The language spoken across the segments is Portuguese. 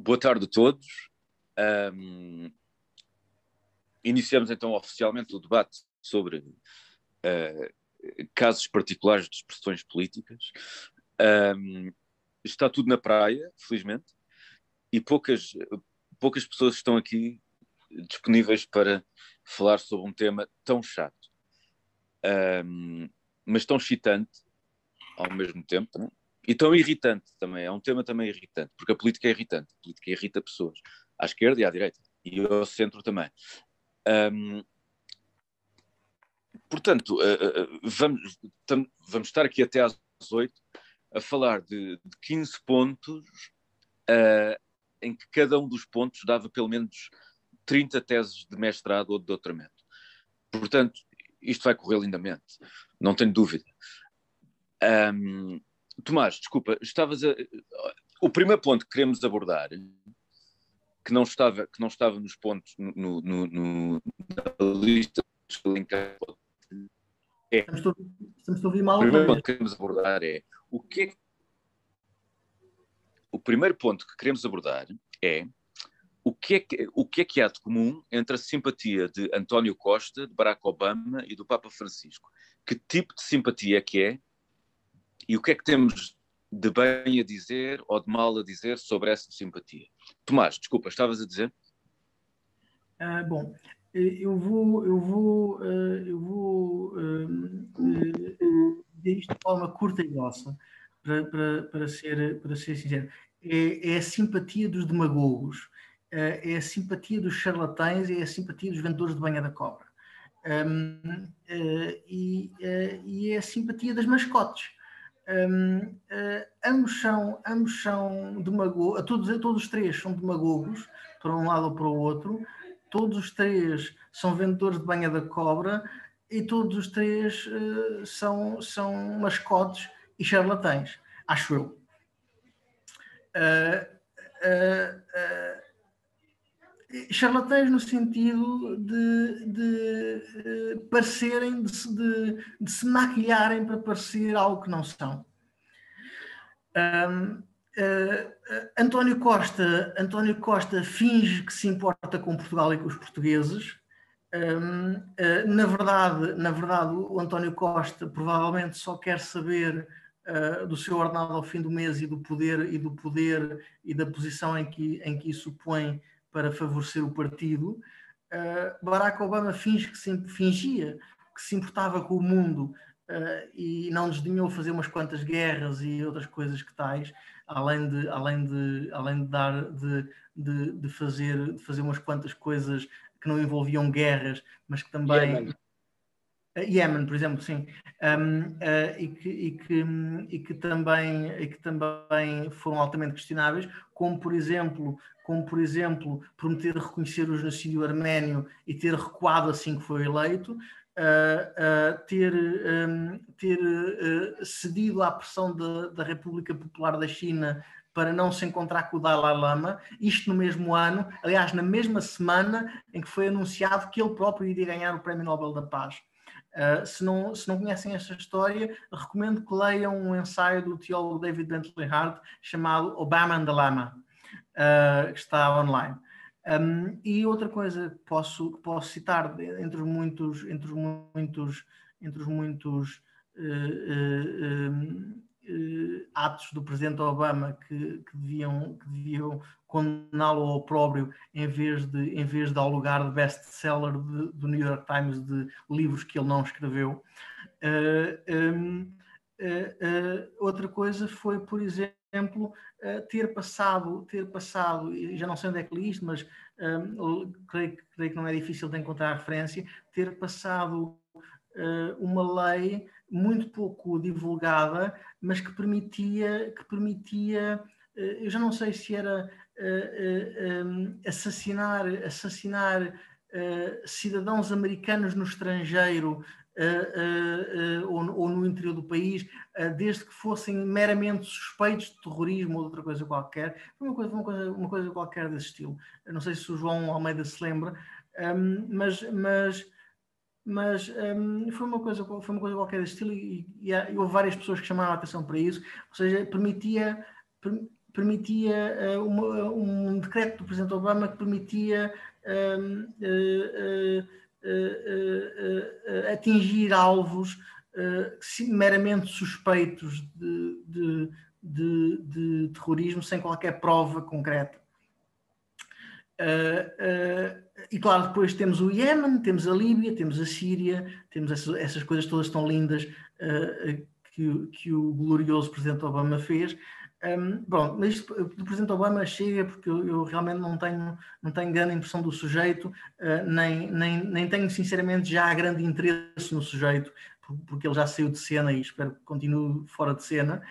Boa tarde a todos. Um, iniciamos então oficialmente o debate sobre uh, casos particulares de expressões políticas. Um, está tudo na praia, felizmente, e poucas, poucas pessoas estão aqui disponíveis para falar sobre um tema tão chato, um, mas tão excitante ao mesmo tempo, né? E tão irritante também. É um tema também irritante, porque a política é irritante, a política irrita pessoas, à esquerda e à direita, e ao centro também. Um, portanto, uh, uh, vamos, tam, vamos estar aqui até às 8 a falar de, de 15 pontos uh, em que cada um dos pontos dava pelo menos 30 teses de mestrado ou de doutoramento. Portanto, isto vai correr lindamente, não tenho dúvida. Um, Tomás, desculpa, estavas a. O primeiro ponto que queremos abordar, que não estava, que não estava nos pontos no, no, no na lista é. Estamos a ouvir mal. O primeiro ponto que queremos abordar é o que é o primeiro ponto que queremos abordar é o que é que, o que é que há de comum entre a simpatia de António Costa, de Barack Obama e do Papa Francisco? Que tipo de simpatia é que é? E o que é que temos de bem a dizer ou de mal a dizer sobre essa simpatia? Tomás, desculpa, estavas a dizer? Ah, bom, eu vou, eu vou, ah, eu vou uh, dizer isto de forma curta e grossa, para, para, para, ser, para ser sincero. É, é a simpatia dos demagogos, é a simpatia dos charlatães, é a simpatia dos vendedores de banha da cobra. Um, uh, e, uh, e, é a simpatia das mascotes. Um, uh, ambos, são, ambos são demagogos, todos, todos os três são demagogos, para um lado ou para o outro, todos os três são vendedores de banha da cobra e todos os três uh, são, são mascotes e charlatães, acho eu. Uh, charlatães no sentido de, de uh, parecerem, de, de, de, se maquilharem para parecer algo que não são. Um, uh, uh, António Costa, António Costa finge que se importa com Portugal e com os portugueses. Um, na verdade, na verdade, o António Costa provavelmente só quer saber do seu ordenado ao fim do mês e do poder e do poder e da posição em que em que isso põe para favorecer o partido, uh, Barack Obama finge que se, fingia que se importava com o mundo uh, e não desdenhou fazer umas quantas guerras e outras coisas que tais, além de, além de, além de dar de, de, de fazer, de fazer umas quantas coisas que não envolviam guerras, mas que também. Yemen, Yemen por exemplo, sim. Um, uh, e, que, e, que, e, que também, e que também foram altamente questionáveis, como por exemplo como por exemplo prometer reconhecer o genocídio arménio e ter recuado assim que foi eleito, uh, uh, ter, um, ter cedido à pressão da República Popular da China para não se encontrar com o Dalai Lama, isto no mesmo ano, aliás, na mesma semana em que foi anunciado que ele próprio iria ganhar o Prémio Nobel da Paz. Uh, se, não, se não conhecem esta história, recomendo que leiam um ensaio do teólogo David Bentley Hart chamado Obama and the Lama uh, que está online. Um, e outra coisa que posso, posso citar entre os muitos, entre os muitos, entre os muitos uh, atos do presidente Obama que, que deviam, que deviam condená-lo ao opróbrio em vez de, em vez de dar lugar de best-seller do New York Times de livros que ele não escreveu. Um, outra coisa foi, por exemplo, uh, ter passado, ter passado, já não sei onde é que li isto, mas um, creio, creio, que não é difícil de encontrar referência, ter passado uh, uma lei muito pouco divulgada, mas que permitia, que permitia uh, eu já não sei se era um, assassinar, assassinar cidadãos americanos no estrangeiro ou, no interior do país, desde que fossem meramente suspeitos de terrorismo ou de outra coisa qualquer. Uma coisa, uma coisa, uma coisa qualquer desse estilo. Eu não sei se o João Almeida se lembra, ehm, mas, mas, mas um, foi, uma coisa, foi uma coisa qualquer desse estilo e, e, e, houve várias pessoas que chamaram a atenção para isso. Ou seja, permitia permitia uma, um decreto do Presidente Obama que permitia atingir alvos meramente suspeitos de, de, de, de, terrorismo sem qualquer prova concreta. Uh, e claro, depois temos o Iémen, temos a Líbia, temos a Síria, temos essas, essas coisas todas tão lindas uh, que, que, o glorioso Presidente Obama fez. Um, bom, mas do Presidente Obama chega porque eu, eu, realmente não tenho, não tenho grande impressão do sujeito, nem, nem, nem tenho sinceramente já grande interesse no sujeito, porque ele já saiu de cena e espero que continue fora de cena.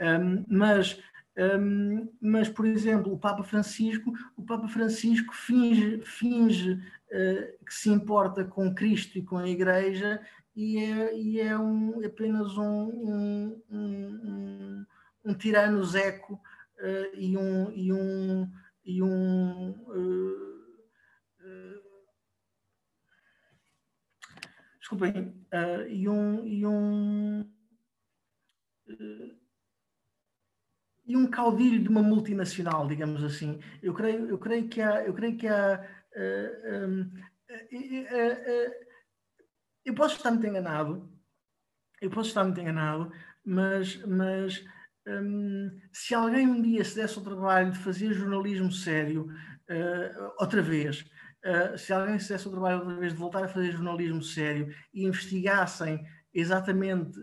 Um, mas um, mas, por exemplo, o Papa Francisco, o Papa Francisco finge, finge uh, que se importa com Cristo e com a Igreja e é, e é um, apenas um, um, um, tirano zeco uh, e um, e um, e um uh, desculpem, e um, e um e um caudilho de uma multinacional, digamos assim. Eu creio, eu creio que há, eu creio que há uh, um, uh, uh, eu posso estar muito enganado, eu posso estar muito enganado, mas, mas um, se alguém um dia se desse o trabalho de fazer jornalismo sério, outra vez, se alguém se desse o trabalho outra vez de voltar a fazer jornalismo sério e investigassem exatamente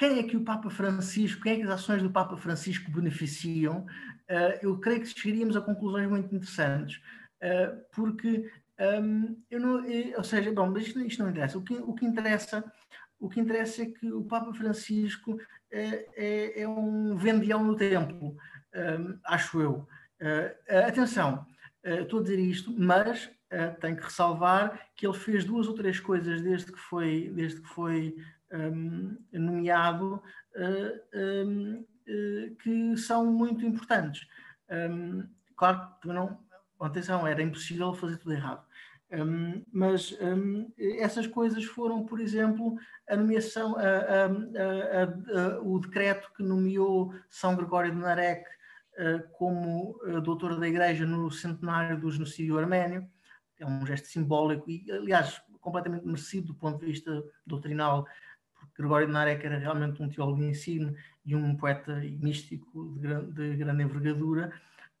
quem é que o Papa Francisco, quem é que as ações do Papa Francisco beneficiam, uh, eu creio que chegaríamos a conclusões muito interessantes, uh, porque um, eu não, ou seja, bom, mas isto, isto, não interessa. O que, o que interessa, o que interessa é que o Papa Francisco é, é, é um vendião no templo, um, acho eu. Uh, atenção, estou a dizer isto, mas tenho que ressalvar que ele fez duas ou três coisas desde que foi, desde que foi um, nomeado uh, um, uh, que são muito importantes. Um, claro que não, atenção, era impossível fazer tudo errado. Um, mas um, essas coisas foram, por exemplo, a nomeação, a, a, a, o decreto que nomeou São Gregório de Narek uh, como doutor da Igreja no centenário do genocídio arménio, é um gesto simbólico e, aliás, completamente merecido do ponto de vista doutrinal Gregório de Narek era realmente um teólogo ensino e um poeta místico de grande, de grande envergadura.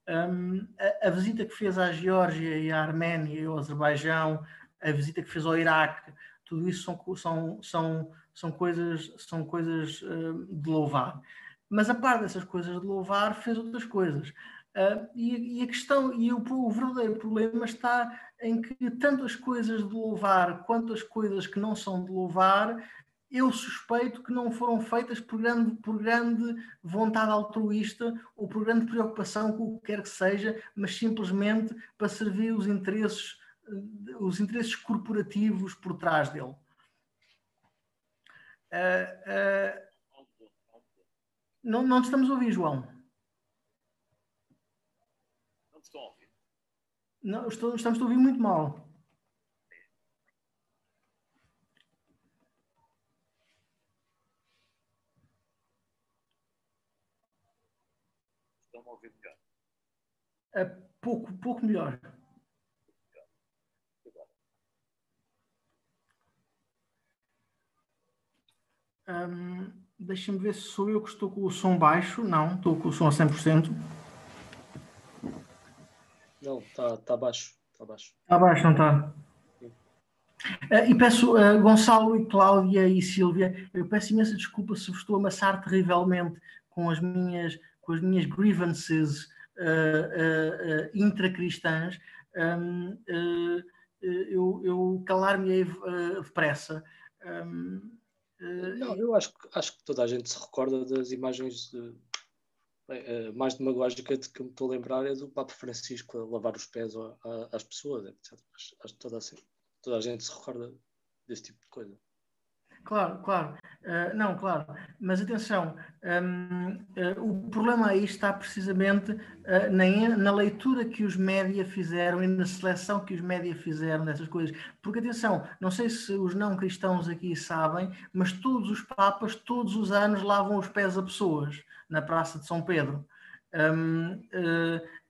Um, a, a, visita que fez à Geórgia e à Arménia e ao Azerbaijão, a visita que fez ao Iraque, tudo isso são, são, são, são coisas, são coisas uh, de louvar. Mas a par dessas coisas de louvar, fez outras coisas. Uh, e, e, a questão, e o, o, verdadeiro problema está em que tanto as coisas de louvar quanto as coisas que não são de louvar eu suspeito que não foram feitas por grande, por grande vontade altruísta ou por grande preocupação com o que quer que seja, mas simplesmente para servir os interesses, eh, os interesses corporativos por trás dele. Uh, uh, não, não te estamos a ouvir, João. Não te estou a ouvir. Não, estou, estamos a ouvir muito mal. ouvir melhor? É pouco, pouco melhor. Um, Deixa-me ver se sou eu que estou com o som baixo. Não, estou com o som a 100%. Não, está tá baixo. Está baixo. Está baixo, não está? Uh, e peço, uh, Gonçalo e Cláudia e Silvia, eu peço imensa desculpa se vos estou a amassar terrivelmente com as minhas com as minhas grievances uh, uh, intracristãs, um, eu, eu calar-me-ei depressa. Um, não, eu acho, acho que toda a gente se recorda das imagens de, bem, mais demagógica de que me estou a lembrar é do Papa Francisco a lavar os pés às pessoas, etc. Acho que toda, toda a gente se recorda desse tipo de coisa. Claro, claro. Uh, não, claro. Mas atenção, um, uh, eh, o problema aí está precisamente uh, na, na, leitura que os média fizeram e na seleção que os média fizeram dessas coisas. Porque atenção, não sei se os não cristãos aqui sabem, mas todos os papas, todos os anos, lavam os pés a pessoas. na Praça de São Pedro. Um,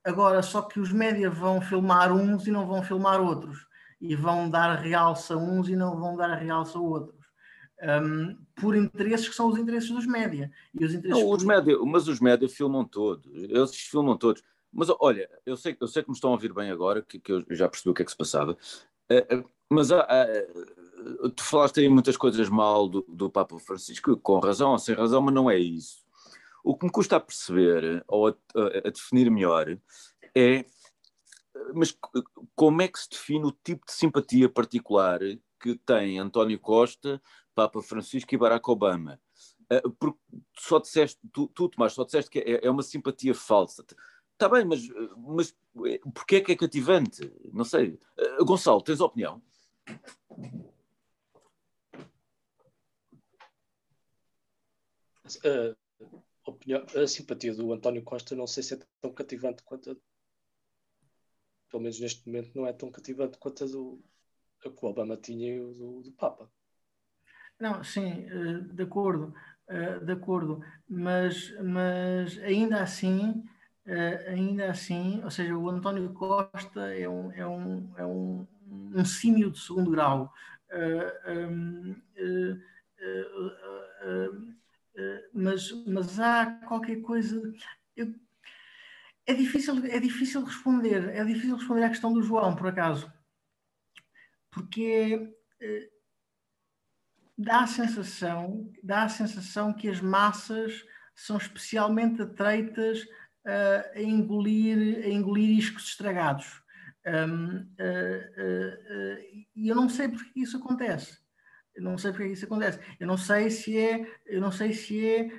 agora, só que os média vão filmar uns e não vão filmar outros, e vão dar realça a uns e não vão dar realça a outros. Um, por interesses que são os interesses dos média. E os interesses não, os média mas os média filmam todos, eles filmam todos. Mas olha, eu sei, eu sei que me estão a ouvir bem agora, que, que eu já percebi o que é que se passava, uh, mas uh, tu falaste aí muitas coisas mal do, do Papa Francisco, com razão ou sem razão, mas não é isso. O que me custa a perceber, ou a, a, a definir melhor, é mas como é que se define o tipo de simpatia particular que tem António Costa, Papa Francisco e Barack Obama? Uh, porque só disseste, tu, tu Tomás, só disseste que é, é uma simpatia falsa. Está bem, mas, mas porquê é que é cativante? Não sei. Uh, Gonçalo, tens opinião? Opinião, a simpatia do António Costa não sei se é tão cativante quanto a, pelo menos neste momento não é tão cativante quanto a do a que o Obama tinha e o do, do Papa. Não, sim, eh, de acordo, eh, de acordo, mas, mas ainda assim, eh, ainda assim, ou seja, o António Costa é um, é um, é um, um símio de segundo grau. Ehm, mas, mas há qualquer coisa. Eu, é difícil, é difícil responder, é difícil responder à questão do João, por acaso, porque dá a sensação, dá a sensação que as massas são especialmente atreitas uh, a engolir, a engolir iscos estragados. Um, uh, uh, e eu não sei porque isso acontece. Eu não sei porque isso acontece. Eu não sei se é, eu não sei se é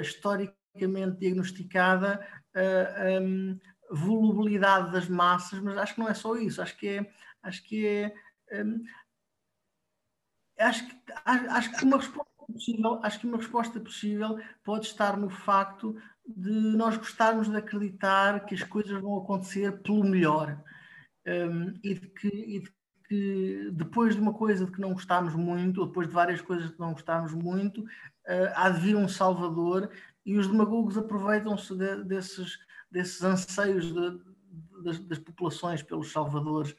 historicamente diagnosticada a um, volubilidade das massas, mas acho que não é só isso. Acho que é, acho que é, um, acho que acho que uma resposta possível, acho que uma resposta possível pode estar no facto de nós gostarmos de acreditar que as coisas vão acontecer pelo melhor. Um, e, de que, e de que depois de uma coisa de que não gostámos muito, ou depois de várias coisas que não gostámos muito, uh, há de vir um Salvador e os demagogos aproveitam-se de, desses, desses anseios de, das, das, populações pelos salvadores.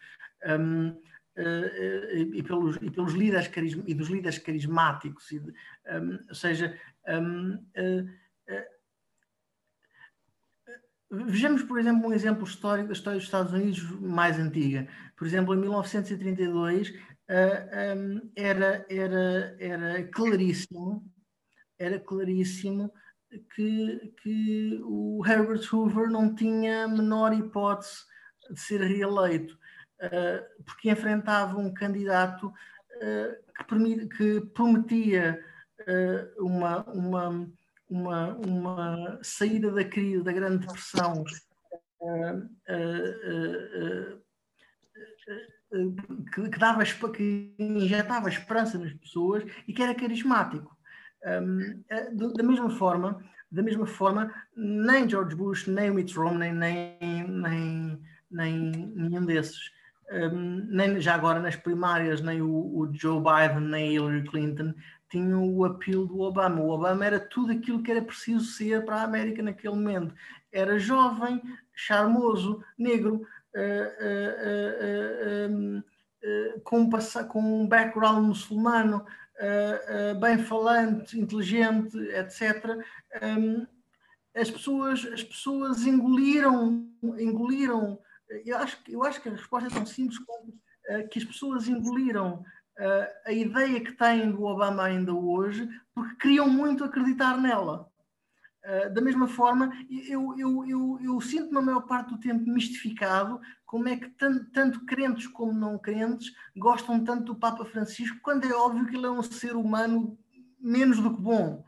Um, e, pelos, e, pelos líderes carisma, e dos líderes carismáticos, de, um, ou seja, um, Vejamos, por exemplo, um exemplo histórico da história dos Estados Unidos mais antiga. Por exemplo, em 1932 uh, um, era, era, era claríssimo, era claríssimo que, que o Herbert Hoover não tinha a menor hipótese de ser reeleito, uh, porque enfrentava um candidato uh, que, prometia uh, uma, uma uma, uma saída da crise, da grande depressão, que, dava, que injetava esperança nas pessoas e que era carismático. Da mesma forma, da mesma forma, nem George Bush, nem Mitt Romney, nem, nem, nem nenhum desses, um, nem já agora nas primárias, nem o, o Joe Biden, nem Hillary Clinton tinham o apelo do Obama. O Obama era tudo aquilo que era preciso ser para a América naquele momento. Era jovem, charmoso, negro, uh, uh, uh, com, com um background muçulmano, bem falante, inteligente, etc. Um, as pessoas, as pessoas engoliram, engoliram. Eu acho, eu acho que a resposta é tão simples quanto que as pessoas engoliram uh, a ideia que têm do Obama ainda hoje, porque queriam muito acreditar nela. Uh, da mesma forma, eu, eu, eu, eu sinto-me a maior parte do tempo mistificado como é que tanto, tanto, crentes como não crentes gostam tanto do Papa Francisco, quando é óbvio que ele é um ser humano menos do que bom.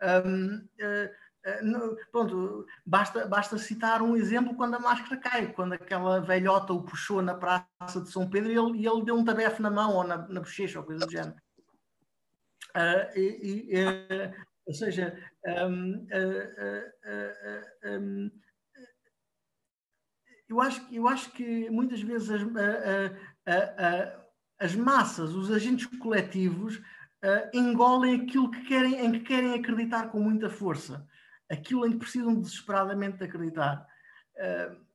Um, uh, eh, pronto, basta, basta citar um exemplo quando a máscara cai, quando aquela velhota o puxou na praça de São Pedro e ele, e ele deu um tabefe na mão ou na, na bochecha ou coisa do género. Uh, e, e, uh, ou seja, um, uh, um, eu, acho, eu acho que muitas vezes as, as massas, os agentes coletivos, uh, engolem aquilo que querem, em que querem acreditar com muita força, aquilo em que precisam desesperadamente de acreditar. Uh...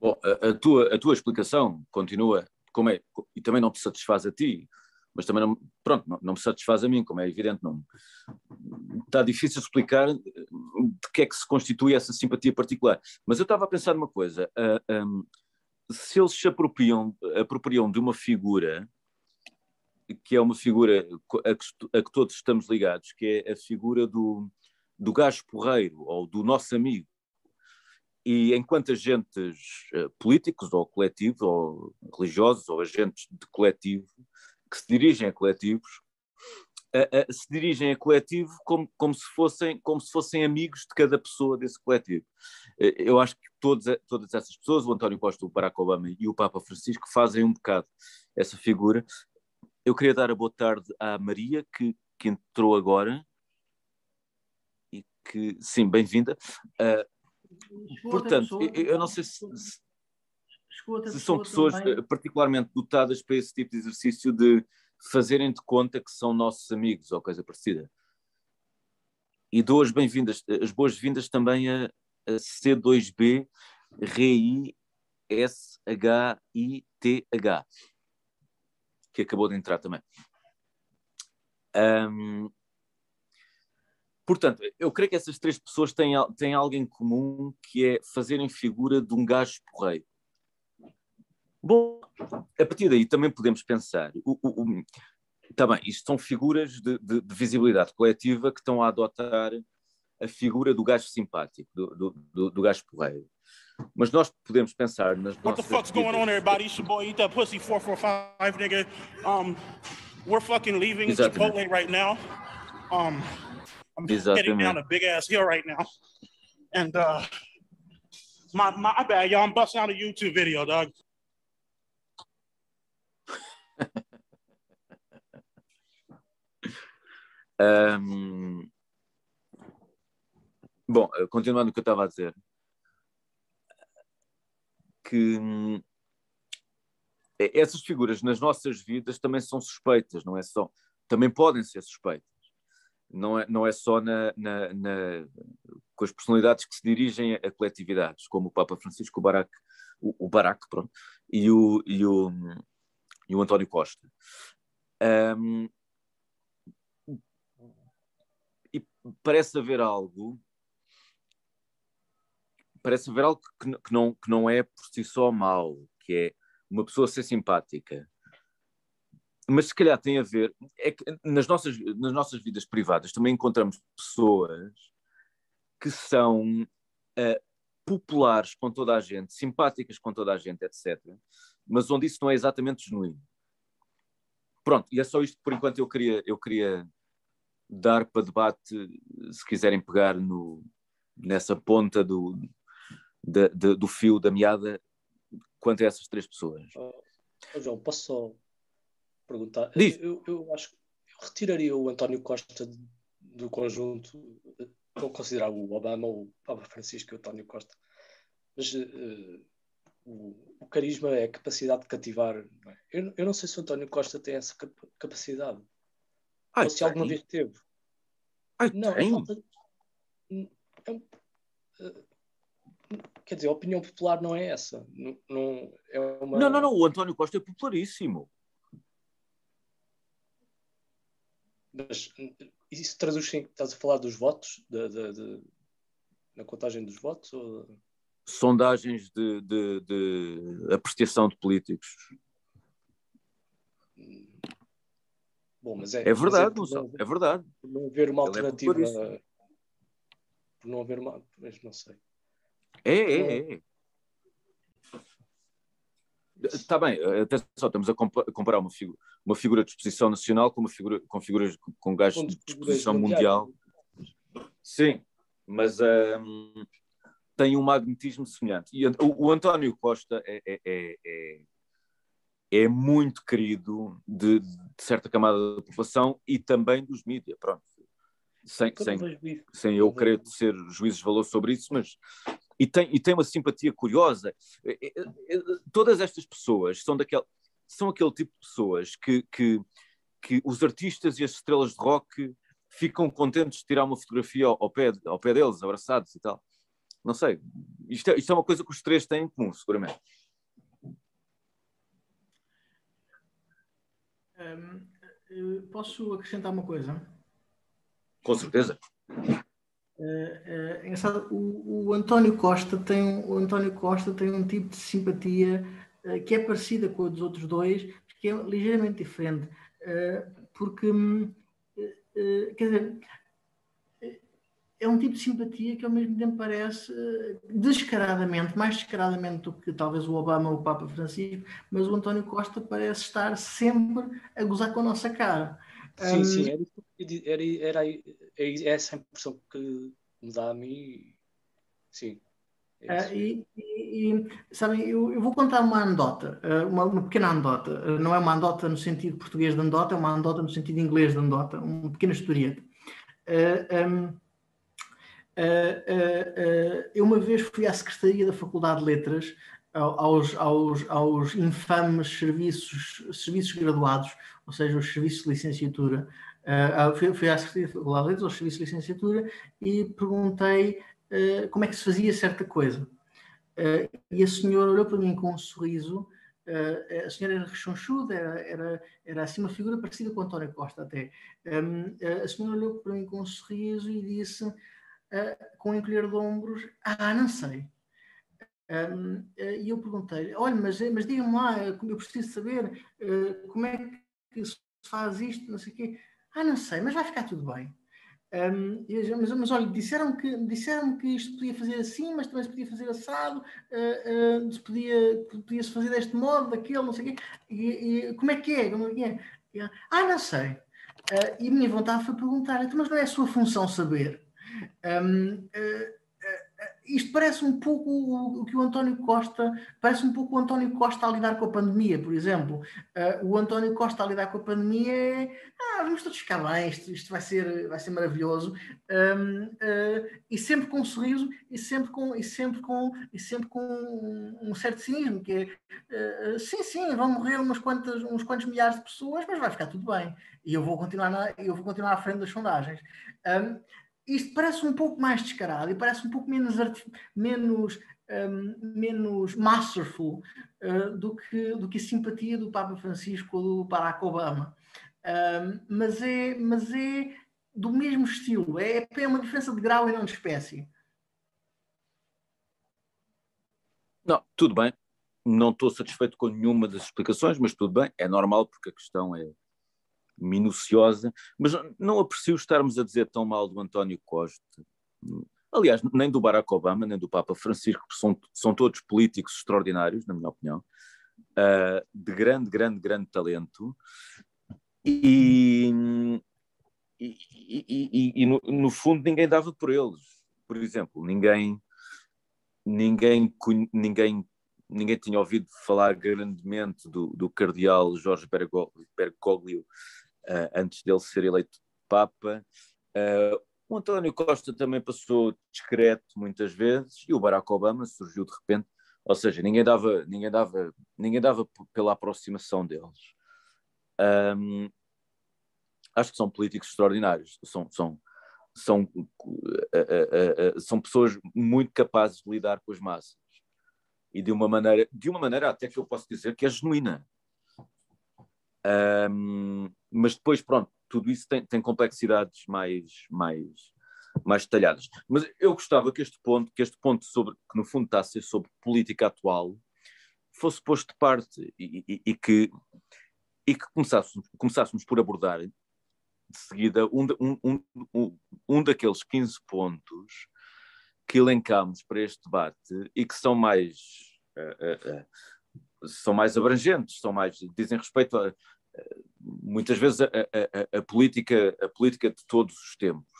Bom, a, a, tua, a tua explicação continua como é, e também não te satisfaz a ti, mas também não, pronto, não, não, me satisfaz a mim, como é evidente, não está difícil explicar de que é que se constitui essa simpatia particular. Mas eu estava a pensar numa coisa, uh, um, se eles se apropriam, apropriam de uma figura que é uma figura a que, a que, todos estamos ligados, que é a figura do, do gajo porreiro ou do nosso amigo. E enquanto agentes uh, políticos ou coletivos, ou religiosos, ou agentes de coletivo, que se dirigem a coletivos, se dirigem a coletivo como, como, se fossem, como se fossem amigos de cada pessoa desse coletivo. eu acho que todos, todas essas pessoas, o António Costa, o Barack Obama e o Papa Francisco, fazem um bocado essa figura eu queria dar a boa tarde à Maria, que, que entrou agora. E que, sim, bem-vinda. Uh, portanto, eu, eu, não sei se, se, se são pessoas também. particularmente dotadas para esse tipo de exercício de fazerem de conta que são nossos amigos ou coisa parecida. E dou as bem-vindas, as boas-vindas também a, a C2B RI S-H-I-T-H que acabou de entrar também. Um, portanto, eu creio que essas três pessoas têm, têm algo em comum que é fazerem figura de um gajo porreiro. Bom, a partir daí também podemos pensar. O, o, o, tá bem, isto são figuras de, de, de, visibilidade coletiva que estão a adotar a figura do gajo simpático, do, do, do, do gajo porreiro. Mas nós podemos pensar nas What the fuck's going on, everybody? It's your boy, eat that pussy 445, nigga. Um, we're fucking leaving Exatamente. Chipotle right now. Um, I'm Exatamente. heading down a big ass hill right now. And uh, my, my bad, y'all. I'm busting out a YouTube video, dog. um, bom, continuando o que eu estava a dizer. Que hum, essas figuras nas nossas vidas também são suspeitas, não é só, também podem ser suspeitas. Não é, não é só na, na, na, com as personalidades que se dirigem a coletividades, como o Papa Francisco, o Barack, o, o Barack pronto, e, o, e, o, e o António Costa. Um, e parece haver algo parece haver algo que, que, não, que não é por si só mau, que é uma pessoa ser simpática. Mas se calhar tem a ver, é que nas nossas, nas nossas vidas privadas também encontramos pessoas que são uh, populares com toda a gente, simpáticas com toda a gente, etc. Mas onde isso não é exatamente genuíno. Pronto, e é só isto por enquanto eu queria, eu queria dar para debate, se quiserem pegar no, nessa ponta do, de, de, do fio da meada quanto a essas três pessoas. Oh, João, posso só perguntar? Diz. Eu, eu acho que eu retiraria o António Costa do conjunto, não considerar o Obama ou o Papa Francisco e o António Costa, mas uh, o, o, carisma é a capacidade de cativar. Não é? eu, eu, não sei se o António Costa tem essa capacidade. Ai, ou se alguma vez teve. Ai, não, é falta. É um, uh, quer dizer, a opinião popular não é essa. Não, não, é uma... não, não, não, o António Costa é popularíssimo. Mas isso traduz em estás a falar dos votos, de, de, de, na contagem dos votos? Ou... Sondagens de, de, de apreciação de políticos. Bom, mas é, é verdade, mas é, não, é verdade. Por não haver uma é alternativa. É por não haver uma. Mas não sei. É, é, é. Está bem, até só estamos a comparar uma, figura, uma figura de exposição nacional com uma figura com figuras com gajos de exposição mundial. Sim, mas um, tem um magnetismo semelhante. E o, o António Costa é, é, é, é, é muito querido de, de, certa camada da população e também dos mídias, pronto. Sem, sem, sem eu querer ser juízes de valor sobre isso, mas e tem, e tem uma simpatia curiosa. Todas estas pessoas são daquela, são aquele tipo de pessoas que, que, que os artistas e as estrelas de rock ficam contentes de tirar uma fotografia ao pé, ao pé deles, abraçados e tal. Não sei. Isto é, isto é uma coisa que os três têm em comum, seguramente. Um, posso acrescentar uma coisa? Com certeza. É, é, o, o, António Costa tem o António Costa tem um tipo de simpatia uh, que é parecida com a dos outros dois, que é ligeiramente diferente, porque uh, quer dizer é um tipo de simpatia que ao mesmo tempo parece descaradamente, mais descaradamente do que talvez o Obama ou o Papa Francisco, mas o António Costa parece estar sempre a gozar com a nossa cara. Sim, um, sim, era, era, era, é essa a impressão que me dá a mim. Sim. É uh, e, e, e, sabem, eu, eu, vou contar uma anedota, uh, uma, uma, pequena anedota. Uh, não é uma anedota no sentido português de anedota, é uma anedota no sentido inglês de anedota, uma pequena historieta. Um, eu uma vez fui à Secretaria da Faculdade de Letras aos, aos, aos infames serviços, serviços graduados, ou seja, os serviços de licenciatura, Uh, fui, à Secretaria de Faculdade de Licenciatura, e perguntei uh, como é que se fazia certa coisa. Uh, e a senhora olhou para mim com um sorriso. a senhora era rechonchuda, era, era, era assim uma figura parecida com António Costa até. Um, a senhora olhou para mim com um sorriso e disse, com um encolher de ombros, ah, não sei. Um, e eu perguntei, olha, mas, mas diga-me lá, eu preciso saber como é que se faz isto, não sei o quê. Ah, não sei, mas vai ficar tudo bem. Um, mas, mas olha, disseram que, disseram que isto podia fazer assim, mas também se podia fazer assado, uh, uh, se podia, podia-se fazer deste modo, daquele, não sei o quê. E, e, como é que é? Como é que é? E, ah, não sei. E a minha vontade foi perguntar, então, mas não é a sua função saber? Um, isto parece um pouco o, que o António Costa, parece um pouco o António Costa a lidar com a pandemia, por exemplo. Uh, o António Costa a lidar com a pandemia é, ah, vamos todos ficar bem, isto, isto vai, ser, vai ser maravilhoso. Um, uh, ah, e sempre com um sorriso e sempre com, e sempre com, e sempre com um, certo cinismo, que é, uh, sim, sim, vão morrer umas quantas, uns quantos milhares de pessoas, mas vai ficar tudo bem. E eu vou continuar, na, eu vou continuar à frente das sondagens. Um, isto parece um pouco mais descarado e parece um pouco menos, menos, um, menos masterful uh, do, que, do que a simpatia do Papa Francisco ou do Barack Obama. Um, mas, é, mas é do mesmo estilo, é, é uma diferença de grau e não de espécie. Não, tudo bem. Não estou satisfeito com nenhuma das explicações, mas tudo bem, é normal porque a questão é, minuciosa, mas não aprecio estarmos a dizer tão mal do António Costa. Aliás, nem do Barack Obama, nem do Papa Francisco, que são, são todos políticos extraordinários, na minha opinião, uh, de grande, grande, grande talento. E, e, e, e no, no, fundo ninguém dava por eles. Por exemplo, ninguém, ninguém, ninguém, ninguém tinha ouvido falar grandemente do, do cardeal Jorge Bergoglio, antes dele ser eleito Papa. Uh, o António Costa também passou discreto muitas vezes e o Barack Obama surgiu de repente, ou seja, ninguém dava, ninguém dava, ninguém dava pela aproximação deles. Um, acho que são políticos extraordinários, são, são, são, uh, uh, uh, são pessoas muito capazes de lidar com as massas e de uma maneira, de uma maneira até que eu posso dizer que é genuína. Um, mas depois, pronto, tudo isso tem, tem complexidades mais, mais, mais detalhadas. Mas eu gostava que este ponto, que este ponto sobre, que no fundo está a ser sobre política atual, fosse posto de parte e, e, e que, e que começássemos, começássemos por abordar de seguida um, um, um, um daqueles 15 pontos que elencámos para este debate e que são mais uh, uh, uh, são mais abrangentes, são mais dizem respeito a, muitas vezes a, a, a, política, a política de todos os tempos.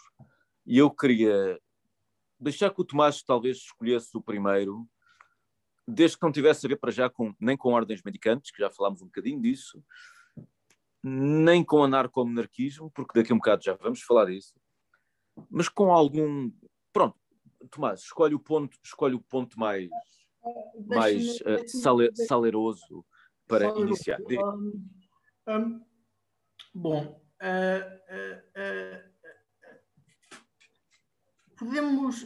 E eu queria deixar que o Tomás talvez escolhesse o primeiro, desde que não tivesse a ver para já com, nem com ordens medicantes, que já falámos um bocadinho disso, nem com anarcomonarquismo, porque daqui a um bocado já vamos falar disso, mas com algum. Pronto, Tomás, escolhe o ponto, escolhe o ponto mais, mais uh, sale, saleroso para iniciar. Um, um, bom, uh, uh, podemos.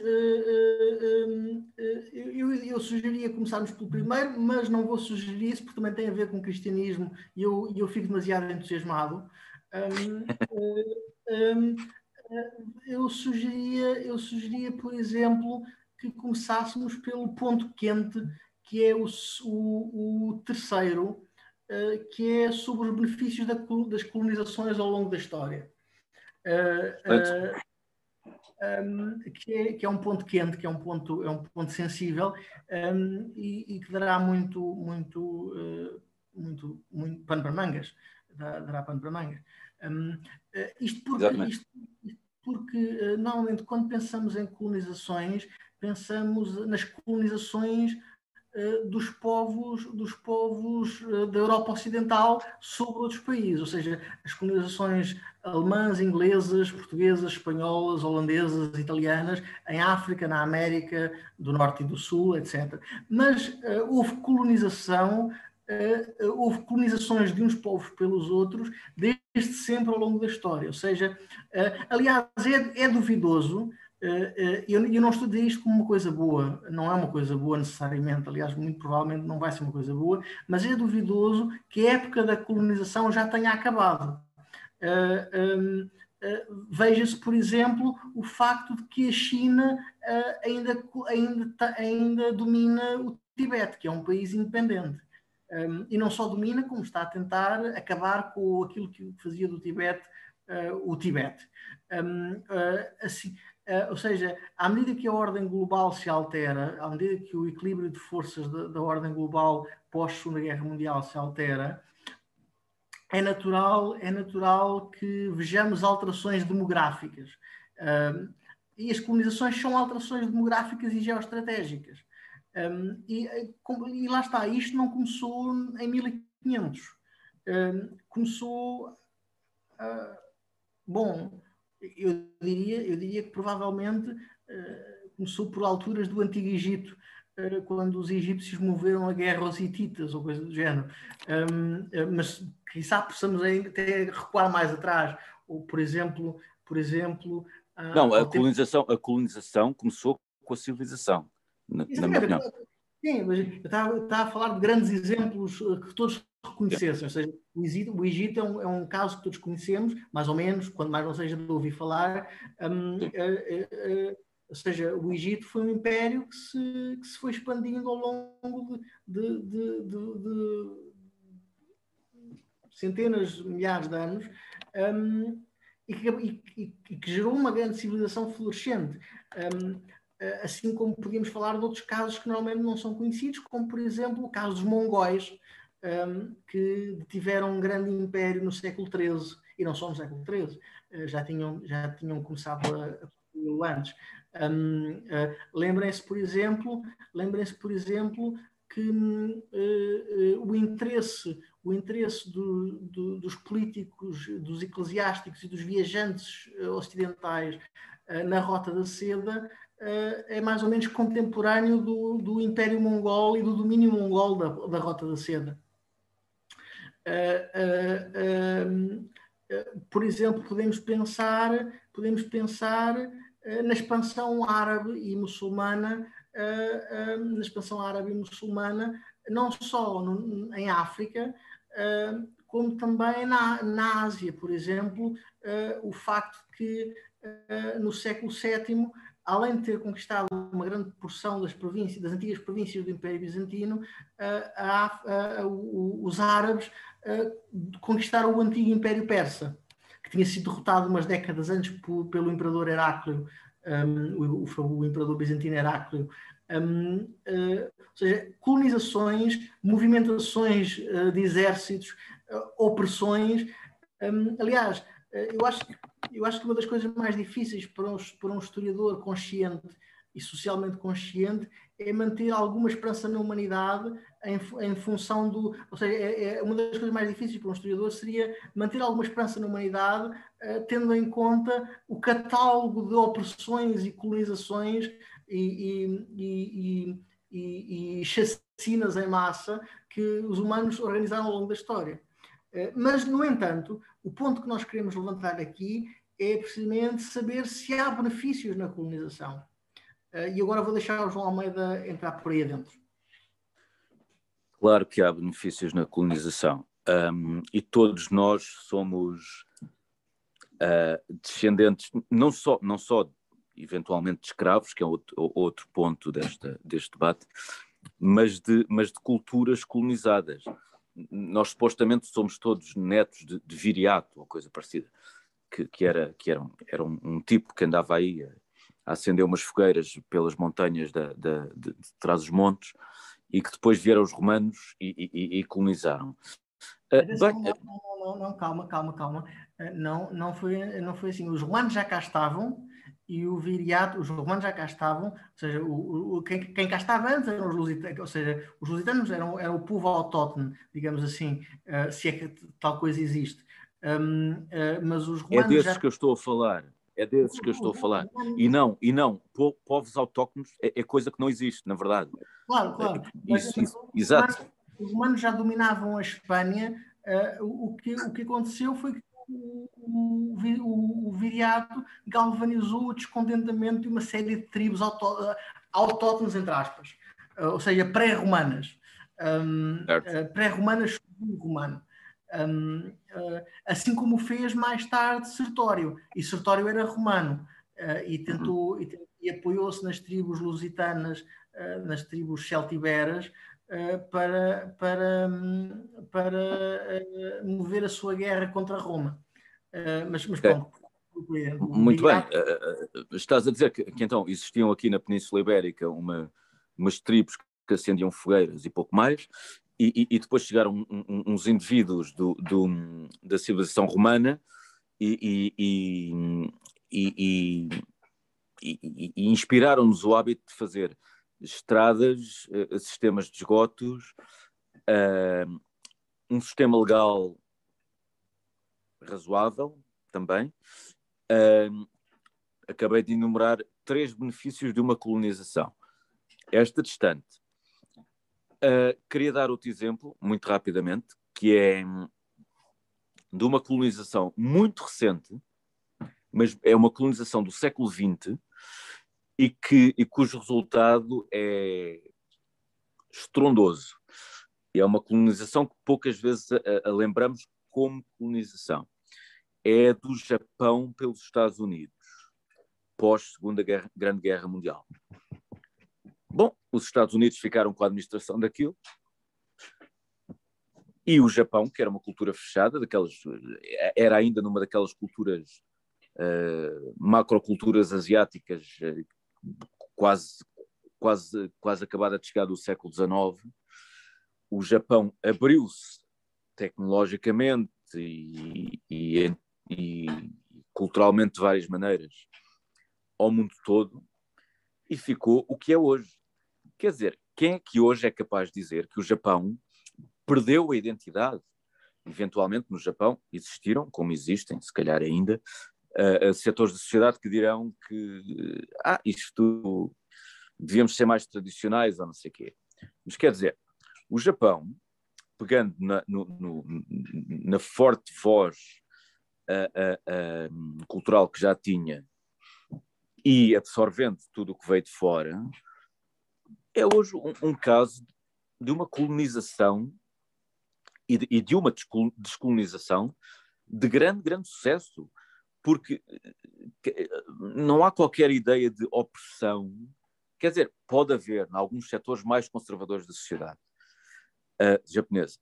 Eu, eu, sugeria começarmos pelo primeiro, mas não vou sugerir isso porque também tem a ver com o cristianismo e eu, eu fico demasiado entusiasmado. Um, eu sugeria, eu sugeria, por exemplo, que começássemos pelo ponto quente, que é o, o, o terceiro, uh, que é sobre os benefícios da, das colonizações ao longo da história. Uh, uh, um, que, é, que, é, um ponto quente, que é um ponto, é um ponto sensível um, e, e, que dará muito, muito, muito, muito pano para mangas. Dará pano para mangas. Um, isto porque, isto, isto porque, normalmente, quando pensamos em colonizações, pensamos nas colonizações uh, dos povos, dos povos uh, da Europa Ocidental sobre outros países, ou seja, as colonizações alemãs, inglesas, portuguesas, espanholas, holandesas, italianas, em África, na América do Norte e do Sul, etc. Mas uh, houve colonização Uh, houve colonizações de uns povos pelos outros desde sempre ao longo da história. Ou seja, uh, aliás, é, é duvidoso eh, eh, eu, eu não dizer isto como uma coisa boa, não é uma coisa boa necessariamente, aliás, muito provavelmente não vai ser uma coisa boa, mas é duvidoso que a época da colonização já tenha acabado. Uh, uh, Veja-se, por exemplo, o facto de que a China ainda, ainda, ainda domina o Tibete, que é um país independente. Um, e não só domina, como está a tentar acabar com aquilo que fazia do Tibete o Tibete. Um, assim, Uh, ou seja, à medida que a ordem global se altera, à medida que o equilíbrio de forças da, ordem global pós-Segunda Guerra Mundial se altera, é natural, é natural que vejamos alterações demográficas. Uh, e as colonizações são alterações demográficas e geoestratégicas. Um, e, e, lá está, isto não começou em 1500. Um, começou. Uh, bom, eu diria, eu diria que provavelmente uh, começou por alturas do Antigo Egito, uh, quando os egípcios moveram a guerra aos hititas ou coisa do género. Um, eh, mas quizá possamos até recuar mais atrás, ou por exemplo, por exemplo. Não, a colonização, tempo... a colonização começou com a civilização, na, na minha opinião. Sim, mas eu estava, eu estava a falar de grandes exemplos que todos reconhecessem. Ou seja, o Egito, o Egito é, um, é, um, caso que todos conhecemos, mais ou menos, quando mais não seja de ouvir falar. Um, uh, uh, uh, ou seja, o Egito foi um império que se, que se foi expandindo ao longo de, de, de, de centenas, milhares de anos. Um, e, que, e, e que, gerou uma grande civilização florescente. Um, assim como podíamos falar de outros casos que normalmente não são conhecidos, como por exemplo o caso dos mongóis, um, que tiveram um grande império no século XIII, e não só no século XIII, uh, eh, já, tinham, já tinham começado a, a antes. Um, uh, eh, lembrem-se, por exemplo, lembrem-se, por exemplo, que uh, o interesse, o interesse do, do, dos políticos, dos eclesiásticos e dos viajantes ocidentais na Rota da Seda é mais ou menos contemporâneo do, do Império Mongol e do domínio mongol da, da Rota da Seda. Por exemplo, podemos pensar, podemos pensar na expansão árabe e muçulmana, na expansão árabe e muçulmana, não só no, em África, como também na, na Ásia, por exemplo, o facto que no século VII além de ter conquistado uma grande porção das províncias, das antigas províncias do Império Bizantino, os árabes conquistaram o antigo Império Persa, que tinha sido derrotado umas décadas antes pelo imperador Heráclio, um, o, o, imperador bizantino Heráclio. Um, uh, ou seja, colonizações, movimentações uh, de exércitos, uh, opressões. Um, aliás, eu acho, eu acho que uma das coisas mais difíceis para um, para um historiador consciente e socialmente consciente é manter alguma esperança na humanidade em, em função do. Ou seja, é, é, uma das coisas mais difíceis para um historiador seria manter alguma esperança na humanidade, uh, tendo em conta o catálogo de opressões e colonizações e, e, e, e, vacinas em massa que os humanos organizaram ao longo da história. Eh, mas, no entanto, o ponto que nós queremos levantar aqui é precisamente saber se há benefícios na colonização. Eh, e agora vou deixar o João Almeida entrar por aí adentro. Claro que há benefícios na colonização. Um, e todos nós somos uh, descendentes, não só, não só eventualmente de escravos, que é outro, outro ponto desta, deste debate, mas de, mas de culturas colonizadas. Nós supostamente somos todos netos de, de viriato, ou coisa parecida, que, que, era, que era, um, era um, um tipo que andava aí a, acender umas fogueiras pelas montanhas da, da, de, de trás dos montes e que depois vieram os romanos e, e, e colonizaram. Uh, bem, não, não, não, calma, calma, calma. Uh, não, não, foi, não foi assim. Os romanos já cá estavam e o viriato, os romanos já cá estavam, ou seja, o, o, quem, quem cá estava antes eram os lusitanos, ou seja, os lusitanos eram, eram o povo autóctone, digamos assim, uh, se é que tal coisa existe. Um, uh, mas os é romanos. É desses já... que eu estou a falar. É desses que eu estou a falar. E não, e não, povos autóctonos é, é coisa que não existe, na verdade. Claro, claro. É, isso, isso, exato. Os romanos já dominavam a Espanha. Uh, o, que, o que aconteceu foi que o, o, o viriato galvanizou o descontentamento de uma série de tribos auto, autóctones, entre aspas, ou seja, pré-romanas. Um, uh, pré-romanas romano. Um, uh, assim como fez mais tarde Sertório, e Sertório era romano, uh, e tentou e, e apoiou-se nas tribos lusitanas, nas tribos celtiberas, para, para, para mover a sua guerra contra Roma. Uh, mas, mas pronto. Muito bem. Uh, estás a dizer que, que, então existiam aqui na Península Ibérica uma, umas tribos que acendiam fogueiras e pouco mais, e, e, e depois chegaram uns indivíduos do, do, da civilização romana e, e inspiraram-nos o hábito de fazer estradas, sistemas de esgotos, um sistema legal razoável também. Uh, acabei de enumerar três benefícios de uma colonização. Esta distante. Uh, queria dar outro exemplo, muito rapidamente, que é de uma colonização muito recente, mas é uma colonização do século XX e, que, e cujo resultado é estrondoso. É uma colonização que poucas vezes a, a lembramos como colonização é do Japão pelos Estados Unidos, pós-Segunda Grande Guerra Mundial. Os Estados Unidos ficaram com a administração daquilo, e o Japão, que era uma cultura fechada, daquelas, era ainda numa daquelas culturas, uh, macroculturas asiáticas, uh, quase, quase, quase acabada de chegar do século XIX, o Japão abriu-se tecnologicamente e, e, e culturalmente de várias maneiras ao mundo todo e ficou o que é hoje. Quer dizer, quem é que hoje é capaz de dizer que o Japão perdeu a identidade? Eventualmente no Japão existiram, como existem, se calhar ainda, uh, setores da sociedade que dirão que ah, isto devíamos ser mais tradicionais ou não sei o quê. Mas quer dizer, o Japão, pegando na, no, no, na forte voz uh, cultural que já tinha e absorvendo tudo o que veio de fora, é hoje um, um caso de uma colonização e de, e de, uma descolonização de grande, grande sucesso, porque não há qualquer ideia de opressão. Quer dizer, pode haver, em alguns setores mais conservadores da sociedade uh, japonesa,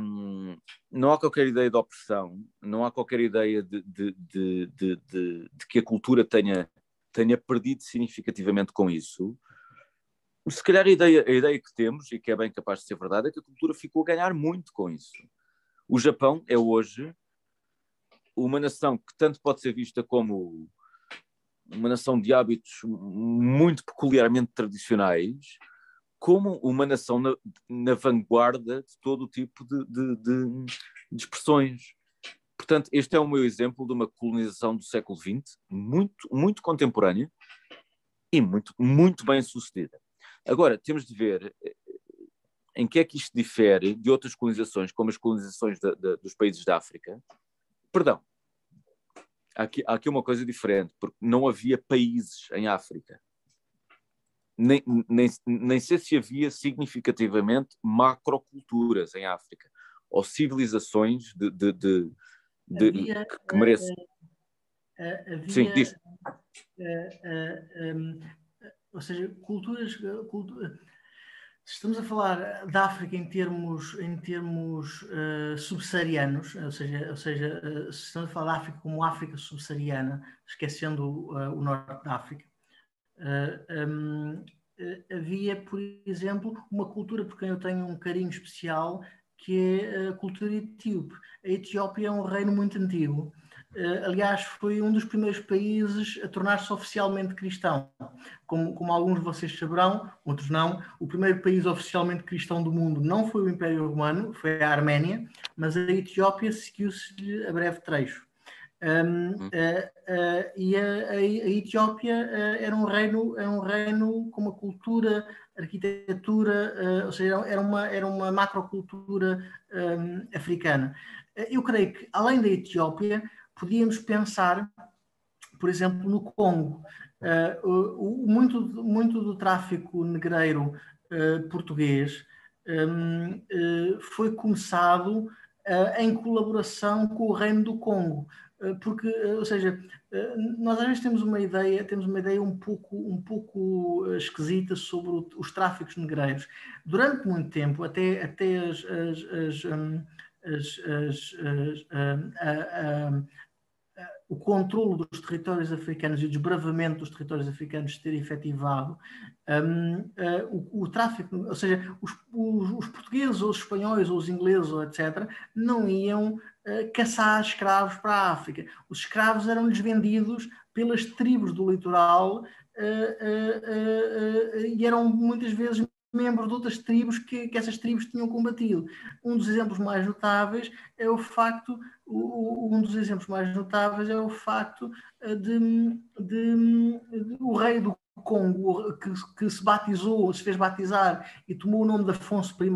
um, não há qualquer ideia de opressão, não há qualquer ideia de, de, de, de, que a cultura tenha, tenha perdido significativamente com isso. Se calhar a ideia, a ideia que temos, e que é bem capaz de ser verdade, é que a cultura ficou a ganhar muito com isso. O Japão é hoje uma nação que tanto pode ser vista como uma nação de hábitos muito peculiarmente tradicionais, como uma nação na, na vanguarda de todo o tipo de, de, de, de, expressões. Portanto, este é o meu exemplo de uma colonização do século XX, muito, muito contemporânea e muito, muito bem sucedida. Agora, temos de ver eh, em que é que isto difere de outras colonizações, como as colonizações de, de, dos países da África. Perdão, há aqui, há aqui uma coisa diferente, porque não havia países em África. Nem, nem, nem sei se havia significativamente macroculturas em África, ou civilizações de, de, de, de havia, que merecem. Uh, havia, Sim, diz. Ou seja, culturas. Cultura, se estamos a falar da África em termos, em termos uh, subsaarianos, ou seja, ou seja uh, se estamos a falar da África como África subsaariana, esquecendo uh, o norte da África, um, havia, por exemplo, uma cultura por quem eu tenho um carinho especial, que é a cultura etíope. A Etiópia é um reino muito antigo, aliás, foi um dos primeiros países a tornar-se oficialmente cristão. Como, como, alguns de vocês saberão, outros não, o primeiro país oficialmente cristão do mundo não foi o Império Romano, foi a Arménia, mas a Etiópia seguiu-se a breve trecho. Um, uh, uh, e a, a, Etiópia era um reino era um reino com uma cultura arquitetura ou seja era uma era uma macrocultura um, africana eu creio que além da Etiópia podíamos pensar, por exemplo, no Congo. Uh, muito, muito do tráfico negreiro uh, português um, uh, foi começado em colaboração com o Reino do Congo. Porque, ou seja, nós às vezes temos uma ideia, temos uma ideia um pouco, um pouco esquisita sobre o, os tráficos negreiros. Durante muito tempo, até, até as, as, as, um, as, as, as, o controle dos territórios africanos e o desbravamento dos territórios africanos ter efetivado, um, uh, o, o, tráfico, ou seja, os, os, os, portugueses ou os espanhóis ou os ingleses, ou etc., não iam uh, caçar escravos para a África. Os escravos eram-lhes vendidos pelas tribos do litoral uh, e eram muitas vezes membros de outras tribos que, que, essas tribos tinham combatido. Um dos exemplos mais notáveis é o facto, o, um dos exemplos mais notáveis é o facto eh, de, de, de o rei do Congo, que, que, se batizou, se fez batizar e tomou o nome de Afonso I,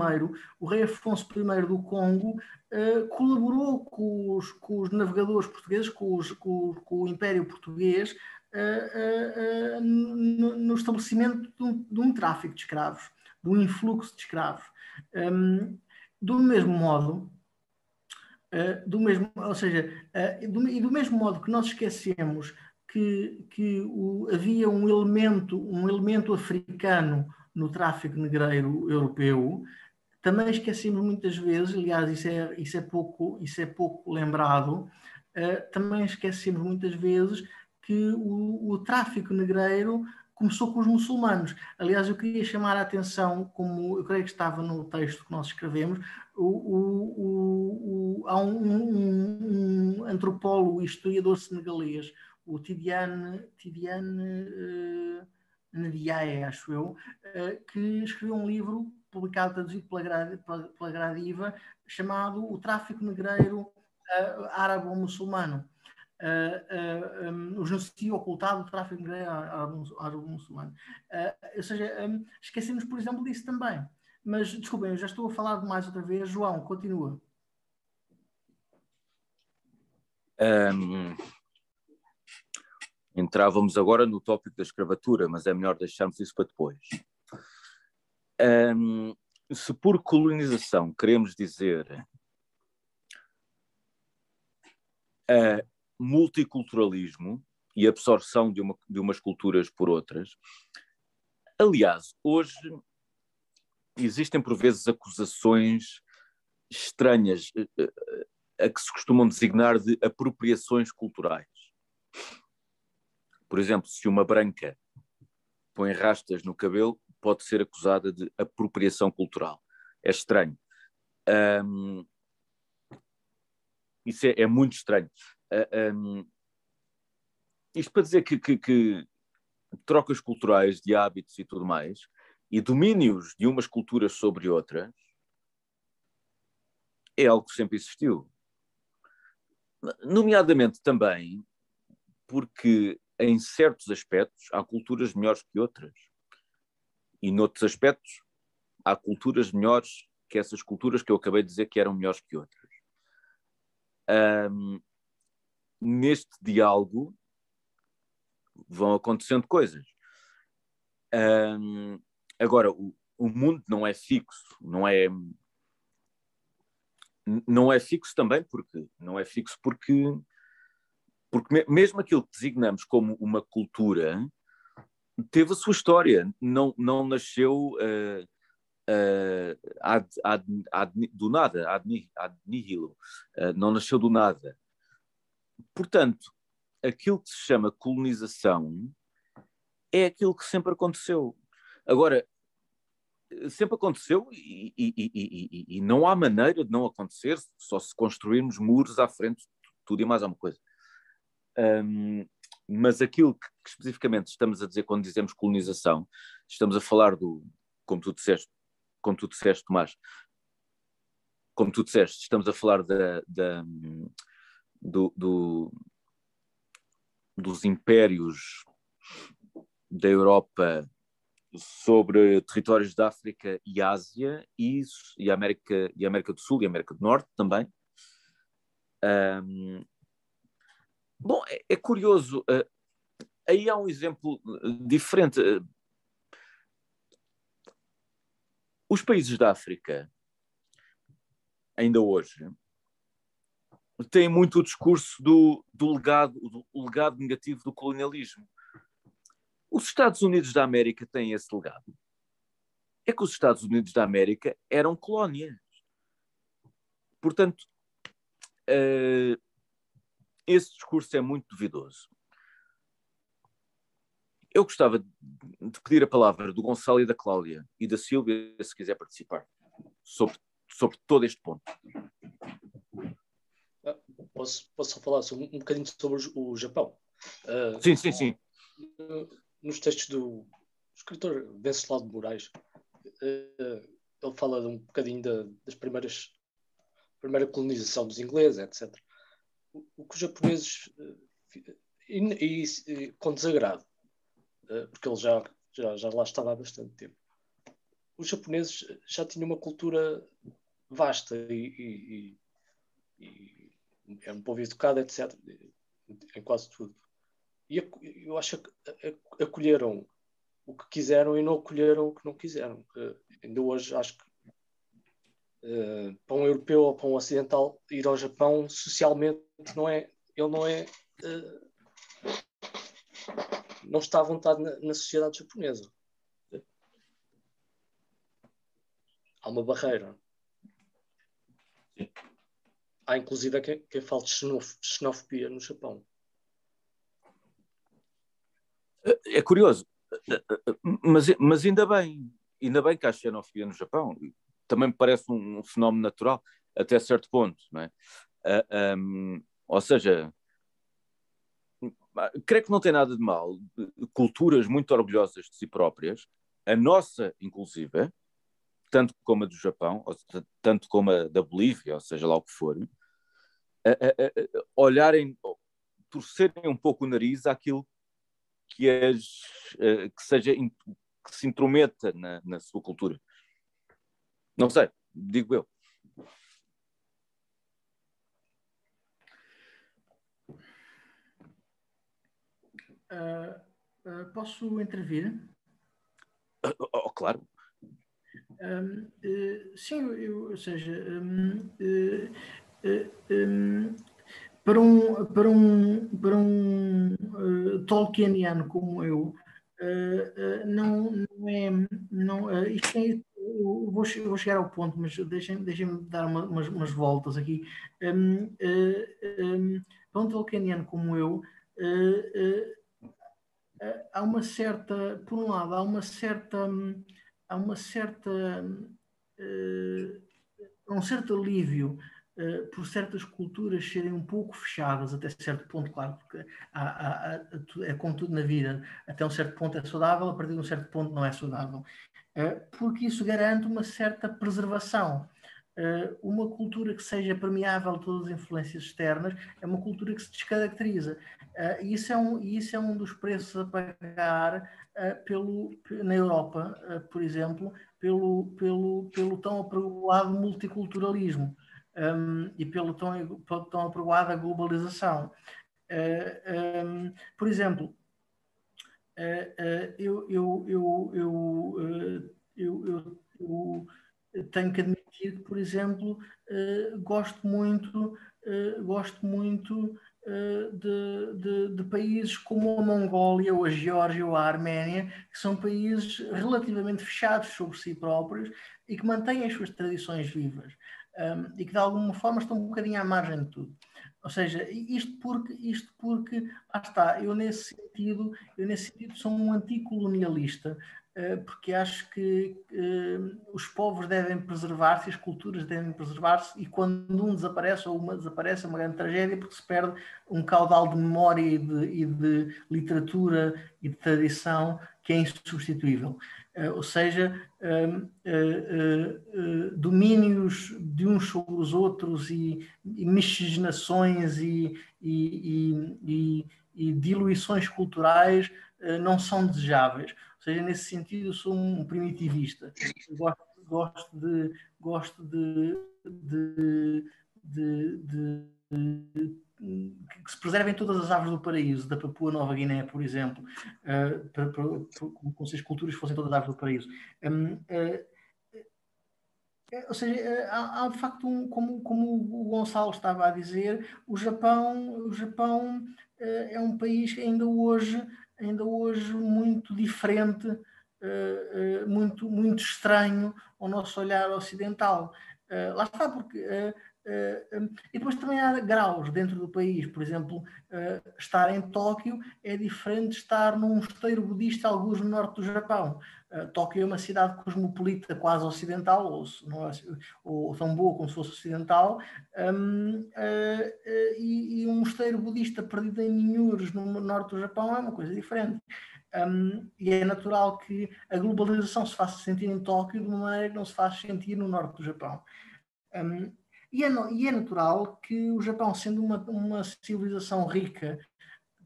o rei Afonso I do Congo, uh, colaborou com os, com os, navegadores portugueses, com, os, com, com o Império Português, uh, uh, no, no, estabelecimento de um, de um tráfico de escravos do influxo de escravos. Um, do mesmo modo, uh, do mesmo, ou seja, uh, do, e do mesmo modo que nós esquecemos que, que o, havia um elemento, um elemento africano no tráfico negreiro europeu, também esquecemos muitas vezes, aliás, isso é, isso é, pouco, isso é pouco lembrado, uh, também esquecemos muitas vezes que o, o tráfico negreiro começou com os muçulmanos. Aliás, eu queria chamar a atenção, como eu creio que estava no texto que nós escrevemos, o, o, o, há um, um, um, antropólogo e historiador senegalês, o Tidiane, Tidiane uh, Ndiaye, acho eu, uh, que escreveu um livro publicado, traduzido pela, pela Gradiva, chamado O Tráfico Negreiro uh, Árabe-Muçulmano uh, uh, um, o genocídio ocultado, o tráfico de árabe-muçulmano. Uh, ou seja, um, esquecemos, por exemplo, disso também. Mas, desculpem, eu já estou a falar demais outra vez. João, continua. Um, entrávamos agora no tópico da escravatura, mas é melhor deixarmos isso para depois. Um, se por colonização queremos dizer uh, multiculturalismo e absorção de, uma, de umas culturas por outras. Aliás, hoje existem por vezes acusações estranhas eh, eh, a que se costumam designar de apropriações culturais. Por exemplo, se uma branca põe rastas no cabelo, pode ser acusada de apropriação cultural. É estranho. Um, isso é, é, muito estranho. Um, isto para dizer que, que, que, trocas culturais de hábitos e tudo mais, e domínios de umas culturas sobre outras, é algo que sempre existiu. Nomeadamente também porque, em certos aspectos, há culturas melhores que outras. e noutros aspectos, há culturas melhores que essas culturas que eu acabei de dizer que eram melhores que outras. Um, neste diálogo vão acontecendo coisas. Um, agora, o, o mundo não é fixo, não é não é fixo também porque não é fixo porque porque mesmo aquilo que designamos como uma cultura teve a sua história. Não não nasceu uh, uh, ad, ad, ad, do nada ad, nihilo. Uh, não nasceu do nada portanto aquilo que se chama colonização é aquilo que sempre aconteceu agora sempre aconteceu e, e, e, e, não há maneira de não acontecer só se construirmos muros à frente tudo e mais alguma coisa. Um, mas aquilo que, que, especificamente estamos a dizer quando dizemos colonização, estamos a falar do, como tu disseste, como tu disseste, Tomás, como tu disseste, estamos a falar da, da do, do, dos impérios da Europa sobre territórios da África e Ásia e, e, América, e América do Sul e América do Norte também. Um, bom, é, é curioso. Uh, aí há um exemplo diferente. Os países da África, ainda hoje, têm muito o discurso do, do legado, do legado negativo do colonialismo. Os Estados Unidos da América têm esse legado. É que os Estados Unidos da América eram colónias. Portanto, uh, esse discurso é muito duvidoso. Eu gostava de pedir a palavra do Gonçalo e da Cláudia e da Silvia, se quiser participar, sobre, sobre todo este ponto. Ah, posso, posso falar sobre, um bocadinho sobre o Japão? Uh, sim, sim, sim nos textos do escritor Venceslau de Moraes, uh, ele fala um bocadinho da, das primeiras primeira colonização dos ingleses, etc. O, o que os japoneses uh, e, e, com desagrado, uh, porque ele já, já, já lá estava há bastante tempo. Os japoneses já tinham uma cultura vasta e, e, é um povo educado, etc. Em quase tudo. E eu acho que acolheram o que quiseram e não acolheram o que não quiseram. Uh, ainda hoje acho que uh, para um europeu ou para um ocidental ir ao Japão socialmente não é ele não é uh, não está à vontade na, na, sociedade japonesa há uma barreira há inclusive quem, quem de xenofobia no Japão é curioso, mas, mas ainda bem, ainda bem que há xenofobia no Japão. Também me parece um, um fenómeno natural, até certo ponto, não é? Uh, ah, um, ou seja, creio que não tem nada de mal. Culturas muito orgulhosas de si próprias, a nossa, inclusive, tanto como a do Japão, tanto como a da Bolívia, ou seja lá o que for, olharem, torcerem um pouco o nariz àquilo que, as, uh, que seja que se intrometa na, na sua cultura. Não sei, digo eu. Uh, uh, posso intervir? Uh, oh, claro. Um, sim, eu, ou seja, um, um, para um, para um, para um uh, Tolkieniano como eu, uh, uh, não, não é. Não, isto é eu vou, vou, chegar ao ponto, mas deixem-me deixem dar uma, umas, umas, voltas aqui. Um, um, para um Tolkieniano como eu, há uma certa, por um lado, há uma certa, há uma certa, um certo alívio uh, por certas culturas serem um pouco fechadas até certo ponto, claro, porque há, há, há, é como tudo na vida, até um certo ponto é saudável, a partir de um certo ponto não é saudável, uh, porque isso garante uma certa preservação. Uh, uma cultura que seja permeável a todas as influências externas é uma cultura que se descaracteriza. E isso é, um, isso é um dos preços a pagar pelo, na Europa, por exemplo, pelo, pelo, pelo tão apregoado multiculturalismo um, e pelo tão, pelo tão globalização. Um, por exemplo, eu, eu, eu, eu, eu, eu tenho que admitir que, por exemplo, uh, gosto muito, uh, gosto muito uh, de, de, de, países como a Mongólia, ou a Geórgia, ou a Arménia, que são países relativamente fechados sobre si próprios e que mantêm as suas tradições vivas um, e que de alguma forma estão um bocadinho à margem de tudo. Ou seja, isto porque, isto porque, lá está, eu nesse sentido, eu nesse sentido sou um anticolonialista, eh, porque acho que uh, os povos devem preservar-se, as culturas devem preservar-se, e quando um desaparece ou uma desaparece é uma grande tragédia, porque se perde um caudal de memória e de, e de literatura e de tradição que é insubstituível. Uh, ou seja, domínios de uns sobre os outros e, e miscigenações e, e, e diluições culturais não são desejáveis ou seja, nesse sentido, eu sou um primitivista. Gosto, gosto de. Gosto de, de, de, de que se preservem todas as aves do paraíso, da Papua Nova Guiné, por exemplo, uh, para, para, para, como se as culturas fossem todas aves do paraíso. Um, uh, ou seja, há, há de facto, um, como, como o Gonçalo estava a dizer, o Japão, o Japão uh, é um país ainda hoje ainda hoje muito diferente, muito, muito estranho ao nosso olhar ocidental. Lá está, porque. Um, e depois também há graus dentro do país, por exemplo, estar em Tóquio é diferente de estar num mosteiro budista, alguns no norte do Japão. Tóquio é uma cidade cosmopolita, quase ocidental, ou, é, ou tão boa como se fosse ocidental, e, um mosteiro budista perdido em Ninhures, no norte do Japão, é uma coisa diferente. Um, e é natural que a globalização se faça sentir em Tóquio de uma maneira que não se faz sentir no norte do Japão. Um, e, é, e, é, natural que o Japão, sendo uma, uma civilização rica,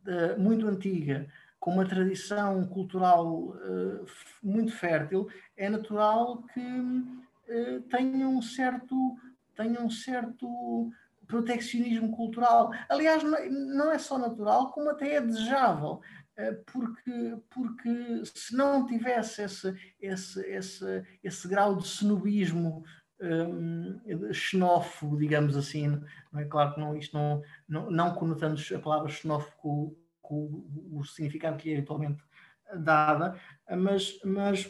uh, muito antiga, com uma tradição cultural uh, muito fértil, é natural que uh, tenha um certo, tenha um certo proteccionismo cultural. Aliás, não é só natural, como até é desejável, porque, porque se não tivesse esse, esse, esse, esse grau de snobismo um, xenófobo, digamos assim, não é claro que não, isto não, não, não conotando a palavra xenófobo com o, significado que é habitualmente dada, mas, mas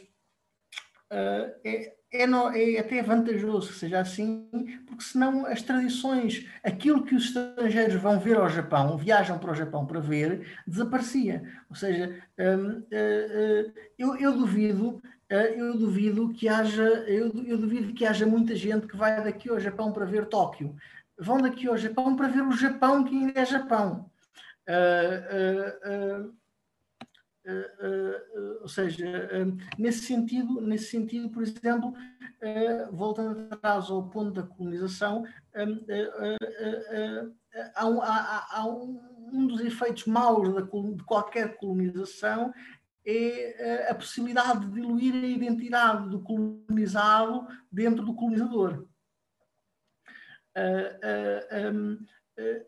uh, é, é, no, é, até vantajoso que seja assim, porque senão as tradições, aquilo que os estrangeiros vão ver ao Japão, viajam para o Japão para ver, desaparecia. Ou seja, um, uh, uh, eu, eu, duvido. Eu duvido que haja, eu, eu duvido que haja muita gente que vai daqui ao Japão para ver Tóquio. Vão daqui ao Japão para ver o Japão que ainda é Japão. Uh, uh, uh, ou seja, nesse sentido, nesse sentido, por exemplo, voltando atrás ao ponto da colonização, há, um, há, há um, um, dos efeitos maus de qualquer colonização é a possibilidade de diluir a identidade do colonizado dentro do colonizador. Um,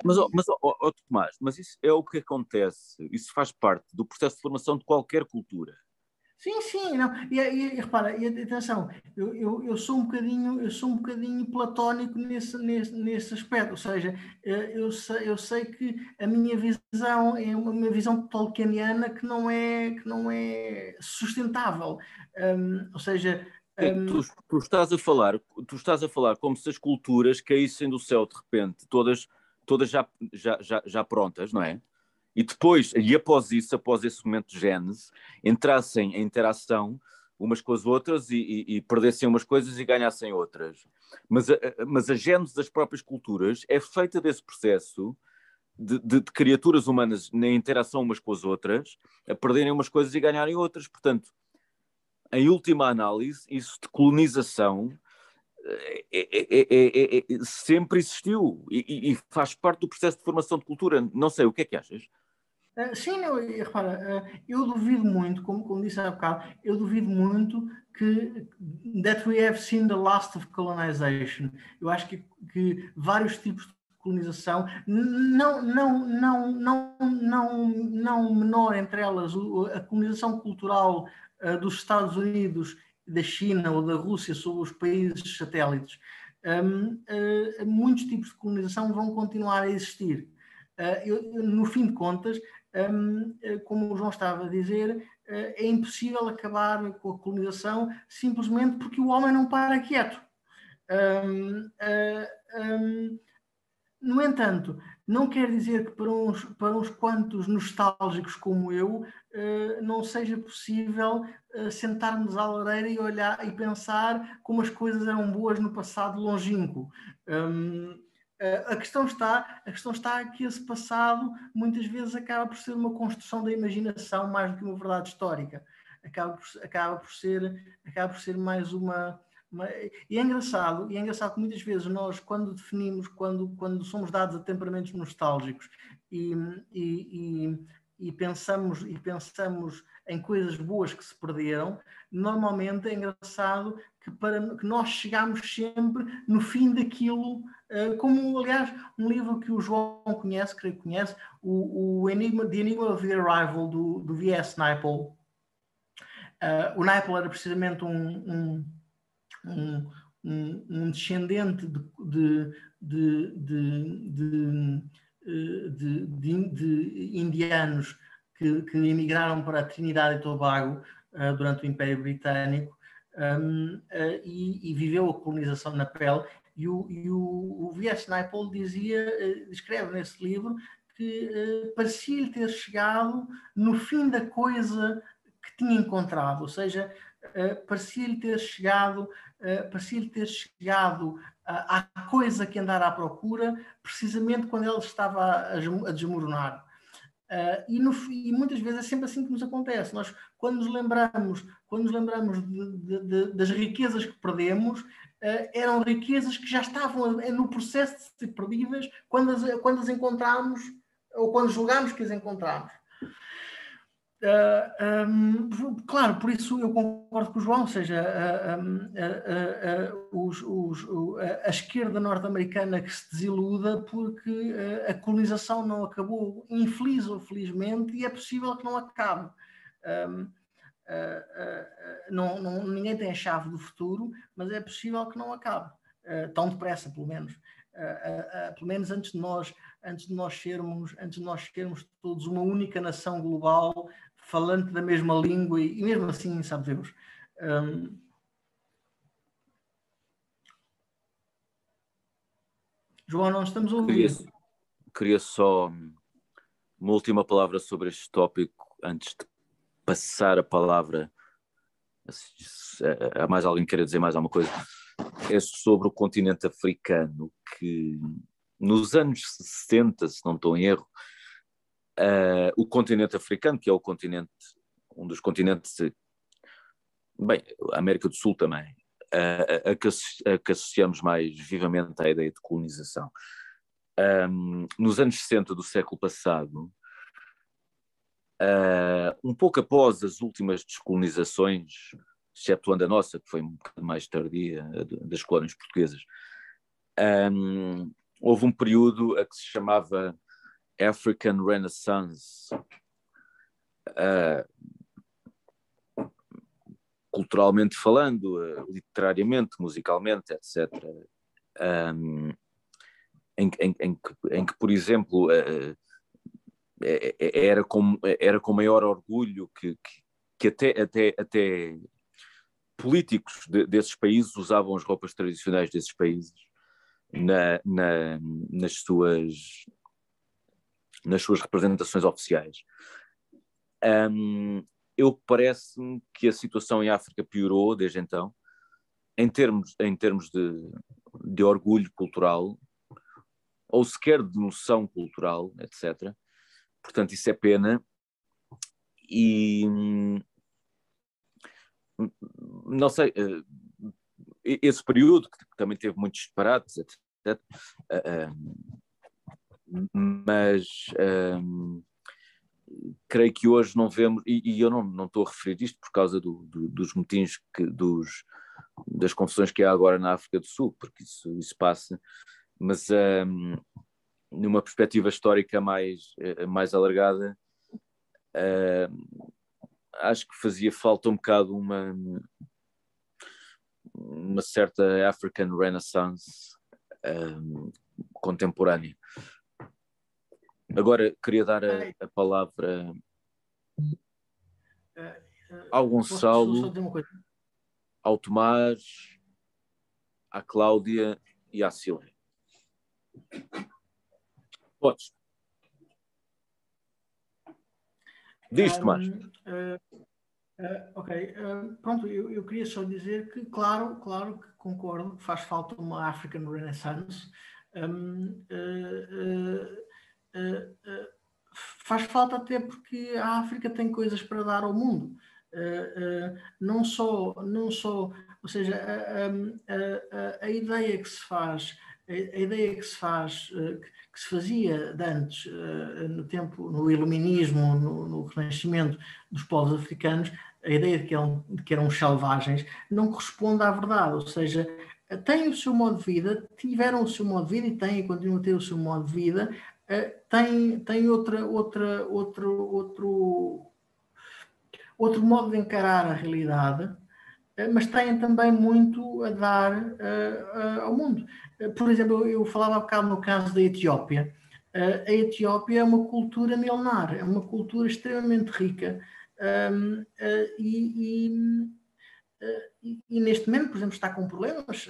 mas, mas oh, oh, Tomás, mas isso é o que acontece, isso faz parte do processo de formação de qualquer cultura. Sim, sim, não. E, e, repara, e atenção, eu, eu, eu, sou um bocadinho, eu sou um bocadinho platónico nesse, nesse, nesse aspecto, ou seja, eh, eu sei, eu sei que a minha visão é uma visão tolkieniana que não é, que não é sustentável. Um, ou seja, um... tu, tu, estás a falar, tu estás a falar como se as culturas caíssem do céu de repente, todas todas já, já, já, já prontas, não é? E depois, e após isso, após esse momento de gênese, entrassem em interação umas com as outras e, e, e, perdessem umas coisas e ganhassem outras. Mas a, mas a gênese das próprias culturas é feita desse processo de, de, de, criaturas humanas na interação umas com as outras, a perderem umas coisas e ganharem outras. Portanto, em última análise, isso de colonização é, é, sempre existiu e, e, faz parte do processo de formação de cultura. Não sei, o que é que achas? Sim, eu, repara, eu duvido muito, como, como disse há bocado, eu duvido muito que that we have seen the last of colonization. Eu acho que, que vários tipos de colonização, não, não, não, não, não, não menor entre elas a colonização cultural uh, dos Estados Unidos, da China ou da Rússia sobre os países satélites. Um, muitos tipos de colonização vão continuar a existir. Uh, eu, no fim de contas, como o João estava a dizer, é impossível acabar com a colonização simplesmente porque o homem não para quieto. Um, no entanto, não quer dizer que para uns, para uns quantos nostálgicos como eu não seja possível sentarmos à lareira e olhar e pensar como as coisas eram boas no passado longínquo. Um, eh, a questão está, a questão está que esse passado muitas vezes acaba por ser uma construção da imaginação mais do que uma verdade histórica. Acaba por, acaba por ser, acaba por ser mais uma e é engraçado, e é engraçado que muitas vezes nós, quando definimos, quando, quando somos dados a temperamentos nostálgicos e, e, e, e, pensamos, e pensamos em coisas boas que se perderam, normalmente é engraçado que, para, que nós chegamos sempre no fim daquilo, como aliás um livro que o João conhece, creio que conhece, o, o Enigma, The Enigma of the Arrival, do, do V.S. Naipaul. Uh, o Naipaul era precisamente um, um um, um, descendente de, de, de, de indianos que, que, emigraram para a Trinidade e Tobago uh, durante o Império Britânico um, uh, e, e, viveu a colonização na pele. E o, e o, o V.S. Naipaul dizia, uh, escreve nesse livro, que parecia-lhe ter chegado no fim da coisa que tinha encontrado, ou seja, parecia-lhe ter chegado parecia-lhe ter chegado à coisa que andara à procura, precisamente quando ele estava a, desmoronar. Uh, e, no, e, muitas vezes é sempre assim que nos acontece. Nós, quando nos lembramos, quando nos lembramos de, de, de, das riquezas que perdemos, eram riquezas que já estavam no processo de ser perdidas quando as, quando as encontramos ou quando julgamos que as encontramos. Uh, ah, um, claro, por isso eu concordo com o João, ou seja, uh, uh, os, os, a esquerda norte-americana que se desiluda porque a colonização não acabou, infeliz ou felizmente, e é possível que não acabe. Um, não, não, ninguém tem a chave do futuro, mas é possível que não acabe, tão depressa, pelo menos. pelo menos antes de nós antes de nós sermos antes de nós sermos todos uma única nação global falante da mesma língua e, e mesmo assim, sabe. Um, João, não estamos a ouvir. Queria, queria só uma última palavra sobre este tópico antes de passar a palavra. Há mais alguém que queira dizer mais alguma coisa? É sobre o continente africano, que nos anos 60, se não estou em erro, uh, o continente africano, que é o continente, um dos continentes, bem, a América do Sul também, a, que, a, que, associamos mais vivamente à ideia de colonização. Um, nos anos 60 do século passado, uh, um pouco após as últimas descolonizações, excetuando a nossa, que foi um bocado mais tardia, das colónias portuguesas, um, houve um período a que se chamava African Renaissance, uh, culturalmente falando, uh, literariamente, musicalmente, etc. Um, em, em, em, que, em, que, por exemplo, uh, era, com, era com maior orgulho que, que, que até, até, até políticos de, desses países usavam as roupas tradicionais desses países na, na, nas suas nas suas representações oficiais. Um, eu parece-me que a situação em África piorou desde então, em termos, em termos de, de orgulho cultural, ou sequer de noção cultural, etc. Portanto, isso é pena. E não sei, eh, esse período, que também teve muitos disparates, etc. mas creio que hoje não vemos, e, e eu não, não estou a referir isto por causa do, do, dos motins, que, dos, das confusões que há agora na África do Sul, porque isso, isso passa, mas um, numa perspectiva histórica mais, eh, mais alargada, uh, acho que fazia falta um bocado uma, uma certa African Renaissance um, contemporânea. Agora queria dar a, a palavra ao Gonçalo, ao Tomás, à Cláudia e à Silvia. Podes. Diz, Tomás. Um, uh, uh, ok, uh, pronto, eu, eu, queria só dizer que, claro, claro que concordo que faz falta uma African Renaissance. Um, eh, eh, faz falta até porque a África tem coisas para dar ao mundo. Uh, uh, não só, não só, ou seja, a, a, a, ideia que se faz, a, ideia que se faz, uh, que, se fazia de antes, no tempo, no iluminismo, no, no, renascimento dos povos africanos, a ideia de que, eram, de que eram selvagens, não corresponde à verdade, ou seja, têm o seu modo de vida, tiveram o seu modo de vida e têm e continuam a ter o seu modo de vida, eh, tem, tem outra, outra, outro, outro, outro modo de encarar a realidade, eh, mas têm também muito a dar ao mundo. Por exemplo, eu falava há bocado no caso da Etiópia. a Etiópia é uma cultura milenar, é uma cultura extremamente rica. Um, e, e e, neste momento, por exemplo, está com problemas.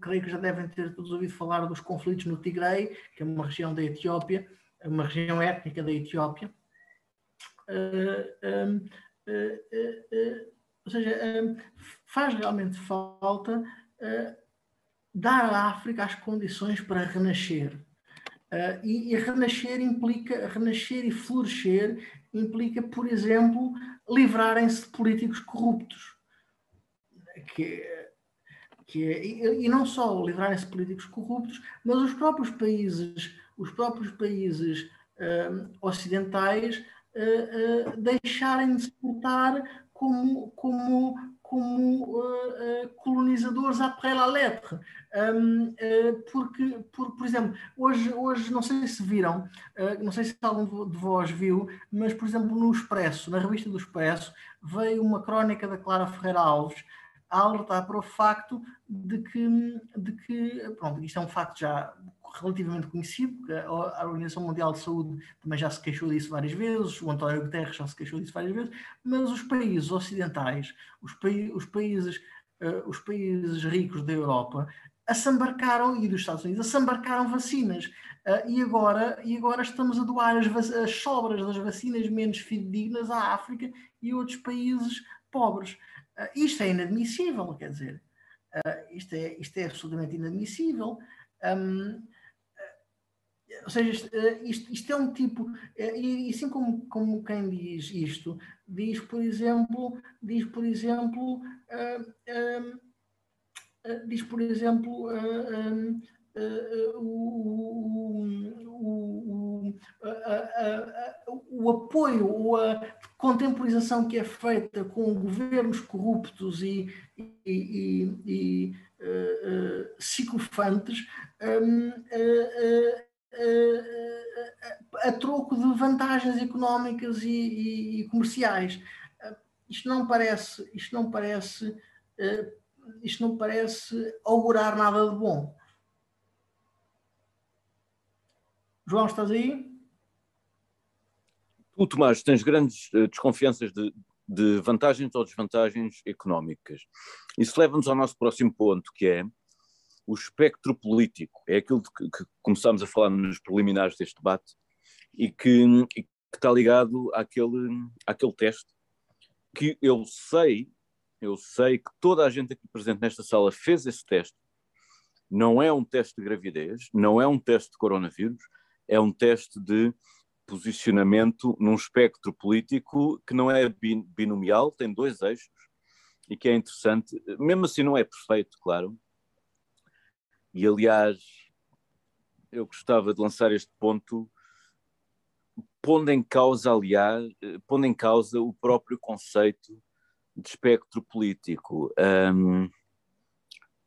Creio que já devem ter todos ouvido falar dos conflitos no Tigray, que é uma região da Etiópia, uma região étnica da Etiópia. Ou seja, faz realmente falta dar à África as condições para renascer. E, e renascer implica, renascer e florescer implica, por exemplo, livrarem-se de políticos corruptos que, que é, e, e, não só livrarem-se de políticos corruptos, mas os próprios países, os próprios países uh, ocidentais uh, uh, deixarem de se portar como, como, como colonizadores à pré la lettre. Um, porque, por, por exemplo, hoje, hoje, não sei se viram, não sei se algum de vós viu, mas, por exemplo, no Expresso, na revista do Expresso, veio uma crónica da Clara Ferreira Alves, a alertar para o facto de que, de que pronto, isto é um facto já relativamente conhecido, a Organização Mundial de Saúde também já se queixou disso várias vezes, o António Guterres já se queixou disso várias vezes, mas os países ocidentais, os, paí os países, uh, os países ricos da Europa, assambarcaram, e dos Estados Unidos, assambarcaram vacinas. Uh, e, agora, e agora estamos a doar as, as sobras das vacinas menos fidedignas à África e outros países pobres. Uh, isto é inadmissível, quer dizer, uh, isto, é, isto é absolutamente inadmissível. Um, ou seja, isto, isto, é um tipo, e assim como, como quem diz isto, diz, por exemplo, diz, por exemplo, diz, por exemplo, o, o, o, apoio ou a contemporização que é feita com governos corruptos e, e, e, e uh, uh, psicofantes um, uh, a troco de vantagens económicas e, comerciais. Isto não parece, isto não parece, isto não parece augurar nada de bom. João, estás aí? Tu, Tomás, tens grandes uh, desconfianças de, de, vantagens ou desvantagens económicas. Isso leva-nos ao nosso próximo ponto, que é o espectro político. É aquilo que, que começámos a falar nos preliminares deste debate e que, e que está ligado àquele, àquele teste que eu sei, eu sei que toda a gente aqui presente nesta sala fez esse teste. Não é um teste de gravidez, não é um teste de coronavírus, é um teste de posicionamento num espectro político que não é binomial, tem dois eixos, e que é interessante, mesmo assim não é perfeito, claro. E aliás, eu gostava de lançar este ponto pondo em causa, aliás, pondo em causa o próprio conceito de espectro político. Um,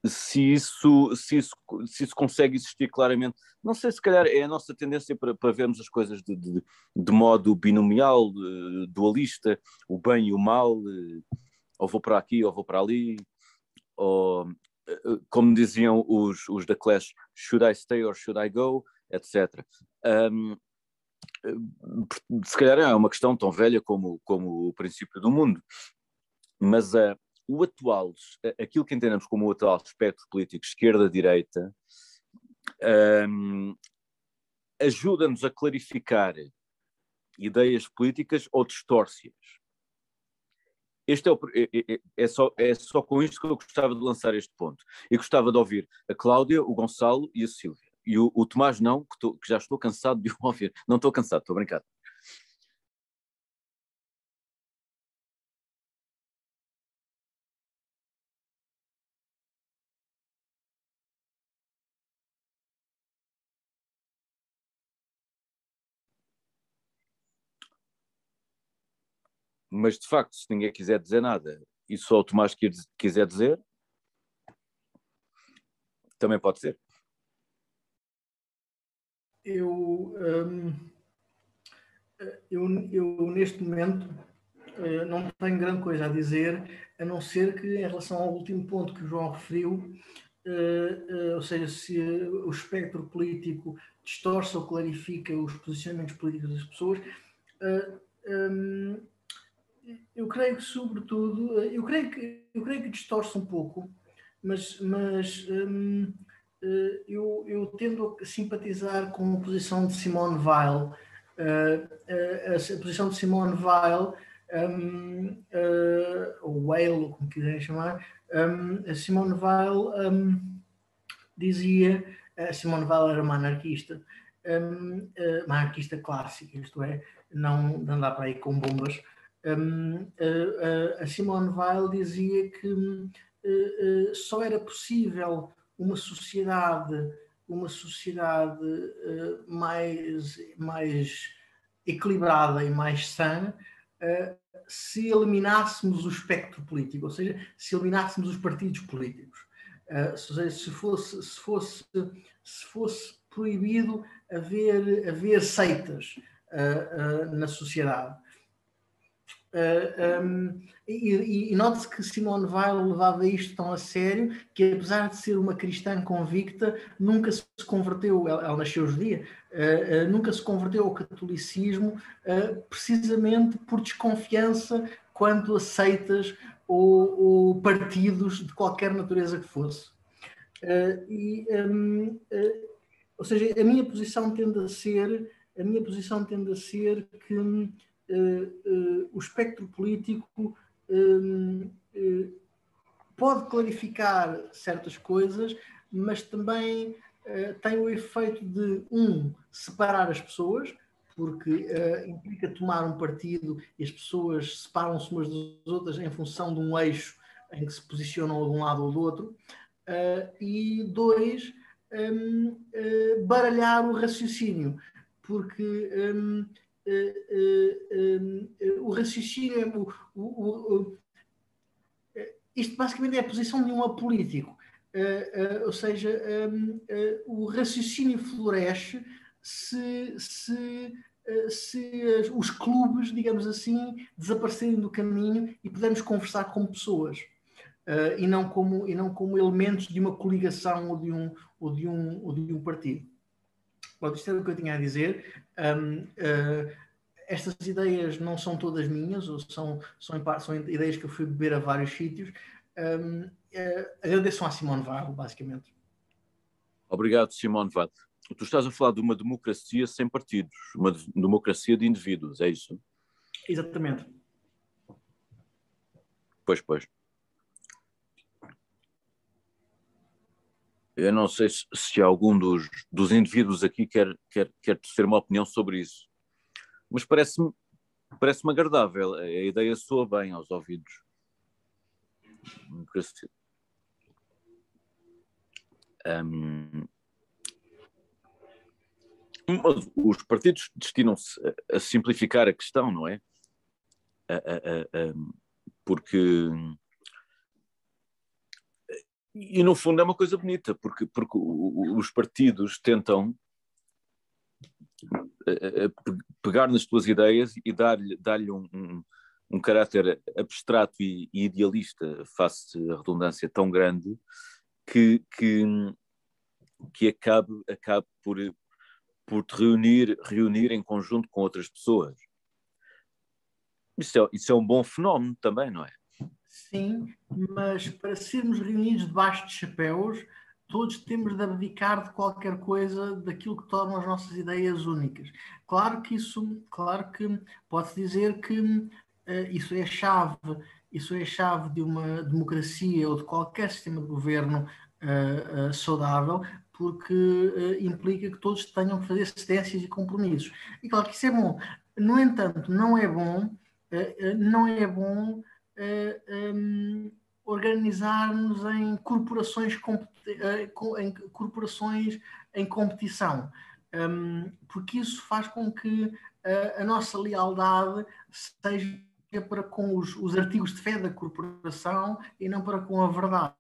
se isso, se, isso, se isso consegue existir claramente. Não sei, se calhar é a nossa tendência para, para vermos as coisas de, de, de modo binomial, dualista, o bem e o mal, ou vou para aqui ou vou para ali, ou como diziam os, os da Clash, should I stay or should I go, etc. Um, se calhar é uma questão tão velha como, como o princípio do mundo, mas uh, o atual, aquilo que entendemos como o atual espectro político esquerda-direita, um, ajuda-nos a clarificar ideias políticas ou distorce-as. Este é, o, é, é, é, só, é só com isto que eu gostava de lançar este ponto. E gostava de ouvir a Cláudia, o Gonçalo e a Silvia. E o, o Tomás não, que, tô, que já estou cansado de ouvir. Não estou cansado, estou a mas de facto, se ninguém quiser dizer nada e só o Tomás quiser dizer, também pode ser. Eu, hum, eu, eu neste momento eh, não tenho grande coisa a dizer, a não ser que em relação ao último ponto que o João referiu, eh, eh, ou seja, se o espectro político distorce ou clarifica os posicionamentos políticos das pessoas, hum, eu creio que, sobretudo, eu creio que, eu creio que distorce um pouco, mas, mas hum, eh, eu, eu tendo a simpatizar com a posição de Simone Weil. Uh, a posição de Simone Weil, um, ou Weil, como quiserem chamar, um, Simone Weil um, dizia, a Simone Weil era uma anarquista, um, uma anarquista clássica, isto é, não andar para aí com bombas, um, a, a, Simone Weil dizia que uh, uh, só era possível uma sociedade, uma sociedade uh, mais, mais equilibrada e mais sã se eliminássemos o espectro político, ou seja, se eliminássemos os partidos políticos. Seja, se fosse, se fosse, se fosse proibido haver, haver seitas na sociedade. Uh, ah, um, e, e note-se que Simone Weil levava isto tão a sério que, apesar de ser uma cristã convicta, nunca se converteu, ela, ela nasceu judia, uh, uh, nunca se converteu ao catolicismo, precisamente por desconfiança quanto a seitas ou, ou partidos de qualquer natureza que fosse. e, um, ou seja, a minha posição tende a ser, a minha posição tende a ser que eh, o espectro político eh, pode clarificar certas coisas, mas também tem o efeito de, um, separar as pessoas, porque implica tomar um partido e as pessoas separam-se umas das outras em função de um eixo em que se posicionam de um lado ou do outro, e dois, baralhar o raciocínio, porque o raciocínio, o, o, o, isto basicamente é a posição de um apolítico, ou seja, o raciocínio floresce se, se, se os clubes, digamos assim, desaparecerem do caminho e pudermos conversar com pessoas. Uh, e, não como, e não como elementos de uma coligação ou de um, ou de um, ou de um partido. Bom, isto é o que eu tinha a dizer. Um, uh, estas ideias não são todas minhas, ou são, são, são ideias que eu fui beber a vários sítios. Um, uh, agradeço à Simone Weil, basicamente. Obrigado, Simone Weil. Tu estás a falar de uma democracia sem partidos, uma democracia de indivíduos, é isso? Exatamente. Pois, pois. Eu não sei se, se algum dos, dos indivíduos aqui quer, quer, quer ter uma opinião sobre isso, mas parece-me parece agradável, a ideia soa bem aos ouvidos. Um, os partidos destinam-se a, simplificar a questão, não é? A, a, porque e no fundo é uma coisa bonita, porque, porque os partidos tentam eh, eh, pegar nas tuas ideias e dar-lhe dar um, um, um, caráter abstrato e, e idealista, face a redundância tão grande, que, que, que acabe, acabe por, por te reunir, reunir em conjunto com outras pessoas. Isso é, isso é um bom fenómeno também, não é? Sim, mas para sermos reunidos debaixo de chapéus, todos temos de abdicar de qualquer coisa daquilo que torna as nossas ideias únicas. Claro que isso, claro que pode dizer que uh, isso é a chave, isso é a chave de uma democracia ou de qualquer sistema de governo uh, uh, saudável, porque implica que todos tenham que fazer cedências e compromissos. E claro que isso é bom. No entanto, não é bom, não é bom um, organizar-nos em corporações, eh, em corporações em competição, um, porque isso faz com que a, a nossa lealdade seja para com os, os, artigos de fé da corporação e não para com a verdade.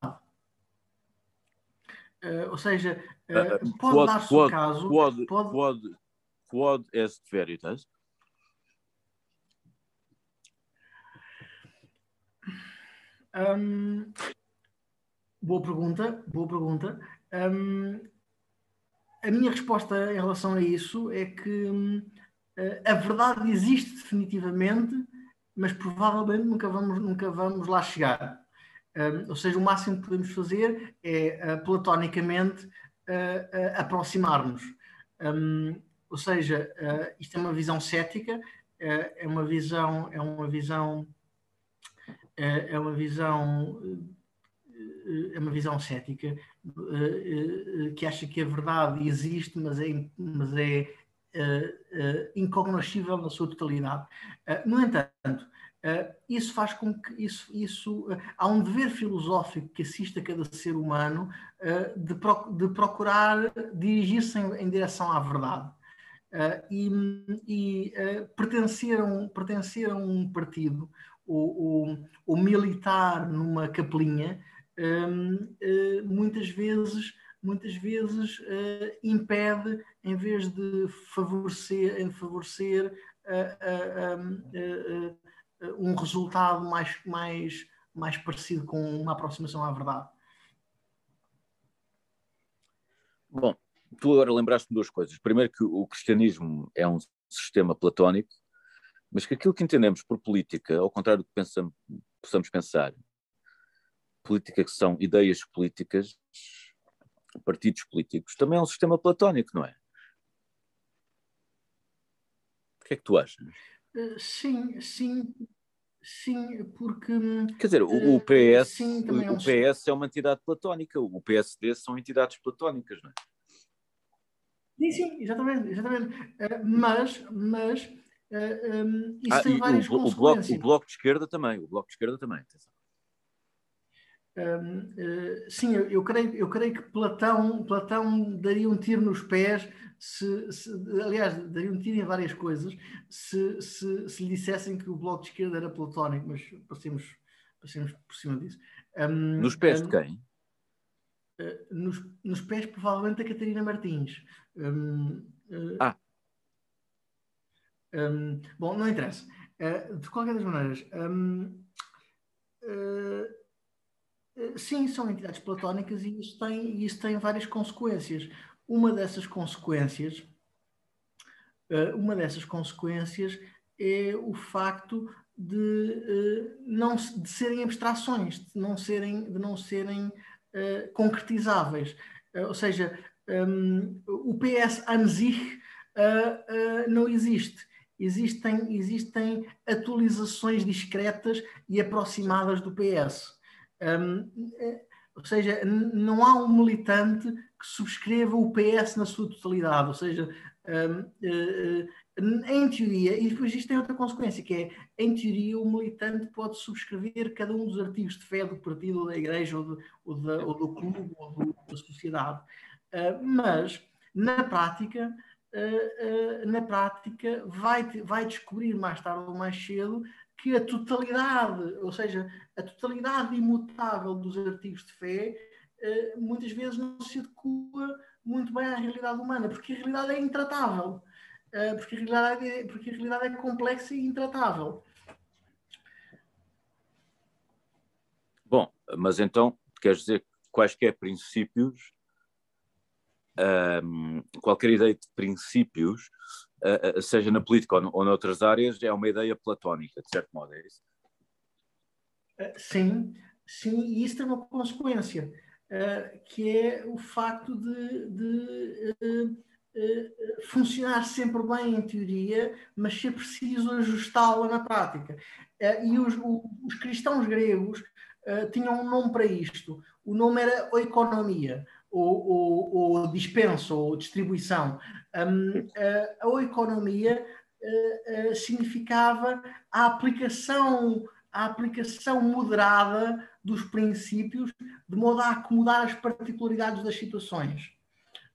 Uh, ou seja, uh, pode dar-se o caso. Quod, pode... quod, quod est veritas? Um, boa pergunta, boa pergunta. Um, a minha resposta em relação a isso é que um, a verdade existe definitivamente, mas provavelmente nunca vamos, nunca vamos lá chegar. ou seja, o máximo que podemos fazer é uh, platonicamente uh, uh, aproximar-nos. ou seja, isto é uma visão cética, é uma visão, é uma visão é, é uma visão eh, é uma visão cética eh, eh, que acha que a verdade existe, mas é, mas é incognoscível na sua totalidade. No entanto, isso faz com que isso, isso há um dever filosófico que assiste a cada ser humano de, de procurar dirigir-se em, em, direção à verdade. e, e pertencer, a um, pertencer a um partido o, o, o militar numa capelinha, um, uh, eh, muitas vezes, muitas vezes uh, impede, em vez de favorecer, em favorecer uh, um resultado mais, mais, mais parecido com uma aproximação à verdade. Bom, tu agora lembraste-me duas coisas. Primeiro que o cristianismo é um sistema platónico mas que aquilo que entendemos por política, ao contrário do que pensamos, possamos pensar, política que são ideias políticas, partidos políticos, também é um sistema platónico, não é? O que é que tu achas? Eh, sim, sim, sim, porque. Quer dizer, o, o eh, PS, sim, o, o PS é uma entidade platónica, o PSD são entidades platónicas, não é? Sim, sim, exatamente, exatamente. Eh, mas, mas um, isso ah, tem várias o, consequências. O bloco, o bloco de esquerda também, o bloco de esquerda também. Um, uh, sim, eu, eu, creio, eu creio que Platão, Platão daria um tiro nos pés, se, se, aliás, daria um tiro em várias coisas, se, se, se lhe dissessem que o bloco de esquerda era platónico, mas passemos, passemos por cima disso. Um, nos pés um, de quem? Uh, nos, nos pés, provavelmente, da Catarina Martins. Uh, ah, um, bom, não interessa. Uh, de qualquer das maneiras, um, uh, uh, sim, são entidades platónicas e isso tem, isso tem várias consequências. Uma dessas consequências, uma dessas consequências é o facto de não de serem abstrações, de não serem, de não serem concretizáveis. ou seja, um, o PS an sich não existe existem, existem atualizações discretas e aproximadas do PS. Um, é, ou seja, não há um militante que subscreva o PS na sua totalidade, ou seja, um, uh, em teoria, e depois isto tem outra consequência, que é, em teoria, o militante pode subscrever cada um dos artigos de fé do partido, ou da igreja, ou, do, ou, ou do clube, ou do, da sociedade. Uh, mas, na prática, na prática, vai, vai descobrir mais tarde ou mais cedo que a totalidade, ou seja, a totalidade imutável dos artigos de fé, muitas vezes não se adequa muito bem à realidade humana, porque a realidade é intratável. Eh, porque, a realidade é, porque a realidade é complexa e intratável. Bom, mas então queres dizer que quaisquer princípios, um, qualquer ideia de princípios, uh, seja na política ou, ou noutras áreas, é uma ideia platónica, de certo modo, é isso? Uh, sim, sim, e isso tem uma consequência, uh, que é o facto de, de eh, funcionar sempre bem em teoria, mas ser preciso ajustá-la na prática. Eh, e os, os cristãos gregos eh, tinham um nome para isto. O nome era oikonomia, ou, ou, ou dispensa, ou distribuição. a oikonomia significava a aplicação, a aplicação moderada dos princípios, de modo a acomodar as particularidades das situações.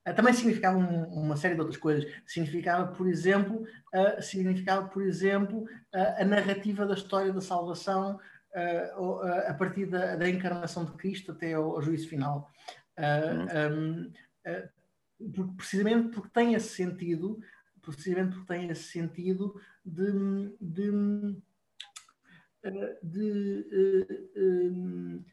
Eh, também significava um, uma série de outras coisas. Significava, por exemplo, uh, significava, por exemplo uh, a narrativa da história da salvação uh, a partir da, da, encarnação de Cristo até ao, ao juízo final. Um, uhum. precisamente porque tem esse sentido, precisamente porque tem esse sentido de, de, de, de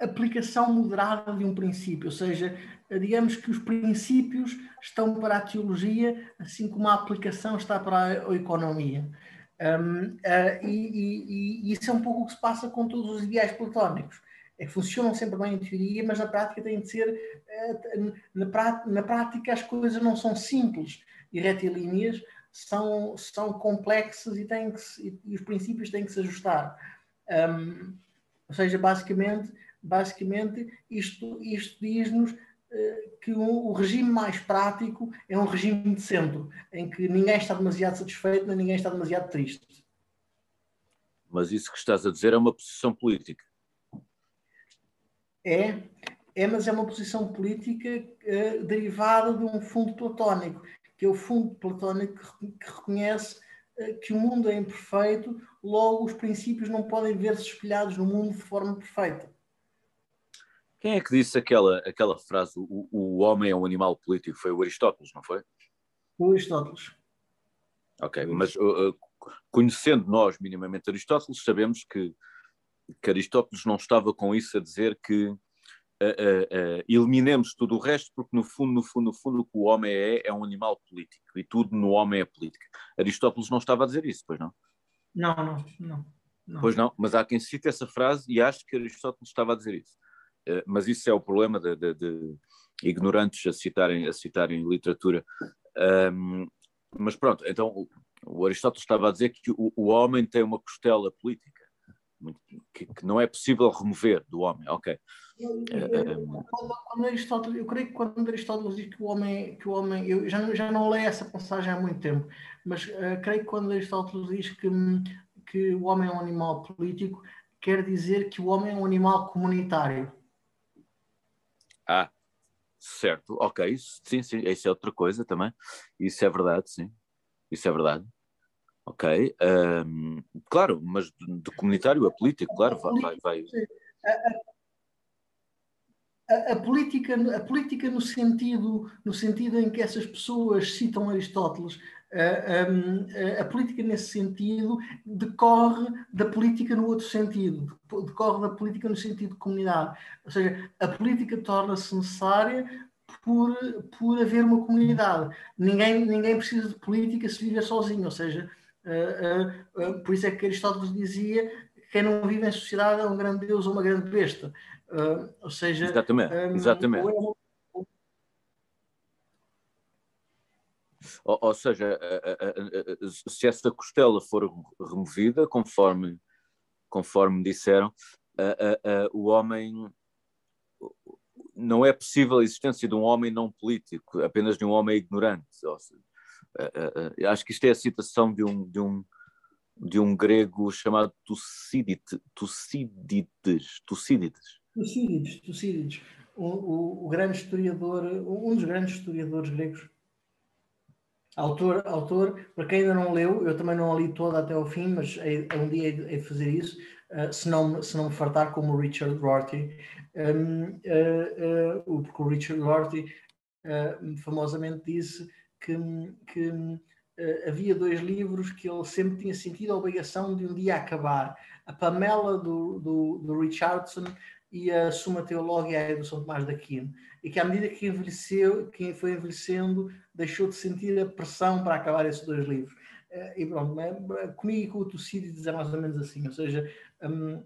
aplicação moderada de um princípio, ou seja, digamos que os princípios estão para a teologia, assim como a aplicação está para a economia. Um, uh, e, e, e, isso é um pouco o que se passa com todos os ideais platónicos. É que funcionam sempre bem em teoria, mas na prática têm de ser. Na, na, prática, as coisas não são simples e retilíneas, são, são complexas e, têm que se, e, os princípios têm que se ajustar. Um, ou seja, basicamente, basicamente isto, isto diz-nos eh, que o, regime mais prático é um regime de centro, em que ninguém está demasiado satisfeito nem ninguém está demasiado triste. Mas isso que estás a dizer é uma posição política. É, é mas é uma posição política uh, derivada de um fundo platónico, que é o fundo platónico que reconhece uh, que o mundo é imperfeito, logo os princípios não podem ver-se espelhados no mundo de forma perfeita. Quem é que disse aquela, aquela frase, o, o homem é um animal político? Foi o Aristóteles, não foi? O Aristóteles. Ok, mas uh, conhecendo nós minimamente Aristóteles, sabemos que, que Aristóteles não estava com isso a dizer que uh, uh, eliminemos tudo o resto, porque no fundo, no fundo, no fundo, o que o homem é é um animal político e tudo no homem é política. Aristóteles não estava a dizer isso, pois não? Não, não, não. não. Pois não, mas há quem cite essa frase e acho que Aristóteles estava a dizer isso. Eh, mas isso é o problema de, de, de ignorantes a citarem, a citarem literatura. Um, mas pronto, então o, o, Aristóteles estava a dizer que o, o homem tem uma costela política que, que, não é possível remover do homem. Ok. Quando, quando Aristóteles, eu creio que quando Aristóteles diz que o homem, que o homem, eu já não, já não leio essa passagem há muito tempo, mas uh, creio que quando Aristóteles diz que, que o homem é um animal político, quer dizer que o homem é um animal comunitário. Ah, certo, ok, sim, sim, isso é outra coisa também. Isso é verdade, sim. Isso é verdade. Ok. Um, claro, mas de comunitário a político, claro, vai. vai. A, a, a, política, a política no sentido, no sentido em que essas pessoas citam Aristóteles, a, a, política nesse sentido decorre da política no outro sentido, decorre da política no sentido de comunidade. Ou seja, a política torna-se necessária por, por haver uma comunidade. Ninguém, ninguém precisa de política se viver sozinho, ou seja, uh, uh, uh, por isso é que Aristóteles dizia que quem não vive em sociedade é um grande Deus ou uma grande besta. ou seja, exatamente, um, exatamente. Ou é Ou, ou seja, se essa costela for removida, conforme, conforme disseram, o homem. Não é possível a existência de um homem não político, apenas de um homem ignorante. Ou seja, acho que isto é a citação de um, de um, de um grego chamado Tucídides. Tucídides. Tucídides. Tucídides, Tucídides. O, o, o, grande historiador, um dos grandes historiadores gregos. Autor, autor, para quem ainda não leu, eu também não a li toda até ao fim, mas é, é um dia é de fazer isso, uh, se, não, se não me fartar como o Richard Rorty, um, uh, uh, porque o Richard Rorty famosamente disse que, que havia dois livros que ele sempre tinha sentido a obrigação de um dia acabar. A Pamela do, do, do Richardson e a Suma Teológica do São Tomás da Aquino. E que à medida que envelheceu, que foi envelhecendo, deixou de sentir a pressão para acabar esses dois livros. E pronto, comigo e com o Tucídides é mais ou menos assim, ou seja, um,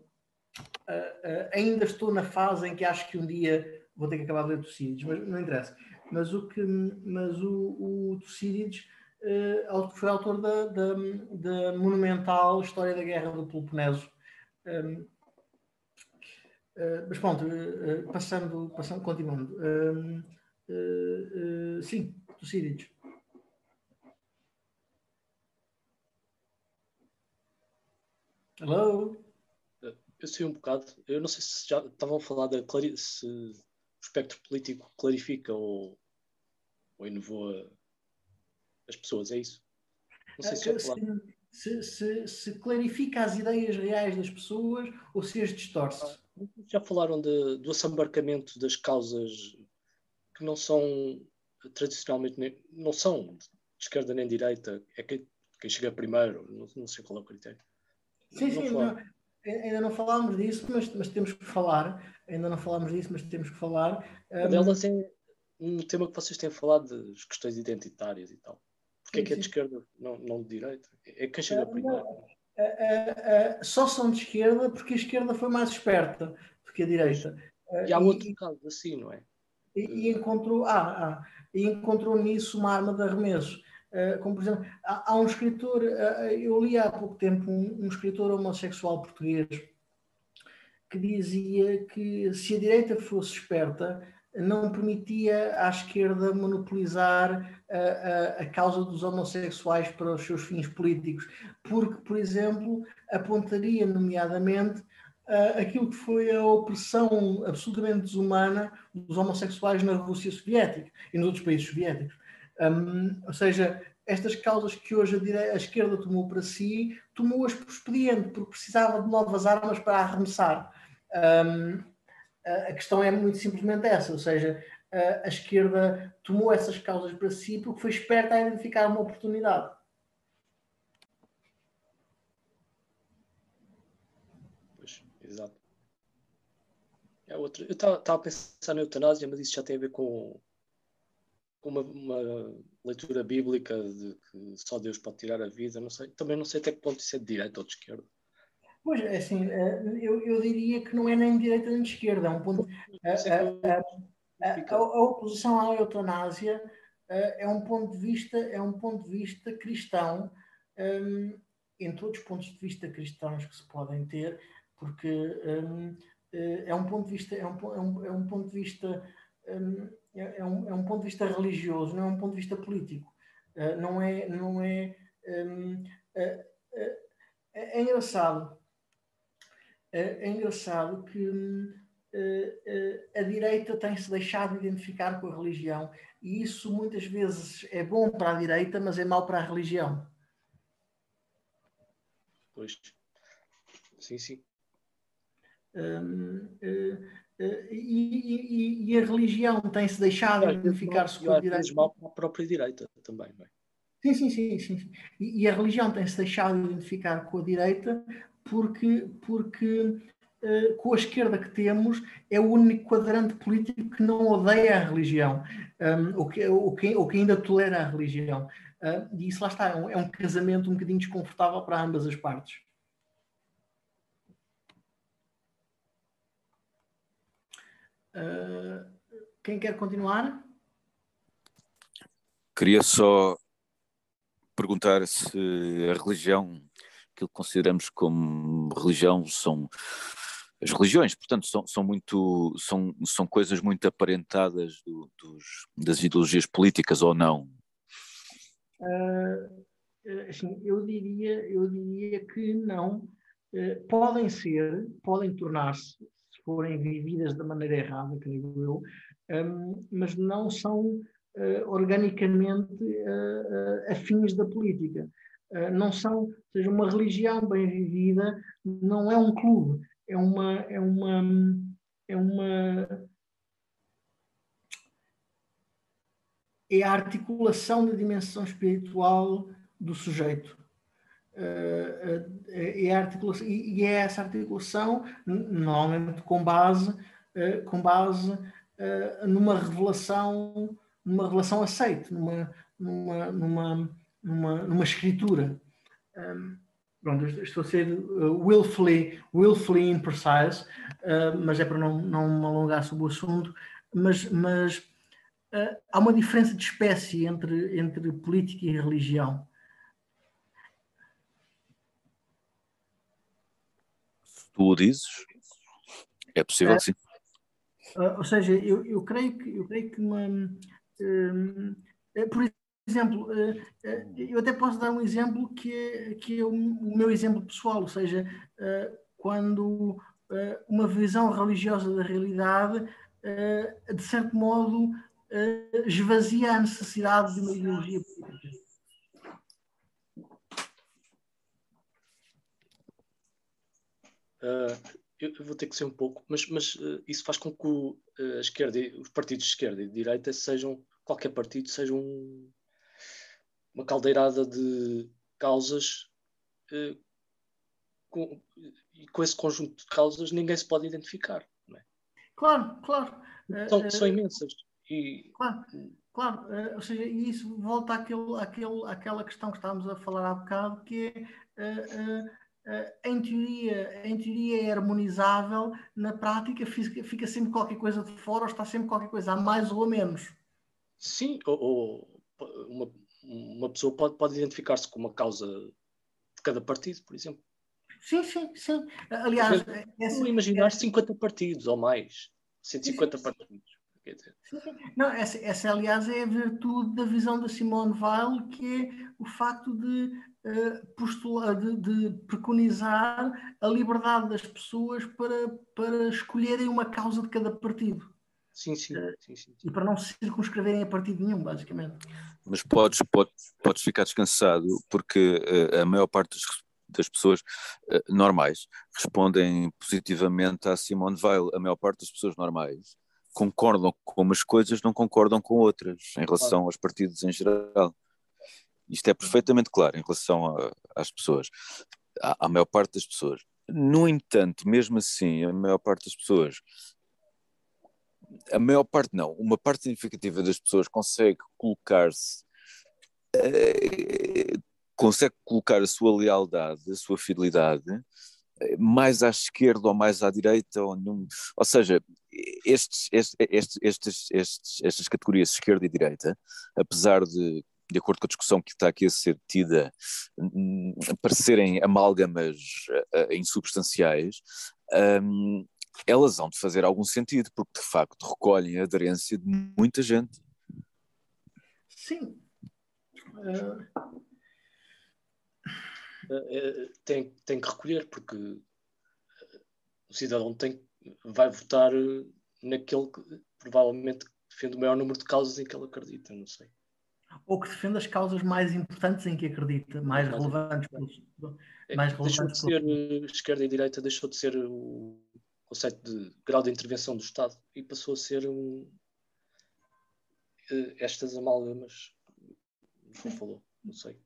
ainda estou na fase em que acho que um dia vou ter que acabar de ler Tucídides, mas não interessa. Mas o que, mas o, o Tucídides uh, foi autor da, da, da, monumental História da Guerra do Peloponeso. Um, uh, eh, mas pronto, uh, passando, passando, continuando. sim, Tucídides. Hello? Eu sei um bocado. Eu não sei se já estavam a falar da o espectro político clarifica ou, ou inovou as pessoas, é isso? Não sei se, já se, se, se, clarifica as ideias reais das pessoas ou se as distorce. Já falaram de, do assambarcamento das causas que não são tradicionalmente não são de esquerda nem de direita, é quem, quem chega primeiro, não, não sei qual é o critério. Sim, sim, não, ainda não falámos disso, mas, mas temos que falar. Ainda não falámos disso, mas temos que falar. Delas é um tema que vocês têm falado das questões identitárias e tal. Porquê sim, é que é de esquerda, não, não de direita? É quem chega uh, primeiro. Uh, uh, só são de esquerda porque a esquerda foi mais esperta do que a direita. e há outro e, caso assim, não é? E, e encontrou, ah, ah, e encontrou nisso uma arma de arremesso. Eh, como por exemplo, há, há um escritor, uh, eu li há pouco tempo um, um, escritor homossexual português que dizia que se a direita fosse esperta, não permitia à esquerda monopolizar a, a, a, causa dos homossexuais para os seus fins políticos, porque, por exemplo, apontaria nomeadamente aquilo que foi a opressão absolutamente desumana dos homossexuais na Rússia soviética e nos outros países soviéticos. Ou seja, estas causas que hoje a, a, esquerda tomou para si, tomou-as por expediente, porque precisava de novas armas para arremessar. A questão é muito simplesmente essa, ou seja, a, a, esquerda tomou essas causas para si porque foi esperta a identificar uma oportunidade. Pois, exato. É outro. Eu estava a pensar na eutanásia, mas isso já tem a ver com uma, uma, leitura bíblica de que só Deus pode tirar a vida, não sei. Também não sei até que ponto isso é de direita ou de esquerda. Pois é, assim, eh, eu, eu diria que não é nem de direita nem de esquerda. É um ponto, a, a, a, a, oposição à eutanásia é um ponto de vista, é um ponto de vista cristão, um, em todos os pontos de vista cristãos que se podem ter, porque um, é um ponto de vista, é um, é um, é um ponto de vista um, é, é, um, é um ponto de vista religioso, não é um ponto de vista político. Uh, não é. Não é, um, uh, uh, é engraçado. É engraçado que a direita tem-se deixado identificar com a religião e isso muitas vezes é bom para a direita, mas é mau para a religião. Pois. Sim, sim. Um, eh, e, e, e, a religião tem-se deixado com a direita. mal para a própria direita também, não é? Sim, sim, sim. sim. E, e, a religião tem-se deixado identificar com a direita porque, porque uh, com a esquerda que temos é o único quadrante político que não odeia a religião, um, ou, que, ou, que, ou que ainda tolera a religião. Uh, e isso lá está, é um, é um casamento um bocadinho desconfortável para ambas as partes. Uh, quem quer continuar? Queria só perguntar se a religião, aquilo que consideramos como religião, são as religiões, portanto, são, são muito são, são coisas muito aparentadas do, dos, das ideologias políticas ou não? Uh, assim, eu diria, eu diria que não. Uh, podem ser, podem tornar-se, se forem vividas da maneira errada, creio eu, um, mas não são uh, organicamente afins da política. não são, ou seja, uma religião bem vivida não é um clube, é uma, é uma, é uma é a articulação da dimensão espiritual do sujeito. Eh, eh, é a articulação, e é essa articulação, normalmente com base, eh, com base numa revelação, numa revelação aceite, numa, numa, numa, numa, numa escritura. Pronto, estou a ser willfully, willfully imprecise, mas é para não, não me alongar sobre o assunto, mas, mas há uma diferença de espécie entre, entre política e religião. Se tu o dizes, é possível, uh, sim. Uh, ou seja, eu, eu creio que, eu creio que uma, por exemplo, eu até posso dar um exemplo que é, que é o, meu exemplo pessoal, ou seja, quando uma visão religiosa da realidade, de certo modo, esvazia a necessidade de uma ideologia política. Uh, eu vou ter que ser um pouco, mas, mas uh, isso faz com que o, a esquerda, os partidos de esquerda e de direita sejam, qualquer partido, seja um, uma caldeirada de causas uh, com, e com esse conjunto de causas ninguém se pode identificar. É? Claro, claro. São, são imensas. E... Claro, claro. Ou seja, isso volta àquele, àquele, àquela questão que estávamos a falar há bocado, que é. Uh, em teoria, em teoria é harmonizável, na prática fica, sempre qualquer coisa de fora ou está sempre qualquer coisa a mais ou a menos. Sim, ou, ou uma, uma pessoa pode, pode identificar-se com uma causa de cada partido, por exemplo. Sim, sim, sim. Aliás, essa, imaginar é... 50 partidos ou mais, 150 sim, sim, partidos. Não, essa, essa, aliás, é a virtude da visão da Simone Weil, que é o facto de postular, de, de, preconizar a liberdade das pessoas para, para escolherem uma causa de cada partido. Sim sim, uh, sim, sim, sim. E para não se circunscreverem a partido nenhum, basicamente. Mas podes, podes, podes ficar descansado, porque uh, a maior parte das das pessoas uh, normais respondem positivamente à Simone Weil. A maior parte das pessoas normais concordam com umas coisas, não concordam com outras, em relação aos partidos em geral. Isto é perfeitamente claro em relação a, às pessoas, à, à maior parte das pessoas. No entanto, mesmo assim, a maior parte das pessoas, a maior parte não, uma parte significativa das pessoas consegue colocar-se, eh, consegue colocar a sua lealdade, a sua fidelidade mais à esquerda ou mais à direita, ou, num, ou seja, estes, estes, estes, estas categorias esquerda e direita, apesar de, de acordo com a discussão que está aqui a ser tida, parecerem amálgamas uh, insubstanciais, um, elas hão de fazer algum sentido, porque de facto recolhem a aderência de muita gente. Sim. Uh, uh, tem, tem que recolher, porque o cidadão tem, vai votar naquele que provavelmente defende o maior número de causas em que ele acredita, não sei. Ou que defende as causas mais importantes em que acredita, mais, mais relevantes. É, mais deixou de ser esquerda e direita, deixou de ser o conceito de grau de intervenção do Estado e passou a ser um, estas amálgamas, não falou, não sei.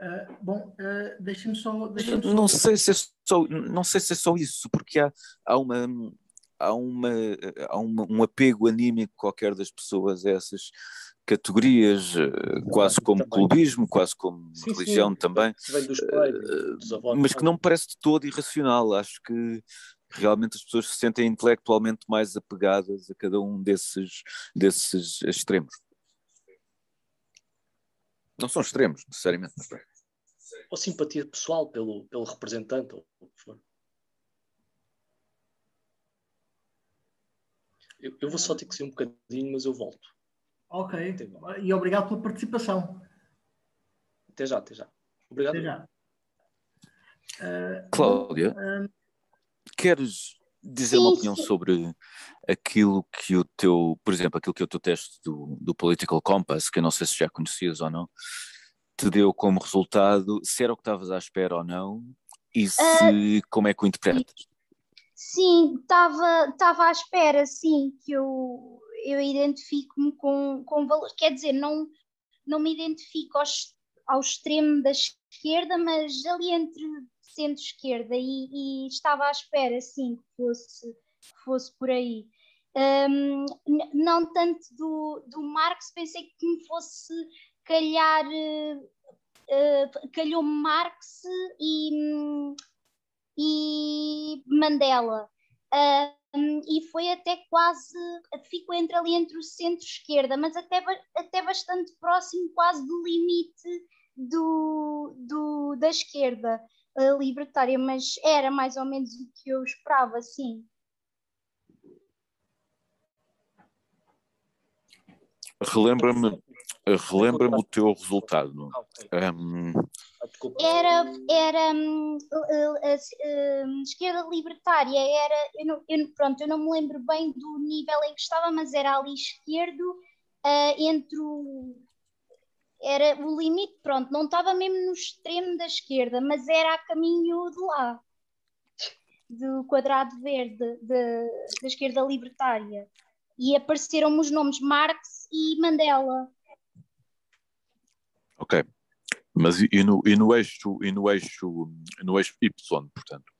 Uh, bom, uh, deixa-me só, deixa só. Não sei se é só, não sei se é só isso, porque há, há uma há, uma, há uma, um apego anímico qualquer das pessoas a essas categorias, eh, quase como também. clubismo, quase como sim, religião sim. também, pais, avós, mas que não me parece de todo irracional. Acho que realmente as pessoas se sentem intelectualmente mais apegadas a cada um desses, desses extremos. Não são extremos, necessariamente. Ou simpatia pessoal pelo, pelo representante, ou o que for. Eu, eu, vou só ter que ser um bocadinho, mas eu volto. Ok. E obrigado pela participação. Até já, até já. Obrigado. Até já. Uh, Cláudia, uh, queres dizer sim, uma opinião sim. sobre aquilo que o teu, por exemplo, aquilo que é o teu teste do, do Political Compass, que eu não sei se já conhecias ou não, te deu como resultado, se era o que estavas à espera ou não, e se, uh, como é que o interpretas? Sim, estava à espera, sim, que eu, eu identifico-me com, com valores, quer dizer, não, não me identifico ao, extremo da esquerda, mas ali entre centro-esquerda e, e, estava à espera, sim, que fosse, que fosse por aí. Um, não tanto do, do Marx, pensei que me fosse calhar, uh, uh, calhou Marx e, e Mandela. Um, e foi até quase, ficou entre ali entre o centro-esquerda, mas até, até bastante próximo quase do limite do, do, da esquerda libertária, mas era mais ou menos o que eu esperava, sim. Relembra-me relembra o teu resultado. Um... Era, era um, a, a, a, esquerda libertária, era, eu não, eu, pronto, eu não me lembro bem do nível em que estava, mas era ali esquerdo, uh, entre o era o limite, pronto, não estava mesmo no extremo da esquerda, mas era a caminho de lá, do quadrado verde de, da esquerda libertária. E apareceram os nomes Marx e Mandela. Ok. Mas e no, e no eixo e no eixo no eixo Y, portanto?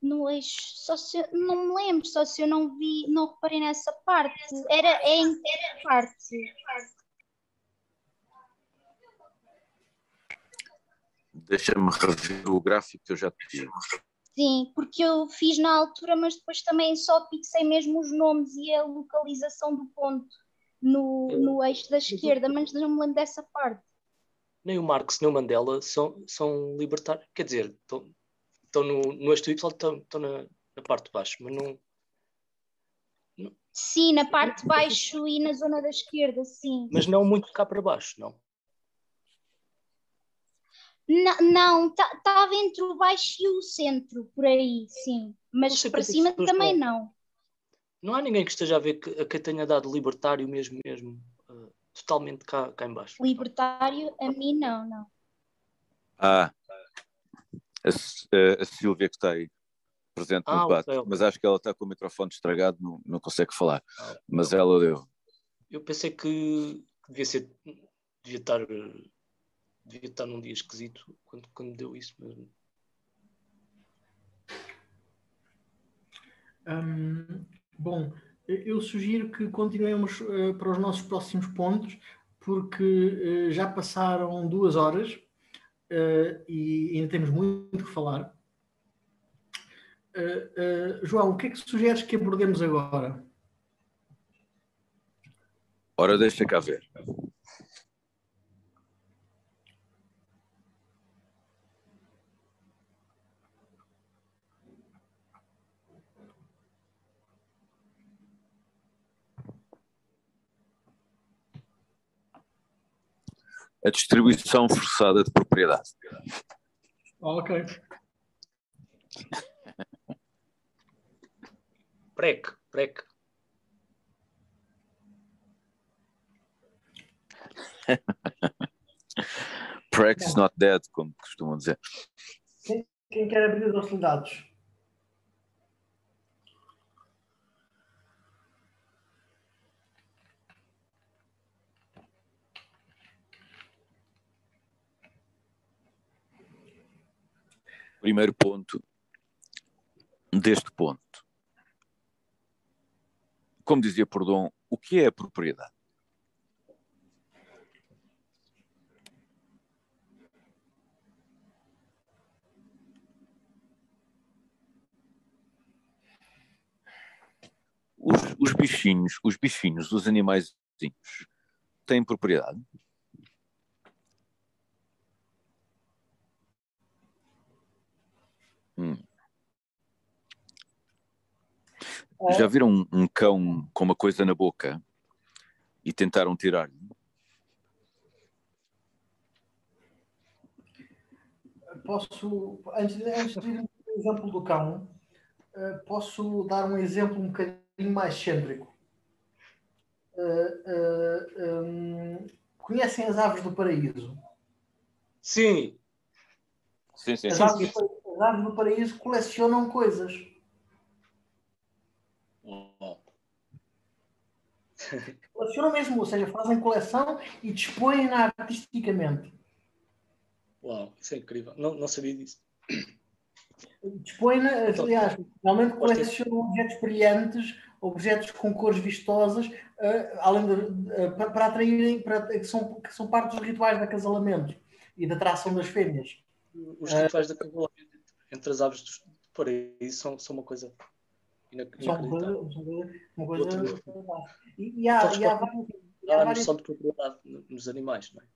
No eixo, só se eu, não me lembro, só se eu não vi, não reparei nessa parte. Era é em que parte? Deixa-me rever o gráfico que eu já te digo. Sim, porque eu fiz na altura, mas depois também só fixei mesmo os nomes e a localização do ponto no, no eixo da esquerda, mas não me lembro dessa parte. Nem o Marx nem o Mandela são, são libertários, quer dizer, estão, estão no, no eixo Y, estão, estão na, na parte de baixo, mas não, Sim, na parte de baixo e na zona da esquerda, sim. Mas não muito cá para baixo, não? Não, estava tá, entre o baixo e o centro, por aí, sim. Mas para cima também não. Não há ninguém que esteja a ver que, a quem tenha dado libertário mesmo, mesmo, uh, totalmente cá, cá em baixo. Libertário, a mim não, não. Ah, a, a Silvia que está aí presente no ah, debate, okay, okay. mas acho que ela está com o microfone estragado, não, não consegue falar. Ah, mas ela deu. Eu pensei que devia ser, devia estar devia estar num dia esquisito quando, quando deu isso mesmo. Hum, bom, eu sugiro que continuemos uh, para os nossos próximos pontos, porque uh, já passaram duas horas uh, e ainda temos muito que falar. João, o que é que sugeres que abordemos agora? Ora, deixa cá ver. A distribuição forçada de propriedade. Ok. Prec, prec. Prec is not dead, como costumam dizer. Quem, quem quer abrir as hostilidades? Primeiro ponto deste ponto. Como dizia Perdão, o que é a propriedade? Os, os bichinhos, os bichinhos, os animais têm propriedade? Hum. É. Já viram um, um cão com uma coisa na boca e tentaram tirar-lhe? Posso, antes, antes de irmos ao exemplo do cão, eh, posso dar um exemplo um bocadinho mais excêntrico. Uh, uh, um, conhecem as aves do paraíso? Sim. Sim, sim. As aves do paraíso aves do paraíso colecionam coisas. Colecionam mesmo, ou seja, fazem coleção e dispõem-na artisticamente. Uau, isso é incrível. Não, não sabia disso. Dispõe-na, então, aliás, realmente colecionam objetos brilhantes, objetos com cores vistosas, uh, além de, uh, para, para, atraírem, para, que, são, que são parte dos rituais de acasalamento e da atração das fêmeas. Os rituais uh, de acasalamento entre as aves do paraíso são, são uma coisa são uma coisa. E, e, há, então, e há, várias, há, há noção de propriedade nos animais, não é?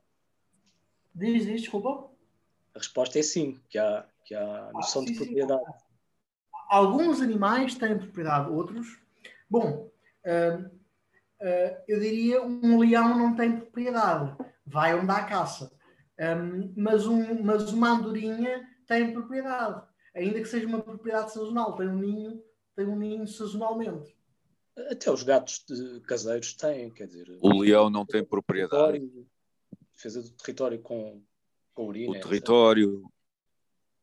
Diz, diz, desculpa. A resposta é sim, que há, que há noção ah, sim, de propriedade. Sim. Alguns animais têm propriedade, outros. Bom, uh, uh, eu diria um leão não tem propriedade, vai onde há caça. Um, mas, um, mas uma andorinha tem propriedade, ainda que seja uma propriedade sazonal, tem um ninho tem um ninho sazonalmente. Até os gatos de caseiros têm, quer dizer. O leão não tem propriedade. Defesa do território com, com urina. O território,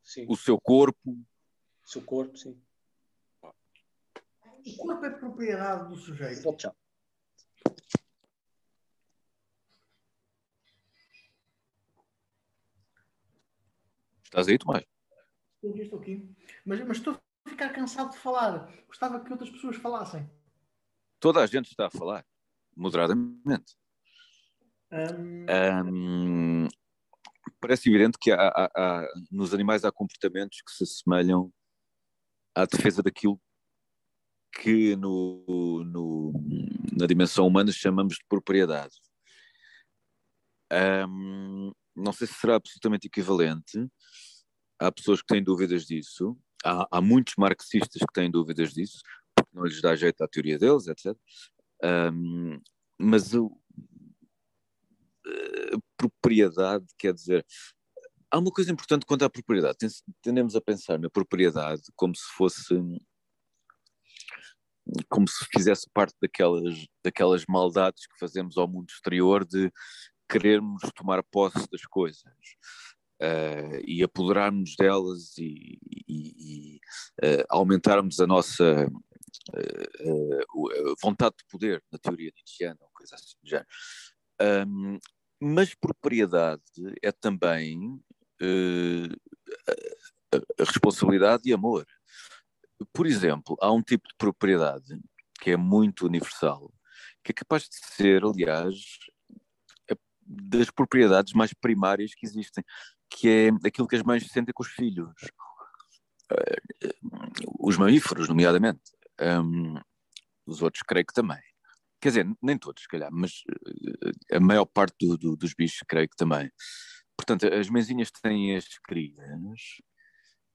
sim. o seu corpo. O seu corpo, sim. O corpo é propriedade do sujeito. Volto Estás aí, Tomás? Estou aqui. Mas, mas estou ficar cansado de falar. Gostava que outras pessoas falassem. Toda a gente está a falar, moderadamente. Parece evidente que há, há, há, nos animais há comportamentos que se assemelham à defesa daquilo que no, no, na dimensão humana chamamos de propriedade. Um, não sei se será absolutamente equivalente. Há pessoas que têm dúvidas disso há, há, muitos marxistas que têm dúvidas disso, porque não lhes dá jeito à teoria deles, etc. Um, mas a, a propriedade, quer dizer, há uma coisa importante quanto à propriedade. Tendemos a pensar na propriedade como se fosse como se fizesse parte daquelas, daquelas maldades que fazemos ao mundo exterior de querermos tomar posse das coisas uh, e apoderarmos delas e, e, e uh, aumentarmos a nossa uh, vontade de poder, na teoria nietzscheana, ou coisa assim do género. Um, mas propriedade é também responsabilidade e amor. Por exemplo, há um tipo de propriedade que é muito universal, que é capaz de ser, aliás, das propriedades mais primárias que existem que é aquilo que as mães sentem com os filhos. Uh, os mamíferos, nomeadamente. Um, os outros, creio que também. Quer dizer, nem todos, se calhar, mas uh, a maior parte do, do, dos bichos, creio que também. Portanto, as mãezinhas têm as crias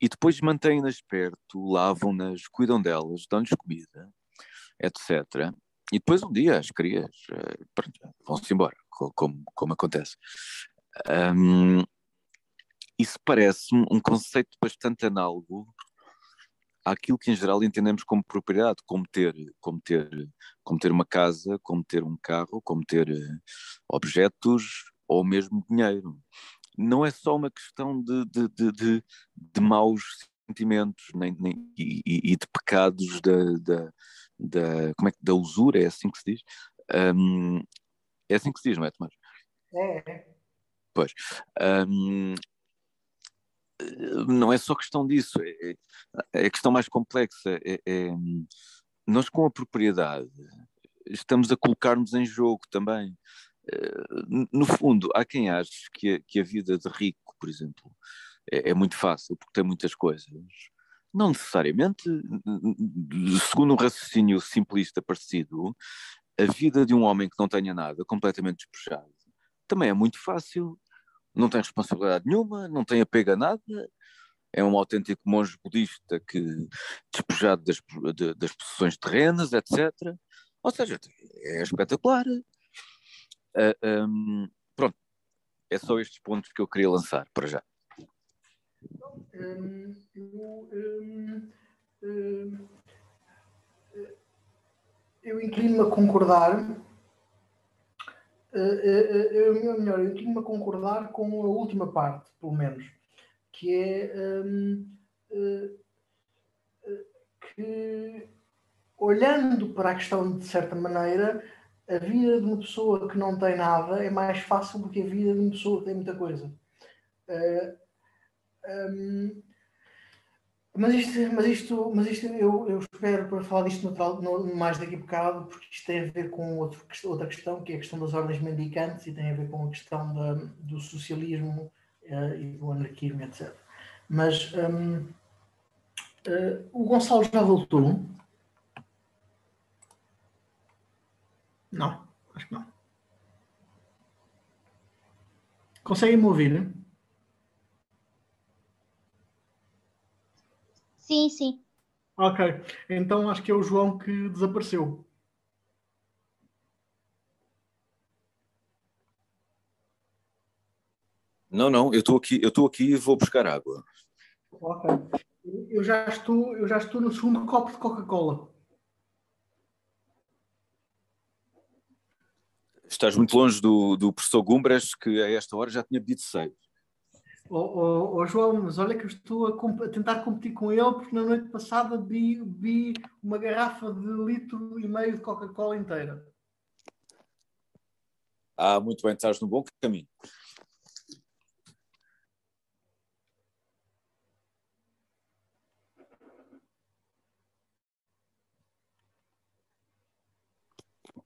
e depois mantêm-nas perto, lavam-nas, cuidam delas, dão-lhes comida, etc. E depois um dia as crias uh, vão-se embora, como, como acontece. Um, isso parece-me um conceito bastante análogo àquilo que em geral entendemos como propriedade, como ter, como ter, como ter uma casa, como ter um carro, como ter uh, objetos ou mesmo dinheiro. Não é só uma questão de, de, de, de, de maus sentimentos nem, nem, e, e, de pecados da, da, da, como é que, da usura, é assim que se diz? Um, é assim que se diz, não é, Tomás? É. Pois. Um, não é só questão disso, é, é, é questão mais complexa. É, é, nós, com a propriedade, estamos a colocar-nos em jogo também. Eh, no fundo, há quem ache que a, que a vida de rico, por exemplo, é, é muito fácil porque tem muitas coisas. Não necessariamente, segundo um raciocínio simplista parecido, a vida de um homem que não tenha nada, completamente despejado, também é muito fácil não tem responsabilidade nenhuma, não tem apego a nada, é um autêntico monge budista que despojado das, de, das possessões terrenas, etc. Ou seja, é espetacular. Uh, ah, um, pronto, é só estes pontos que eu queria lançar para já. um, eu, um, eu inclino-me a concordar. Uh, uh, eu, melhor, eu inclino-me a concordar com a última parte, pelo menos, que é uh, que, olhando para a questão de certa maneira, a vida de uma pessoa que não tem nada é mais fácil do que a vida de uma pessoa que tem muita coisa. Uh, mas isto, mas isto, mas isto eu, eu espero para falar disto natural, no, mais daqui a bocado, porque isto tem a ver com outro, outra questão, que é a questão das ordens mendicantes e tem a ver com a questão da, do socialismo uh, e do anarquismo, etc. Mas um, uh, eh, o Gonçalo já voltou. Não, acho que não. Conseguem-me ouvir? Sim, sim. Ok, então acho que é o João que desapareceu. Não, não, eu estou aqui, eu estou aqui e vou buscar água. Ok. Eu já estou, eu já estou no segundo copo de Coca-Cola. Estás muito longe do, do professor Gumbras, que a esta hora já tinha bebido seis. Oh, oh, oh, João, mas olha que eu estou a, a, tentar competir com ele porque na noite passada vi, vi uma garrafa de litro e meio de Coca-Cola inteira. Ah, muito bem, estás no bom caminho.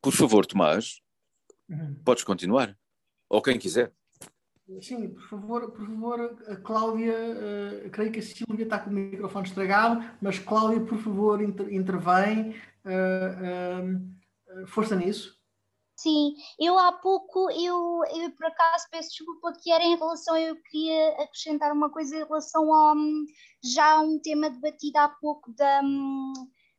Por favor, Tomás, uhum. podes continuar. Ou quem quiser. Sim, por favor, por favor, a Cláudia, uh, creio que a Silvia está com o microfone estragado, mas Cláudia, por favor, inter, intervém. Uh, uh, força nisso. Sim, eu há pouco, eu, eu por acaso peço desculpa que era em relação, eu queria acrescentar uma coisa em relação ao já um tema debatido há pouco da,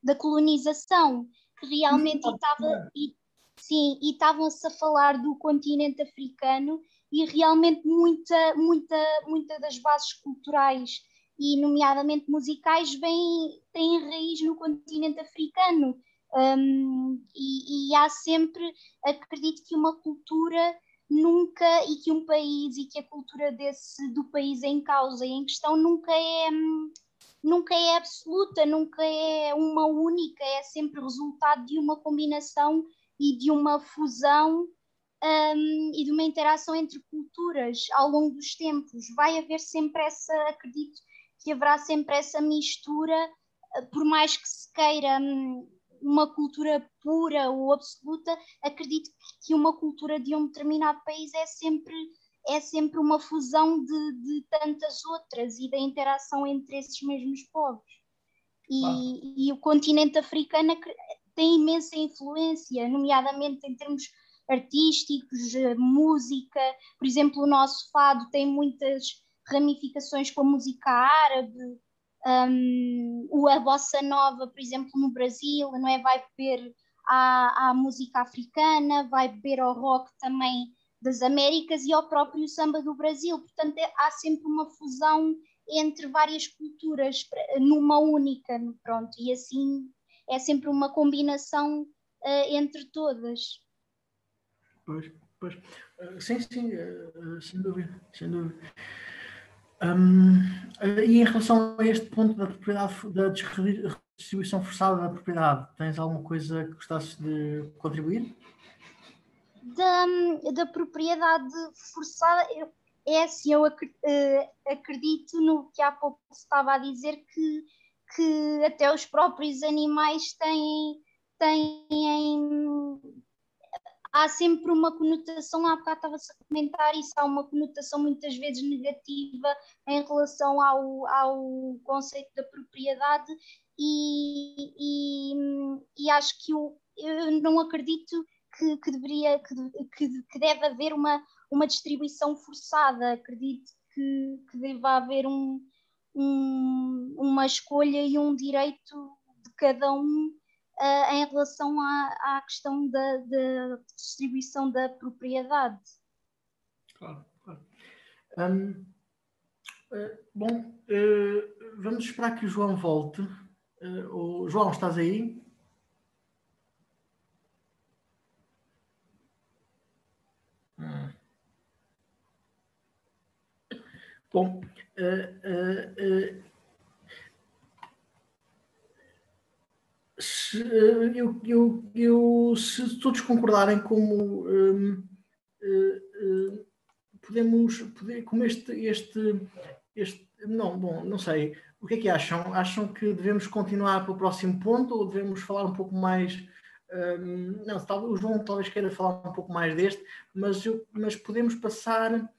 da colonização, que realmente estava, e, sim, e estavam-se a falar do continente africano e realmente muita, muita, muita das bases culturais e nomeadamente musicais vêm, têm raiz no continente africano. Um, e, e, há sempre, acredito que uma cultura nunca e que um país e que a cultura desse do país em causa e em questão nunca é nunca é absoluta, nunca é uma única, é sempre resultado de uma combinação e de uma fusão um, e de uma interação entre culturas ao longo dos tempos. Vai haver sempre essa, acredito que haverá sempre essa mistura, eh, por mais que se queira um, uma cultura pura ou absoluta, acredito que uma cultura de um determinado país é sempre é sempre uma fusão de, de tantas outras e da interação entre esses mesmos povos. E, ah. e o continente africano tem imensa influência, nomeadamente em termos artísticos, eh, música. Por exemplo, o nosso fado tem muitas ramificações com a música árabe, um, a bossa nova, por exemplo, no Brasil, não é? vai beber à, à música africana, vai beber ao rock também das Américas e ao próprio samba do Brasil. Portanto, é, há sempre uma fusão entre várias culturas numa única, pronto, e assim é sempre uma combinação uh, entre todas. Pois, pois. Uh, sim, sim, uh, sem dúvida, sem dúvida. E em relação a este ponto da propriedade, da distribuição forçada da propriedade, tens alguma coisa que gostasses de contribuir? Da, da propriedade forçada, é assim, eu acredito no que há pouco estava a dizer que, que até os próprios animais têm, têm há sempre uma conotação, há bocado estava-se a comentar isso, há uma conotação muitas vezes negativa em relação ao, ao conceito da propriedade e, e, e acho que eu, eu não acredito que, que deveria, que, que, que, deve haver uma, uma distribuição forçada, acredito que, que deva haver um, um, uma escolha e um direito de cada um uh, em relação à, à questão da, da, distribuição da propriedade. Claro, claro. Um, Uh, bom, uh, vamos esperar que o João volte. Uh, o João, estás aí? Hum. Bom, eu, eu, eu, se todos concordarem como um, podemos, poder, como este, este, este, não, bom, não sei, o que é que acham? Acham que devemos continuar para o próximo ponto ou devemos falar um pouco mais, um, não, talvez, o João talvez queira falar um pouco mais deste, mas, eu, mas podemos passar,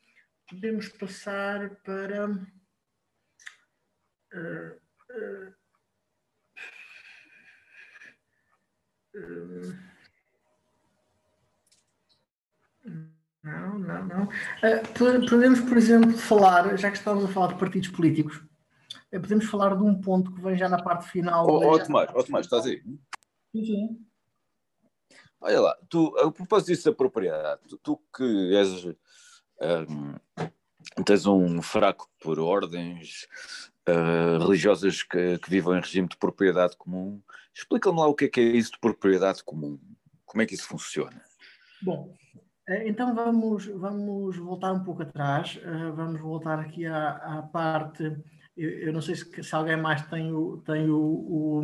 podemos passar para... Uh, não, não, não. Uh, podemos, por exemplo, falar, já que estamos a falar de partidos políticos, uh, podemos falar de um ponto que vem já na parte final. Ó, oh, Tomás, oh, Tomás, estás aí? Sim, sim. Olha lá, tu, a propósito disso da propriedade, tu, tu que és. Um, tens um fraco por ordens uh, religiosas que, que vivem em regime de propriedade comum. Explica-me lá o que é que é isso de propriedade comum. Como é que isso funciona? Bom, eh, então vamos, vamos voltar um pouco atrás, uh, vamos voltar aqui à, à parte. Eu, eu, não sei se, se, alguém mais tem o, tem o, o,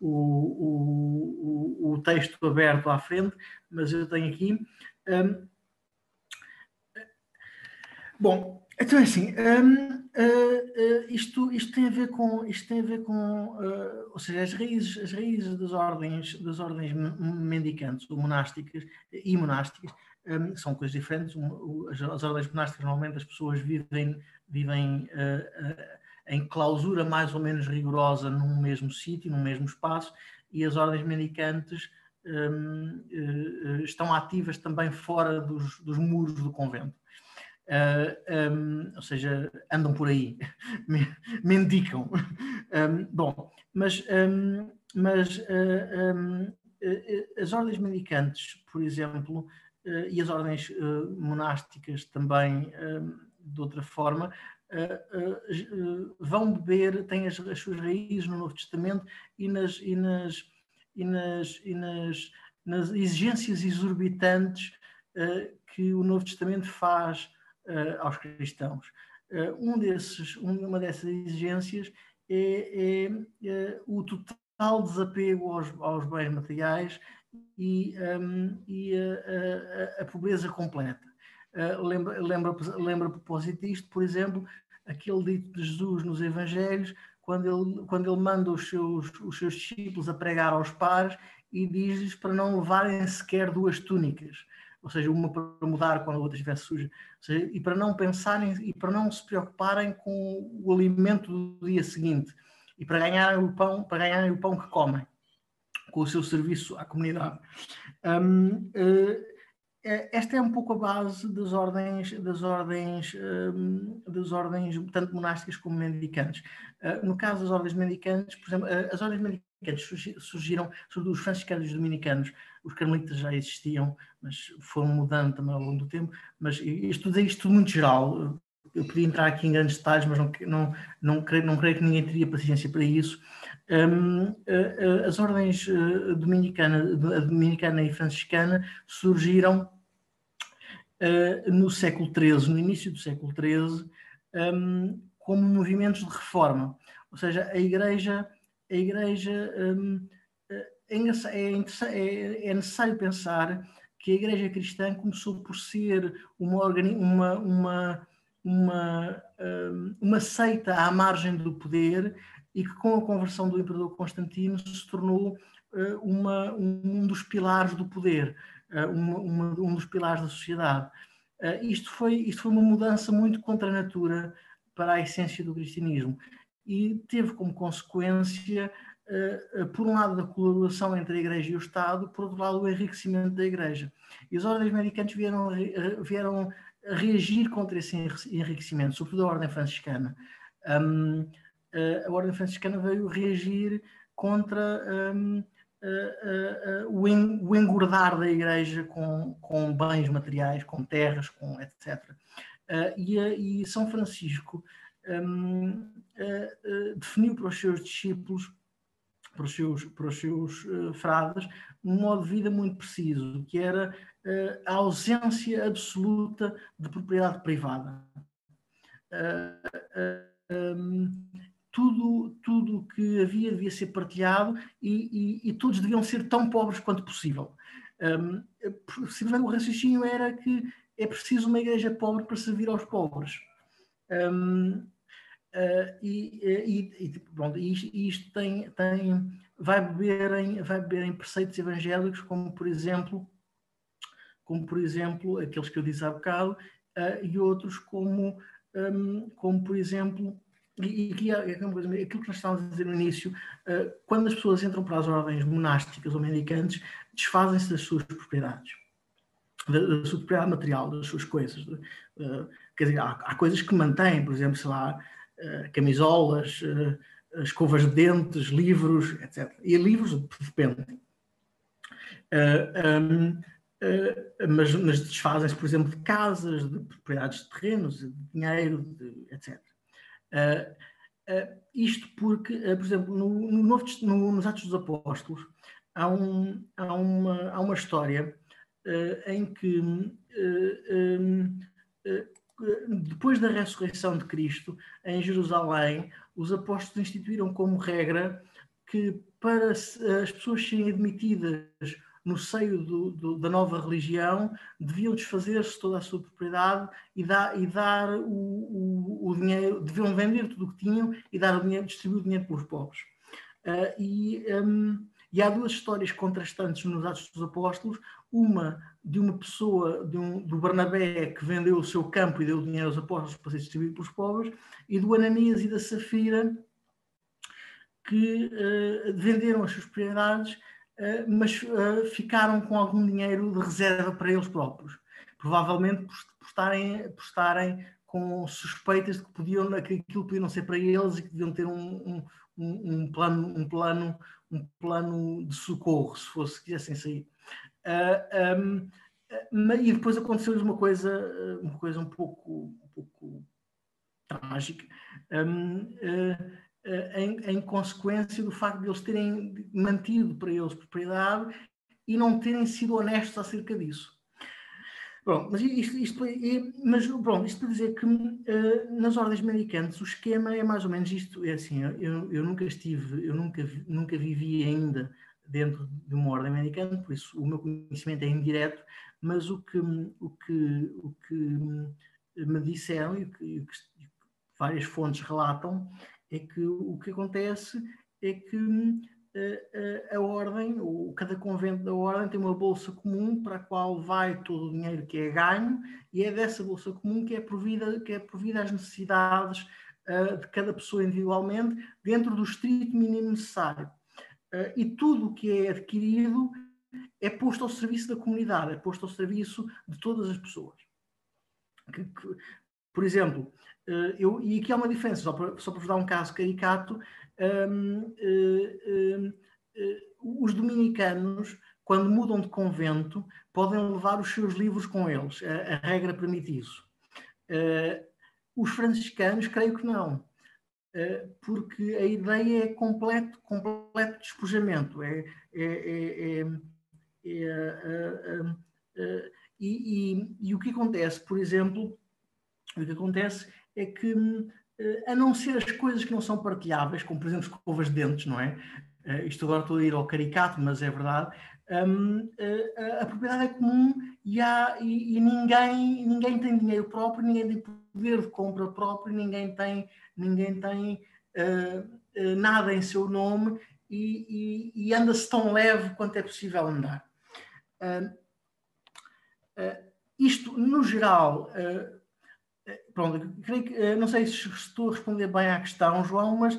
o, o, texto aberto à frente, mas eu tenho aqui. Um, bom, então é assim, um, uh, uh, isto, isto tem a ver com, isto tem a ver com, uh, ou seja, as raízes, as raízes das ordens, das ordens mendicantes ou monásticas e monásticas um, são coisas diferentes. Um, as, as, ordens monásticas normalmente as pessoas vivem, vivem em clausura mais ou menos rigorosa num mesmo sítio, num mesmo espaço, e as ordens mendicantes estão ativas também fora dos, dos muros do convento. Uh, ah, um, ou seja, andam por aí, mendicam. Um, bom, mas, um, mas uh, as ordens mendicantes, por exemplo, uh, e as ordens monásticas também, de outra forma, vão beber, têm as, as, suas raízes no Novo Testamento e nas, e nas, e nas, e nas, nas exigências exorbitantes que o Novo Testamento faz uh, aos cristãos. Uh, um desses, uma dessas exigências é, é, é o total desapego aos, aos bens materiais e, um, e a, a, a, pobreza completa. Uh, lembra, lembra, lembra a propósito disto, por exemplo, aquele dito de Jesus nos Evangelhos, quando ele, quando ele manda os seus, os seus discípulos a pregar aos pares e diz-lhes para não levarem sequer duas túnicas ou seja, uma para mudar quando a outra estiver suja, seja, e para não pensarem e para não se preocuparem com o alimento do dia seguinte e para ganharem o pão, para ganharem o pão que comem com o seu serviço à comunidade. Um, uh, esta é um pouco a base das ordens, das ordens, um, das ordens tanto monásticas como mendicantes. Uh, no caso das ordens mendicantes, por exemplo, as ordens mendicantes surgiram, sobre os franciscanos os dominicanos, os carmelitas já existiam, mas foram mudando também ao longo do tempo. Mas isto é isto muito geral. Eu podia entrar aqui em grandes detalhes, mas não, não, não, creio, não creio que ninguém teria paciência para isso. Um, as ordens dominicana, a dominicana e franciscana surgiram uh, no século XIII, no início do século XIII, um, como movimentos de reforma. Ou seja, a Igreja, a igreja um, é, é, é, necessário pensar que a Igreja Cristã começou por ser uma, uma, uma, uma, hum, uma seita à margem do poder e que com a conversão do Imperador Constantino se tornou uh, uma, um dos pilares do poder, uh, uma, um dos pilares da sociedade. Isto, foi, isto foi uma mudança muito contra a natura para a essência do cristianismo e teve como consequência uh, por um lado, a colaboração entre a Igreja e o Estado, por outro lado, o enriquecimento da Igreja. E as ordens medicantes vieram, vieram a reagir contra esse enriquecimento, sobretudo a Ordem Franciscana. A Ordem Franciscana veio reagir contra o, engordar da Igreja com, com bens materiais, com terras, com etc. e, e São Francisco um, definiu para os seus discípulos, para os seus, para os seus frades, um modo de vida muito preciso, que era a ausência absoluta de propriedade privada. Um, tudo tudo que havia devia ser partilhado e, e, e, todos deviam ser tão pobres quanto possível. Um, o raciocínio era que é preciso uma igreja pobre para servir aos pobres. Um, uh, e, e, e, pronto, isto, isto tem, tem, vai, beber em, vai beber em preceitos evangélicos, como por exemplo, como por exemplo aqueles que eu disse há bocado, uh, e outros como, um, como por exemplo e, coisa, aquilo que nós estávamos a dizer no início, uh, quando as pessoas entram para as ordens monásticas ou mendicantes, desfazem-se das suas propriedades, da, da, sua propriedade material, das suas coisas. Quer dizer, há, há, coisas que mantêm, por exemplo, sei lá, camisolas, escovas de dentes, livros, etc. E livros dependem. Um, mas, mas desfazem-se, por exemplo, de casas, de propriedades de terrenos, de dinheiro, de, etc. Uh, uh, isto porque, uh, por exemplo, no, no Novo, no, nos Atos dos Apóstolos há, um, há, uma, há uma história em que um, depois da ressurreição de Cristo em Jerusalém, os apóstolos instituíram como regra que para as pessoas serem admitidas no seio do, do, da nova religião, deviam desfazer-se toda a sua propriedade e, dar, e dar o, o, o, dinheiro, deviam vender tudo o que tinham e dar o dinheiro, distribuir o dinheiro pelos pobres. Uh, e, um, e, há duas histórias contrastantes nos Atos dos Apóstolos, uma de uma pessoa, de um, do Barnabé, que vendeu o seu campo e deu dinheiro aos apóstolos para ser distribuído pelos pobres, e do Ananias e da Safira, que uh, venderam as suas propriedades eh, mas eh, ficaram com algum dinheiro de reserva para eles próprios. Provavelmente por, por, estarem, por estarem com suspeitas de que podiam, que aquilo podia não ser para eles e que deviam ter um, um, um, plano, um, plano, um plano de socorro, se fosse, quisessem sair. Uh, um, e depois aconteceu-lhes uma coisa, uma coisa um pouco, um pouco trágica. Um, uh, em, em, consequência do facto de eles terem mantido para eles propriedade e não terem sido honestos acerca disso. Pronto, mas isto, isto, mas, pronto, isto para dizer que uh, nas ordens mendicantes o esquema é mais ou menos isto, é assim, eu, eu nunca estive, eu nunca, nunca vivi ainda dentro de uma ordem mendicante, por isso o meu conhecimento é indireto, mas o que, o que, o que me disseram e o que, e que várias fontes relatam é que o que acontece é que a, eh, a, eh, a ordem, ou cada convento da ordem tem uma bolsa comum para a qual vai todo o dinheiro que é ganho e é dessa bolsa comum que é provida, que é provida às necessidades uh, de cada pessoa individualmente dentro do estrito mínimo necessário. Uh, e tudo o que é adquirido é posto ao serviço da comunidade, é posto ao serviço de todas as pessoas. Que, que, por exemplo, eh, eu, e aqui há uma diferença, só para, só para vos dar um caso caricato, um, um, um, os dominicanos, quando mudam de convento, podem levar os seus livros com eles, a, a regra permite isso. Os franciscanos, creio que não, porque a ideia é completo, completo despojamento, é, é, é, é, é uh, e, e, e o que acontece, por exemplo, o que acontece é que, eh, a não ser as coisas que não são partilháveis, como por exemplo escovas de dentes, não é? Isto agora estou a ir ao caricato, mas é verdade. Um, uh, a, a, propriedade é comum e, há, e, e, ninguém, ninguém tem dinheiro próprio, ninguém tem poder de compra próprio, ninguém tem, ninguém tem uh, nada em seu nome e, e, e anda-se tão leve quanto é possível andar. isto, no geral, pronto, creio que, não sei se estou a responder bem à questão, João, mas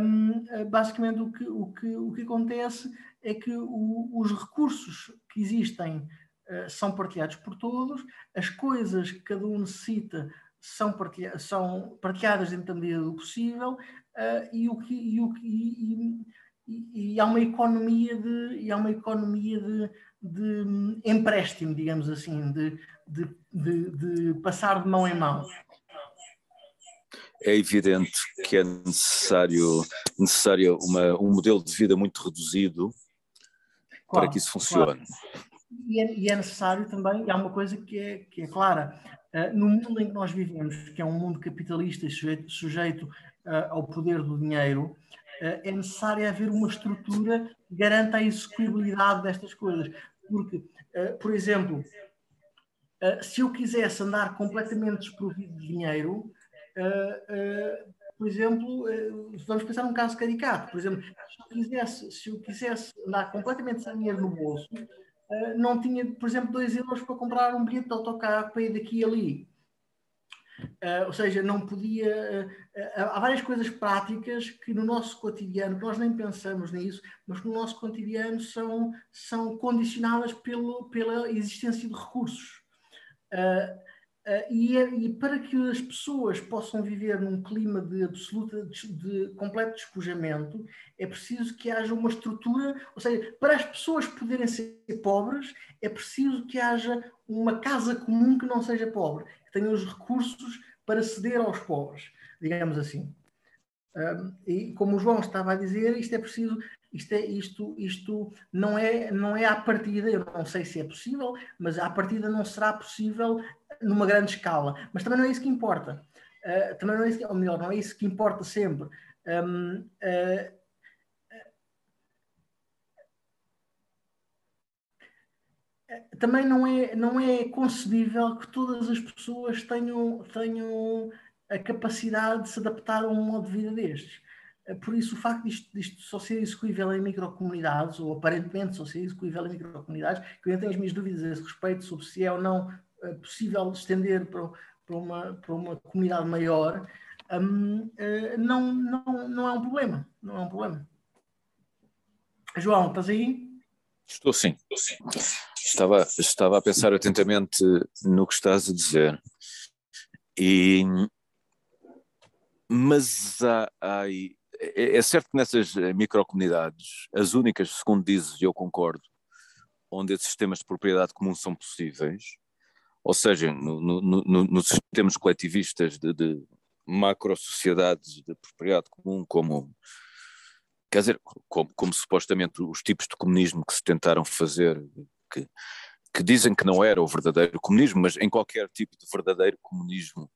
um, eh, basicamente o que, o, que, o que acontece é que o, os recursos que existem uh, são partilhados por todos, as coisas que cada um necessita são, partilha são partilhadas dentro da medida do possível uh, e, o que, e, o que, e, e, e, há uma economia de, e há uma economia de, de empréstimo, digamos assim, de, de, de, de, passar de mão em mão. é evidente que é necessário, necessário uma, um modelo de vida muito reduzido claro, para que isso funcione. Claro. E, é, e é, necessário também, e há uma coisa que é, que é clara, no mundo em que nós vivemos, que é um mundo capitalista e sujeito, sujeito uh, ao poder do dinheiro, uh, é necessário haver uma estrutura que garanta a execuibilidade destas coisas. Porque, por exemplo, se eu quisesse andar completamente desprovido de dinheiro, por exemplo, vamos pensar num caso caricato. Por exemplo, se eu quisesse, se eu quisesse andar completamente sem dinheiro no bolso, não tinha, por exemplo, 2 euros para comprar um bilhete de autocarro para ir daqui e ali. ou seja, não podia. há várias coisas práticas que no nosso cotidiano, nós nem pensamos nisso, mas no nosso cotidiano são, são condicionadas pelo, pela existência de recursos. Uh, Uh, e, é, e, para que as pessoas possam viver num clima de absoluta, de, de, completo despojamento, é preciso que haja uma estrutura, ou seja, para as pessoas poderem ser pobres, é preciso que haja uma casa comum que não seja pobre, que tenha os recursos para ceder aos pobres, digamos assim. Um, e como o João estava a dizer, isto é preciso, isto, é, isto, isto não, é, não é à partida, eu não sei se é possível, mas à partida não será possível numa grande escala. Mas também não é isso que importa. Uh, também não é isso ou melhor, não é isso que importa sempre. Um, uh, ah, também não é, não é concebível que todas as pessoas tenham, tenham a capacidade de se adaptar a um modo de vida destes. Por isso, o facto disto, disto só ser execuível em microcomunidades, ou aparentemente só ser execuível em microcomunidades, que eu tenho as minhas dúvidas a esse respeito sobre se é ou não eh, possível estender para, para, uma, para uma comunidade maior, um, uh, não, não, não é um problema. Não é um problema. João, estás aí? Estou sim. Estou sim. Estava, estava a pensar atentamente no que estás a dizer. E, mas há, há, é, é certo que nessas microcomunidades, as únicas, segundo dizes, e eu concordo, onde esses sistemas de propriedade comum são possíveis, ou seja, no, no, no, nos sistemas coletivistas de, de macro-sociedades de propriedade comum, como, quer dizer, como, como, supostamente os tipos de comunismo que se tentaram fazer, que, que dizem que não era o verdadeiro comunismo, mas em qualquer tipo de verdadeiro comunismo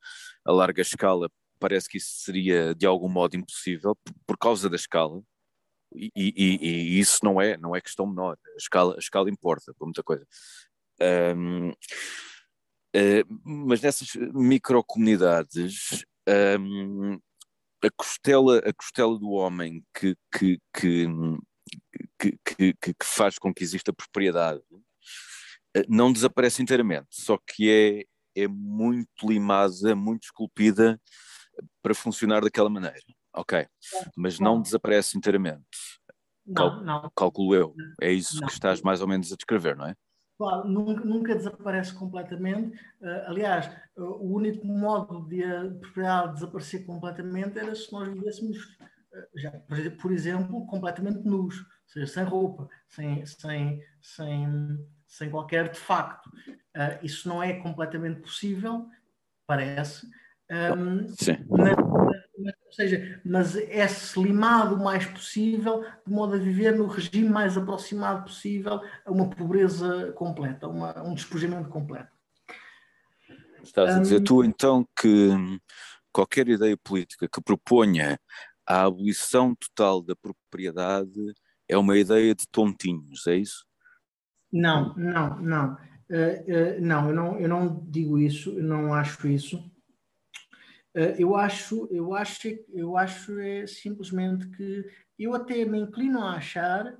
a larga escala parece que isso seria de algum modo impossível por, por causa da escala. E, e, e, isso não é, não é questão menor. A escala, a escala importa para muita coisa. Um, eh, mas nessas microcomunidades, um, a, costela, a costela do homem que, que, que, que, que faz com que exista propriedade eh, não desaparece inteiramente, só que é, é muito limada, muito esculpida para funcionar daquela maneira. Ok, mas não desaparece inteiramente. Cal, não, não. Calculo eu. É isso não. que estás mais ou menos a descrever, não é? Claro, nunca, nunca desaparece completamente. Uh, aliás, uh, o único modo de a propriedade desaparecer completamente era se nós vivêssemos, uh, já, por exemplo, completamente nus, ou seja, sem roupa, sem, sem, sem, sem qualquer artefacto. isso não é completamente possível, parece. Um, Sim. Mas, ou seja, mas é slimado o mais possível, de modo a viver no regime mais aproximado possível a uma pobreza completa, uma, um despojamento completo. Estás a dizer um, tu então que qualquer ideia política que proponha a abolição total da propriedade é uma ideia de tontinhos, é isso? Não, não, não. Uh, uh, não, eu não, eu não digo isso, eu não acho isso. Eh, eu acho, eu acho, eu acho é simplesmente que eu até me inclino a achar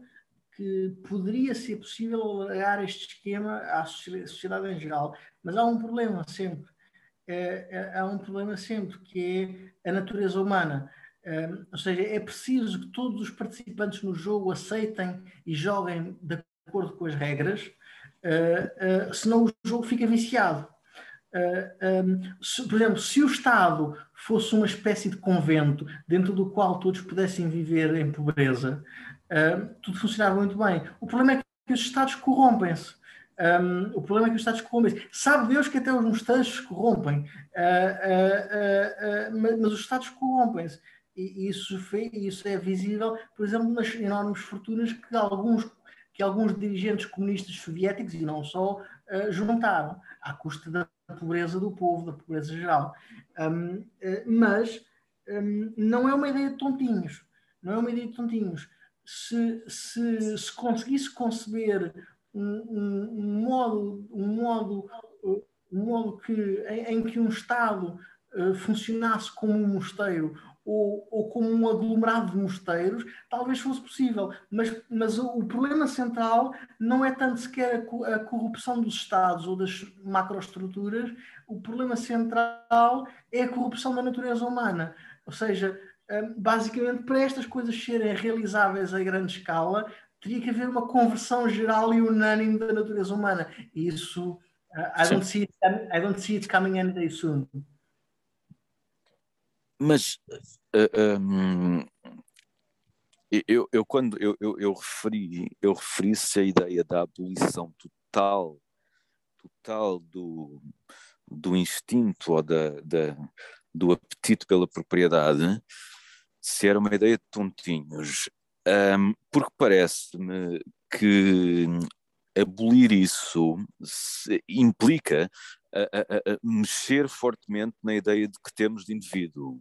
que poderia ser possível alargar este esquema à sociedade em geral, mas há um problema sempre, é, é, há um problema sempre que é a natureza humana. É, ou seja, é preciso que todos os participantes no jogo aceitem e joguem de acordo com as regras, senão o jogo fica viciado. Uh, um, se, por exemplo, se o Estado fosse uma espécie de convento dentro do qual todos pudessem viver em pobreza, uh, tudo funcionava muito bem. O problema é que os Estados corrompem-se. Um, o problema é que os Estados corrompem. Sabe Deus que até os mosteiros corrompem, uh, mas, mas, os Estados corrompem-se. E isso, foi, isso é visível, por exemplo, nas enormes fortunas que alguns, que alguns dirigentes comunistas soviéticos, e não só, juntaram, à custa da pobreza do povo, da pobreza geral. Um, mas um, não é uma ideia de tontinhos. Não é uma ideia de tontinhos. Se, se, se conseguisse conceber um, um, modo, um modo, um modo que, em, em que um Estado uh, funcionasse como um mosteiro ou, ou, como um aglomerado de mosteiros, talvez fosse possível. Mas, mas o, o problema central não é tanto sequer a, a, corrupção dos Estados ou das macroestruturas, o problema central é a corrupção da natureza humana. Ou seja, hum, basicamente, para estas coisas serem realizáveis a grande escala, teria que haver uma conversão geral e unânime da natureza humana. E isso, uh, I, don't see it, I don't see it coming anytime soon. Mas uh, um, eu, eu, quando eu, eu, eu referi, eu referi-se a ideia da abolição total, total do, do instinto ou da, da, do apetite pela propriedade, se era uma ideia de tontinhos. Um, porque parece-me que abolir isso implica a, a, a mexer fortemente na ideia de que temos de indivíduo.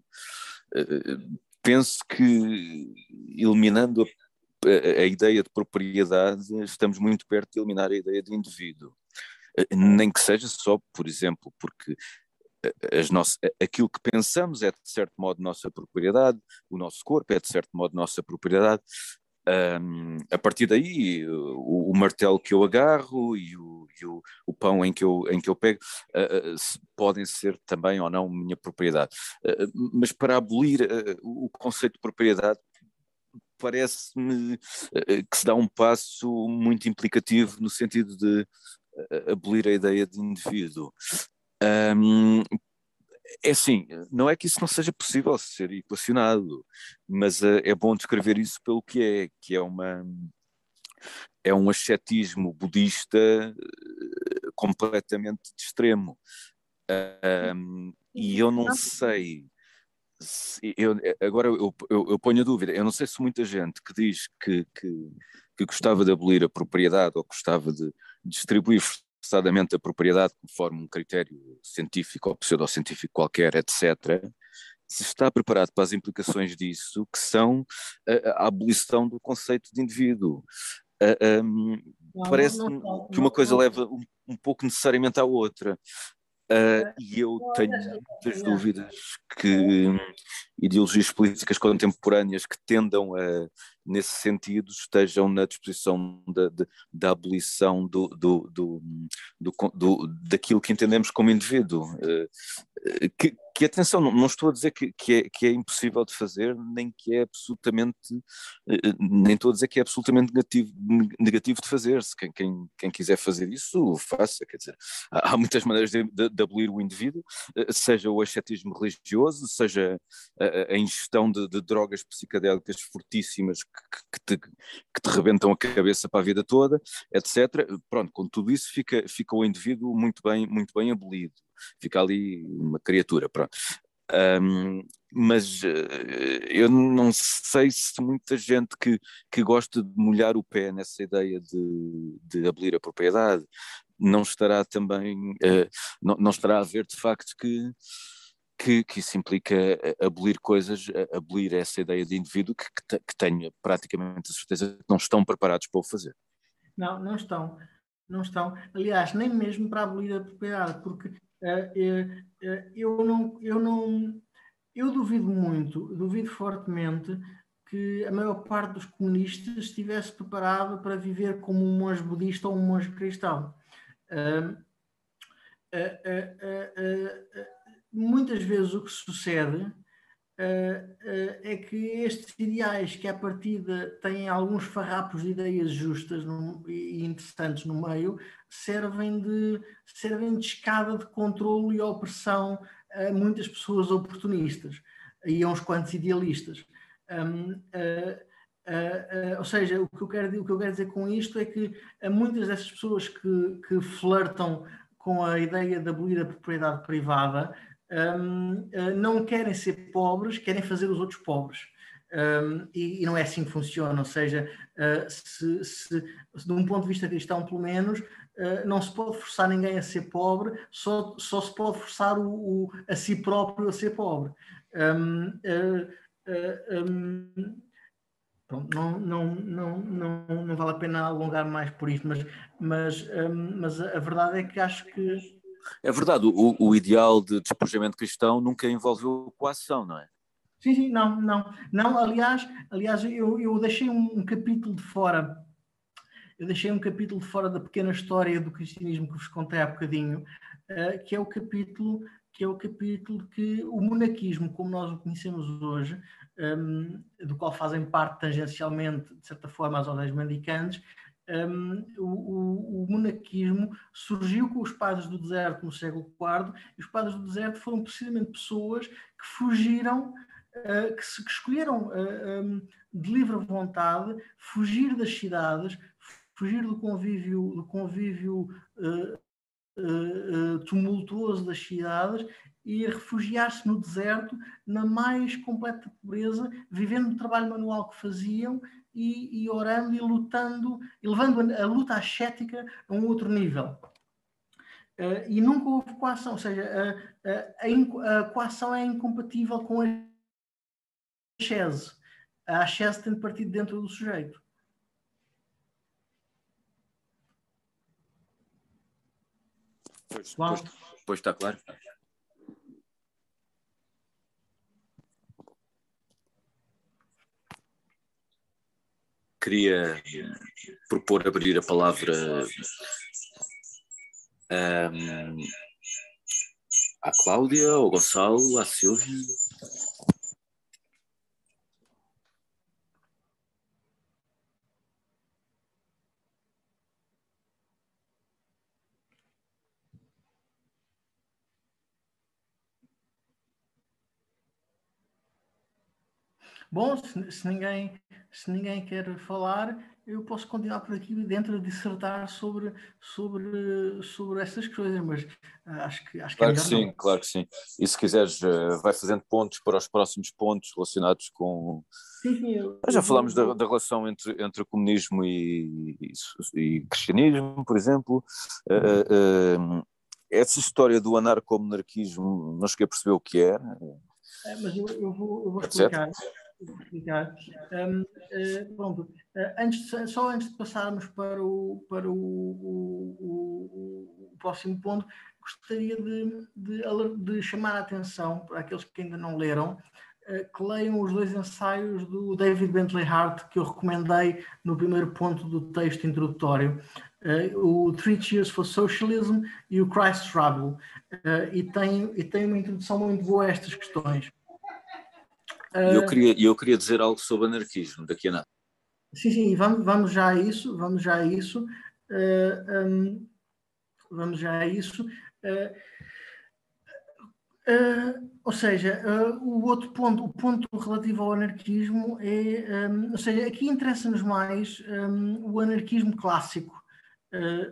Uh, penso que eliminando a, a, ideia de propriedade, estamos muito perto de eliminar a ideia de indivíduo. Uh, nem que seja só, por exemplo, porque as nossas, aquilo que pensamos é de certo modo nossa propriedade, o nosso corpo é de certo modo nossa propriedade. Um, a partir daí, o, o, martelo que eu agarro e o, e o, o, pão em que eu, em que eu pego uh, uh, podem ser também ou não minha propriedade. Uh, mas para abolir o conceito de propriedade, parece-me que se dá um passo muito implicativo no sentido de abolir a ideia de indivíduo. Um, é assim, não é que isso não seja possível ser equacionado, mas uh, é bom descrever isso pelo que é, que é uma é um ascetismo budista uh, completamente de extremo. Um, e eu não sei se, eu, agora eu, eu, eu, ponho a dúvida, eu não sei se muita gente que diz que, que, que gostava de abolir a propriedade ou gostava de distribuir forçadamente a propriedade conforme um critério científico ou pseudocientífico qualquer, etc., se está preparado para as implicações disso, que são a, a abolição do conceito de indivíduo. Uh, um, Parece-me que uma coisa leva um, um pouco necessariamente à outra. Uh, e eu tenho muitas dúvidas que ideologias políticas contemporâneas que tendam a, nesse sentido, estejam na disposição da, da abolição do, do, do, do, daquilo que entendemos como indivíduo. Uh, que, que atenção, não, não, estou a dizer que, que, é, que é impossível de fazer, nem que é absolutamente, eh, nem estou a dizer que é absolutamente negativo, negativo de fazer-se. Quem, quem, quem quiser fazer isso, faça. Quer dizer, há, muitas maneiras de, de, de, abolir o indivíduo, eh, seja o ascetismo religioso, seja a, a ingestão de, de, drogas psicadélicas fortíssimas que, que, te, que te rebentam a cabeça para a vida toda, etc. Pronto, com tudo isso fica, fica o indivíduo muito bem, muito bem abolido fica ali uma criatura, pronto. Um, mas uh, eu não sei se muita gente que, que gosta de molhar o pé nessa ideia de, de abolir a propriedade não estará também, uh, não, não estará a ver de facto que, que, que isso implica abolir coisas, abolir essa ideia de indivíduo que, que, que tenho praticamente a certeza que não estão preparados para o fazer. Não, não estão. Não estão. Aliás, nem mesmo para abolir a propriedade, porque eu não, eu não, eu duvido muito, duvido fortemente que a maior parte dos comunistas estivesse preparado para viver como um monge budista ou um monge cristão. muitas vezes o que sucede é que estes ideais que à partida têm alguns farrapos de ideias justas e interessantes no meio, servem de, servem de escada de controle e opressão a muitas pessoas oportunistas e a uns quantos idealistas. Um, uh, Uh, uh, ou seja, o que, eu quero, o que eu quero dizer com isto é que muitas dessas pessoas que, que flertam com a ideia de abolir a propriedade privada um, uh, não querem ser pobres, querem fazer os outros pobres. Um, e, e, não é assim que funciona, ou seja, se, se, se, de um ponto de vista cristão, pelo menos, não se pode forçar ninguém a ser pobre, só, só se pode forçar o, o a si próprio a ser pobre. Um, um, Pronto, não, não, não, não, não vale a pena alongar mais por isto, mas, mas, um, mas a verdade é que acho que. É verdade, o, o ideal de despojamento cristão nunca envolveu coação, não é? Sim, sim, não, não. não aliás, aliás eu, eu deixei um, um capítulo de fora. Eu deixei um capítulo de fora da pequena história do cristianismo que vos contei há bocadinho, uh, que é o capítulo que é o capítulo que o monaquismo, como nós o conhecemos hoje, um, do qual fazem parte tangencialmente, de certa forma, as ordens mendicantes, um, o, o, monaquismo surgiu com os padres do deserto no século IV, e os padres do deserto foram precisamente pessoas que fugiram, uh, que, se, que escolheram uh, um, de livre vontade fugir das cidades, fugir do convívio, do convívio uh, tumultuoso das cidades e refugiar-se no deserto, na mais completa pobreza, vivendo o trabalho manual que faziam e, e orando e lutando, e levando a, a, luta ascética a um outro nível. Uh, e nunca houve coação, ou seja, a, a, a coação é incompatível com a ascese. A ascese tem de partir dentro do sujeito. Pois, pois, pois está claro. Queria propor abrir a palavra um, à Cláudia, ao Gonçalo, à Silvia. Bom, se, se, ninguém, se ninguém quer falar, eu posso continuar por aqui dentro a dissertar sobre, sobre, sobre essas coisas, mas ah, acho que, acho claro que é que sim, não. claro que sim. E se quiseres, uh, vai fazendo pontos para os próximos pontos relacionados com. Sim, sim. Eu, já falámos da, da, relação entre, entre comunismo e, e, e cristianismo, por exemplo. Uh, uh, essa história do anarcomonarquismo, não cheguei a perceber o que é. É, mas eu, eu, vou, eu vou explicar. Etc explicar. Um, uh, eh, pronto, uh, antes só antes de passarmos para o, para o, o, o próximo ponto, gostaria de, de, de, chamar a atenção para aqueles que ainda não leram, uh, que leiam os dois ensaios do David Bentley Hart que eu recomendei no primeiro ponto do texto introdutório. o Three Cheers for Socialism e o Christ Trouble. e, tem, e tem uma introdução muito boa a estas questões. E eu queria, eu queria dizer algo sobre anarquismo daqui a nada. Sim, sim, vamos, vamos já a isso, vamos já a isso. Uh, um, vamos já a isso. Uh, uh, ou seja, o outro ponto, o ponto relativo ao anarquismo é, um, ou seja, aqui interessa-nos mais um, o anarquismo clássico.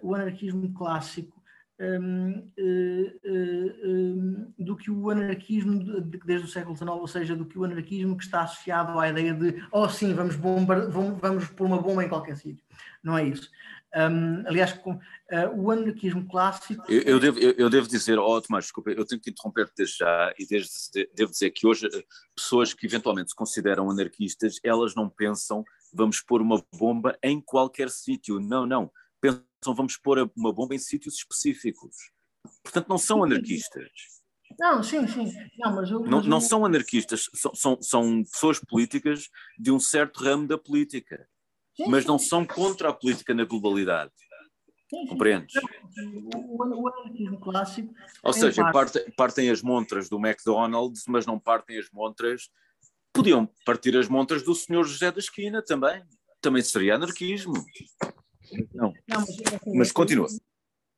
o anarquismo clássico um, uh, uh, do que o anarquismo de, desde o século XIX, ou seja, do que o anarquismo que está associado à ideia de oh sim, vamos, bombar, vamos, vamos pôr uma bomba em qualquer sítio. Não é isso. Um, aliás, com, uh, o anarquismo clássico. Eu, eu, devo, eu, eu, devo dizer, oh, Tomás, desculpa, eu tenho que interromper desde já e desde, devo dizer que hoje pessoas que eventualmente se consideram anarquistas, elas não pensam vamos pôr uma bomba em qualquer sítio. Não, não vamos pôr uma bomba em sítios específicos. Portanto, não são anarquistas. Não, sim, sim. Não, mas eu, não, não são anarquistas, são, são, são, pessoas políticas de um certo ramo da política, sim, mas não são contra a política na globalidade. Sim, Compreendes? O, o, anarquismo clássico. Ou seja, parte... partem, partem as montras do McDonald's, mas não partem as montras. Podiam partir as montras do senhor José da Esquina também. Também seria anarquismo. Não. não mas, é assim, mas continua.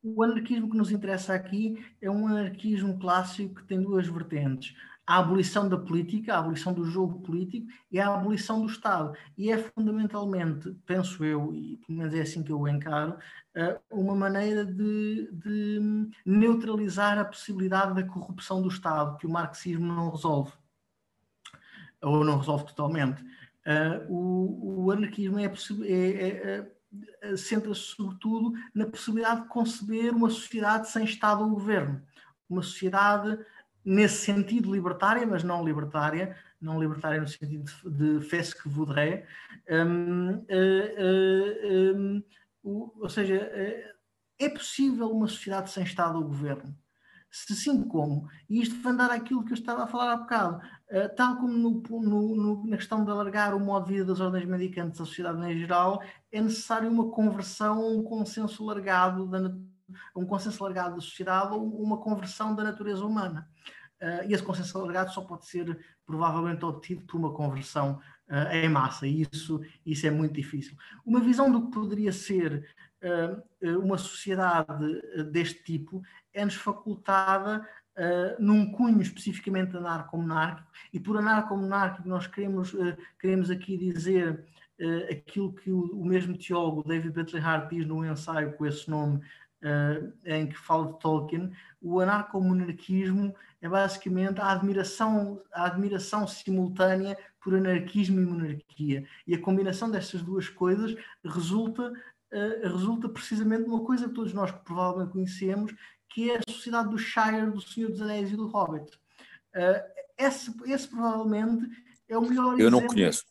O anarquismo que nos interessa aqui é um anarquismo clássico que tem duas vertentes. a abolição da política, a abolição do jogo político e a abolição do Estado. E é fundamentalmente, penso eu, e pelo menos é assim que eu o encaro, eh, uma maneira de, de neutralizar a possibilidade da corrupção do Estado, que o marxismo não resolve, ou não resolve totalmente. Uh, o, o, anarquismo é, é, é, é, centra-se sobretudo na possibilidade de conceber uma sociedade sem Estado ou governo, uma sociedade nesse sentido libertária, mas não libertária, não libertária no sentido de, de Fesque Vaudrey, um, uh, uh, um, ou seja, é possível uma sociedade sem Estado ou governo? Se sim como, e isto vai andar aquilo que eu estava a falar há bocado, uh, tal como no, no, no, na questão de alargar o modo de vida das ordens medicantes à sociedade em geral, é necessário uma conversão um consenso largado da, um consenso largado da sociedade ou uma conversão da natureza humana. Uh, e esse consenso alargado só pode ser provavelmente obtido por uma conversão uh, em massa, e isso, isso é muito difícil. Uma visão do que poderia ser uma sociedade deste tipo é-nos facultada uh, num cunho especificamente anarco-monárquico, e por anarco-monárquico nós queremos, uh, queremos aqui dizer uh, aquilo que o, o, mesmo teólogo David Bentley Hart diz num ensaio com esse nome, em que fala de Tolkien, o anarco-monarquismo é basicamente a admiração, a admiração simultânea por anarquismo e monarquia. E a combinação destas duas coisas resulta Uh, resulta precisamente numa coisa que todos nós provavelmente conhecemos, que é a Sociedade do Shire, do Senhor dos Anéis e do Hobbit. Uh, esse, esse provavelmente é o melhor Eu exemplo. não conheço.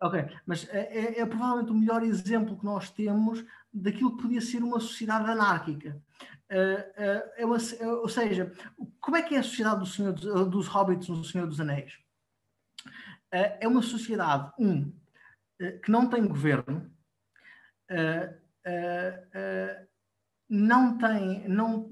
Ok, mas é, é, é, provavelmente o melhor exemplo que nós temos daquilo que podia ser uma sociedade anárquica. Uh, uh, uma, ou seja, como é que é a sociedade do Senhor dos, dos Hobbits no Senhor dos Anéis? É uma sociedade, um, que não tem governo, não tem, não,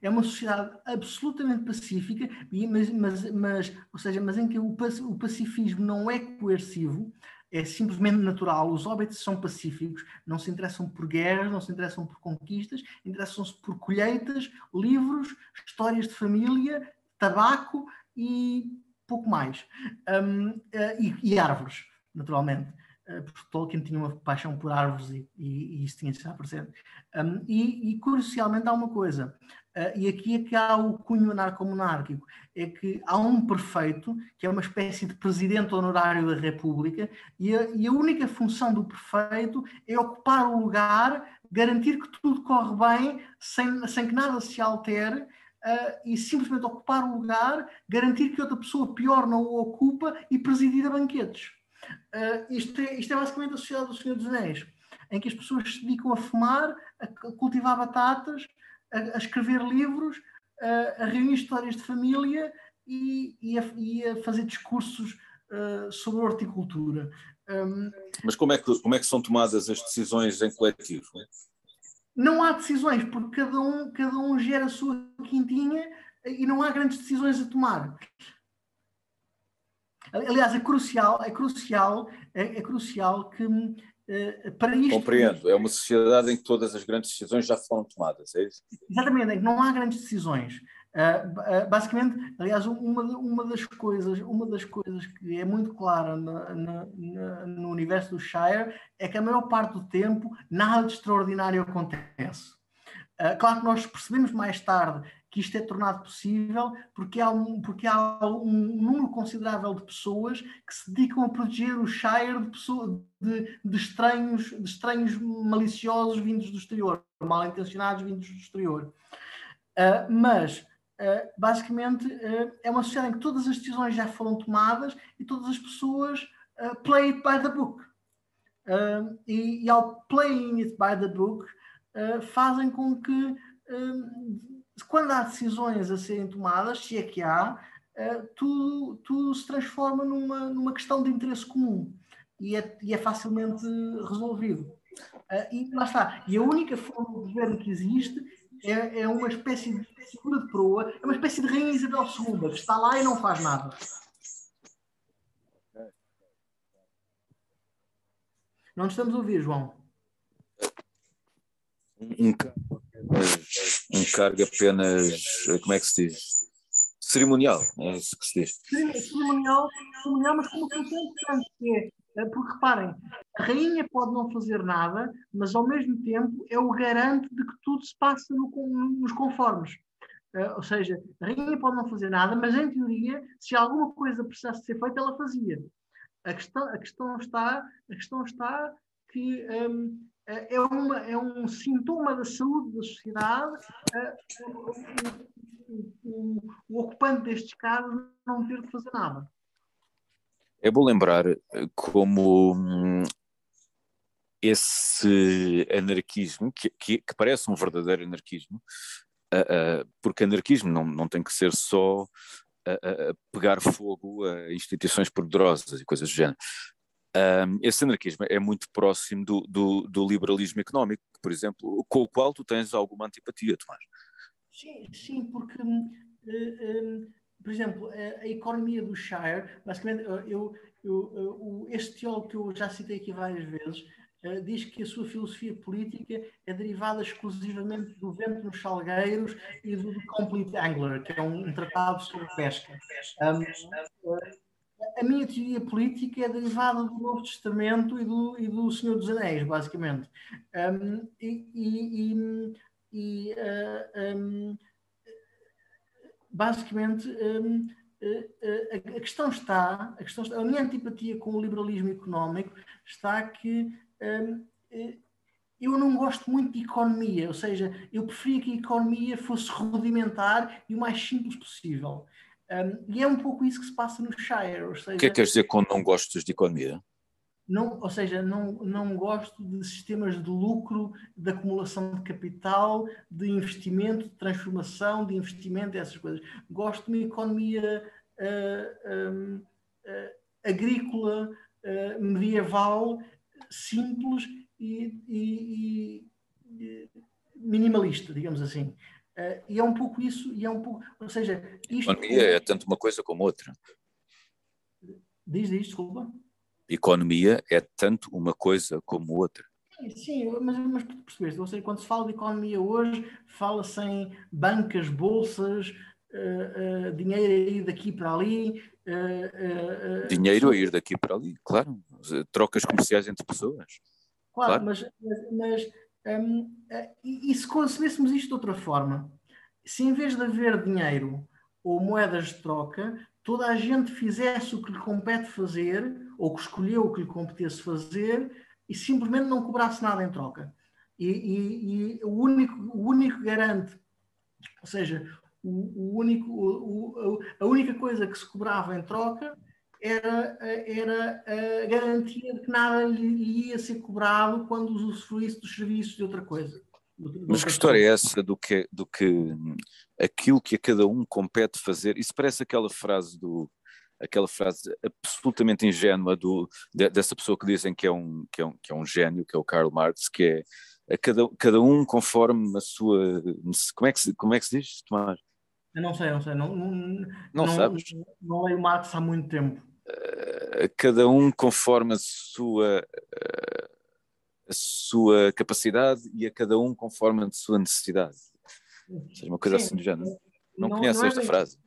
é uma sociedade absolutamente pacífica, mas, mas, mas, ou seja, mas em que o, o pacifismo não é coercivo, é simplesmente natural. Os hobbits são pacíficos, não se interessam por guerras, não se interessam por conquistas, interessam-se por colheitas, livros, histórias de família, tabaco e pouco mais. Um, eh, e, e árvores, naturalmente. Eh, porque Tolkien tinha uma paixão por árvores e, e, e isso tinha de estar presente. Um, e, e, crucialmente há uma coisa, uh, e aqui é que há o cunho anarco-monárquico, é que há um prefeito, que é uma espécie de presidente honorário da República, e a, e a única função do prefeito é ocupar o lugar, garantir que tudo corre bem, sem, sem que nada se altere, Uh, e simplesmente ocupar o lugar, garantir que outra pessoa pior não o ocupa e presidir a banquetes. Uh, isto, é, isto é basicamente a sociedade do Senhor dos Anéis, em que as pessoas se dedicam a fumar, a cultivar batatas, a, a escrever livros, a, a, reunir histórias de família e, e, a, e a, fazer discursos uh, sobre horticultura. Um, Mas como é, que, como é que são tomadas as decisões em coletivo? Não há decisões, porque cada um, cada um gera a sua quintinha e não há grandes decisões a tomar. Aliás, é crucial, é crucial, é, é crucial que uh, para isto. Compreendo, é uma sociedade em que todas as grandes decisões já foram tomadas, é isso? Exatamente, em que não há grandes decisões. Uh, uh, basicamente, aliás, uma, uma, das coisas, uma das coisas que é muito clara na, na, na, no universo do Shire é que a maior parte do tempo nada de extraordinário acontece. Claro que nós percebemos mais tarde que isto é tornado possível porque há, um, porque há um número considerável de pessoas que se dedicam a proteger o Shire de, pessoa, de, de, estranhos, de estranhos maliciosos vindos do exterior, mal intencionados vindos do exterior. Uh, mas, uh, basicamente, uh, é uma sociedade em que todas as decisões já foram tomadas e todas as pessoas play it by the book. E, e, ao playing it by the book, fazem com que quando há decisões a serem tomadas, se é que há, uh, tudo, tudo se transforma numa, numa questão de interesse comum e é, e é facilmente resolvido. Uh, e lá está. E a única forma de governo que existe é, é uma espécie de figura de proa, é uma espécie de Rainha Isabel II, que está lá e não faz nada. Não estamos a ouvir, João. Um, um cargo apenas, como é que se diz? cerimonial, é isso que se diz. Cerimonial, cerimonial mas com uma importante, que é, eh, porque reparem, a rainha pode não fazer nada, mas ao mesmo tempo é o garante de que tudo se passa no, nos conformes. Uh, ou seja, a rainha pode não fazer nada, mas em teoria, se alguma coisa precisasse ser feita, ela fazia. A questão, a questão, está, a questão está que um, é, uma, é um sintoma da saúde da sociedade uh, o, o, o, ocupante destes casos não ter que fazer nada. É bom lembrar como hum, esse anarquismo, que, que, que, parece um verdadeiro anarquismo, uh, uh, porque anarquismo não, não tem que ser só pegar fogo a instituições poderosas e coisas do género. Um, esse anarquismo é muito próximo do, do, do, liberalismo económico, por exemplo, com o qual tu tens alguma antipatia, Tomás. Sim, sim porque, uh, um, por exemplo, a, a, economia do Shire, basicamente, eu, eu, uh, este teólogo que eu já citei aqui várias vezes, Uh, diz que a sua filosofia política é derivada exclusivamente do vento nos salgueiros e do Complete Angler, que é um, um tratado sobre pesca. Um, uh, a minha teoria política é derivada do Novo Testamento e do, e do Senhor dos Anéis, basicamente. Um, e, e, e uh, um, basicamente um, a, a, questão está, a questão está, a minha antipatia com o liberalismo económico está que eu não gosto muito de economia, ou seja, eu preferia que a economia fosse rudimentar e o mais simples possível. Um, e é um pouco isso que se passa no Shire. O que é que queres dizer quando não gostas de economia? Não, ou seja, não, não gosto de sistemas de lucro, de acumulação de capital, de investimento, de transformação, de investimento, essas coisas. Gosto de uma economia uh, uh, agrícola, uh, medieval, simples e, e, e, minimalista, digamos assim. Uh, e é um pouco isso, e é um pouco, ou seja, isto... Economia é tanto uma coisa como outra. Diz, diz, desculpa. Economia é tanto uma coisa como outra. Sim, sim mas, mas percebeste, ou seja, quando se fala de economia hoje, fala-se em bancas, bolsas, uh, uh, dinheiro a ir daqui para ali. dinheiro a ir daqui para ali, claro. Trocas comerciais entre pessoas. Claro, claro. mas, mas um, e, e se concebêssemos isto de outra forma, se em vez de haver dinheiro ou moedas de troca, toda a gente fizesse o que lhe compete fazer, ou que escolheu o que lhe competesse fazer, e simplesmente não cobrasse nada em troca. E, e, e o, único, o único garante, ou seja, o, o único, o, a única coisa que se cobrava em troca era, era a garantia de que nada lhe ia ser cobrado quando usufruísse dos serviços de outra coisa. Mas que história é essa do que, do que aquilo que a cada um compete fazer? Isso parece aquela frase do aquela frase absolutamente ingênua do, de, dessa pessoa que dizem que é, um, que, é um, que é um gênio, que é o Karl Marx, que é a cada, cada um conforme a sua. Como é que se, como é que se diz, Tomás? Eu não sei, não sei. Não, não, não, não sabes? Não, leio Marx há muito tempo cada um conforme a sua, a sua capacidade e a cada um conforme a sua necessidade. Ou seja, uma coisa Sim, assim do género. Não, não conheço não é esta frase.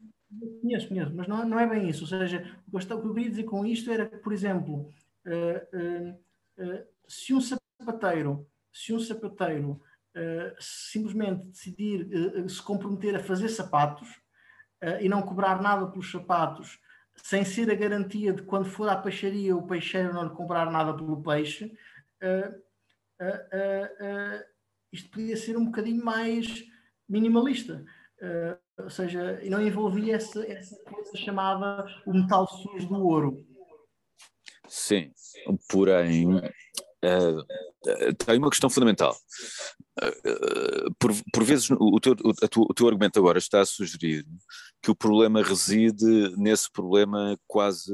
Conheço, conheço, mas não, não é bem isso. Ou seja, o que eu queria dizer com isto era que, por exemplo, uh, uh, uh, se um sapateiro, se um sapateiro simplesmente decidir se comprometer a fazer sapatos e não cobrar nada pelos sapatos sem ser a garantia de quando for à peixaria o peixeiro não lhe comprar nada pelo peixe, uh, uh, uh, isto podia ser um bocadinho mais minimalista. ou seja, não envolvia essa, essa coisa chamada o metal sujo do ouro. Sim, porém, tem uma questão fundamental. por, por vezes, o teu, o, o teu argumento agora está a sugerir que o problema reside nesse problema quase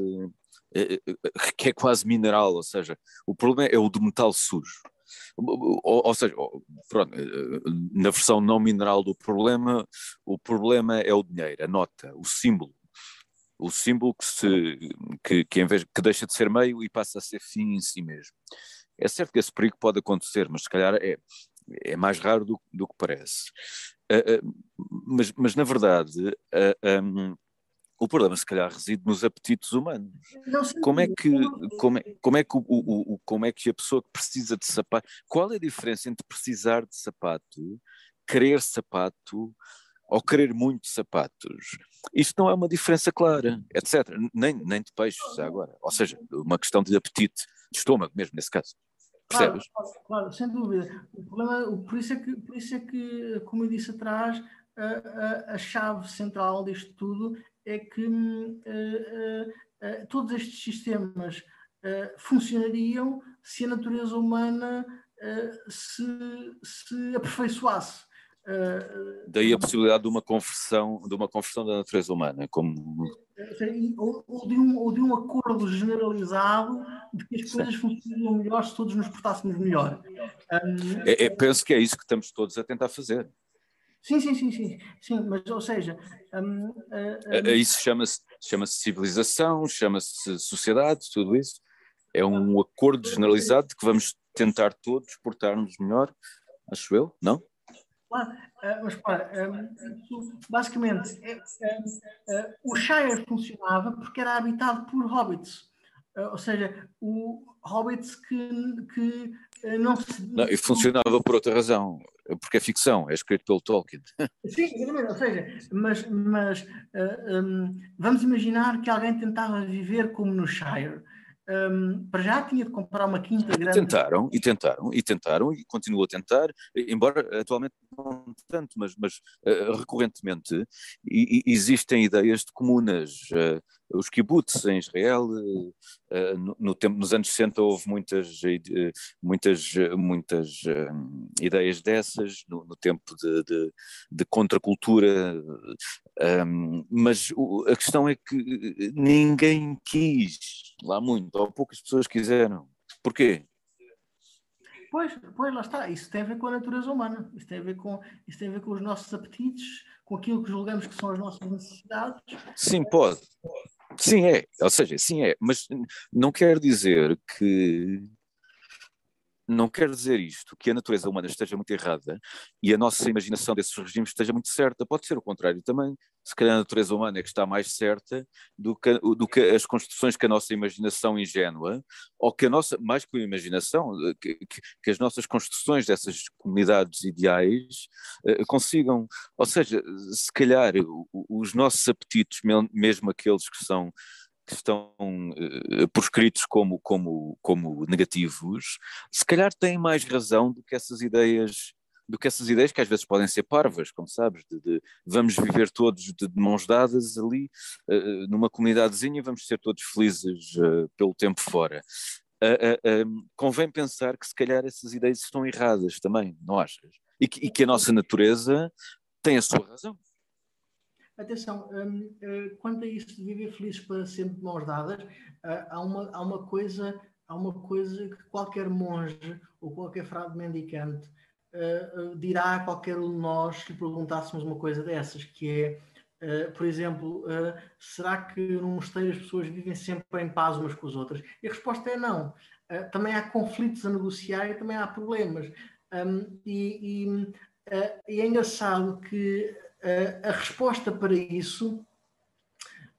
que é quase mineral, ou seja, o problema é o do metal sujo. Ou, ou, seja, pronto, na versão não mineral do problema, o problema é o dinheiro, a nota, o símbolo. O símbolo que, se, que, que, em vez, que deixa de ser meio e passa a ser fim em si mesmo. É certo que esse perigo pode acontecer, mas se calhar é, é mais raro do, do que parece. Uh, uh, mas, mas, na verdade, uh, um, o problema, se calhar, reside nos apetites humanos. Não, como é que, como é, como é que, o, o, o, como é que a pessoa que precisa de sapato. Qual é a diferença entre precisar de sapato, querer sapato ou querer muito sapatos? Isto não é uma diferença clara, etc. Nem, nem de peixes, agora. Ou seja, uma questão de apetite, de estômago mesmo, nesse caso. Percebes? Claro, claro, sem dúvida. O problema, por isso é que, por isso é que como eu disse atrás, a, a, a chave central disto tudo é que uh, uh, uh, todos estes sistemas funcionariam se a natureza humana se, se aperfeiçoasse. Daí a possibilidade de uma conversão, de uma conversão da natureza humana, como ou, ou, de um, ou de um acordo generalizado de que as coisas funcionariam melhor se todos nos portássemos melhor. Um, é, é, penso que é isso que estamos todos a tentar fazer. Sim, sim, sim, sim, sim, mas ou seja, um, uh, um... isso chama-se chama civilização, chama-se sociedade, tudo isso. É um acordo generalizado de que vamos tentar todos portar-nos melhor, acho eu, não? Uh, mas para, um, basicamente, uh, o Shire funcionava porque era habitado por hobbits, ou seja, o hobbits que, que não se. Não, e funcionava por outra razão porque é ficção, é escrito pelo Tolkien. Sim, exatamente, ou seja, mas, mas eh, vamos imaginar que alguém tentava viver como no Shire. Um, para já tinha de comprar uma quinta grande. Tentaram, e tentaram, e tentaram, e continuam a tentar, embora atualmente não tanto, mas, mas uh, recorrentemente, e, e existem ideias de comunas. Uh, os kibbutz em Israel, uh, no, no, tempo, nos anos 60 houve muitas, muitas, muitas ideias dessas, no, no tempo de, de, de contracultura, um, mas o, a questão é que ninguém quis lá muito, ou poucas pessoas quiseram. Porquê? Pois, pois, lá está. Isso tem a ver com a natureza humana. Isso tem a ver com, isso tem a ver com os nossos apetites, com aquilo que julgamos que são as nossas necessidades. Sim, pode. Sim, é. Ou seja, sim, é. Mas não quer dizer que não quer dizer isto que a natureza humana esteja muito errada e a nossa imaginação desses regimes esteja muito certa. Pode ser o contrário também. Se calhar a natureza humana é que está mais certa do que, do que as construções que a nossa imaginação ingênua, ou que a nossa, mais que a imaginação, que, que as nossas construções dessas comunidades ideais uh, consigam. Ou seja, se calhar os nossos apetites, mesmo aqueles que são que estão uh, proscritos como, como, como negativos, se calhar têm mais razão do que essas ideias do que essas ideias que às vezes podem ser parvas, como sabes, de, de vamos viver todos de, de mãos dadas ali uh, numa comunidadezinha e vamos ser todos felizes uh, pelo tempo fora. Uh, convém pensar que se calhar essas ideias estão erradas também, não achas? E que, e que a nossa natureza tem a sua razão. Atenção, um, uh, quanto a isso de viver feliz para sempre de mãos dadas, uh, há, uma, há, uma coisa, há uma coisa que qualquer monge ou qualquer frade mendicante uh, dirá a qualquer um de nós se lhe perguntássemos uma coisa dessas, que é, por exemplo, será que num mosteiro as pessoas vivem sempre em paz umas com as outras? E a resposta é não. também há conflitos a negociar e também há problemas. Um, e, e, e é engraçado que a resposta para isso,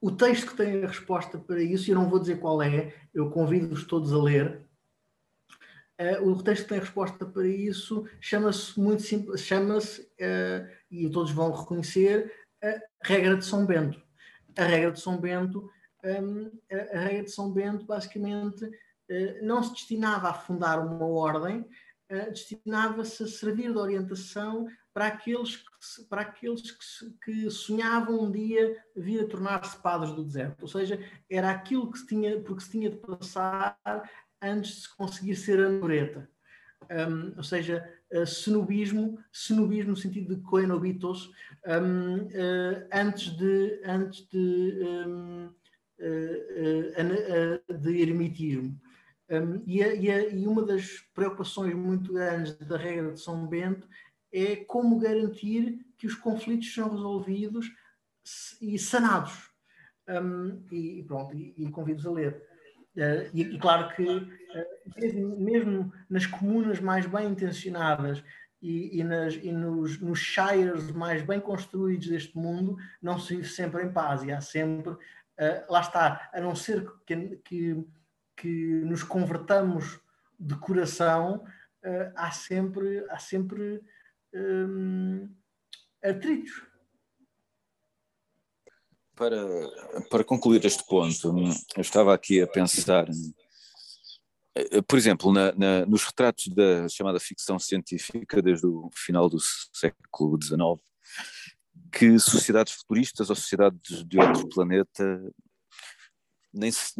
o texto que tem a resposta para isso, eu não vou dizer qual é, eu convido-vos todos a ler. o texto que tem a resposta para isso chama-se muito simples, chama-se, e todos vão reconhecer, a regra de São Bento. A regra de São Bento, a regra de São Bento basicamente não se destinava a fundar uma ordem, destinava-se a servir de orientação para aqueles que, para aqueles que, que sonhavam um dia vir a tornar-se padres do deserto. Ou seja, era aquilo que se tinha, porque se tinha de passar antes de se conseguir ser a noreta. Um, ou seja, uh, cenobismo, cenobismo no sentido de coenobitos, um, uh, antes de, antes de, um, uh, de eremitismo. Um, e, a, e, a, e, uma das preocupações muito grandes da regra de São Bento é como garantir que os conflitos são resolvidos e sanados. Um, e pronto, e, e convido-vos a ler. Uh, e, e, claro que, uh, mesmo, mesmo, nas comunas mais bem intencionadas e, e, nas, e nos, nos shires mais bem construídos deste mundo não se vive sempre em paz e há sempre, uh, lá está, a não ser que, que, que nos convertamos de coração, há sempre, há sempre um, atritos. Para, para concluir este ponto, eu estava aqui a pensar eh, por exemplo, na, na, nos retratos da chamada ficção científica, desde o final do século XIX, que sociedades futuristas ou sociedades de outro planeta, nem se,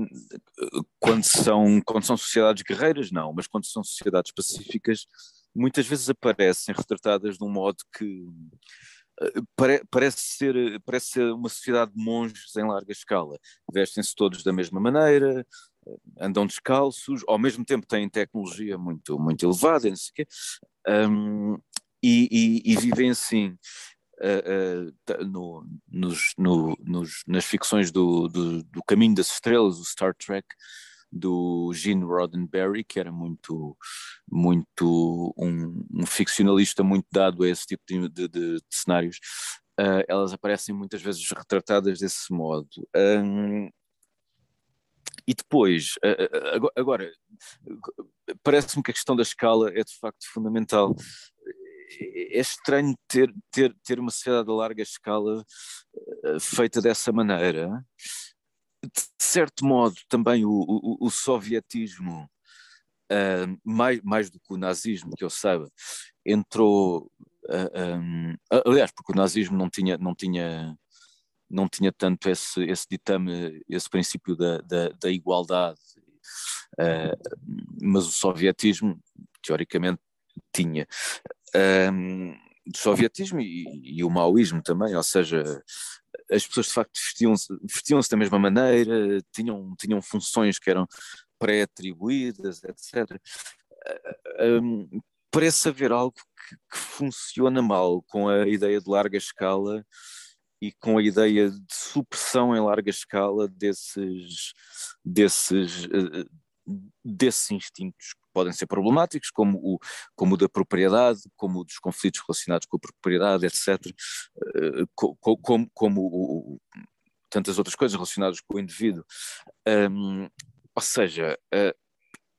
quando, são, quando são sociedades guerreiras, não, mas quando são sociedades pacíficas, muitas vezes aparecem retratadas de um modo que eh, pare, parece, ser, parece ser uma sociedade de monges em larga escala. Vestem-se todos da mesma maneira, andam descalços, ao mesmo tempo têm tecnologia muito, muito elevada, não sei o quê, um, e, e, e, vivem assim. Uh, uh, no, nos, no, nos, nas ficções do, do, do, Caminho das Estrelas, o Star Trek, do Gene Roddenberry, que era muito, muito um, um ficcionalista muito dado a esse tipo de, de, de cenários, uh, elas aparecem muitas vezes retratadas desse modo. Um, e depois, agora, parece-me que a questão da escala é de facto fundamental. É estranho ter, ter, ter uma sociedade a larga escala eh, feita dessa maneira. De certo modo, também o, o, o sovietismo, uh, mais, mais do que o nazismo, que eu saiba, entrou. Uh, um, aliás, porque o nazismo não tinha, não tinha não tinha tanto esse, esse ditame, esse princípio da, da, da igualdade, uh, mas o sovietismo, teoricamente, tinha. Um, o sovietismo e, e, o maoísmo também, ou seja, as pessoas de facto vestiam-se vestiam da mesma maneira, tinham, tinham funções que eram pré-atribuídas, etc. Um, parece haver algo que, que, funciona mal com a ideia de larga escala e com a ideia de supressão em larga escala desses, desses, eh, desses instintos podem ser problemáticos, como o, como o da propriedade, como o dos conflitos relacionados com a propriedade, etc., como, como, como o, tantas outras coisas relacionadas com o indivíduo. Um, ou seja, uh,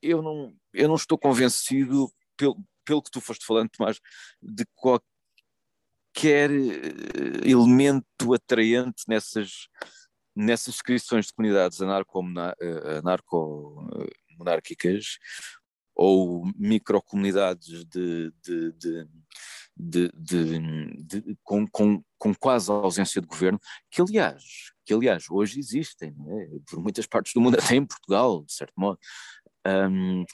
eu, não, eu não estou convencido, pelo, pelo que tu foste falando, Tomás, de qualquer eh, elemento atraente nessas, nessas descrições de comunidades eh, anarco-monárquicas ou microcomunidades de, de, de, de, com, com, com, quase ausência de governo, que aliás, que aliás hoje existem, é? por muitas partes do mundo, até em Portugal, de certo modo. Um,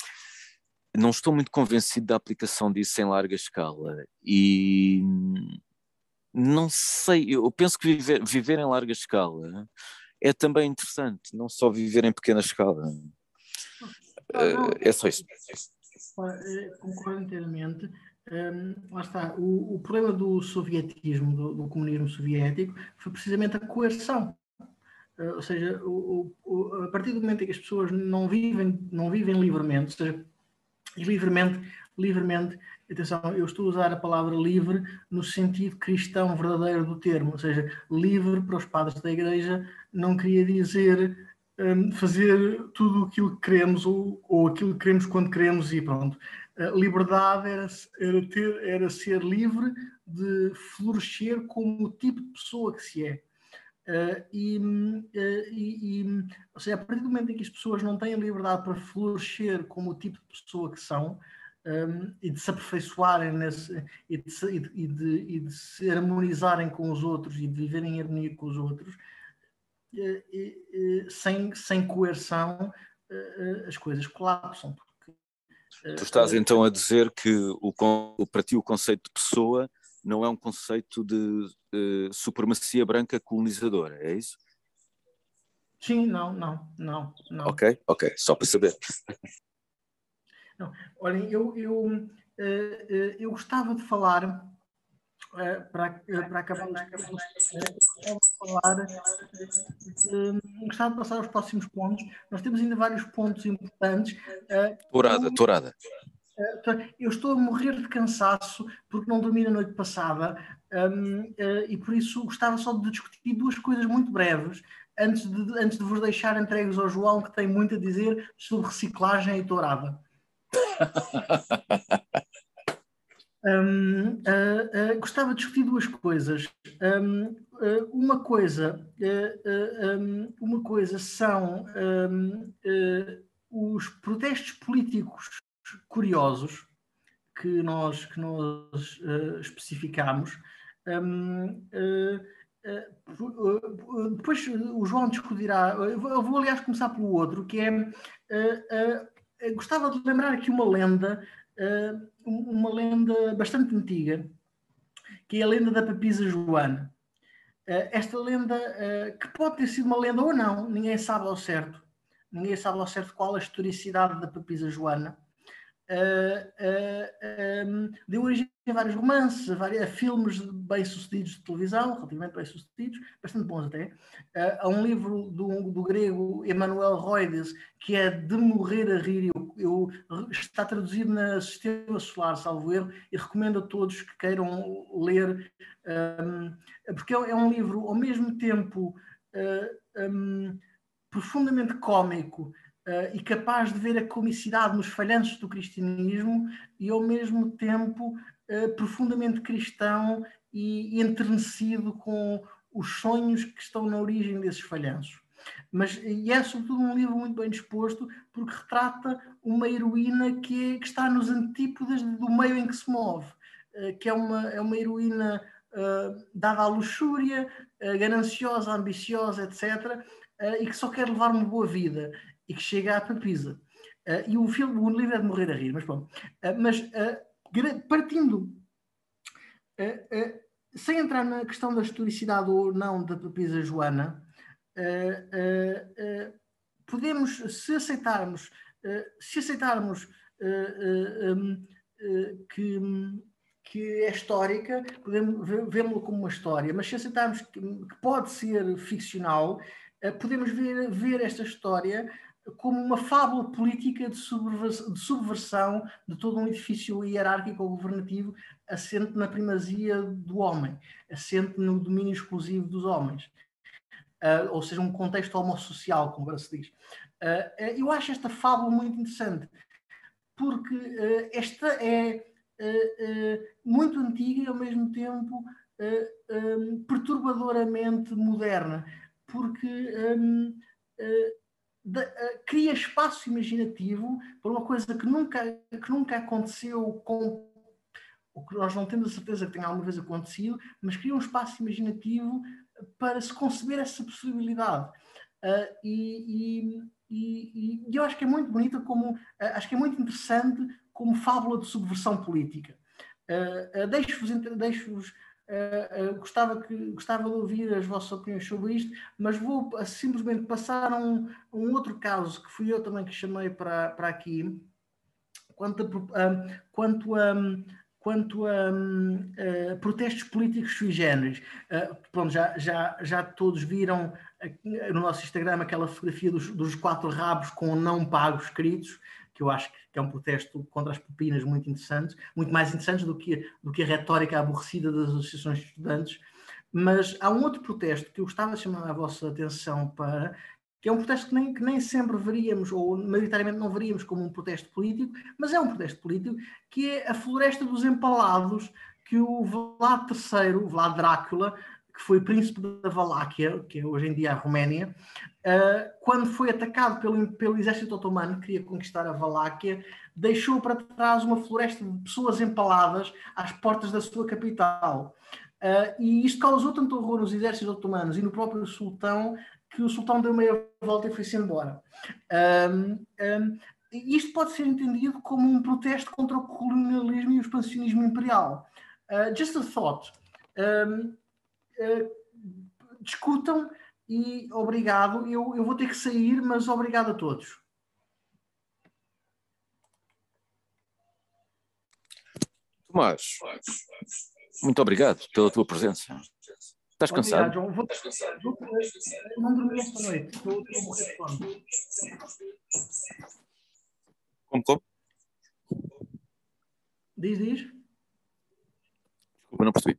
não estou muito convencido da aplicação disso em larga escala e não sei, eu penso que viver, viver em larga escala é também interessante, não só viver em pequena escala. Uh, é só isso. Eh, concordo inteiramente. Um, lá está, o, o, problema do sovietismo, do, do, comunismo soviético, foi precisamente a coerção. Uh, ou seja, o, o, a partir do momento em que as pessoas não vivem, não vivem livremente, ou seja, livremente, livremente atenção, eu estou a usar a palavra livre no sentido cristão verdadeiro do termo, ou seja, livre para os padres da igreja não queria dizer um, fazer tudo aquilo que queremos ou, ou aquilo que queremos quando queremos e pronto. A liberdade era, era, ter, era ser livre de florescer como o tipo de pessoa que se é. Uh, e, uh, e, e, ou seja, a partir do momento em que as pessoas não têm liberdade para florescer como o tipo de pessoa que são, um, e de se aperfeiçoarem nesse, e, de e, de, e, de, se harmonizarem com os outros e de viverem em harmonia com os outros, e, sem, sem coerção, as coisas colapsam. Porque, tu estás então a dizer que o, para ti o conceito de pessoa não é um conceito de uh, supremacia branca colonizadora, é isso? Sim, não, não, não, não. Ok, ok, só para saber. Não. Olhem, eu, eu, uh, eu gostava de falar, uh, para, para de falar, gostava de passar aos próximos pontos. Nós temos ainda vários pontos importantes. tourada, tourada. eu estou a morrer de cansaço porque não dormi na noite passada uh, e por isso gostava só de discutir duas coisas muito breves antes de, antes de vos deixar entregues ao João, que tem muito a dizer sobre reciclagem e tourada. Um, uh, uh, gostava de discutir duas coisas. Um, uh, uma coisa, um, uma coisa são os protestos políticos curiosos que nós, que nós especificamos. depois o João discutirá. Eu vou, aliás, começar pelo outro, que é. gostava de lembrar aqui uma lenda uma lenda bastante antiga, que é a lenda da papisa Joana. Uh, esta lenda, uh, que pode ter sido uma lenda ou não, ninguém sabe ao certo. Ninguém sabe ao certo qual a historicidade da papisa Joana. Um, deu origem a vários romances, a, a filmes bem-sucedidos de televisão, relativamente bem-sucedidos, bastante bons até. há um livro do, do grego Emanuel Roides, que é De Morrer a Rir, eu eu, está traduzido na Sistema Solar, salvo erro, e recomendo a todos que queiram ler, um, porque é, é, um livro ao mesmo tempo uh, um, profundamente cômico uh, e capaz de ver a comicidade nos falhanços do cristianismo e ao mesmo tempo uh, profundamente cristão e enternecido com os sonhos que estão na origem desses falhanços. Mas, e é sobretudo um livro muito bem disposto, porque retrata uma heroína que, é, que está nos antípodas do meio em que se move, uh, que é uma, é uma heroína uh, dada à luxúria, uh, gananciosa, ambiciosa, etc., e que só quer levar uma boa vida e que chega à papisa. e o filme, o livro é de morrer a rir, mas bom. mas partindo sem entrar na questão da historicidade ou não da papisa Joana, uh, podemos, se aceitarmos, se aceitarmos que, que é histórica, podemos vê-lo como uma história, mas se aceitarmos que, que pode ser ficcional, podemos ver, ver esta história como uma fábula política de subversão, de subversão de todo um edifício hierárquico ou governativo assente na primazia do homem, assente no domínio exclusivo dos homens uh, ou seja, um contexto homossocial, como agora se diz. Uh, eu acho esta fábula muito interessante, porque uh, esta é muito antiga e ao mesmo tempo um, perturbadoramente moderna, porque um, de, cria espaço imaginativo para uma coisa que nunca, que nunca aconteceu com o que nós não temos a certeza que tenha alguma vez acontecido, mas cria um espaço imaginativo para se conceber essa possibilidade. Uh, e, e, e, eu acho que é muito bonita como, uh, acho que é muito interessante como fábula de subversão política. Uh, Deixo-vos, deixo gostava, que, gostava de ouvir as vossas opiniões sobre isto, mas vou simplesmente passar a um, um outro caso que fui eu também que chamei para, para aqui, quanto a, quanto a, quanto a, a protestos políticos sui generis. Uh, pronto, já, já, já todos viram no nosso Instagram aquela fotografia dos, dos, quatro rabos com não pagos escritos, que eu acho que é um protesto contra as pupinas muito interessante, muito mais interessantes do que, do que a retórica aborrecida das associações de estudantes. Mas há um outro protesto que eu gostava de chamar a vossa atenção para, que é um protesto que nem, que nem sempre veríamos, ou maioritariamente não veríamos como um protesto político, mas é um protesto político, que é a Floresta dos Empalados, que o Vlad III, o Vlad Drácula, que foi príncipe da Valáquia, que é hoje em dia a Roménia, uh, quando foi atacado pelo, pelo exército otomano, queria conquistar a Valáquia, deixou para trás uma floresta de pessoas empaladas às portas da sua capital. Uh, e isto causou tanto horror nos exércitos otomanos e no próprio sultão que o sultão deu meia volta e foi-se embora. Um, um, isto pode ser entendido como um protesto contra o colonialismo e o expansionismo imperial. Uh, just a thought. Um, uh, discutam e obrigado. Eu, eu vou ter que sair, mas obrigado a todos. Tomás, muito obrigado pela tua presença. Estás cansado? Obrigado, Vou, vou, não dormi esta noite. Estou, a morrer de Como, como? Diz, diz. Desculpa, não percebi.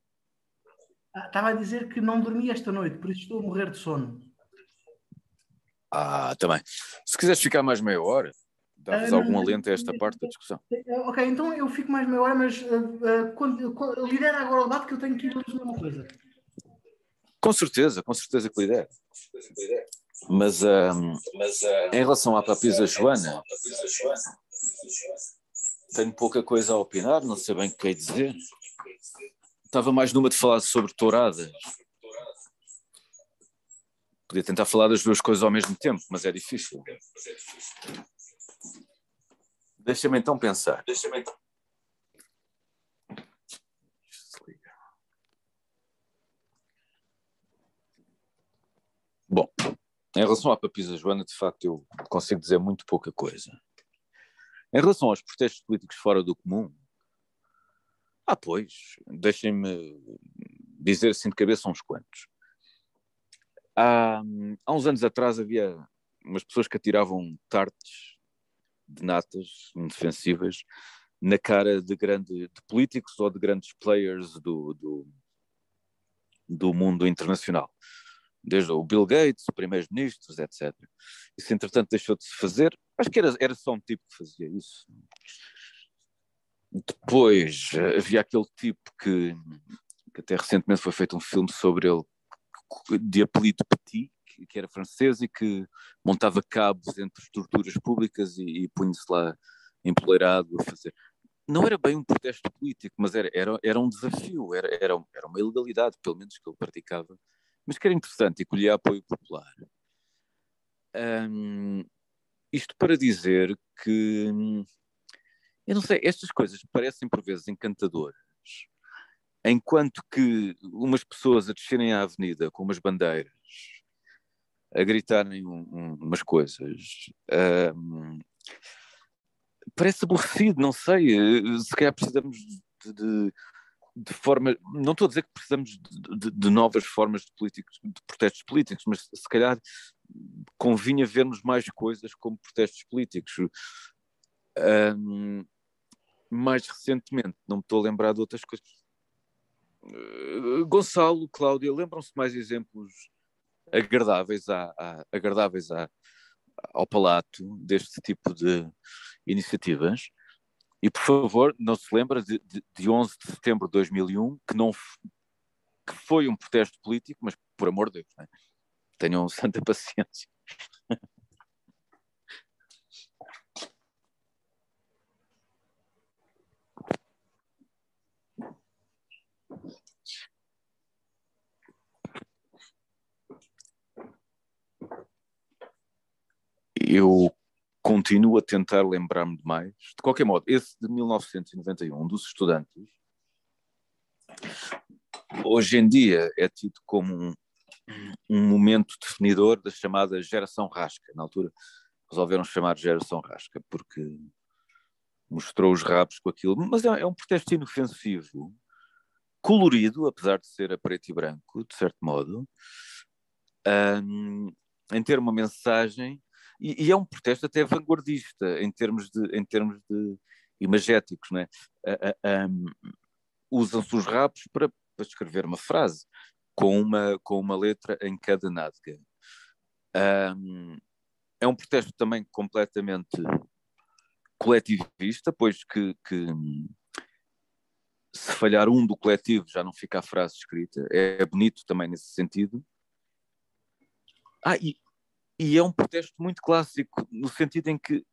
Ah, estava a dizer que não dormi esta noite, por isso estou a morrer de sono. Ah, também. Se quiseres ficar mais meia hora, davas uh, algum alento a esta parte da discussão. Ok, então eu fico mais meia hora, mas uh, uh, quando, quando, lidera agora o debate que eu tenho que ir fazer uma coisa. Com certeza, com certeza que lidera. Mas, um, mas em relação à papisa Joana, tenho pouca coisa a opinar, não sei bem o que quer dizer. Estava mais numa de falar sobre touradas. Podia tentar falar das duas coisas ao mesmo tempo, mas é difícil. Deixa-me então pensar. Deixa-me então. Bom, em relação à papisa Joana, de facto, eu consigo dizer muito pouca coisa. Em relação aos protestos políticos fora do comum, ah, pois, deixem-me dizer assim de cabeça uns quantos. Há, há uns anos atrás havia umas pessoas que atiravam tartes de natas indefensivas na cara de, grande, de políticos ou de grandes players do, do, do mundo internacional. Desde o Bill Gates, primeiros-ministros, etc. Isso, entretanto, deixou de se fazer. Acho que era, era só um tipo que fazia isso. Depois eh, havia aquele tipo que, que até recentemente foi feito um filme sobre ele, de apelido Petit, que, era francês e que montava cabos entre estruturas públicas e, e punha-se lá empoleirado a fazer. Não era bem um protesto político, mas era, era, era um desafio, era, era, era uma ilegalidade, pelo menos que ele praticava, mas que era interessante e colhia apoio popular. Um, isto para dizer que eu não sei, estas coisas parecem por vezes encantadoras, enquanto que umas pessoas a descerem à avenida com umas bandeiras, a gritarem um, um, umas coisas, parece aborrecido, não sei, eh, se calhar precisamos de, de, de forma, não estou a dizer que precisamos de, de, novas formas de, políticos, de protestos políticos, mas se calhar convinha vermos mais coisas como protestos políticos. Um, mais recentemente, não me estou a lembrar de outras coisas. Uh, Gonçalo, Cláudia, lembram-se de mais exemplos agradáveis, à, à, agradáveis à, ao Palato deste tipo de iniciativas? E, por favor, não se lembra de, de, de 11 de setembro de 2001, que, não, que foi um protesto político, mas, por amor de Deus, né? tenham santa paciência. eu continuo a tentar lembrar-me de mais. De qualquer modo, esse de 1991, dos estudantes, hoje em dia é tido como um, um momento definidor da chamada geração rasca. Na altura resolveram chamar geração rasca, porque mostrou os rabos com aquilo, mas é, é um protesto inofensivo, colorido, apesar de ser a preto e branco, de certo modo, um, em ter uma mensagem e, e, é um protesto até vanguardista em termos de, em termos de imagéticos, né? Um, usam-se os rabos para, para escrever uma frase com uma, com uma letra em cada nádega. Um, é um protesto também completamente coletivista, pois que, que, se falhar um do coletivo já não fica a frase escrita. É bonito também nesse sentido. Ah, e, e é um protesto muito clássico, no sentido em que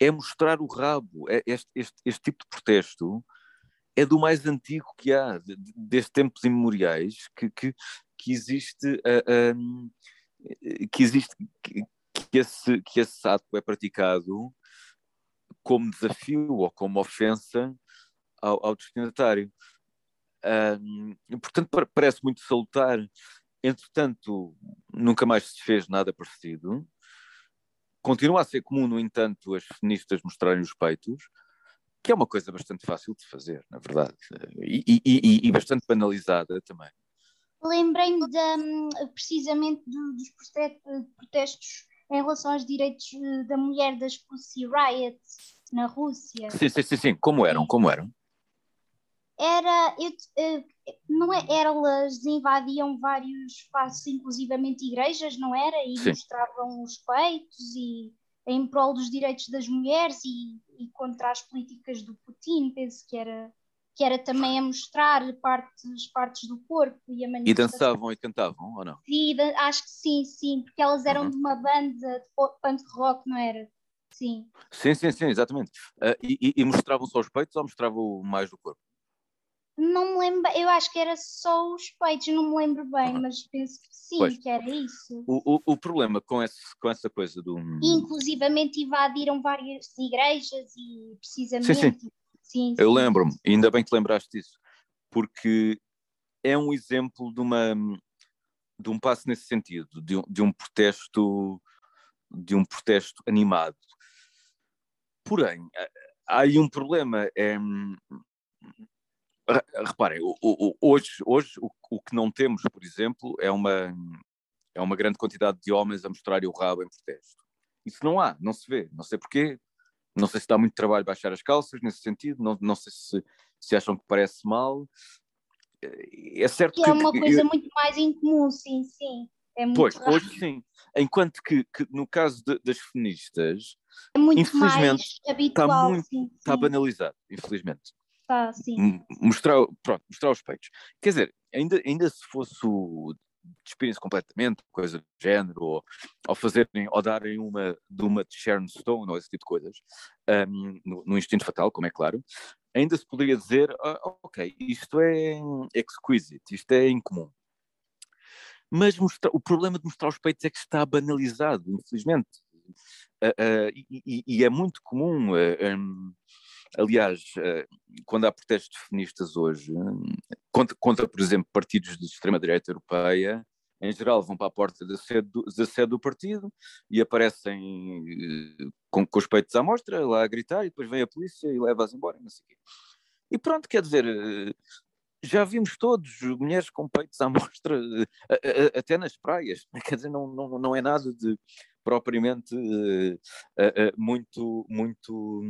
é mostrar o rabo. É este, este, este tipo de protesto é do mais antigo que há, desde tempos imemoriais, que, que, que existe, uh, um, que, existe que, que, esse, que esse ato é praticado como desafio ou como ofensa ao, ao destinatário. Um, portanto, parece muito salutar Entretanto, nunca mais se fez nada parecido. Continua a ser comum, no entanto, as feministas mostrarem os peitos, que é uma coisa bastante fácil de fazer, na verdade, e, e, e, e bastante banalizada também. Lembrei-me precisamente dos protestos em relação aos direitos da mulher das Pussy Riots na Rússia. Sim, sim, sim, sim. como eram, como eram? Era, eu, eh, não é, elas invadiam vários espaços, inclusivamente igrejas, não era? E Sim. mostravam os peitos e em prol dos direitos das mulheres e, e, contra as políticas do Putin, penso que era, que era também a mostrar partes, partes do corpo e a E dançavam e cantavam, ou não? Sim, acho que sim, sim, porque elas eram uhum. de uma banda de punk rock, não era? Sim. Sim, sim, sim, exatamente. Uh, e, e, mostravam só os peitos ou mostravam mais do corpo? Não me lembro, eu acho que era só os peitos, não me lembro bem, mas penso que sim, pois. que era isso. O, o, o, problema com, esse, com essa coisa do. Inclusivamente invadiram várias igrejas e precisamente. Sim, sim. sim eu lembro-me, ainda bem que lembraste disso, porque é um exemplo de uma de um passo nesse sentido, de um, de um protesto de um protesto animado. Porém, há aí um problema. É, reparem, hoje, hoje o, o, que não temos, por exemplo, é uma, é uma grande quantidade de homens a mostrarem o rabo em protesto. Isso não há, não se vê, não sei porquê. Não sei se dá muito trabalho baixar as calças nesse sentido, não, não sei se, se acham que parece mal. É certo que. É uma coisa eu, muito mais incomum, sim, sim. É muito pois, raro. hoje sim. Enquanto que, que no caso de, das feministas, é muito infelizmente, habitual, está muito sim, sim. está banalizado, infelizmente. Está, sim. Mostrar, pronto, mostrar os peitos. Quer dizer, ainda, ainda se fosse despirem-se completamente, coisa do género, ou, ou fazerem, ou darem uma de uma de Sharon Stone, ou esse tipo de coisas, um, no, no, Instinto Fatal, como é claro, ainda se poderia dizer, oh, ok, isto é exquisite, isto é incomum. Mas o problema de mostrar os peitos é que está banalizado, infelizmente. Uh, uh, e, e, é muito comum, uh, aliás, quando há protestos feministas hoje, contra, contra, por exemplo, partidos de extrema-direita europeia, em geral vão para a porta da sede do, da sede do partido e aparecem com, com, os peitos à mostra, lá a gritar, e depois vem a polícia e leva-as embora, não sei o quê. E pronto, quer dizer, já vimos todos mulheres com peitos à mostra, até nas praias, quer dizer, não, não, não é nada de propriamente uh, uh, muito, muito.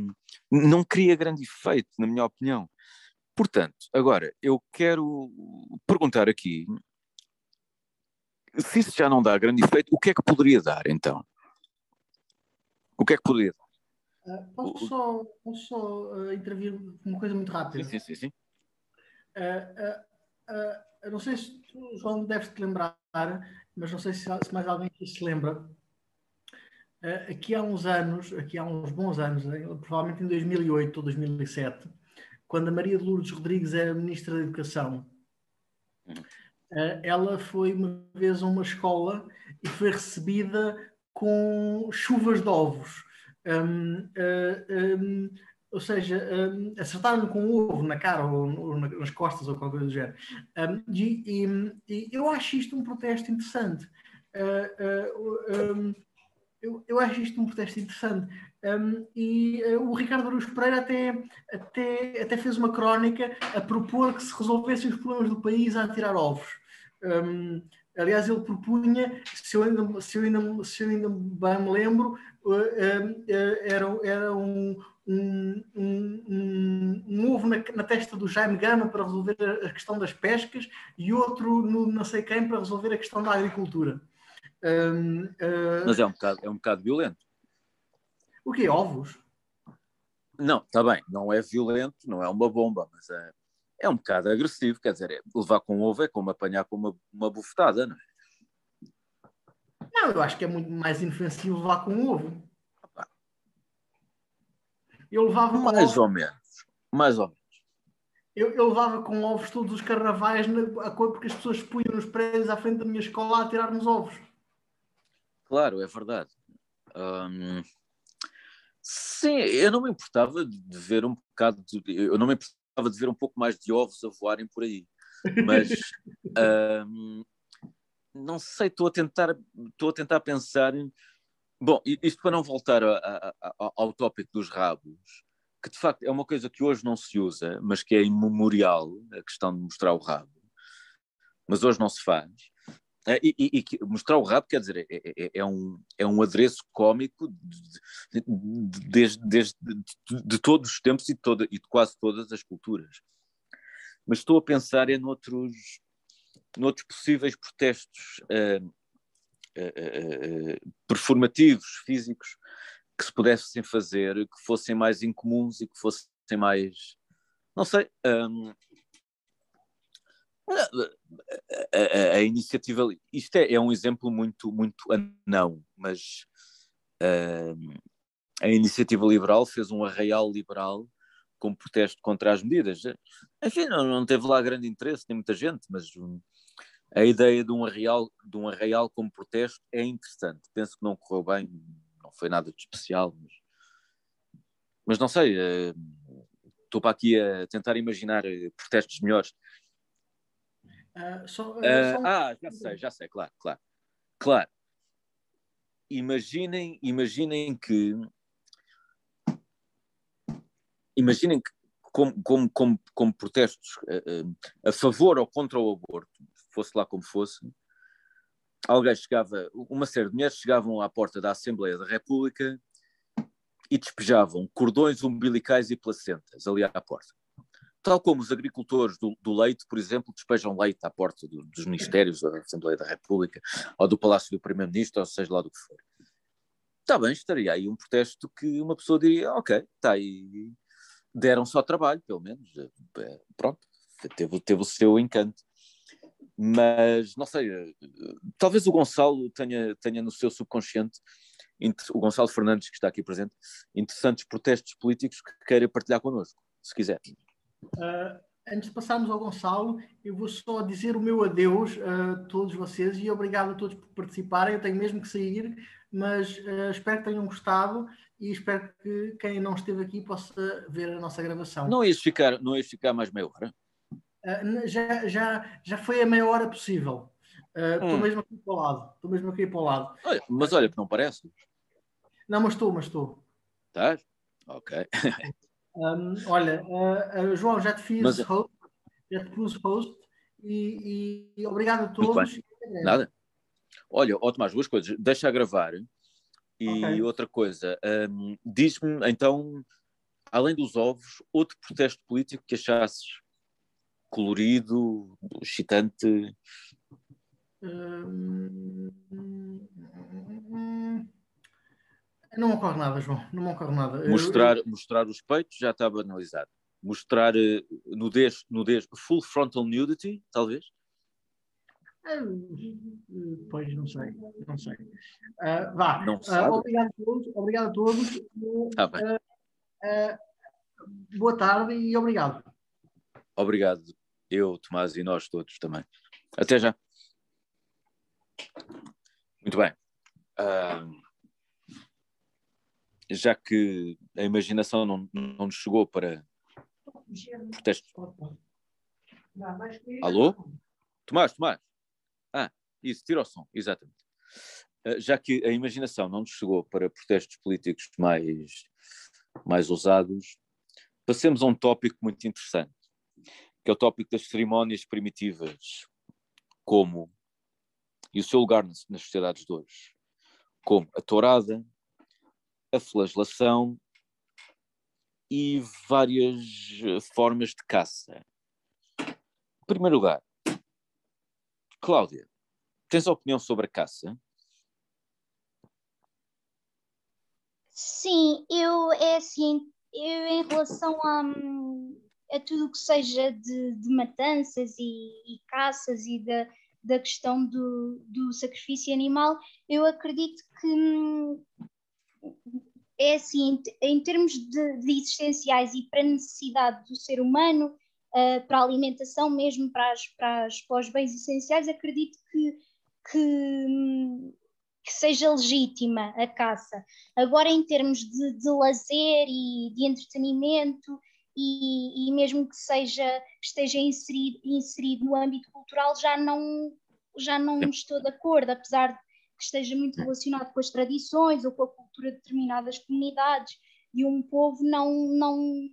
não cria grande efeito, na minha opinião. Portanto, agora, eu quero perguntar aqui se isso já não dá grande efeito, o que é que poderia dar então? O que é que poderia dar? Uh, posso só, posso só uh, intervir uma coisa muito rápida? Sim, sim, sim. Uh, não sei se tu, João, deves te lembrar, mas não sei se, se mais alguém aqui se lembra. Aqui há uns anos, aqui há uns bons anos, provavelmente em 2008 ou 2007, quando a Maria de Lourdes Rodrigues era Ministra da Educação, ela foi uma vez a uma escola e foi recebida com chuvas de ovos. Um, um, ou seja, um, acertaram-me com um ovo na cara ou, nas costas ou qualquer coisa do género. Um, e, e, e, eu acho isto um protesto interessante. Uh, uh, um, eu, eu, acho isto um protesto interessante. e uh, o Ricardo Aruz Pereira até, até, até fez uma crónica a propor que se resolvessem os problemas do país a tirar ovos. aliás, ele propunha, se eu ainda, se eu ainda, se eu ainda bem me lembro, era, era um, um, um, um, ovo na, na, testa do Jaime Gama para resolver a, a, questão das pescas e outro no não sei quem para resolver a questão da agricultura. Um, uh... Ah, Mas é um, bocado, é um bocado violento. O quê? Ovos? Não, está bem, não é violento, não é uma bomba, mas é, é um bocado agressivo, quer dizer, é, levar com ovo é como apanhar com uma, uma bufetada, não é? Não, eu acho que é muito mais inofensivo levar com ovo. Eu levava mais ovos, ou menos. Mais ou menos. Eu, eu, levava com ovos todos os carnavais na, porque as pessoas punham nos prédios à frente da minha escola a tirar-nos ovos. Claro, é verdade. Hum, sim, eu não me importava de ver um bocado de, eu não me importava de ver um pouco mais de ovos a voarem por aí. Mas hum, não sei, estou a tentar estou a tentar pensar Bom, isto para não voltar a, a, a, ao tópico dos rabos, que de facto é uma coisa que hoje não se usa, mas que é imemorial, a questão de mostrar o rabo, mas hoje não se faz. É, e, e, e mostrar o rabo, quer dizer, é, é, é, um, é um adereço cómico de, de, de, de, todos os tempos e toda, e de quase todas as culturas. mas estou a pensar em noutros, noutros possíveis protestos uh, uh, performativos, físicos, que se pudessem fazer, que fossem mais incomuns e que fossem mais. Não sei. Um, a, a, a, iniciativa. Isto é, é, um exemplo muito, muito não, mas uh, a iniciativa liberal fez um arraial liberal como protesto contra as medidas. Enfim, não, não teve lá grande interesse, tem muita gente, mas a ideia de um arraial, de um arraial como protesto é interessante. Penso que não correu bem, não foi nada de especial, mas, mas não sei. Uh, estou para aqui a tentar imaginar eh, protestos melhores. Uh, só, uh, só... Ah, já sei, já sei, claro, claro. Claro. Imaginem, imaginem que imaginem que como, como, como, como protestos a favor ou contra o aborto, fosse lá como fosse, alguém chegava, uma série de mulheres chegavam à porta da Assembleia da República e despejavam cordões umbilicais e placentas ali à porta. Tal como os agricultores do, do leite, por exemplo, despejam leite à porta do, dos ministérios da Assembleia da República ou do Palácio do Primeiro-Ministro, ou seja lá do que for. Está bem, estaria aí um protesto que uma pessoa diria, ok, está aí, deram só trabalho, pelo menos, é, pronto, teve, teve o seu encanto. Mas, não sei, eh, talvez o Gonçalo tenha, tenha no seu subconsciente, o Gonçalo Fernandes, que está aqui presente, interessantes protestos políticos que queira partilhar connosco, se quiser. Uh, antes de passarmos ao Gonçalo, eu vou só dizer o meu adeus a todos vocês e obrigado a todos por participarem. Eu tenho mesmo que sair, mas uh, espero que tenham gostado e espero que quem não esteve aqui possa ver a nossa gravação. Não ias ficar, não ias ficar mais meia hora? Uh, já, já, já foi a meia hora possível. Estou hum. mesmo aqui para o lado. Estou mesmo aqui para o lado. Olha, mas olha que não parece. Não, mas estou, mas estou. Estás? Ok. Um, olha, uh, João, já te fiz Mas... host, já te pus host e, e, obrigado a todos. Nada. Olha, ó Tomás, duas coisas. Deixa a gravar. E okay. outra coisa, um, diz-me então, além dos ovos, outro protesto político que achasses colorido, excitante? Hum, não me ocorre nada, João. Não me ocorre nada. Mostrar, eu... mostrar os peitos já está banalizado. Mostrar uh, nudez, nudez, full frontal nudity, talvez? Uh, pois, não sei. Não sei. Uh, vá. Não uh, obrigado a todos. Obrigado a todos. Bem. boa tarde e obrigado. Obrigado. Eu, Tomás e nós todos também. Até já. Muito bem. Já que a imaginação não, não nos chegou para protestos. Alô? Tomás, Tomás. Ah, isso, tira o som, exatamente. Ah, já que a imaginação não nos chegou para protestos políticos mais, mais ousados, passemos a um tópico muito interessante, que é o tópico das cerimónias primitivas, como, e o seu lugar nas, nas sociedades de hoje, como a tourada, a flagelação e várias eh, formas de caça. Em primeiro lugar, Cláudia, tens opinião sobre a caça? Sim, eu é assim, eu em relação a, a tudo que seja de, de matanças e, e, caças e da, da questão do, do sacrifício animal, eu acredito que hum, é assim, em termos de, de existenciais e para a necessidade do ser humano, uh, para a alimentação mesmo, para, as, para, as, para os bens essenciais, acredito que, que, que, seja legítima a caça. Agora, em termos de, de lazer e de entretenimento, e, e, mesmo que seja esteja inserido, inserido no âmbito cultural, já não, já não estou de acordo, apesar de que esteja muito relacionado com as tradições ou com a cultura de determinadas comunidades. E um povo não, não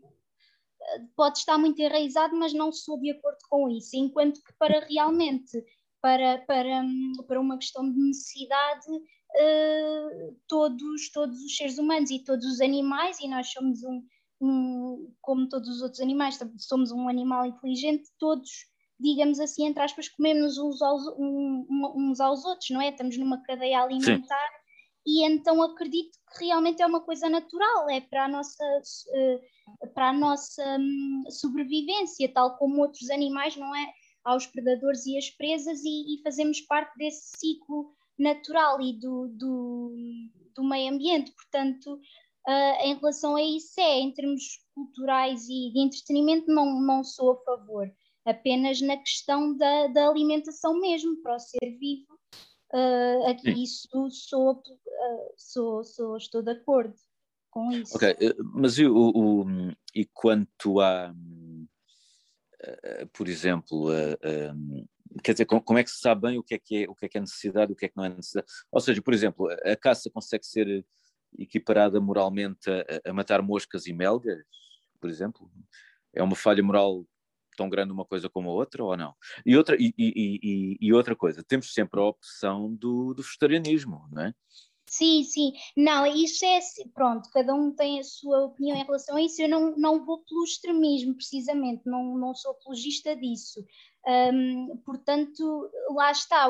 pode estar muito enraizado, mas não sou de acordo com isso, enquanto que para realmente para, para, para uma questão de necessidade, uh, todos, todos os seres humanos e todos os animais, e nós somos um, um, como todos os outros animais, somos um animal inteligente, todos, digamos assim, entre aspas, comemos uns aos, um, uns aos outros, não é? Estamos numa cadeia alimentar Sim. e então acredito que realmente é uma coisa natural, é para a nossa, eh, para a nossa hum, sobrevivência, tal como outros animais, não é? Aos predadores e às presas, e, e fazemos parte desse ciclo natural e do, do, do meio ambiente. Portanto, uh, em relação a isso, é em termos culturais e de entretenimento, não, não sou a favor. Apenas na questão da, da alimentação mesmo, para o ser vivo, uh, aqui isso sou, uh, sou, sou, estou de acordo com isso. Ok, eh, mas e, o, o, e quanto a, por exemplo, quer dizer, como, é que se sabe bem o que é que é, o que é que é necessidade e o que é que não é necessidade? Ou seja, por exemplo, a caça consegue ser equiparada moralmente a, a matar moscas e melgas, por exemplo? É uma falha moral tão grande uma coisa como a outra ou não? E outra, e, e, e, outra coisa, temos sempre a opção do, do vegetarianismo, não é? Sim, sim. Não, isso é pronto, cada um tem a sua opinião em relação a isso. Eu não, não vou pelo extremismo, precisamente, não, não sou apologista disso. Portanto, lá está.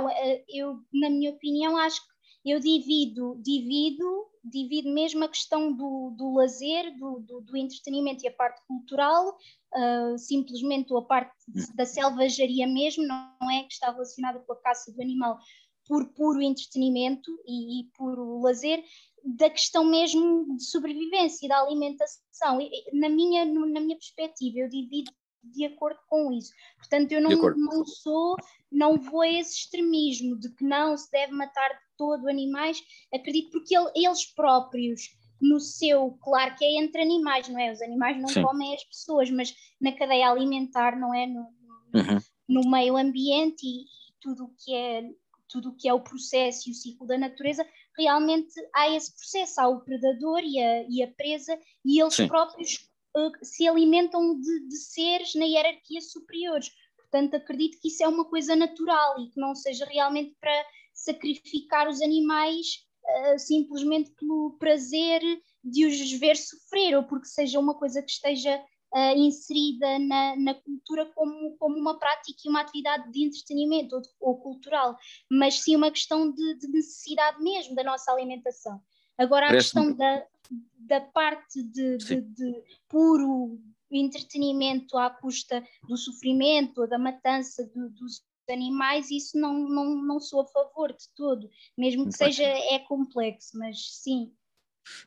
Eu, na minha opinião, acho que eu divido, divido, divido mesmo a questão do, do lazer, do, do, do entretenimento e a parte cultural, uh, simplesmente a parte da selvageria mesmo, não é que está relacionada com a caça do animal por puro entretenimento e, e puro lazer, da questão mesmo de sobrevivência e da alimentação. Na minha, na minha perspectiva, eu divido de acordo com isso. Portanto, eu não, não sou, não vou a esse extremismo de que não se deve matar de todo animais. Acredito porque ele, eles próprios, no seu, claro que é entre animais, não é? Os animais não Sim. comem as pessoas, mas na cadeia alimentar, não é? No, no, uhum. no meio ambiente e, e tudo o que é tudo o que é o processo e o ciclo da natureza, realmente há esse processo, há o predador e a, e a presa, e eles Sim. próprios uh, se alimentam de, de seres na hierarquia superiores. Portanto, acredito que isso é uma coisa natural e que não seja realmente para sacrificar os animais uh, simplesmente pelo prazer de os ver sofrer ou porque seja uma coisa que esteja uh, inserida na, na, cultura como, como uma prática e uma atividade de entretenimento ou, de, ou cultural, mas sim uma questão de, de, necessidade mesmo da nossa alimentação. Agora, a questão da, da parte de, de, de, puro entretenimento à custa do sofrimento ou da matança dos animais, isso não, não, não sou a favor de todo, mesmo que seja é complexo, mas sim.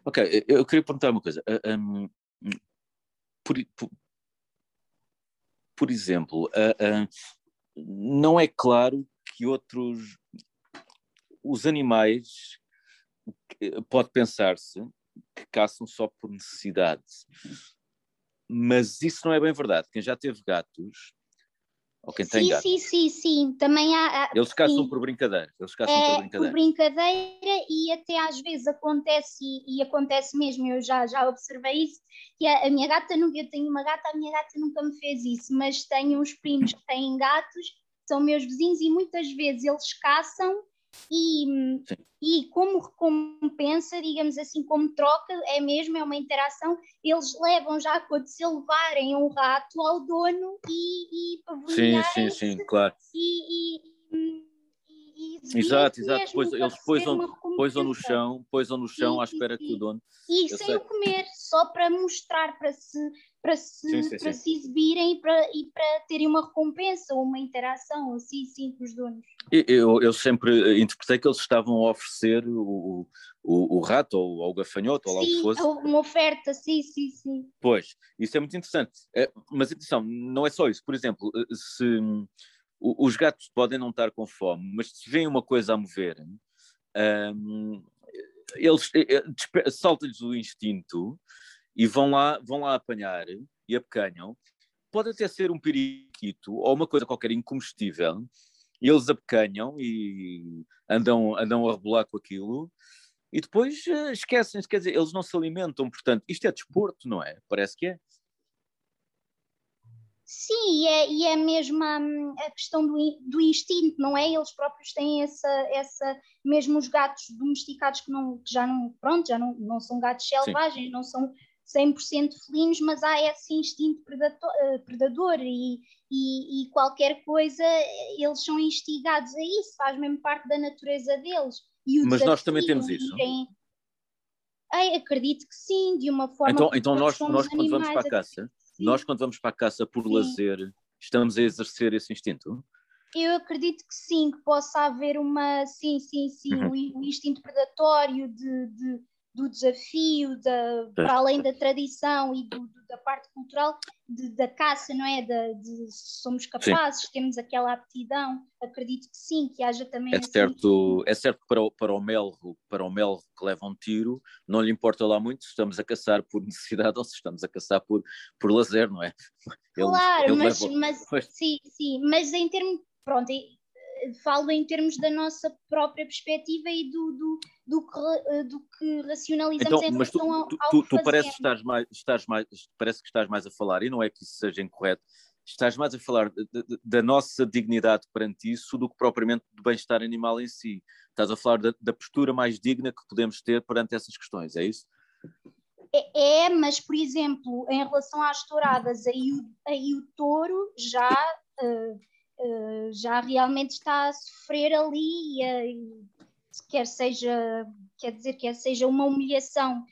Ok, eu queria perguntar uma coisa. Um, por, por, por, exemplo, uh, uh, não é claro que outros os animais pode pensar-se que caçam só por necessidade. Mas isso não é bem verdade. Quem já teve gatos, ou quem tem sim, gatos. Sim, sim, sim. Também há. Eles caçam sim. por brincadeira. Eles caçam é, por brincadeira. Por brincadeira e até às vezes acontece, e, e acontece mesmo, eu já, já observei isso, que a, a, minha gata, eu tenho uma gata, a minha gata nunca me fez isso, mas tenho uns primos que têm gatos, são meus vizinhos, e muitas vezes eles caçam e, e como recompensa, digamos assim, como troca, é mesmo, é uma interação, eles levam já quando se levarem um rato ao dono e, e Sim, sim, sim, claro. E, e, e exato, exato. Pois, eles poisam, poisam no chão, poisam no chão sim, à espera sim. que o dono. E sem o comer, só para mostrar, para se para se, sim, sim, para sim. se exibirem e para, e para terem uma recompensa ou uma interação assim sim com os donos. Eu, eu sempre interpretei que eles estavam a oferecer o, o, o rato ou, ou o gafanhoto ou lá o que fosse. uma oferta, sim, sim, sim. Pois, isso é muito interessante. É, mas atenção, não é só isso. Por exemplo, se os gatos podem não estar com fome, mas se vêem uma coisa a mover, um, eles eh, eh, salta-lhes o instinto e vão lá, vão lá apanhar e apecanham. Pode até ser um periquito ou uma coisa qualquer incomestível, e eles apecanham e andam, andam a rebolar com aquilo e depois uh, esquecem-se, quer dizer, eles não se alimentam, portanto, isto é desporto, não é? Parece que é. Sim, e é, e é mesmo a, a questão do, do, instinto, não é? Eles próprios têm essa, essa mesmo os gatos domesticados que, não, que já não, pronto, já não, não são gatos selvagens, Sim. não são 100% felinos, mas há esse instinto predador, eh, predador e, e, e, qualquer coisa eles são instigados a isso, faz mesmo parte da natureza deles. mas nós também temos isso. Irem... Ai, acredito que sim, de uma forma. Então, então nós, nós quando vamos para a caça, nós quando vamos para a caça por sim. lazer, estamos a exercer esse instinto? Eu acredito que sim, que possa haver uma, sim, sim, sim, uhum. um instinto predatório de, de do desafio, da, para além da tradição e do, da parte cultural, de, da caça, não é? De, de somos capazes, sim. temos aquela aptidão, acredito que sim, que haja também. É certo, é certo que para o, para o melro, para o melro que leva um tiro, não lhe importa lá muito se estamos a caçar por necessidade ou se estamos a caçar por, por lazer, não é? Ele, claro, ele mas, leva... mas sim, sim, mas em termos, pronto, falo em termos da nossa própria perspectiva e do, do, do, que, eh, do que racionalizamos então, em mas relação tu, tu, ao, tu, tu parece, que estás mais, estás mais, parece que estás mais a falar, e não é que isso seja incorreto, estás mais a falar de, de, da nossa dignidade perante isso do que propriamente do bem-estar animal em si. Estás a falar da, da, postura mais digna que podemos ter perante essas questões, é isso? É, é mas, por exemplo, em relação às touradas, aí o, aí o touro já... Uh, eh, já realmente está a sofrer ali, e, quer seja, quer dizer, quer seja uma humilhação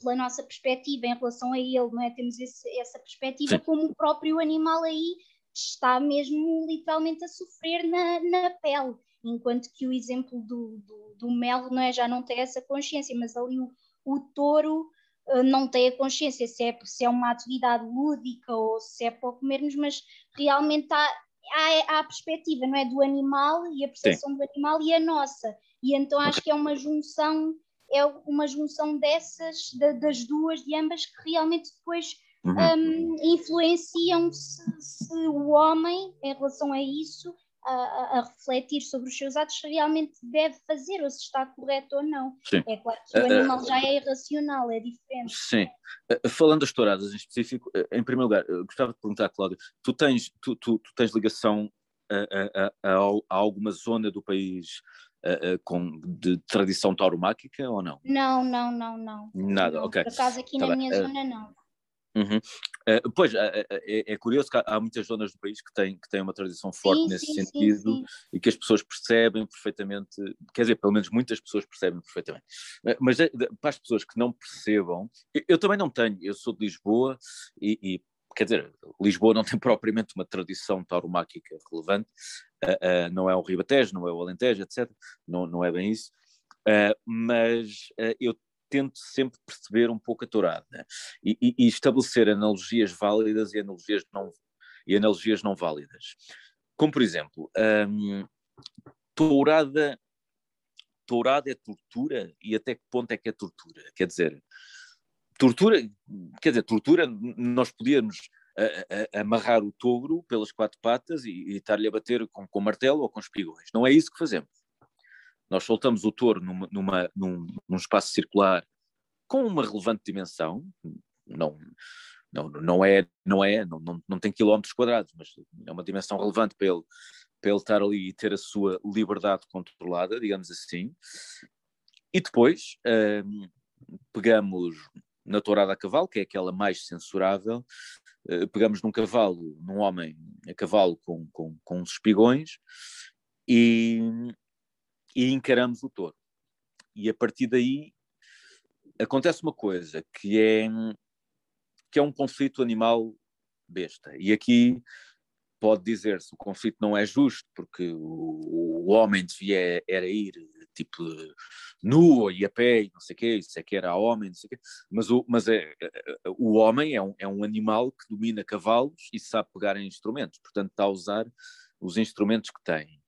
pela nossa perspectiva em relação a ele, não é? Temos esse, essa perspectiva, Sim. como o próprio animal aí está mesmo literalmente a sofrer na, na pele, enquanto que o exemplo do, do, do mel não é, já não tem essa consciência, mas ali o, o touro uh, não tem a consciência se é, se é uma atividade lúdica ou se é para comermos, mas realmente está há, há a perspectiva, não é? Do animal e a percepção Sim. do animal e a nossa. E então acho que é uma junção, é uma junção dessas, das duas, de ambas, que realmente depois uhum. um, influenciam se, se o homem, em relação a isso, a, a, refletir sobre os seus atos, se realmente deve fazer ou se está correto ou não. Sim. É claro que o eh, eh, animal uh, já é irracional, é diferente. Sim. Uh, falando das touradas em específico, uh, em primeiro lugar, gostava de perguntar, Cláudio, tu tens, tu, tu, tu tens ligação a, a, a, a, alguma zona do país com, de tradição tauromáquica ou não? Não, não, não, não. Nada, não, ok. Por acaso aqui tá na bem. minha zona não. Uhum. Uh, pois, uh, é, é, curioso que há, há, muitas zonas do país que têm, que têm uma tradição forte sim, nesse sim, sentido sim, e que as pessoas percebem perfeitamente, quer dizer, pelo menos muitas pessoas percebem perfeitamente. Uh, mas para as pessoas que não percebam, eu, eu, também não tenho, eu sou de Lisboa e, e quer dizer, Lisboa não tem propriamente uma tradição tauromáquica relevante, não é o Ribatejo, não é o Alentejo, etc. Não, não é bem isso. mas eu tento sempre perceber um pouco a tourada e, e, e estabelecer analogias válidas e analogias não, e analogias não válidas. Como, por exemplo, um, tourada, tourada é tortura e até que ponto é que é tortura? Quer dizer, tortura, quer dizer, tortura, nós podíamos a, a, amarrar o touro pelas quatro patas e, e estar-lhe a bater com, com martelo ou com espigões. Não é isso que fazemos. Nós soltamos o touro numa, numa, num, num espaço circular com uma relevante dimensão, não, não, não é, não é, não, não, não tem quilómetros quadrados, mas é uma dimensão relevante para ele, para ele estar ali e ter a sua liberdade controlada, digamos assim. E depois hum, pegamos na tourada a cavalo, que é aquela mais censurável, uh, pegamos num cavalo, num homem a cavalo com, com, com uns espigões e, e encaramos o touro. E a partir daí acontece uma coisa que é, que é um conflito animal besta. E aqui pode dizer-se o conflito não é justo porque o, o homem devia era ir tipo nu e a pé e não sei o quê, isso é que era homem, não sei o quê, mas, o, mas é, é, o homem é um, é um animal que domina cavalos e sabe pegar em instrumentos, portanto está a usar os instrumentos que tem.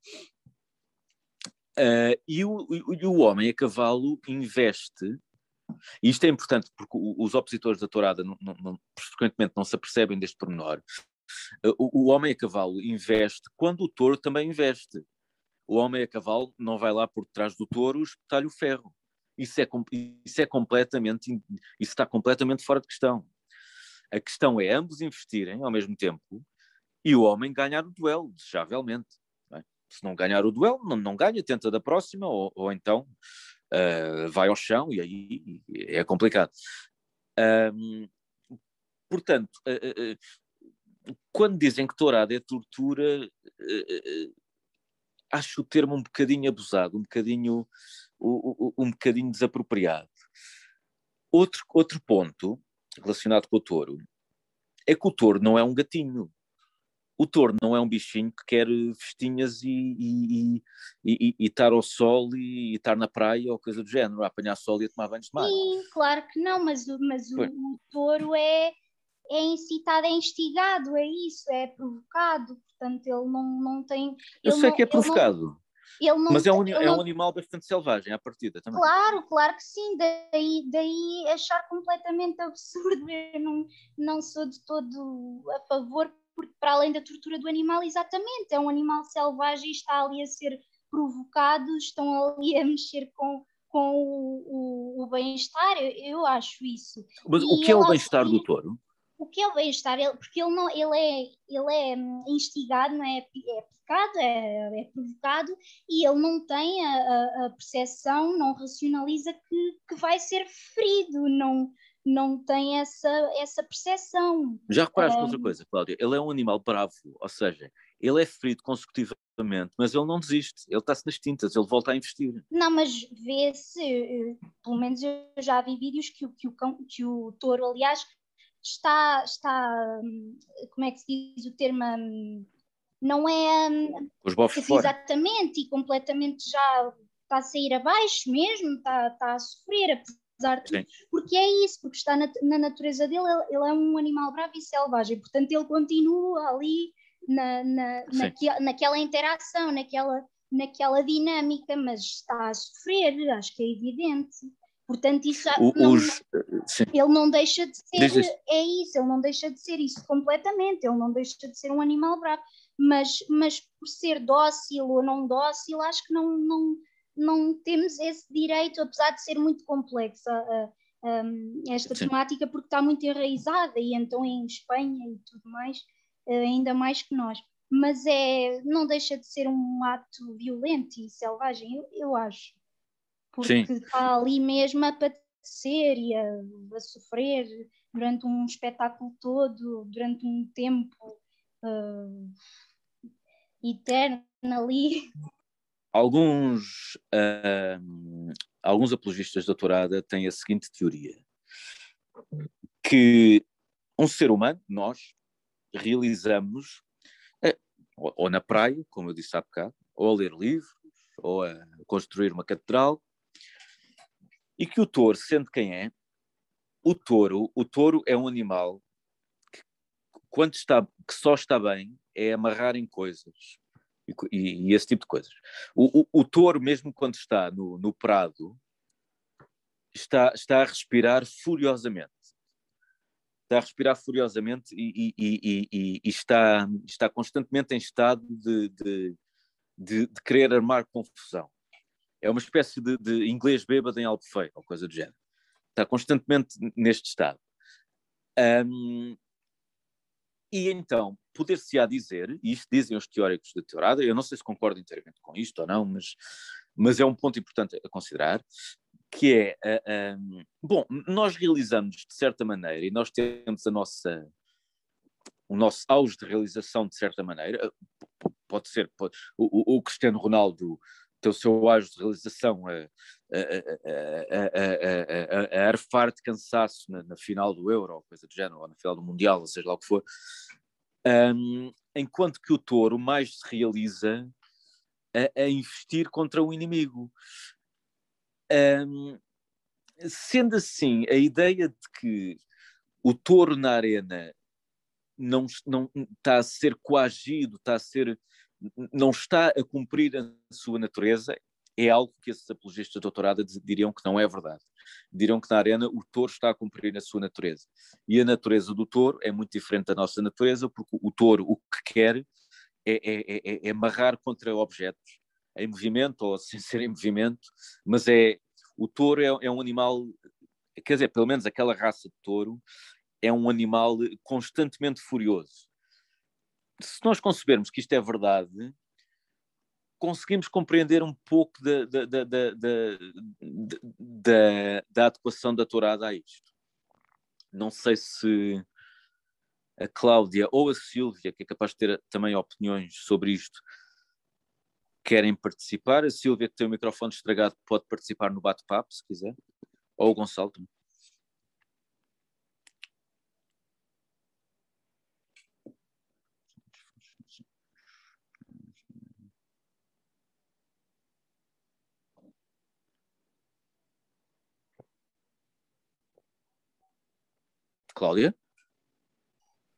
Uh, e, o, o homem a cavalo investe, e isto é importante porque os opositores da tourada, não, frequentemente, não se apercebem deste pormenor. Uh, o, o homem a cavalo investe quando o touro também investe. O homem a cavalo não vai lá por trás do touro espetar-lhe o ferro. Isso é, isso é completamente, isso está completamente fora de questão. A questão é ambos investirem ao mesmo tempo e o homem ganhar o duelo, desejavelmente se não ganhar o duelo, não, não ganha, tenta da próxima, ou, ou então uh, vai ao chão e aí é complicado. Um, portanto, uh, uh, quando dizem que tourada é tortura, acho o termo um bocadinho abusado, um bocadinho, um, bocadinho desapropriado. Outro, outro ponto relacionado com o touro é que o touro não é um gatinho. O touro não é um bichinho que quer festinhas e, estar ao sol e, estar na praia ou coisa do género, a apanhar sol e a tomar banhos de mar. Sim, claro que não, mas, mas o, o, touro é, é incitado, é instigado, é isso, é provocado, portanto ele não, não tem. Eu sei não, que é provocado. Não, Mas é um, é um animal bastante selvagem à partida também. Claro, claro que sim. Daí, daí achar completamente absurdo. Eu não, não sou de todo a favor, porque para além da tortura do animal, exatamente, é um animal selvagem e está ali a ser provocado, estão ali a mexer com, com o, o, o bem-estar. Eu, eu, acho isso. Mas e o que é o bem-estar do touro? o que é o bem-estar? Porque ele, não, ele, é, ele é instigado, não é? é picado, é, é provocado e ele não tem a, a, a percepção, não racionaliza que, que vai ser ferido, não, não tem essa, essa percepção. Já reparaste um, outra coisa, Cláudia? Ele é um animal bravo, ou seja, ele é ferido consecutivamente, mas ele não desiste, ele está-se nas tintas, ele volta a investir. Não, mas vê-se, eh, pelo menos eu já vi vídeos que, que, o, que o touro, aliás, está, está, hum, como é que se diz o termo, hum, não é hum, os bofos exatamente fora. e completamente já está a sair abaixo mesmo, está, está a sofrer, de Sim. porque é isso, porque está na, na natureza dele, ele, ele, é um animal bravo e selvagem, portanto ele continua ali na, na, naque, naquela interação, naquela, naquela dinâmica, mas está a sofrer, acho que é evidente. Portanto, isso o, não, os, ele não deixa de ser, é isso, ele não deixa de ser isso completamente, ele não deixa de ser um animal bravo, mas, mas por ser dócil ou não dócil, acho que não, não, não temos esse direito, apesar de ser muito complexa uh, um, esta Sim. temática, porque está muito enraizada, e então em Espanha e tudo mais, uh, ainda mais que nós. Mas é, não deixa de ser um ato violento e selvagem, eu, eu acho porque Sim. está ali mesmo a padecer e a, a, sofrer durante um espetáculo todo, durante um tempo uh, eterno ali. Alguns, uh, alguns apologistas da Torada têm a seguinte teoria, que um ser humano, nós, realizamos uh, ou na praia, como eu disse há bocado, ou a ler livros, ou a construir uma catedral, e que o touro, sendo quem é, o touro, o touro é um animal que, quando está, que só está bem é amarrar em coisas e, e, e esse tipo de coisas. O, o, o, touro, mesmo quando está no, no prado, está, está a respirar furiosamente. Está a respirar furiosamente e, e está, está constantemente em estado de, de, de, de querer armar confusão é uma espécie de, de inglês bêbado em Albufeira, ou coisa do género. Está constantemente neste estado. Um, e então, poder-se-á dizer, e isto dizem os teóricos da teorada, eu não sei se concordo inteiramente com isto ou não, mas, mas é um ponto importante a considerar, que é, uh, bom, nós realizamos de certa maneira, e nós temos a nossa, o nosso auge de realização de certa maneira, pode ser, pode, o, o Cristiano Ronaldo ter o seu auge de realização a, a, a, a, arfar de cansaço na, na, final do Euro, coisa do género, ou na final do Mundial, ou seja lá o que for, um, enquanto que o touro mais se realiza a, a investir contra o inimigo. Um, sendo assim, a ideia de que o touro na arena não, não está a ser coagido, está a ser não está a cumprir a sua natureza, é algo que esses apologistas de doutorado diriam que não é verdade. Diriam que na arena o touro está a cumprir a sua natureza. E a natureza do touro é muito diferente da nossa natureza, porque o touro o que quer é, é, é, é amarrar contra objetos, em movimento ou sem ser em movimento, mas é o touro é, é um animal, quer dizer, pelo menos aquela raça de touro, é um animal constantemente furioso se nós concebermos que isto é verdade, conseguimos compreender um pouco da, da, da, da, da, adequação da tourada a isto. não sei se a Cláudia ou a Silvia, que é capaz de ter também opiniões sobre isto, querem participar. A Silvia, que tem o microfone estragado, pode participar no bate-papo, se quiser. Ou o Gonçalo também. Cláudia?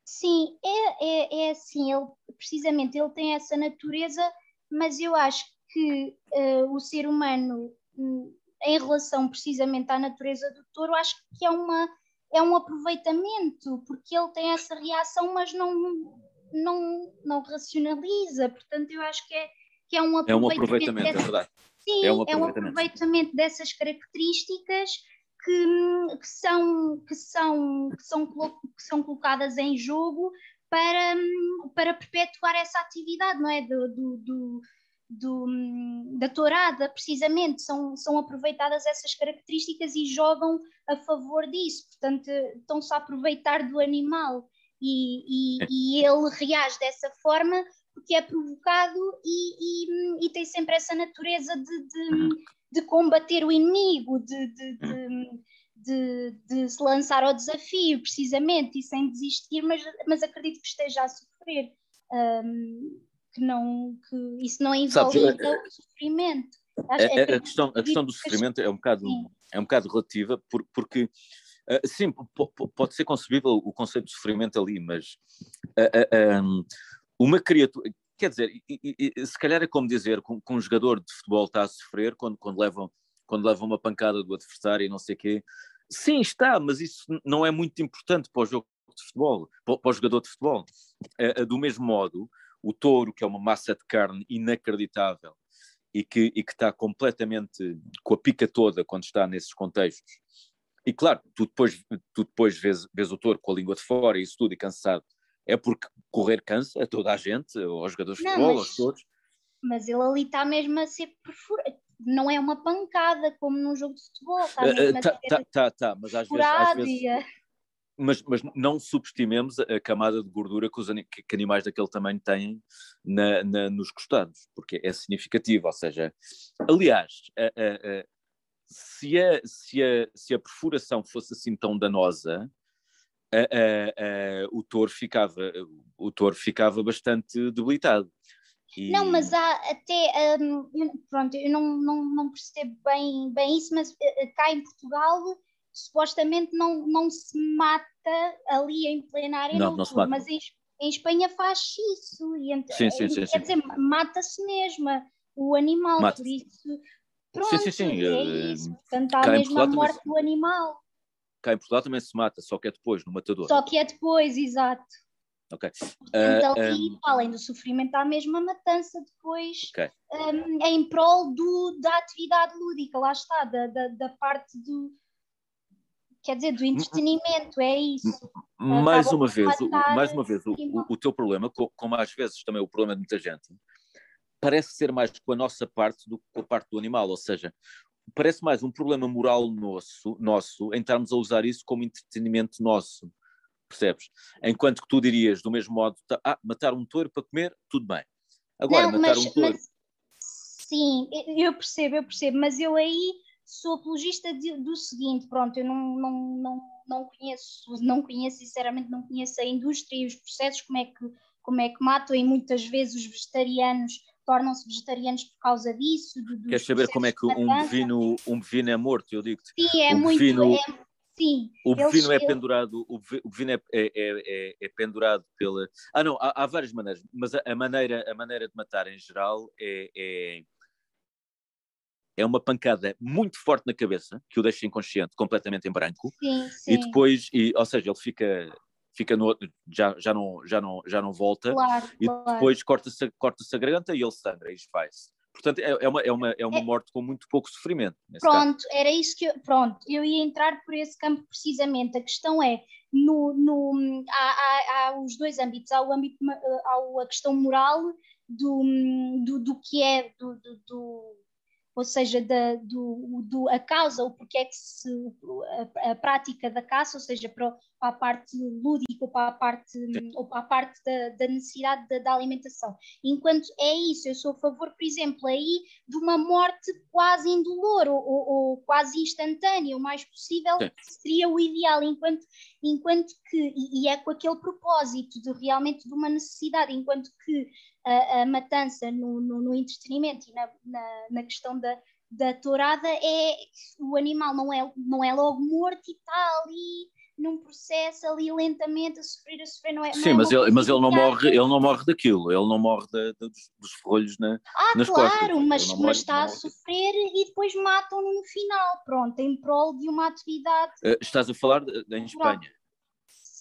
Sim, é, é, é assim, ele, precisamente ele tem essa natureza, mas eu acho que uh, o ser humano, um, em relação precisamente à natureza do touro, acho que é, uma, é um aproveitamento, porque ele tem essa reação, mas não, não, não racionaliza, portanto eu acho que é, que é um aproveitamento. É um aproveitamento, dessa, é verdade. Sim, é um aproveitamento. é um aproveitamento dessas características que, que, são, que, são, que, são, que são colocadas em jogo para, para perpetuar essa atividade, não é? Do, do, do, do, da tourada, precisamente, são, são aproveitadas essas características e jogam a favor disso, portanto, estão-se a aproveitar do animal. E, e, e, ele reage dessa forma porque é provocado e, e, tem sempre essa natureza de, de, de combater o inimigo, de, de, hum. de, de, se lançar ao desafio, precisamente, e sem desistir, mas, mas acredito que esteja a sofrer. Um, que, não, que isso não envolve Sabes, então, o sofrimento. A, a, a, questão, a questão do sofrimento é um bocado, é um bocado relativa, por, porque uh, sim, pode ser concebível o conceito de sofrimento ali, mas uh, uh, um, uma criatura, quer dizer, e, e, se calhar é como dizer que um, jogador de futebol está a sofrer quando, quando, levam, quando levam uma pancada do adversário e não sei o quê. Sim, está, mas isso não é muito importante para o jogo de futebol, para, para o jogador de futebol. É, do mesmo modo, o touro, que é uma massa de carne inacreditável e que, e que está completamente com a pica toda quando está nesses contextos. E claro, tu depois, tu depois vês, vês o touro com a língua de fora e isso tudo e cansado é porque correr cansa a toda a gente, aos jogadores de futebol, aos todos. Mas ele ali está mesmo a ser perfurado. Não é uma pancada como num jogo de futebol. Está uh, uh, tá, tá, tá, tá, mas às vezes, às vezes mas, mas não subestimemos a camada de gordura que os que animais daquele tamanho têm na, na, nos costados, porque é significativo. Ou seja, aliás, a, a, a, se, a, se, a, se a perfuração fosse assim tão danosa, o touro ficava o touro ficava bastante debilitado. E... Não, mas há até um, pronto, eu não, não, não percebo bem, bem isso, mas uh, cá em Portugal supostamente não, não se mata ali em plenária, não, não, não mas em, em Espanha faz isso, e ent- sim, sim, sim, quer dizer, mata-se mesmo o animal, mata. por isso pronto, sim, sim, sim. é eh, isso, portanto há mesmo a morte do animal cá em Portugal também se mata, só que é depois, no matador. Só que é depois, exato. Ok. Então, uh, um... além do sofrimento, há mesmo a matança depois okay. um, em prol do, da atividade lúdica, lá está, da, da, da parte do. Quer dizer, do entretenimento, é isso. Mais uma vez, o, mais uma vez, o, o, o, teu problema, como às vezes também o problema de muita gente, parece ser mais com a nossa parte do que com a parte do animal, ou seja, parece mais um problema moral nosso, nosso em estarmos a usar isso como entretenimento nosso, percebes? Enquanto que tu dirias, do mesmo modo, tá, ah, matar um touro para comer, tudo bem. Agora, não, matar mas, um touro... Mas, sim, eu percebo, eu percebo, mas eu aí sou apologista de, do seguinte, pronto, eu não, não, não, não conheço, não conheço, sinceramente não conheço a indústria e os processos, como é que, como é que matam, e muitas vezes os vegetarianos tornam-se vegetarianos por causa disso. Do, Queres saber como é que um bovino, um bovino é morto? Eu digo Sim, é muito. Bovino, é, sim, o bovino é pendurado, o bovino é, é, é, é, pendurado pela. Ah, não, há, há várias maneiras, mas a, a, maneira, a maneira de matar em geral é, é, é uma pancada muito forte na cabeça, que o deixa inconsciente, completamente em branco. Sim, sim. E depois, e, ou seja, ele fica fica no já, já, não, já, não, já não volta claro, e claro. depois corta-se corta a garganta e ele sangra e esfai-se. Portanto, é, é, uma, é, uma, é uma é, morte com muito pouco sofrimento. Pronto, caso. era isso que eu, pronto, eu ia entrar por esse campo precisamente. A questão é, no, no, há, há, há os dois âmbitos, há, o âmbito, há a questão moral do, do, do que é, do, do, do ou seja, da, do, do, a causa, o porquê é que se, a, a, prática da caça, ou seja, para, para a parte lúdica ou para a parte, ou para a parte da, da necessidade da, da, alimentação. Enquanto é isso, eu sou a favor, por exemplo, aí de uma morte quase indolor ou, ou, ou quase instantânea, o mais possível seria o ideal, enquanto, enquanto que, e, e, é com aquele propósito de realmente de uma necessidade, enquanto que a, a matança no, no, no, entretenimento e na, na, na questão da, da tourada é o animal não é, não é logo morto e está ali num processo ali lentamente a sofrer, a sofrer, não é? Sim, não é mas, ele, mas ele não morre, ele não morre daquilo, ele não morre da, da, dos, dos folhos na, ah, nas claro, costas. mas, mas morre, está a sofrer e depois matam-no no final, pronto, em prol de uma atividade. Uh, estás a falar de, de, em Espanha?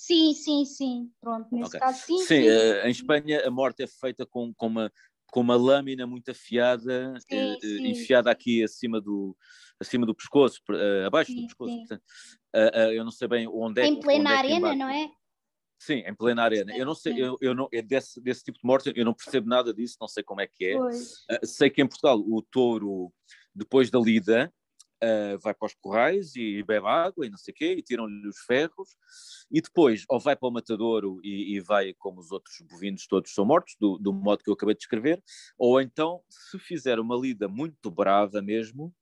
Sim, sim, sim, pronto, nesse okay. caso sim. Sim, sim. Uh, em Espanha a morte é feita com, com, uma, com uma lâmina muito afiada, sim, uh, sim. enfiada aqui acima do acima do pescoço, uh, abaixo do pescoço. Portanto, eu não sei bem onde é. Em plena é arena, não é? Sim, em plena arena. Eu não sei, eu, eu não, é desse, desse tipo de morte, eu não percebo nada disso, não sei como é que é. sei que em Portugal o touro, depois da lida, Uh, vai para os corrais e bebe água e não sei o quê, e tiram-lhe os ferros, e depois ou vai para o matadouro e, e, vai como os outros bovinos todos são mortos, do, do, modo que eu acabei de descrever, ou então, se fizer uma lida muito brava mesmo,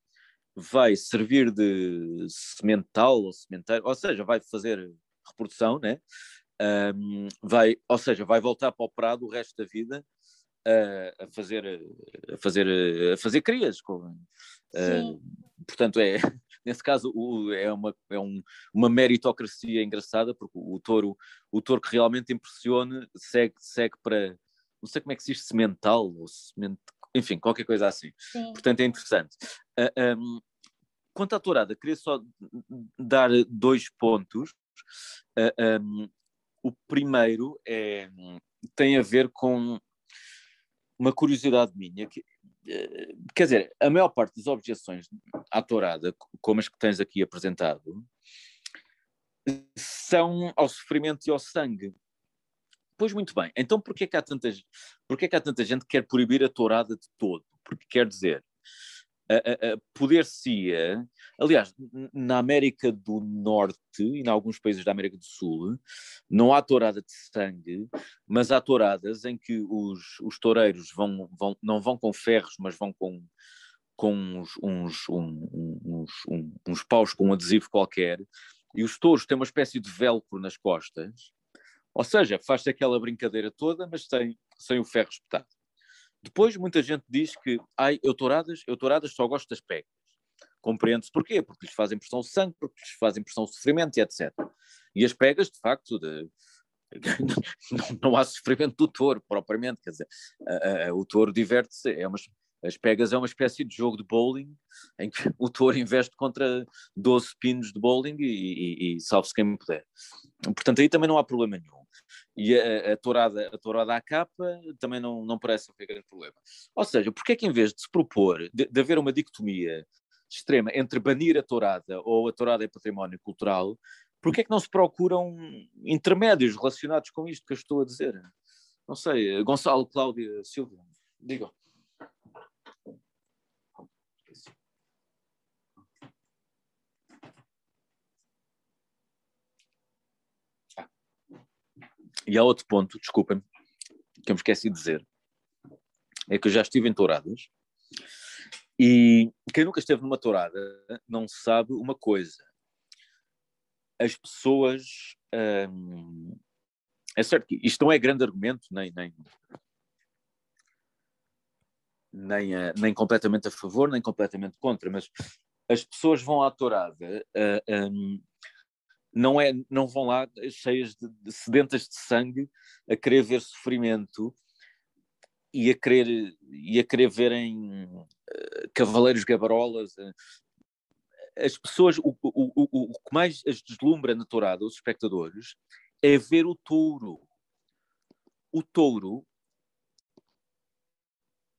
vai servir de semental ou sementeiro, ou seja, vai fazer reprodução, né? Um, vai, ou seja, vai voltar para o prado o resto da vida uh, a fazer a fazer a fazer crias. Com, uh, portanto, é nesse caso o, é, uma, é um, uma meritocracia engraçada porque o, o touro o touro que realmente impressione segue segue para não sei como é que se diz semental ou enfim, qualquer coisa assim. Sim. Portanto, é interessante. Uh, ah, um, quanto à tourada, queria só dar dois pontos. Uh, um, o primeiro é, tem a ver com uma curiosidade minha. Que, uh, quer dizer, a maior parte das objeções à tourada, como as que tens aqui apresentado, são ao sofrimento e ao sangue. Pois muito bem, então porquê que há tanta, porquê que há tanta gente que quer proibir a tourada de todo? Porque quer dizer, poder-se-ia, aliás, na América do Norte e em alguns países da América do Sul, não há tourada de sangue, mas há touradas em que os, os toureiros vão, vão, não vão com ferros, mas vão com, com uns, uns, uns, uns paus com um adesivo qualquer, e os touros têm uma espécie de velcro nas costas, ou seja, faz-se aquela brincadeira toda, mas sem, sem o ferro espetado. Depois, muita gente diz que, ai, eu touradas, eu touradas só gosto das pegas. Compreende-se porquê? Porque lhes fazem pressão de sangue, porque lhes fazem pressão de sofrimento e etc. E as pegas, de facto, de, não, não, há sofrimento do touro, propriamente, quer dizer, a, a, o touro diverte-se, é uma, as pegas é uma espécie de jogo de bowling em que o touro investe contra 12 pinos de bowling e, e, e salve-se quem puder. Portanto, aí também não há problema nenhum. E a, a, tourada, a tourada à capa também não, não parece haver grande problema. Ou seja, porque é que em vez de se propor, de, de haver uma dicotomia extrema entre banir a tourada ou a tourada é património cultural, porque é que não se procuram intermédios relacionados com isto que eu estou a dizer? Não sei, Gonçalo, Cláudia, Silvia, digam. E há outro ponto, desculpem, que eu me esqueci de dizer, é que eu já estive em touradas e quem nunca esteve numa tourada não sabe uma coisa. As pessoas. Hum, é certo que isto não é grande argumento, nem, nem, nem, uh, nem completamente a favor, nem completamente contra, mas as pessoas vão à tourada uh, um, não, é, não vão lá cheias de, de sedentas de sangue a querer ver sofrimento e a querer, e a querer verem uh, cavaleiros gabarolas. Uh, as pessoas, o, o, o, o que mais as deslumbra na tourada, os espectadores, é ver o touro. O touro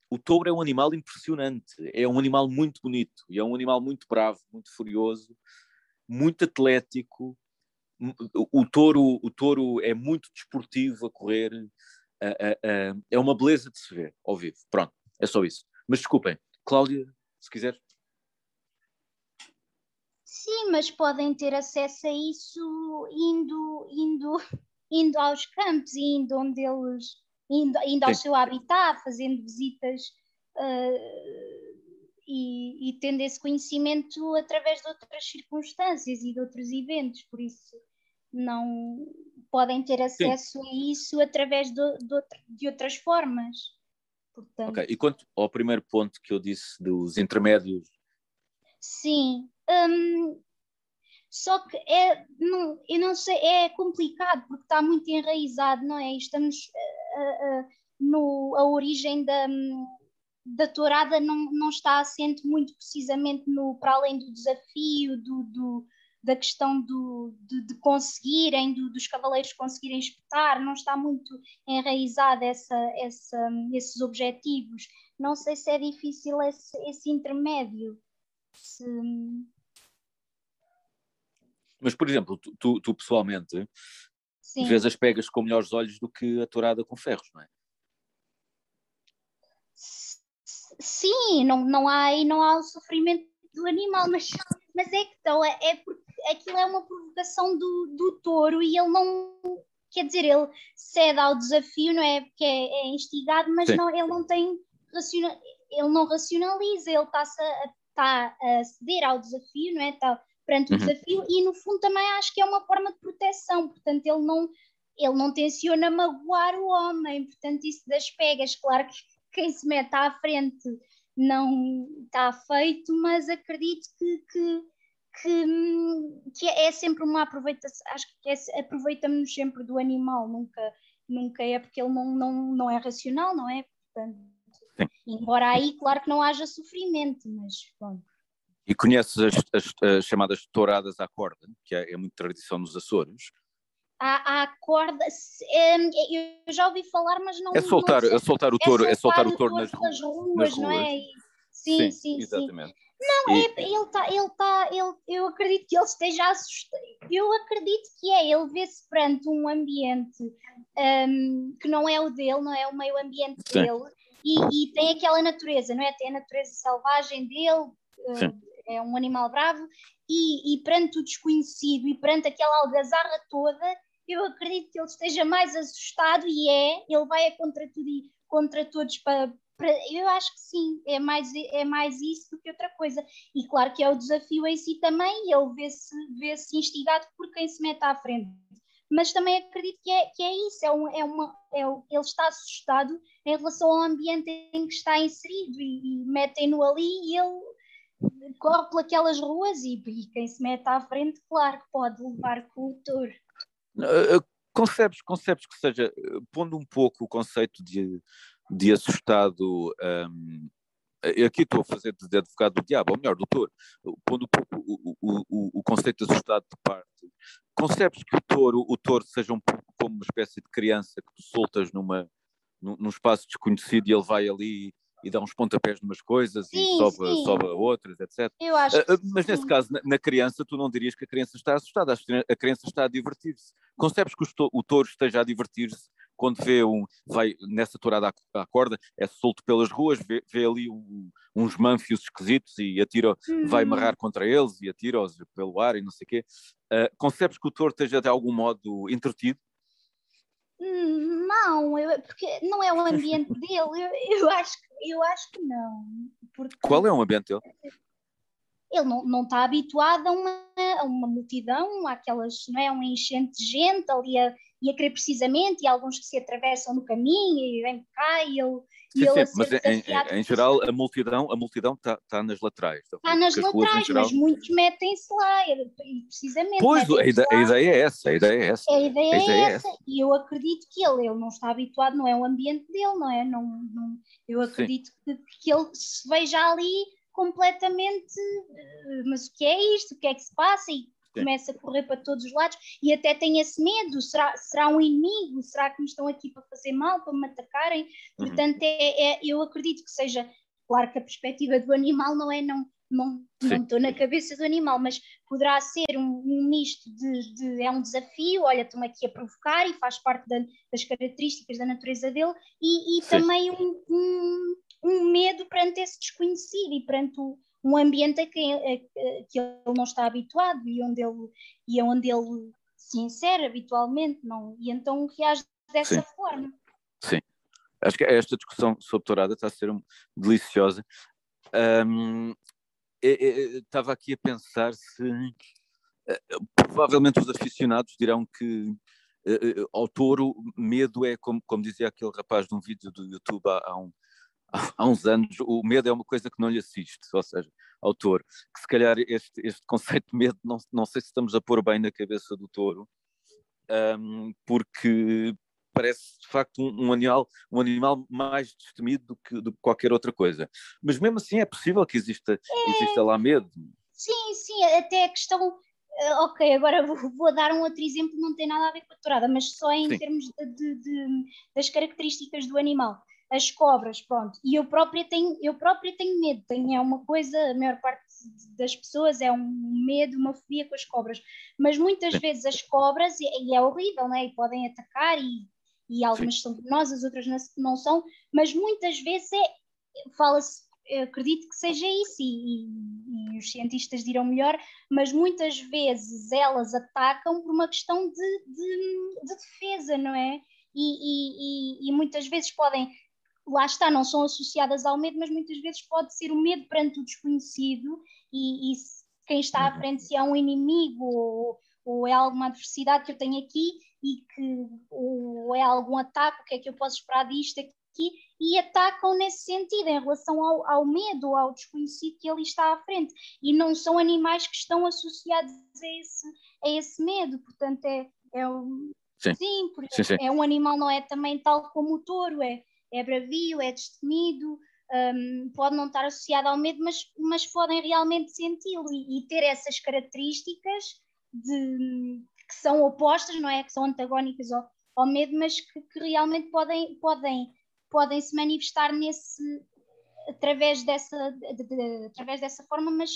o touro é um animal impressionante, é um animal muito bonito, é um animal muito bravo, muito furioso, muito atlético, o touro, o touro é muito desportivo a correr, é uma beleza de se ver ao vivo. Pronto, é só isso. Mas desculpem, Cláudia, se quiser. Sim, mas podem ter acesso a isso indo, indo, indo aos campos, indo onde eles, indo, indo ao seu habitat, fazendo visitas uh, e, tendo esse conhecimento através de outras circunstâncias e de outros eventos, por isso não podem ter acesso Sim. a isso através de, de, de outras formas. Portanto, ok, e quanto ao primeiro ponto que eu disse dos intermédios. Sim, hum, só que é, não, eu não sei, é complicado porque está muito enraizado, não é? Estamos uh, uh, no, a origem da, da tourada não, não está assente muito precisamente no, para além do desafio, do, do da questão do, de, de conseguirem, do, dos cavaleiros conseguirem espetar, não está muito enraizada essa, essa, esses objetivos. Não sei se é difícil esse, esse intermédio. Se... Mas, por exemplo, tu, tu, tu pessoalmente Sim. vês as pegas com melhores olhos do que a tourada com ferros, não é? Sim, não, não há não há o sofrimento do animal, mas, mas é que então, é, porque aquilo é uma provocação do, do touro e ele não quer dizer, ele cede ao desafio, não é? Porque é, é instigado, mas não, ele não tem ele não racionaliza, ele está a, tá a ceder ao desafio, não é? Está perante uhum. o desafio e no fundo também acho que é uma forma de proteção, portanto ele não ele não tenciona magoar o homem, portanto isso das pegas, claro que quem se mete à frente não está feito, mas acredito que, que que, que é sempre uma aproveitação, acho que é, aproveitamos sempre do animal, nunca, nunca é porque ele não, não, não é racional, não é? Portanto, embora aí, claro que não haja sofrimento, mas pronto. E conheces as, as, as chamadas touradas à corda, que é, é muito tradição nos Açores? À corda, é, eu já ouvi falar, mas não. É soltar, não é soltar o touro, é soltar, é soltar o touro, nas, ruas, nas ruas, não é? Sim, sim, sim exatamente. Sim. Não, e... é, ele está, ele está, ele, eu acredito que ele esteja assustado. Eu acredito que é, ele vê-se perante um ambiente um, que não é o dele, não é o meio ambiente Sim. dele, e, e, tem aquela natureza, não é? Tem a natureza selvagem dele, uh, é um animal bravo, e, e perante o desconhecido e perante aquela algazarra toda, eu acredito que ele esteja mais assustado e é, ele vai a contra tudo e contra todos para, eu acho que sim, é mais, é mais isso do que outra coisa. E claro que é o desafio em si também, ele vê-se vê -se instigado por quem se mete à frente. Mas também acredito que é, que é isso, é, um, é uma, é, ele está assustado em relação ao ambiente em que está inserido e, e metem-no ali e ele corre por aquelas ruas e, e, quem se mete à frente, claro que pode levar com o touro. Uh, concebes, concebes que seja, pondo um pouco o conceito de de assustado. Um, aqui estou a fazer de advogado do diabo, ou melhor, doutor, pondo um pouco o, o, o, o, conceito de assustado de parte. Concebes que o touro, o touro seja um pouco como uma espécie de criança que tu soltas numa, num, num espaço desconhecido e ele vai ali e dá uns pontapés numas coisas sim, e sobe, sim. sobe a outras, etc. Eu acho uh, mas nesse caso, na, na, criança, tu não dirias que a criança está assustada, a criança está a divertir-se. Concebes que o, o touro esteja a divertir-se quando vê um, vai nessa tourada à, corda, é solto pelas ruas, vê, vê ali um, uns manfios esquisitos e atira, uhum. vai amarrar contra eles e atira-os pelo ar e não sei o quê. Uh, concebes que o touro esteja de algum modo entretido? Não, eu, porque não é o ambiente dele, eu, eu, acho, eu acho que não. Porque... Qual é o ambiente dele? ele não, não está habituado a uma, a uma multidão, àquelas, não é, uma enchente de gente ali a, e a querer precisamente, e alguns que se atravessam no caminho e vem cá e ele. Sim, e sim, mas em, em, geral a multidão a multidão está tá nas laterais. Está tá nas laterais, geral... mas muitos metem-se lá, e, precisamente. Pois, a ideia, a ideia, é essa, a ideia é essa. A ideia, a ideia é, é essa, é e eu acredito que ele, ele não está habituado, não é o ambiente dele, não é? Não, não, eu acredito que, que ele se veja ali completamente, eh, mas o que é isto? O que é que se passa? E começa a correr para todos os lados e até tem esse medo: será, será um inimigo? Será que me estão aqui para fazer mal, para me atacarem? Uhum. Portanto, é, é, eu acredito que seja, claro que a perspectiva do animal não é não. Não, não estou na cabeça do animal, mas poderá ser um, um misto de, de, é um desafio, olha, estou-me aqui a provocar e faz parte da, das características da natureza dele, e, e também um, um um medo perante esse desconhecido e perante o, um ambiente a que, a, que ele não está habituado e onde ele, e onde ele se insere habitualmente, não? e então reage dessa Sim. forma. Sim, acho que esta discussão sobre tourada está a ser deliciosa. Um, estava aqui a pensar se eh, provavelmente os aficionados dirão que uh, ao touro medo é como, como dizia aquele rapaz de um vídeo do YouTube há, há um, há uns anos, o medo é uma coisa que não lhe assiste, ou seja, ao touro, que se calhar este, este conceito de medo não, não sei se estamos a pôr bem na cabeça do touro, um, porque parece de facto um, um, animal, um animal mais destemido do que, do que qualquer outra coisa. Mas mesmo assim é possível que exista, é... exista lá medo. Sim, sim, até a questão eh, ok, agora vou, vou, dar um outro exemplo, não tem nada a ver com a tourada, mas só em Sim. termos de, de, de, das características do animal as cobras, pronto. E eu própria tenho, eu própria tenho medo, tenho, é uma coisa, a maior parte das pessoas é um medo, uma fobia com as cobras. Mas muitas vezes as cobras, e, é horrível, né? E podem atacar, e, e algumas Sim. são venenosas, outras não são, mas muitas vezes é, fala-se, acredito que seja isso, e, e, e, os cientistas dirão melhor, mas muitas vezes elas atacam por uma questão de, de, de defesa, não é? E, e, e, muitas vezes podem lá está, não são associadas ao medo, mas muitas vezes pode ser o medo perante o desconhecido e, e quem está à uhum. frente se é um inimigo ou, ou, é alguma adversidade que eu tenho aqui e que ou é algum ataque, o que é que eu posso esperar disto aqui e atacam nesse sentido, em relação ao, ao medo, ao desconhecido que ali está à frente. E não são animais que estão associados a esse, a esse medo, portanto é, é um, sim. Sim, sim, sim, é um animal, não é também tal como o touro, é, é bravio, é destemido, um, pode não estar associado ao medo, mas, mas podem realmente senti-lo e, e, ter essas características de, que são opostas, não é? Que são antagónicas ao, ao medo, mas que, que, realmente podem, podem, podem se manifestar nesse através dessa, de, de, através dessa forma, mas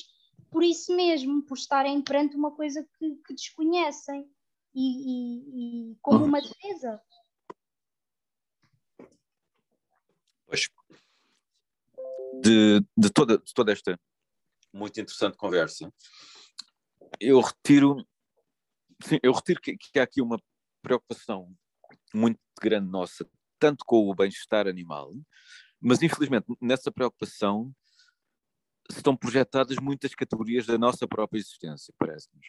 por isso mesmo, por estarem perante uma coisa que, que desconhecem e, e, e como uma defesa. Pois. De, de, toda, de toda esta muito interessante conversa, eu retiro, sim, eu retiro que, que há aqui uma preocupação muito grande nossa, tanto com o bem-estar animal, mas infelizmente nessa preocupação estão projetadas muitas categorias da nossa própria existência, parece-nos,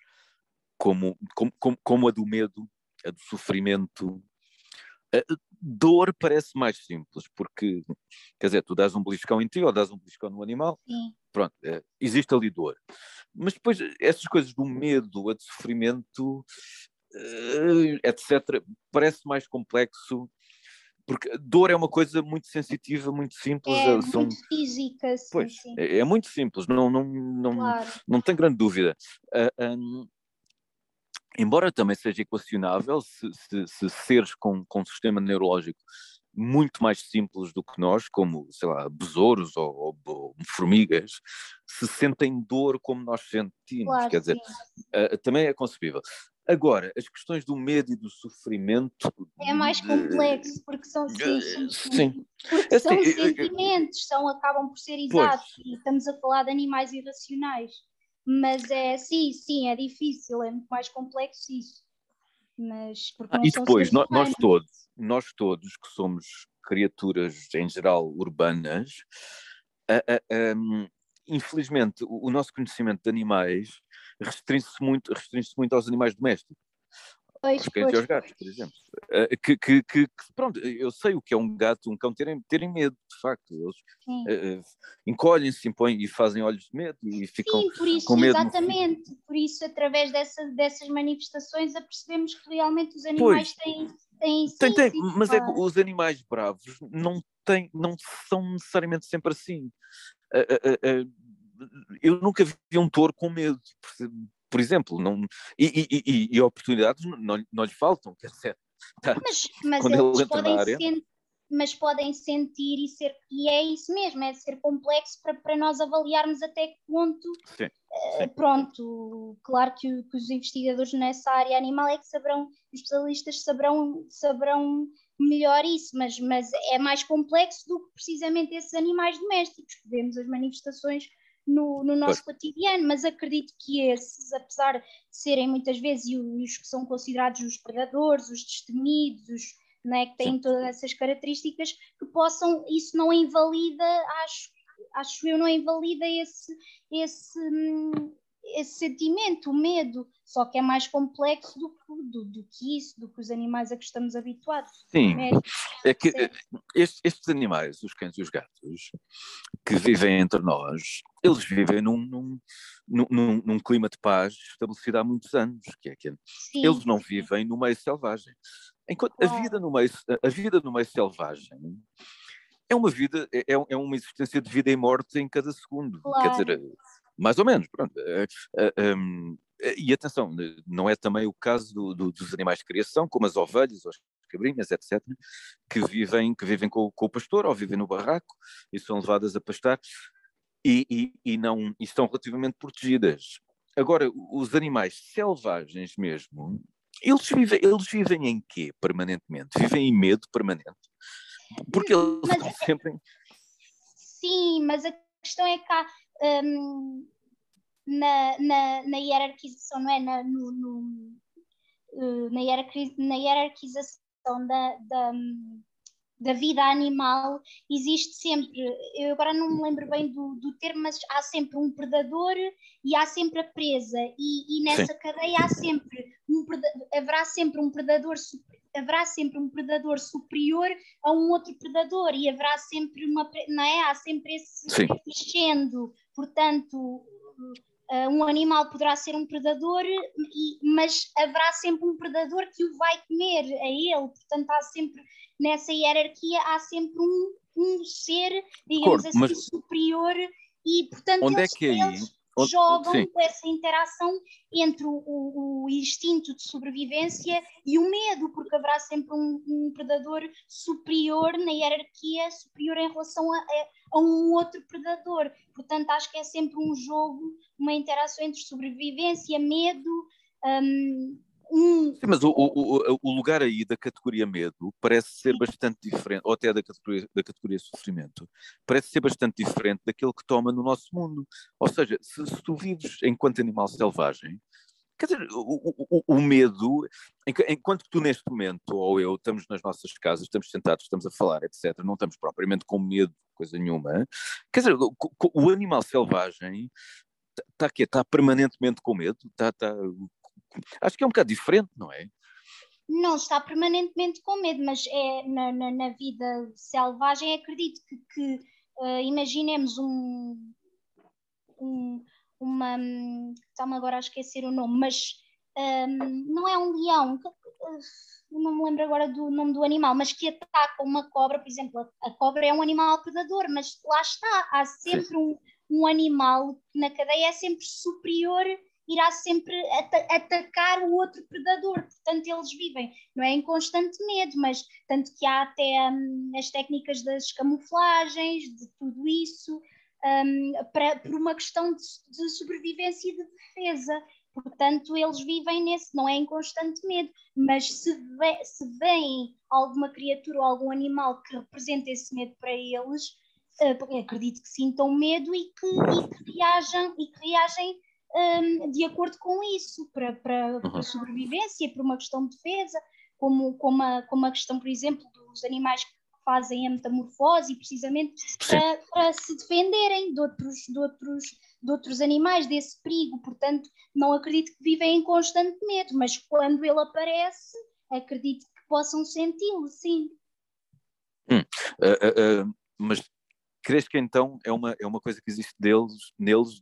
como, como, como, a do medo, a do sofrimento, dor parece mais simples, porque, quer dizer, tu dás um beliscão em ti ou dás um beliscão no animal, Sim. pronto, é, existe ali dor. Mas depois, essas coisas do medo, a de sofrimento, uh, etc., parece mais complexo, porque dor é uma coisa muito sensitiva, muito simples. É, são... muito física, sim, pois, sim. É, é, muito simples, não, não, não, claro. não tem grande dúvida. Uh, um, embora também seja equacionável se, se, se seres com, com um sistema neurológico muito mais simples do que nós, como, sei lá, besouros ou, ou, formigas, se sentem dor como nós sentimos, claro, quer dizer, uh, também é concebível. Agora, as questões do medo e do sofrimento... É mais complexo, porque são, sim, sim, sim. Porque assim, são sentimentos, são, acabam por ser exatos, pois. e estamos a falar de animais irracionais. Mas é sim, sim, é difícil, é muito mais complexo isso. Mas ah, e depois, nós, nós, todos, nós todos que somos criaturas em geral urbanas, um, infelizmente o, o, nosso conhecimento de animais restringe-se muito, restringe muito aos animais domésticos. Pois, os cães e os gatos, por exemplo. Uh, que, que, que, pronto, eu sei o que é um gato, um cão terem, terem medo, de facto. Eles uh, encolhem-se, impõem e fazem olhos de medo e ficam Sim, por isso, com medo. Exatamente, por isso, através dessa, dessas manifestações, apercebemos que realmente os animais pois, têm. tem, tem, mas é que os animais bravos não, têm, não são necessariamente sempre assim. Uh, eu nunca vi um touro com medo, por exemplo, não, e, e, e, e oportunidades não, não lhe faltam, quer dizer, tá, mas, mas quando ele entra na área. Sentir, mas podem sentir e ser, e é isso mesmo, é ser complexo para, para nós avaliarmos até que ponto. Sim, sim. Uh, pronto, claro que, que, os investigadores nessa área animal é que saberão, os especialistas saberão, saberão melhor isso, mas, mas é mais complexo do que precisamente esses animais domésticos, que vemos as manifestações no, no nosso pois. cotidiano, mas acredito que esses, apesar de serem muitas vezes os que são considerados os predadores, os destemidos, os, né, que têm Sim. todas essas características, que possam, isso não invalida, acho, acho eu, não invalida esse, esse, esse sentimento, o medo, só que é mais complexo do que, do, do que isso, do que os animais a que estamos habituados. Sim, é que estes, estes, animais, os cães e os gatos, que vivem entre nós, eles vivem num, num, num, num clima de paz estabelecido há muitos anos, que é que eles não vivem no meio selvagem. Enquanto a vida no meio, a vida no meio selvagem é uma vida, é, é uma existência de vida e morte em cada segundo. Claro. Quer dizer, mais ou menos, pronto. Eh, eh, ehm, eh, e atenção, não é também o caso do, do, dos animais de criação, como as ovelhas, as cabrinhas, etc., que vivem, que vivem com, com, o pastor ou vivem no barraco e são levadas a pastar e, e, e, não, e estão relativamente protegidas. Agora, os animais selvagens mesmo, eles vivem, eles vivem em quê permanentemente? Vivem em medo permanente? Porque eles mas, estão sempre. Sim, mas a questão é que há, um, na, na, na, hierarquização, não é? Na, no, no, na, hierarqui, na hierarquização da, da, da, vida animal existe sempre, eu agora não me lembro bem do, do termo, mas há sempre um predador e há sempre a presa, e, e nessa Sim. cadeia há sempre um, haverá sempre um predador haverá sempre um predador superior a um outro predador e haverá sempre uma não é? Há sempre esse crescendo. Portanto uh, um animal poderá ser um predador e, mas haverá sempre um predador que o vai comer a ele. Portanto há sempre nessa hierarquia há sempre um, um ser digamos assim mas... superior e portanto onde é eles, é que é aí? eles, jogam Sim. essa interação entre o, o, instinto de sobrevivência e o medo, porque haverá sempre um, um predador superior na hierarquia, superior em relação a, a, um outro predador. Portanto, acho que é sempre um jogo, uma interação entre sobrevivência, medo. Um, Sim, mas o, o, o, lugar aí da categoria medo parece ser bastante diferente, ou até da categoria, da categoria sofrimento, parece ser bastante diferente daquele que toma no nosso mundo. Ou seja, se, se tu vives enquanto animal selvagem, quer dizer, o, o, medo, enquanto tu neste momento, ou eu, estamos nas nossas casas, estamos sentados, estamos a falar, etc., não estamos propriamente com medo, coisa nenhuma, quer dizer, o, animal selvagem está aqui, está permanentemente com medo, está, está Acho que é um bocado diferente, não é? Não está permanentemente com medo, mas é na, na, na vida selvagem. Acredito que, que uh, imaginemos um, um uma. Está-me agora a esquecer o nome, mas um, ehm, não é um leão, não me lembro agora do nome do animal, mas que ataca uma cobra, por exemplo, a, a cobra é um animal predador, mas lá está, há sempre um, um animal que na cadeia é sempre superior irá sempre at atacar o outro predador. Portanto, eles vivem, não é em constante medo, mas tanto que há até um, as técnicas das camuflagens, de tudo isso, um, para, por uma questão de, de sobrevivência e de defesa. Portanto, eles vivem nesse, não é em constante medo, mas se, vê, se vem alguma criatura ou algum animal que representa esse medo para eles, uh, acredito que sintam medo e que, e que reajam, e que reagem um, de acordo com isso, para, para, uhum. para sobrevivência, por uma questão de defesa, como, como, a, como a questão, por exemplo, dos animais que fazem a metamorfose, precisamente para, para, se defenderem de outros, de, outros, de outros animais, desse perigo. Portanto, não acredito que vivem em constante medo, mas quando ele aparece, acredito que possam senti-lo, sim. Hum, uh, uh, uh, mas crees que então é uma, é uma coisa que existe deles, neles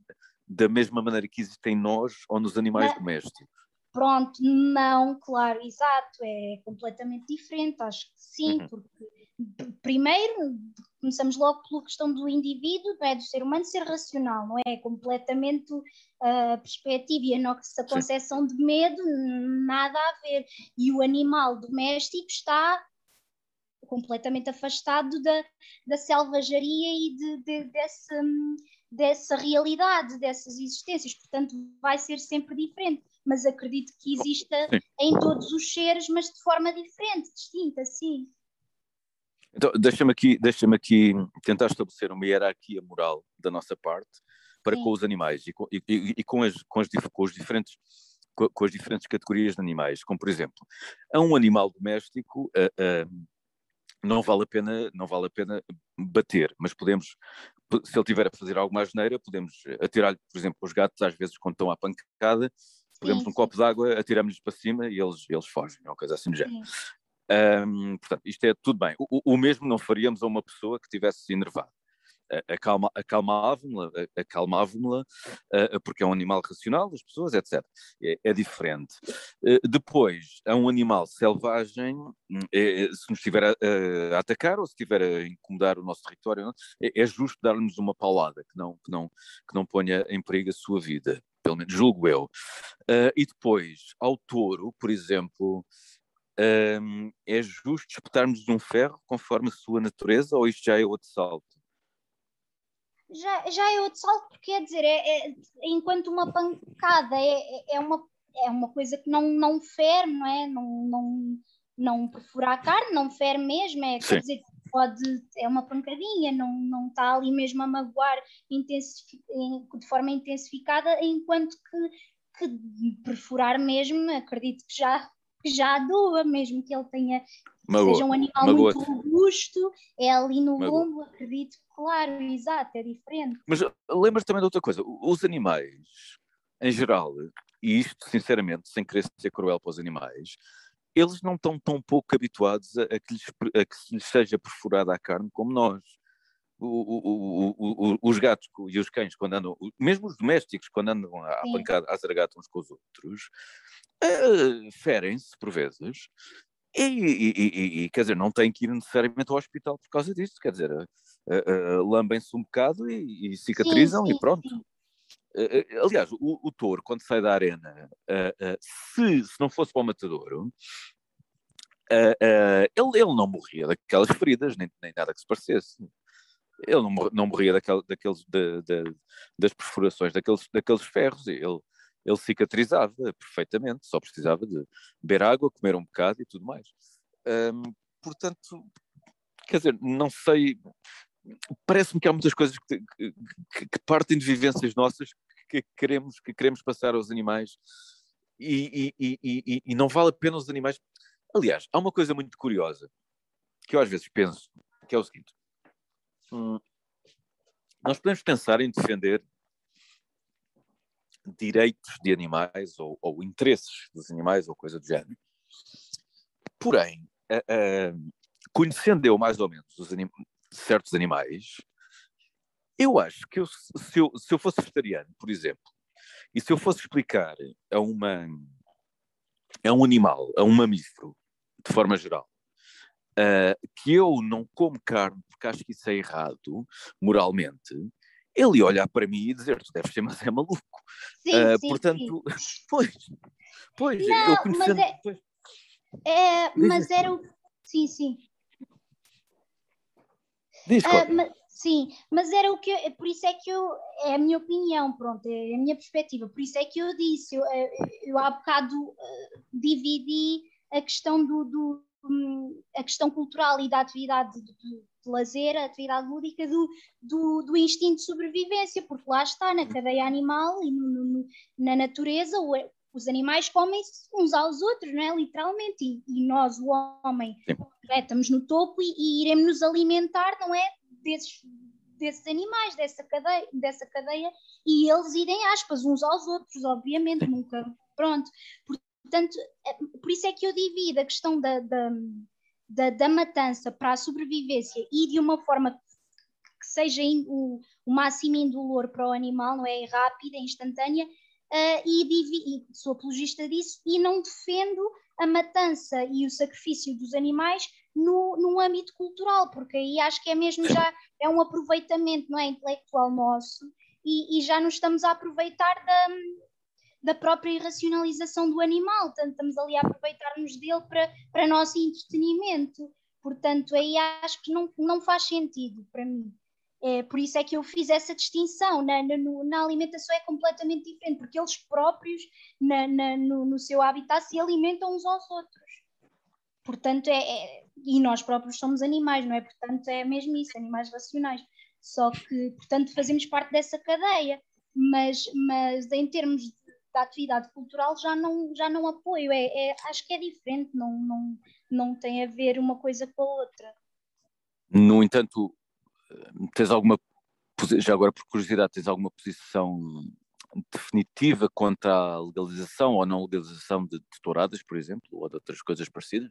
da mesma maneira que existem nós ou nos animais domésticos? Pronto, não, claro, exato, é completamente diferente, acho que sim, uhum. porque primeiro começamos logo pela questão do indivíduo, não é? do ser humano ser racional, não é? Completamente a uh, perspectiva e a nossa concepção de medo, nada a ver. E o animal doméstico está completamente afastado da, da selvageria e de, de, desse, dessa realidade, dessas existências, portanto vai ser sempre diferente, mas acredito que exista sim. em todos os seres, mas de forma diferente, distinta, sim. Então, deixa-me aqui, deixa aqui tentar estabelecer uma hierarquia moral da nossa parte, para com os animais e com, e, e com, as, com, as, com os diferentes com, as diferentes categorias de animais, como por exemplo, a um animal doméstico uh, uh, não vale a pena não vale a pena bater, mas podemos se ele tiver a fazer alguma asneira, podemos atirar-lhe, por exemplo, os gatos às vezes quando estão à pancada, pegamos um copo de água, atiramos-lhes para cima e eles, eles fogem, é uma coisa assim do género. Um, portanto, isto é tudo bem. O, o mesmo não faríamos a uma pessoa que tivesse enervado acalma, acalmávamos-la, acalmávamos porque é um animal racional das pessoas, etc. É, é diferente. Eh, depois, é um animal selvagem, hum, é, é, se nos estiver a, a, atacar ou se estiver a incomodar o nosso território, é, é justo dar-nos uma paulada que não, que, não, que não ponha em perigo a sua vida, pelo menos julgo eu. Uh, e depois, ao touro, por exemplo, um, é justo espetarmos um ferro conforme a sua natureza ou isto já é outro salto? Já, já é outro salto, porque quer dizer, é, é, enquanto uma pancada é, é, é, uma, é uma coisa que não, não fere, não é? Não, não, não perfura a carne, não fere mesmo, é, quer dizer, pode, é uma pancadinha, não, não está ali mesmo a magoar de forma intensificada, enquanto que, que perfurar mesmo, acredito que já que já doa, mesmo que ele tenha Magoa. seja um animal Magoa. muito robusto, é ali no Magoa. lombo, acredito Claro, exato, é diferente. Mas lembras também de outra coisa, os animais, em geral, e isto sinceramente, sem querer ser cruel para os animais, eles não estão tão pouco habituados a, a, que, lhes, a que lhes seja perfurada a carne como nós. O, o, o, os gatos e os cães, quando andam, mesmo os domésticos, quando andam à pancada, à zaragata uns com os outros, uh, ferem-se por vezes, e, e, e, e, quer dizer, não têm que ir necessariamente ao hospital por causa disso, quer dizer, uh, uh, lambem-se um bocado e, cicatrizam sim, sim, e pronto. Uh, aliás, o, o, touro, quando sai da arena, se, se não fosse para o matadouro, ele, ele não morria daquelas feridas, nem, nem nada que se parecesse. Ele não, não morria daquel, daqueles, das perfurações daqueles, daqueles ferros. Ele, ele cicatrizava perfeitamente, só precisava de beber água, comer um bocado e tudo mais. Portanto, quer dizer, não sei, parece-me que há muitas coisas que, que, que, partem de vivências nossas que queremos, que queremos passar aos animais e, e, e, e, não vale a pena os animais. Aliás, há uma coisa muito curiosa que eu às vezes penso, que é o seguinte: hum, nós podemos pensar em defender direitos de animais ou, ou, interesses dos animais ou coisa do género. Porém, uh, uh, conhecendo eu mais ou menos os anim certos animais, eu acho que eu, se, eu, se eu fosse vegetariano, por exemplo, e se eu fosse explicar a uma a um animal, a um mamífero, de forma geral, uh, que eu não como carne porque acho que isso é errado moralmente, ele olhar para mim e dizer: Tu deves ser, mas é maluco. Sim, uh, sim, portanto, sim. pois, pois, não, eu conhecendo. Mas, é, pois, é, mas era o. Sim, sim. Diz, uh, mas, sim, mas era o que. Eu, por isso é que eu. É a minha opinião, pronto, é a minha perspectiva. Por isso é que eu disse. Eu, eu, eu há bocado uh, dividi a questão do, do um, a questão cultural e da atividade de, de, de lazer, a atividade lúdica do, do, do, instinto de sobrevivência, porque lá está, na cadeia animal e no, no, na natureza, os animais comem-se uns aos outros, não é? Literalmente, e, e nós, o homem, é, estamos no topo e, e, iremos nos alimentar, não é? Desses, desses animais, dessa cadeia, dessa cadeia, e eles irem aspas uns aos outros, obviamente, nunca. Pronto. Portanto, é, por isso é que eu divido a questão da, da da, da matança para a sobrevivência e de uma forma que seja in, o, o máximo indolor para o animal, não é? Rápida, instantânea, uh, e, e sou apologista disso, e não defendo a matança e o sacrifício dos animais no, no âmbito cultural, porque aí acho que é mesmo já é um aproveitamento não é, intelectual nosso e, e já nos estamos a aproveitar da, da própria irracionalização do animal, portanto, estamos ali a aproveitar-nos dele para, para nosso entretenimento. Portanto, aí acho que não, não faz sentido para mim. É, por isso é que eu fiz essa distinção. Na, na, na alimentação é completamente diferente, porque eles próprios, na, na, no, no, seu habitat, se alimentam uns aos outros. Portanto, é, é, e nós próprios somos animais, não é? Portanto, é mesmo isso, animais racionais. Só que, portanto, fazemos parte dessa cadeia. mas, mas em termos de atividade cultural já não, já não apoio, é, é, acho que é diferente, não, não, não tem a ver uma coisa com a outra. No entanto, tens alguma, já agora por curiosidade, tens alguma posição definitiva contra a legalização ou não legalização de, de touradas, por exemplo, ou de outras coisas parecidas?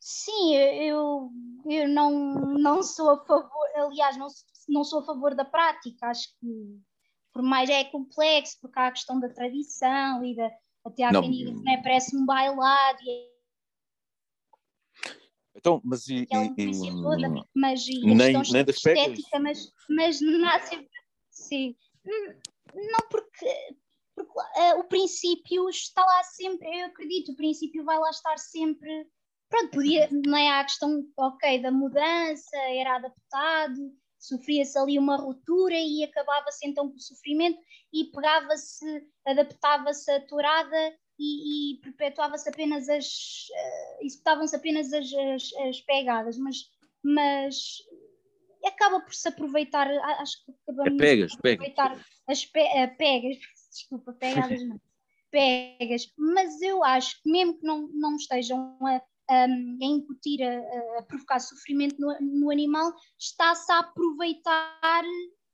Sim, eu, eu não, não sou a favor, aliás, não, não sou a favor da prática, acho que por mais é complexo, porque há a questão da tradição e da, até há não. quem diga que né, parece um bailado e então, mas e, e, e toda, mas e nem, nem das estética, mas, mas nasce sim. Não porque, porque uh, o princípio está lá sempre, eu acredito, o princípio vai lá estar sempre pronto, podia, não é a questão, ok, da mudança, era adaptado, sofria-se ali uma ruptura e acabava-se então com o sofrimento e pegava-se, adaptava-se a tourada e, e perpetuava-se apenas as, uh, executavam-se apenas as, as, as, pegadas, mas, mas acaba por se aproveitar, acho que acabamos é pegas, por aproveitar pegas. as pe, uh, pegas, desculpa, pegadas não, pegas, mas eu acho que mesmo que não, não estejam a um, a incutir, a, a, provocar sofrimento no, no animal, está-se a aproveitar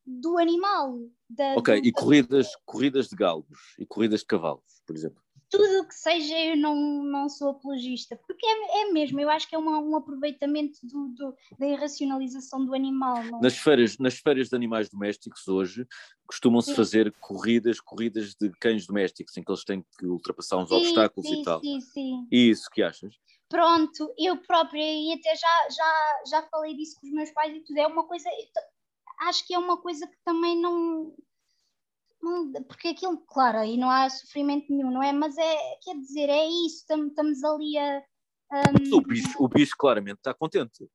do animal. Da, ok, do, e corridas, corridas de galgos e corridas de cavalos, por exemplo? Tudo o que seja, eu não, não sou apologista, porque é, é mesmo, eu acho que é uma, um aproveitamento do, do, da irracionalização do animal. Não? É? Nas, feiras, nas feiras de animais domésticos hoje costumam-se fazer corridas, corridas de cães domésticos, em que eles têm que ultrapassar uns sim, obstáculos sim, e tal. Sim, sim. E isso que achas? Pronto, eu própria, e até já, já, já falei disso com os meus pais e tudo, é uma coisa, acho que é uma coisa que também não, não porque aquilo, claro, aí não há sofrimento nenhum, não é? Mas é, quer dizer, é isso, estamos ali a. Um... O, bicho, o bicho claramente está contente.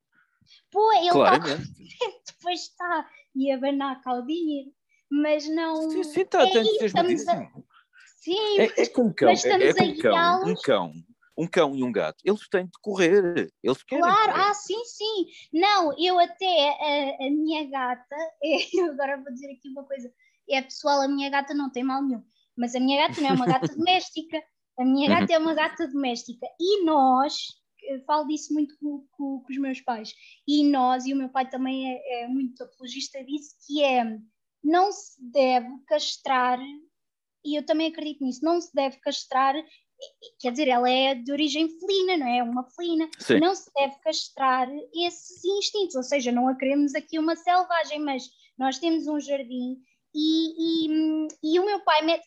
Pô, ele está contente, depois está, e abanar a caudinha, mas não. Sim, sim, está, é isso, estamos a... Sim, é, é como cão, é, é como cão, um cão um cão e um gato, eles têm de correr, eles querem Claro, correr. ah, sim, sim. Não, eu até, a, a minha gata, eu agora vou dizer aqui uma coisa, é pessoal, a minha gata não tem mal nenhum, mas a minha gata não é uma gata doméstica, a minha gata é uma gata doméstica, e nós, falo disso muito com, com, com, os meus pais, e nós, e o meu pai também é, é muito apologista disso, que é, não se deve castrar e eu também acredito nisso, não se deve castrar quer dizer, ela é de origem felina, não é? Uma felina. Sim. Não se deve castrar esses instintos, ou seja, não a queremos aqui uma selvagem, mas nós temos um jardim e, e, e o meu pai mete.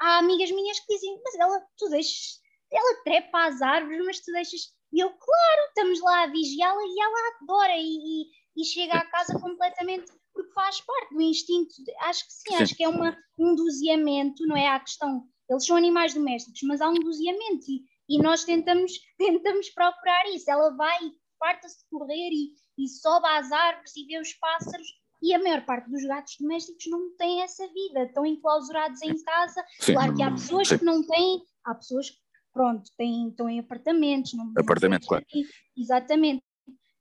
Há amigas minhas que dizem, mas ela, tu deixas, ela trepa às árvores, mas tu deixas. E eu, claro, estamos lá a vigiá-la e ela adora e, e, e chega à casa completamente porque faz parte do instinto. Acho que sim, sim. acho que é uma, um doseamento, não é? A questão eles são animais domésticos, mas há um doseamento e, e nós tentamos, tentamos procurar isso. Ela vai e farta-se de correr e, e sobe às árvores e vê os pássaros e a maior parte dos gatos domésticos não tem essa vida, estão enclausurados em casa. Sim, claro que há pessoas sim. que não têm, há pessoas que, pronto, têm, estão em apartamentos. Não, Apartamento, claro. Exatamente.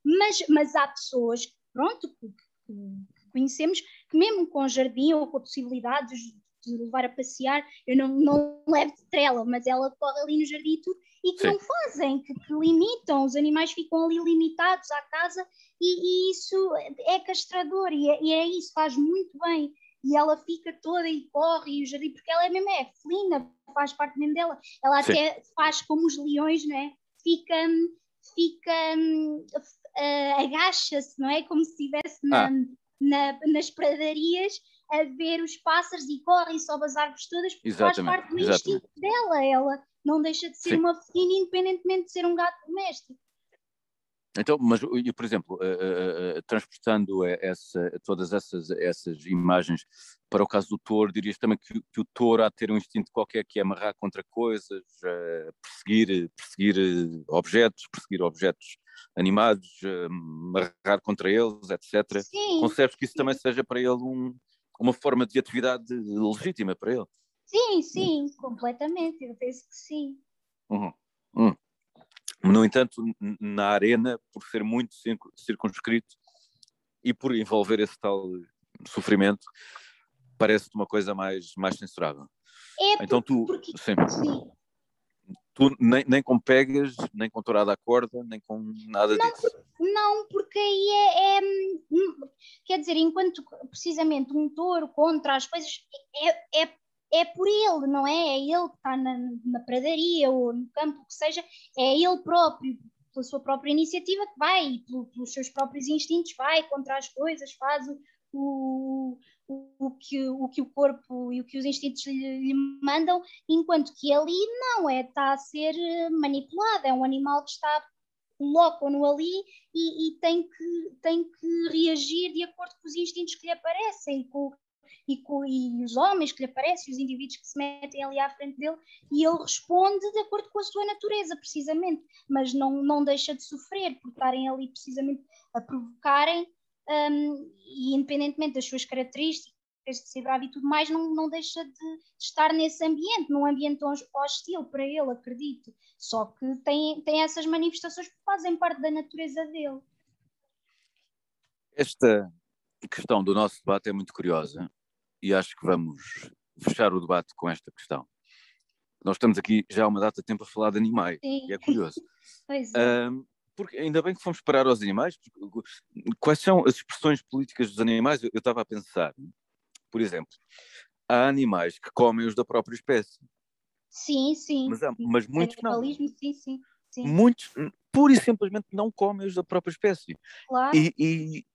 Mas, mas há pessoas, pronto, que, que, conhecemos, que mesmo com jardim ou com a possibilidade de levar a passear, eu não, não levo de trela, mas ela corre ali no jardim e tudo, e que Sim. não fazem, que, que, limitam, os animais ficam ali limitados à casa, e, e isso é castrador, e é, e é, isso, faz muito bem. E ela fica toda e corre, e o jardim, porque ela é mesmo, é felina, faz parte mesmo dela. Ela Sim. até faz como os leões, não é? Fica, fica, uh, agacha-se, não é? Como se estivesse na, ah. na, nas pradarias a ver os pássaros e corre e sobe as árvores todas porque exatamente, faz parte do exatamente. instinto dela. Ela não deixa de ser Sim. uma felina independentemente de ser um gato doméstico. Então, mas, por exemplo, uh, uh, transportando essa, todas essas, essas imagens para o caso do touro, dirias também que, que, o touro há de ter um instinto qualquer que é amarrar contra coisas, uh, perseguir, perseguir objetos, perseguir objetos animados, amarrar contra eles, etc. Sim, Concebes que isso também seja para ele um, uma forma de atividade legítima para ele. Sim, sim, completamente, eu penso que sim. Uhum. Uhum. No entanto, na arena, por ser muito circunscrito e por envolver esse tal sofrimento, parece-te uma coisa mais, mais censurável. É então tu, porque, sim. sim. Tu nem, nem com pegas, nem com tourada à corda, nem com nada não, disso. Não, porque aí é, é, Quer dizer, enquanto precisamente um touro contra as coisas, é, é, é por ele, não é? É ele que está na, na pradaria ou no campo, o que seja, é ele próprio, pela sua própria iniciativa, que vai, pelos seus próprios instintos, vai contra as coisas, faz o, o, o, que, o que o corpo e o que os instintos lhe, lhe mandam, enquanto que ali não, é, está a ser manipulado, é um animal que está colocam-no ali e, e, tem, que, tem que reagir de acordo com os instintos que lhe aparecem com, e, com, e os homens que lhe aparecem, os indivíduos que se metem ali à frente dele, e ele responde de acordo com a sua natureza, precisamente, mas não, não deixa de sofrer por estarem ali precisamente a provocarem, um, e independentemente das suas características, de ser bravo e tudo mais, não, não deixa de, estar nesse ambiente, num ambiente hostil para ele, acredito. Só que tem, tem essas manifestações que fazem parte da natureza dele. Esta questão do nosso debate é muito curiosa e acho que vamos fechar o debate com esta questão. Nós estamos aqui já há uma data de tempo a falar de animais Sim. e é curioso. pois é. Um, porque ainda bem que fomos parar aos animais. Quais são as expressões políticas dos animais? Eu, eu estava a pensar, por exemplo, há animais que comem os da própria espécie. Sim, sim. Mas, há, mas muitos não. Sim, sim, sim. Muitos, pura e simplesmente, não comem os da própria espécie. Claro. E, e,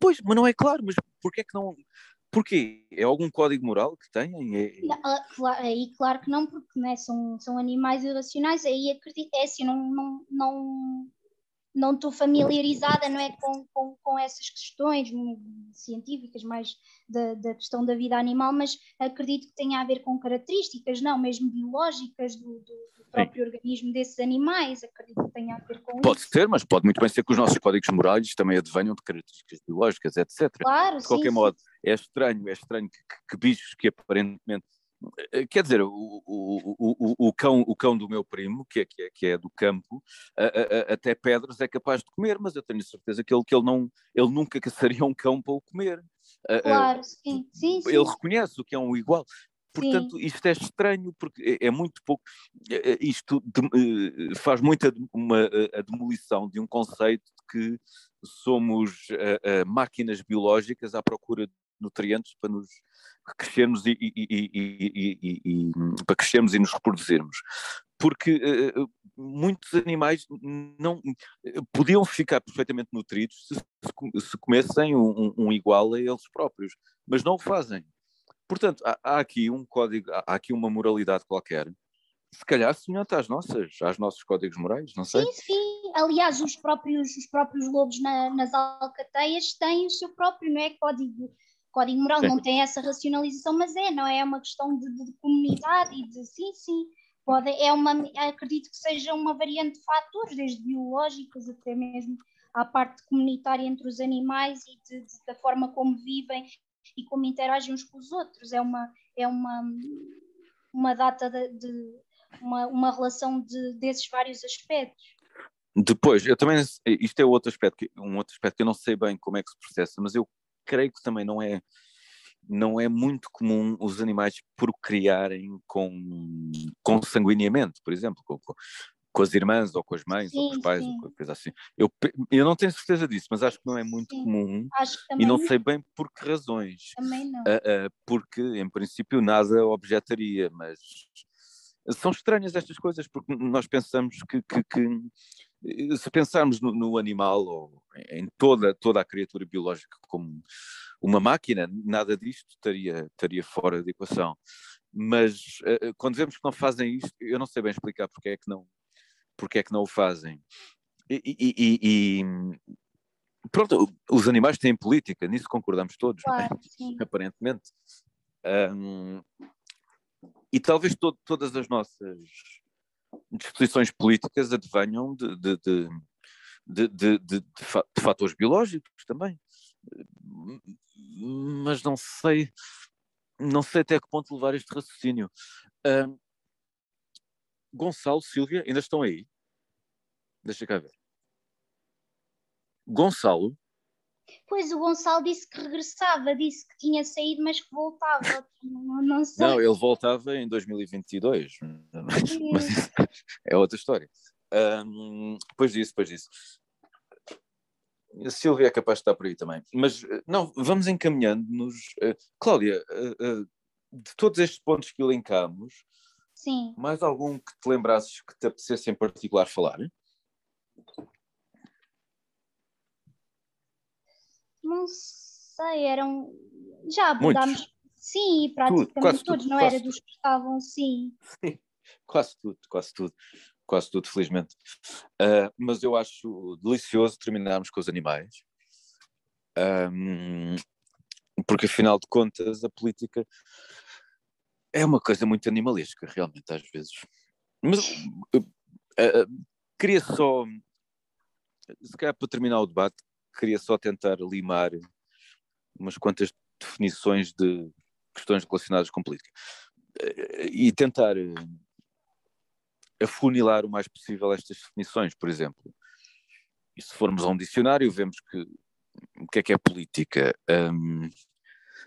pois, mas não é claro, mas porquê é que não... Porquê? É algum código moral que têm? É... Não, ah, aí claro que não, porque né, são, são animais irracionais, aí acredito, é assim, não, não, não, não estou familiarizada não é, com, com, com essas questões científicas, mais da, da, questão da vida animal, mas acredito que tenha a ver com características, não, mesmo biológicas do, do, do próprio Sim. organismo desses animais, acredito que tenha a ver com pode isso. Ser, mas pode muito bem ser que os nossos códigos morais também advenham de características biológicas, etc. Claro, de qualquer sim, modo, sim. é estranho, é estranho que, que, bichos que aparentemente quer dizer, o, o, o, o, cão, o cão do meu primo, que é, que é, que é do campo, a, a, até pedras é capaz de comer, mas eu tenho certeza que ele, que ele, não, ele nunca caçaria um cão para o comer. Claro, sim, sim, sim. Ele reconhece o que é um igual. Portanto, Sim. isto é estranho porque é, é muito pouco. É, é, isto de, eh, faz muito uma, a demolição de um conceito de que somos uh, uh, máquinas biológicas à procura de nutrientes para nos crescermos e, e, e, e, para crescermos e nos reproduzirmos. Porque uh, muitos animais não podiam ficar perfeitamente nutridos se, se comessem um, um, igual a eles próprios, mas não o fazem. Portanto, há, há aqui um código, há aqui uma moralidade qualquer se calhar semelhante às nossas, aos nossos códigos morais, não sei. Sim, sim. Aliás, os próprios, os próprios lobos na, nas alcateias têm o seu próprio, não é, código Código Moral sim. não tem essa racionalização, mas é, não é? É uma questão de, de comunidade e de sim, sim. Pode, é uma, acredito que seja uma variante de fatores, desde biológicos até mesmo à parte comunitária entre os animais e de, de, da forma como vivem e como interagem uns com os outros. É uma, é uma, uma data de, de uma, uma relação de, desses vários aspectos. Depois, eu também, isto é outro aspecto, um outro aspecto que eu não sei bem como é que se processa, mas eu creio que também não é não é muito comum os animais procriarem com, com sanguineamente, por exemplo, com, com as irmãs ou com as mães sim, ou com os pais sim. ou coisa assim. Eu, eu não tenho certeza disso, mas acho que não é muito sim. comum e não sei bem por que razões. Também não. Uh, uh, porque, em princípio, nada objetaria, mas são estranhas estas coisas porque nós pensamos que, que, que se pensarmos no, no, animal ou em toda, toda a criatura biológica como uma máquina, nada disto estaria, estaria fora de equação. Mas uh, quando vemos que não fazem isto, eu não sei bem explicar porque é que não, porque é que não o fazem. E, e, e, e pronto, os animais têm política, nisso concordamos todos, é? claro, é? aparentemente. Um, e talvez to todas as nossas disposições políticas advenham de, de, de, de, de, fatores biológicos também. Mas não sei, não sei até que ponto levar este raciocínio. Gonçalo, Silvia, ainda estão aí? Deixa cá ver. Gonçalo, Pois o Gonçalo disse que regressava, disse que tinha saído, mas que voltava. Não, não, sei. não ele voltava em 2022, mas é outra história. Um, depois disso, depois disso. A Silvia é capaz de estar por aí também. Mas não, vamos encaminhando-nos. Uh, Cláudia, uh, uh, de todos estes pontos que elencamos, Sim. mais algum que te lembrasses que te apetecesse em particular falar? Não sei, eram. Já abordámos. Sim, praticamente tudo, todos, tudo, não era dos que estavam, sim. sim. Quase tudo, quase tudo. Quase tudo, felizmente. Uh, mas eu acho delicioso terminarmos com os animais. Um, porque afinal de contas a política é uma coisa muito animalesca, realmente, às vezes. Mas uh, uh, queria só, se calhar para terminar o debate, queria só tentar limar umas quantas definições de questões relacionadas com política e tentar afunilar o mais possível estas definições, por exemplo. E se formos a um dicionário, vemos que o que é que é política? Um,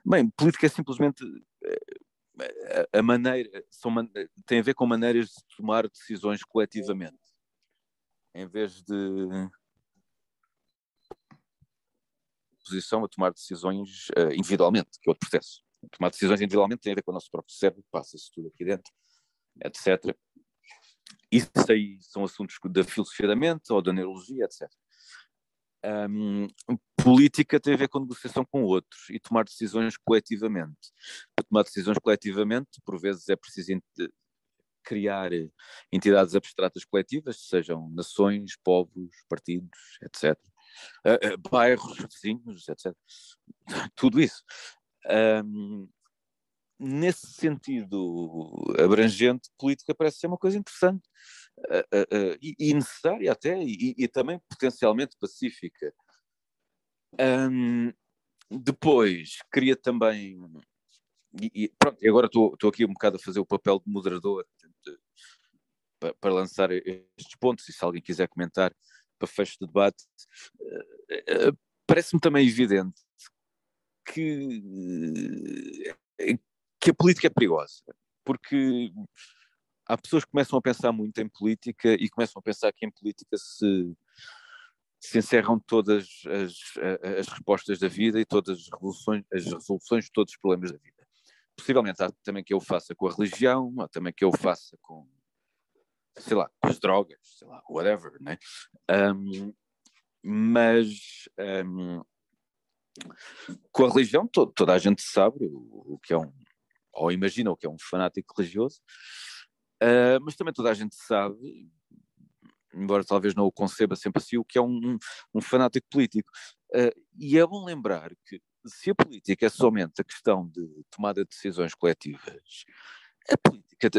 bem, política é simplesmente eh, a, a maneira, são, tem a ver com maneiras de tomar decisões coletivamente. Em vez de posição a tomar decisões uh, individualmente, que é outro processo. Tomar decisões individualmente tem a ver com o nosso próprio cérebro, passa-se tudo aqui dentro, etc. Isso aí são assuntos da filosofia da mente ou da neurologia, etc. Um, política tem a ver com negociação com outros e tomar decisões coletivamente. Para tomar decisões coletivamente, por vezes é preciso criar entidades abstratas coletivas, sejam nações, povos, partidos, etc bairros vizinhos, etc. Tudo isso. Um, nesse sentido abrangente, política parece ser uma coisa interessante uh, e, e, necessária até, e, e, também potencialmente pacífica. Um, depois, queria também. E, e pronto, agora estou aqui um bocado a fazer o papel de moderador de, para, para lançar estes pontos, e se alguém quiser comentar, para fecho de debate, eh, parece-me também evidente que, eh, que a política é perigosa, porque há pessoas que começam a pensar muito em política e começam a pensar que em política se, se encerram todas as, as respostas da vida e todas as resoluções, as resoluções de todos os problemas da vida. Possivelmente há também que eu faça com a religião, há também que eu faça com, sei lá, com as drogas, sei lá, whatever, né? Um, mas um, com a religião to, toda a gente sabe o, o, que é um, ou imagina o que é um fanático religioso, uh, mas também toda a gente sabe, embora talvez não o conceba sempre assim, o que é um, um fanático político. Uh, e é bom lembrar que se a política é somente a questão de tomada de decisões coletivas, a política,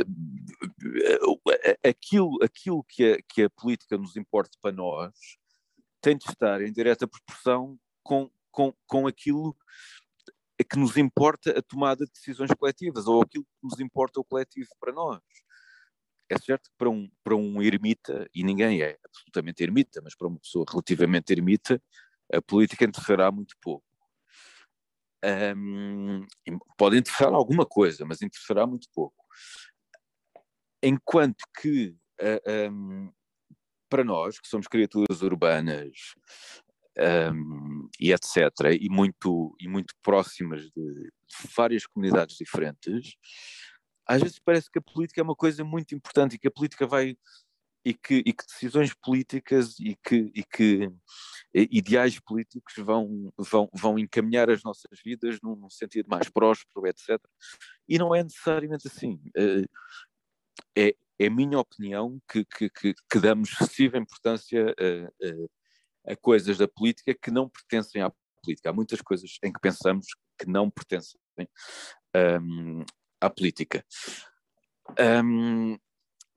aquilo, aquilo que, a, que a política nos importa para nós, tem de estar em direta proporção com, com, com aquilo que nos importa a tomada de decisões coletivas, ou aquilo que nos importa o coletivo para nós. É certo que para um, para um ermita, e ninguém é absolutamente ermita, mas para uma pessoa relativamente ermita, a política interessará muito pouco. Um, pode interessar alguma coisa, mas interessará muito pouco. Enquanto que uh, um, para nós, que somos criaturas urbanas um, e etc., e muito, e muito próximas de várias comunidades diferentes, às vezes parece que a política é uma coisa muito importante e que a política vai e que, e que decisões políticas e que, e que ideais políticos vão, vão, vão encaminhar as nossas vidas num, sentido mais próspero, etc. E não é necessariamente assim. Eh, é, é minha opinião que, que, que, que damos excessiva importância a, a, a, coisas da política que não pertencem à política. Há muitas coisas em que pensamos que não pertencem um, à política. Um,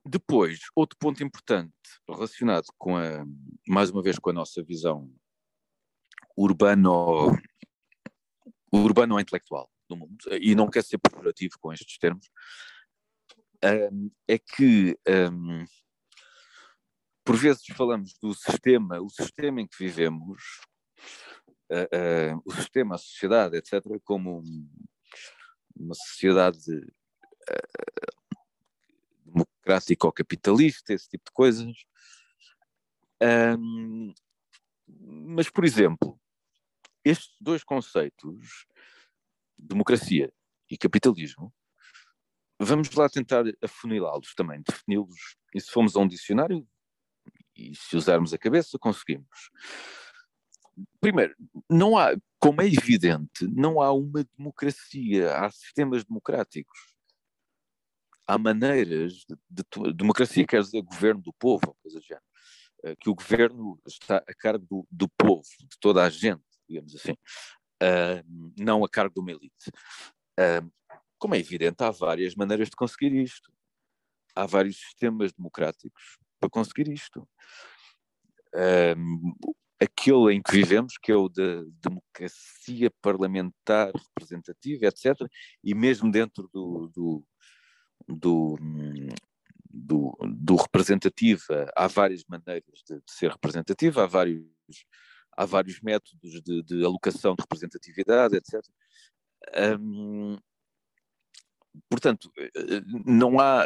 depois, outro ponto importante relacionado com a, mais uma vez, com a nossa visão urbano, urbano-intelectual do mundo, e não quero ser pejorativo com estes termos, um, é que um, por vezes falamos do sistema, o sistema em que vivemos o sistema, a sociedade, etc., como uma sociedade democrática ou capitalista, esse tipo de coisas. Um, mas, por exemplo, estes dois conceitos, democracia e capitalismo, vamos lá tentar afunilá-los também, defini-los. E se formos a um dicionário e se usarmos a cabeça, conseguimos. Primeiro, não há, como é evidente, não há uma democracia, há sistemas democráticos. Há maneiras de, de, de democracia, quer dizer, governo do povo, coisa do género. Eh, que o governo está a cargo do, do povo, de toda a gente, digamos assim, uh, não a cargo de uma elite. Uh, como é evidente, há várias maneiras de conseguir isto. Há vários sistemas democráticos para conseguir isto. Um, aquele em que vivemos, que é o da democracia parlamentar representativa, etc., e mesmo dentro do, do, do, do, do representativa, há várias maneiras de, de, ser representativa, há vários, há vários métodos de, de alocação de representatividade, etc. Um, portanto, não há,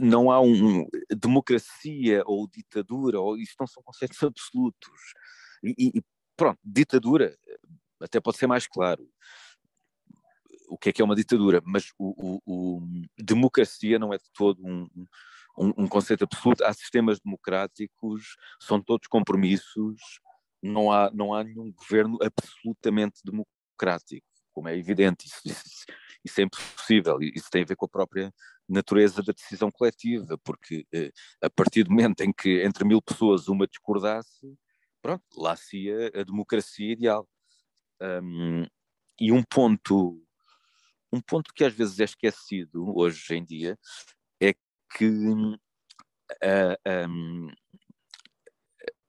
não há um, democracia ou ditadura, ou isto não são conceitos absolutos. E, e, pronto, ditadura até pode ser mais claro o que é que é uma ditadura, mas o, o, o democracia não é de todo um, um, um, conceito absoluto. Há sistemas democráticos, são todos compromissos, não há, não há nenhum governo absolutamente democrático, como é evidente. Isso, isso, isso é impossível, isso tem a ver com a própria natureza da decisão coletiva, porque eh, a partir do momento em que entre mil pessoas uma discordasse, pronto, lá se a democracia ideal. Um, e um ponto um ponto que às vezes é esquecido hoje em dia é que uh, um,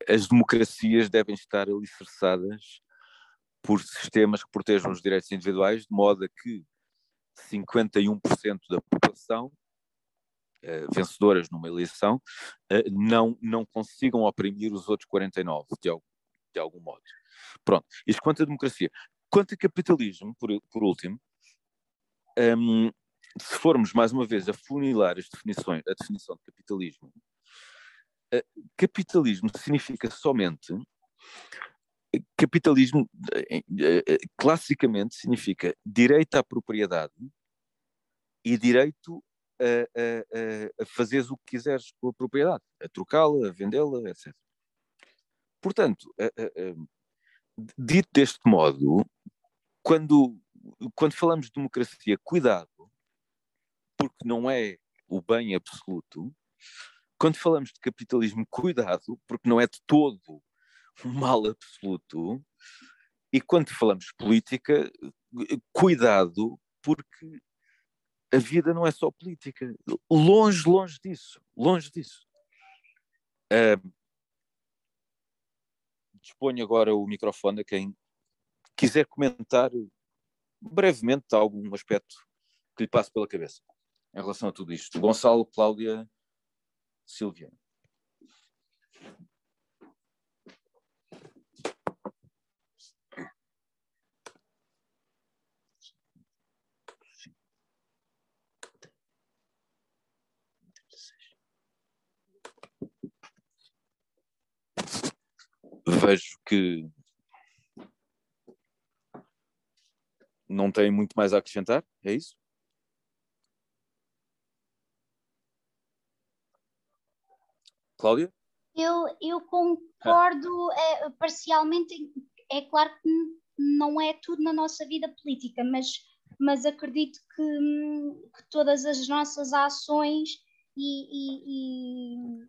as democracias devem estar alicerçadas por sistemas que protejam os direitos individuais, de modo a que 51% da população uh, vencedoras numa eleição uh, não, não consigam oprimir os outros 49, de algum, de algum modo. Pronto, isto quanto à democracia. Quanto a capitalismo, por, por último, um, se formos mais uma vez a funilar as definições, a definição de capitalismo, uh, capitalismo significa somente capitalismo uh, classicamente significa direito à propriedade e direito a, a, a fazeres o que quiseres com a propriedade, a trocá-la, a vendê-la, etc. Portanto, dito deste modo, quando quando falamos de democracia, cuidado, porque não é o bem absoluto. Quando falamos de capitalismo, cuidado, porque não é de todo o mal absoluto. E quando falamos de política, cuidado, porque a vida não é só política. Longe, longe disso. Longe disso. Uh, disponho agora o microfone a quem quiser comentar brevemente algum aspecto que lhe passe pela cabeça em relação a tudo isto. Gonçalo, Cláudia, Silvia. Vejo que não tem muito mais a acrescentar, é isso? Cláudia? Eu, eu concordo é, parcialmente, é claro que não é tudo na nossa vida política, mas, mas acredito que, que todas as nossas ações e, e, e,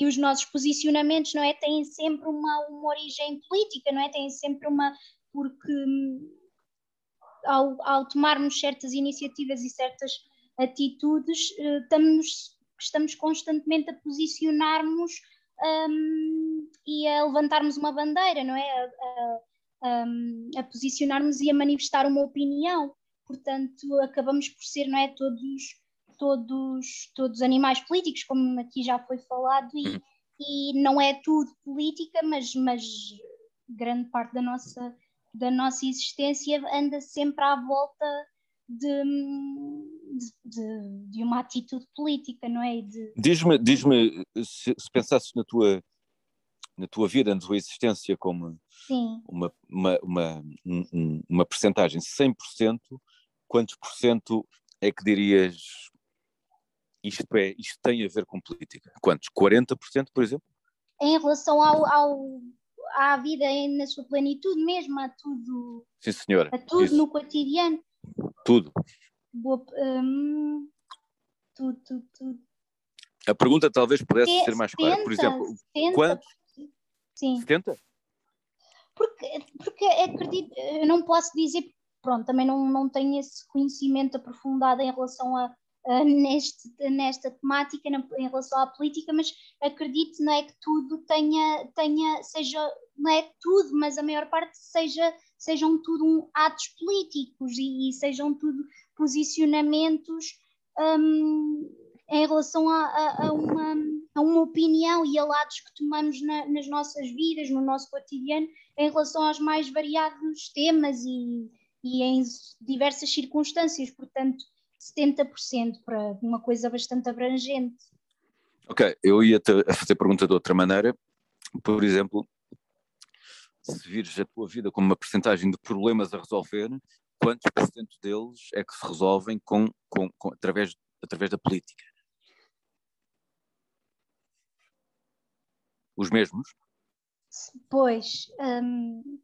e, os nossos posicionamentos não é, têm sempre uma, uma origem política, não é? Têm sempre uma. Porque ao, ao tomarmos certas iniciativas e certas atitudes, eh, estamos, estamos constantemente a posicionarmos um, e a levantarmos uma bandeira, não é? A, a, a, posicionarmos e a manifestar uma opinião. Portanto, acabamos por ser, não é? Todos, todos, todos animais políticos, como aqui já foi falado, e, uhum. e não é tudo política, mas, mas grande parte da nossa, da nossa existência anda sempre à volta de, de, de uma atitude política, não é? De... Diz-me, diz-me se, se pensasses na tua, na tua vida, na tua existência como Sim. uma, uma, uma, uma percentagem 100%, quantos por cento é que dirias isto, é, isto tem a ver com política? Quantos? 40%, por exemplo? Em relação ao, ao, à vida na sua plenitude mesmo, a tudo. Sim, senhora. A tudo Isso. no cotidiano. Tudo. Boa, hum, tudo, tudo, tudo. A pergunta talvez pudesse ser mais 70, clara. Por exemplo, 70, quanto? Sim. 70? Porque, porque acredito, eu não posso dizer, pronto, também não, não tenho esse conhecimento aprofundado em relação a, a neste, nesta temática, na, em relação à política, mas acredito não é que tudo tenha, tenha seja, não é tudo, mas a maior parte seja, sejam tudo um, atos políticos e, e, sejam tudo posicionamentos um, em relação a, a, a, uma, a uma opinião e a lados que tomamos na, nas nossas vidas, no nosso cotidiano, em relação aos mais variados temas e, e em diversas circunstâncias. Portanto, 70% para uma coisa bastante abrangente. Ok, eu ia te fazer a pergunta de outra maneira. Por exemplo, se vires a tua vida como uma percentagem de problemas a resolver, quantos por cento deles é que se resolvem com, com, com, através, através da política? Os mesmos? Pois, hum,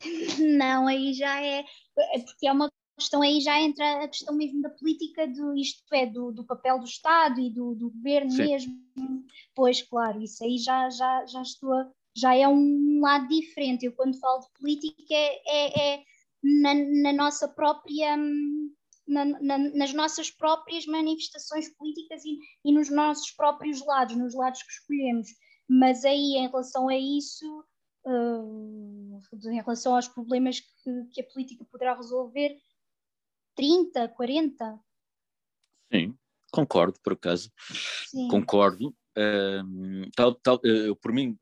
não, aí já é, é porque é uma questão aí já entra a questão mesmo da política, do, isto é, do, do papel do Estado e do, do governo Sim. mesmo. Pois, claro, isso aí já, já, já estou, a, já é um lado diferente. Eu quando falo de política é, é, é na, na, nossa própria. Na, na, nas nossas próprias manifestações políticas e, e nos nossos próprios lados, nos lados que escolhemos. Mas aí, em relação a isso, Uh, em relação aos problemas que, que, a política poderá resolver, 30, 40? Sim, concordo, por acaso. Sim. Concordo. Tal, tal, uh, por mim,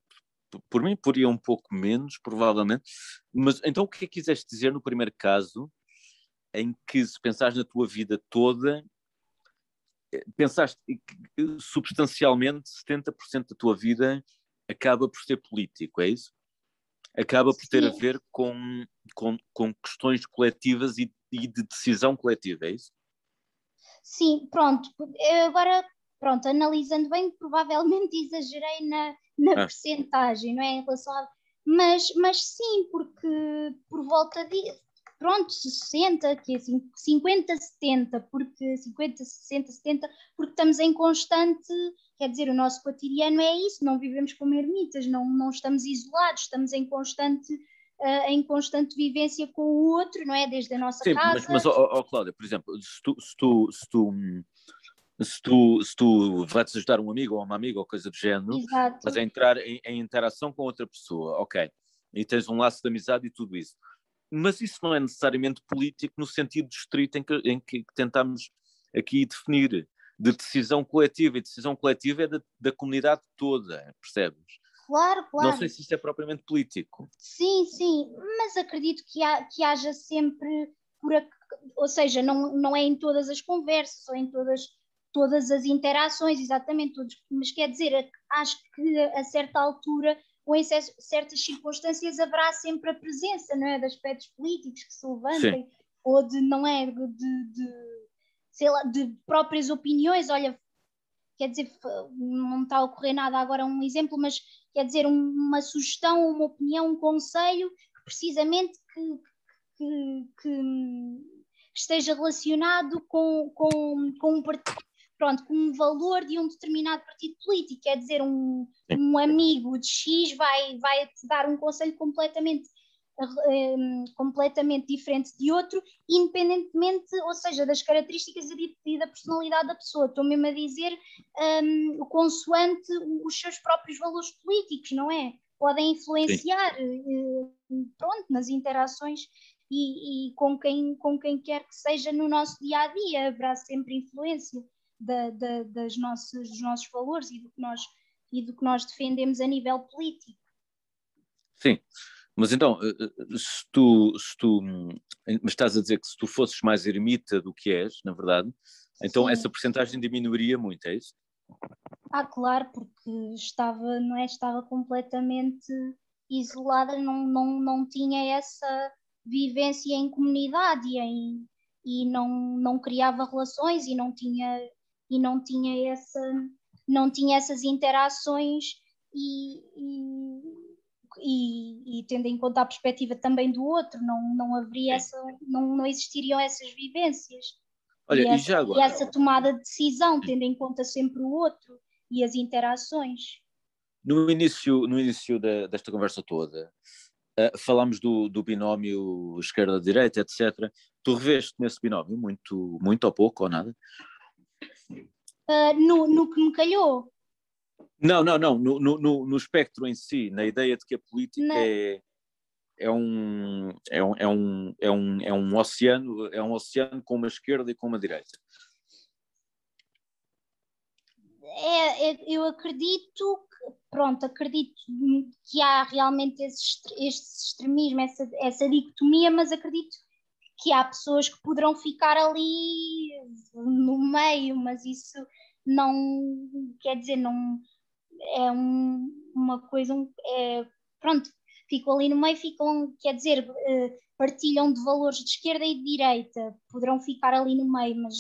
por mim poria um pouco menos, provavelmente, mas então o que é que quiseste dizer no primeiro caso, em que se pensares na tua vida toda, eh, pensaste que substancialmente 70% da tua vida acaba por ser político, é isso? Acaba por ter Sim. a ver com, com, com questões coletivas e e de decisão coletiva, é isso? Sim, pronto. Agora, pronto, analisando bem, provavelmente exagerei na, na ah. percentagem, não é? Em relação a... Mas, mas sim, porque por volta de, pronto, 60, que é 50, 70, porque 50, 60, 70, porque estamos em constante, quer dizer, o nosso cotidiano é isso, não vivemos como ermitas, não, não estamos isolados, estamos em constante uh, em constante vivência com o outro, não é? Desde a nossa Sim, casa. Mas, mas oh, oh, Cláudia, por exemplo, se tu, se tu, se tu, se tu, se tu vais ajudar um amigo ou uma amiga ou coisa do género, Exato. vais a entrar em, em interação com outra pessoa, ok, e tens um laço de amizade e tudo isso. Mas isso não é necessariamente político no sentido estrito em que, em que tentamos aqui definir de decisão coletiva, e decisão coletiva é da, da comunidade toda, percebes? Claro, claro. Não sei se isso é propriamente político. Sim, sim, mas acredito que, há, que haja sempre, por, ou seja, não, não é em todas as conversas ou em todas, todas as interações, exatamente, todos, mas quer dizer, acho que a certa altura ou em certas circunstâncias haverá sempre a presença, não é, de aspectos políticos que se levantem, sim. ou de, não é, de, de, sei lá, de próprias opiniões, olha, quer dizer, não está a ocorrer nada agora um exemplo, mas quer dizer, uma sugestão, uma opinião, um conselho que precisamente que, que, que esteja relacionado com, com, com um pronto, com um valor de um determinado partido político, quer dizer, um, um amigo de X vai, vai te dar um conselho completamente um, completamente diferente de outro, independentemente, ou seja, das características e da personalidade da pessoa. Estou mesmo a dizer um, consoante os seus próprios valores políticos, não é? Podem influenciar uh, pronto, nas interações e, e, com, quem, com quem quer que seja no nosso dia a dia, haverá sempre influência da, da, das nossas, dos nossos valores e do, que nós, e do que nós defendemos a nível político. Sim, mas então, eh, eh, se tu, se tu mas estás a dizer que se tu fosses mais ermita do que és, na verdade, então Sim. essa porcentagem diminuiria muito, é isso? Ah, claro, porque estava, não é, estava completamente isolada, não, não, não tinha essa vivência em comunidade e, em, e não, não criava relações e não tinha e não tinha essa não tinha essas interações e, e, e, e, tendo em conta a perspectiva também do outro, não, não haveria essa, não, não existiriam essas vivências. Olha, e, essa, já agora... e essa tomada de decisão, tendo em conta sempre o outro e as interações. No início, no início da, desta conversa toda, uh, falámos do, do binómio esquerda-direita, etc. Tu reveste nesse binómio muito, muito ou pouco ou nada? Uh, no, no que me calhou. Não, não, não, no, no, no espectro em si, na ideia de que a política é, é, um, é, um, é, um, é, um, é um oceano, é um oceano com uma esquerda e com uma direita. É, é, eu acredito que, pronto, acredito que há realmente esse, esse extremismo, essa, essa dicotomia, mas acredito que há pessoas que poderão ficar ali no meio, mas isso não quer dizer, não é um, uma coisa, é, pronto, ficam ali no meio, ficam, quer dizer, eh, partilham de valores de esquerda e de direita, poderão ficar ali no meio, mas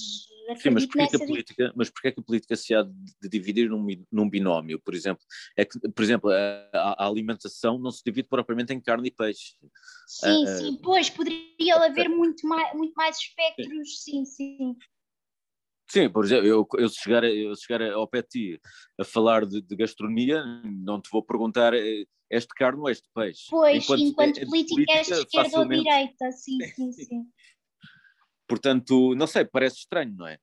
Sim, mas porquê, que a política, mas porquê que a política se há de dividir num, num binómio, por exemplo? É que, por exemplo, a, a, alimentação não se divide propriamente em carne e peixe. Sim, uh, sim, pois, poderia haver muito mais, muito mais espectros, sim, sim. Sim, por exemplo, eu, eu, se chegar, eu chegar ao pé de ti a falar de, de, gastronomia, não te vou perguntar eh, este carne ou este peixe. Pois, enquanto, enquanto é, política, és esquerda facilmente... ou direita, sim, sim, sim. Portanto, não sei, parece estranho, não é?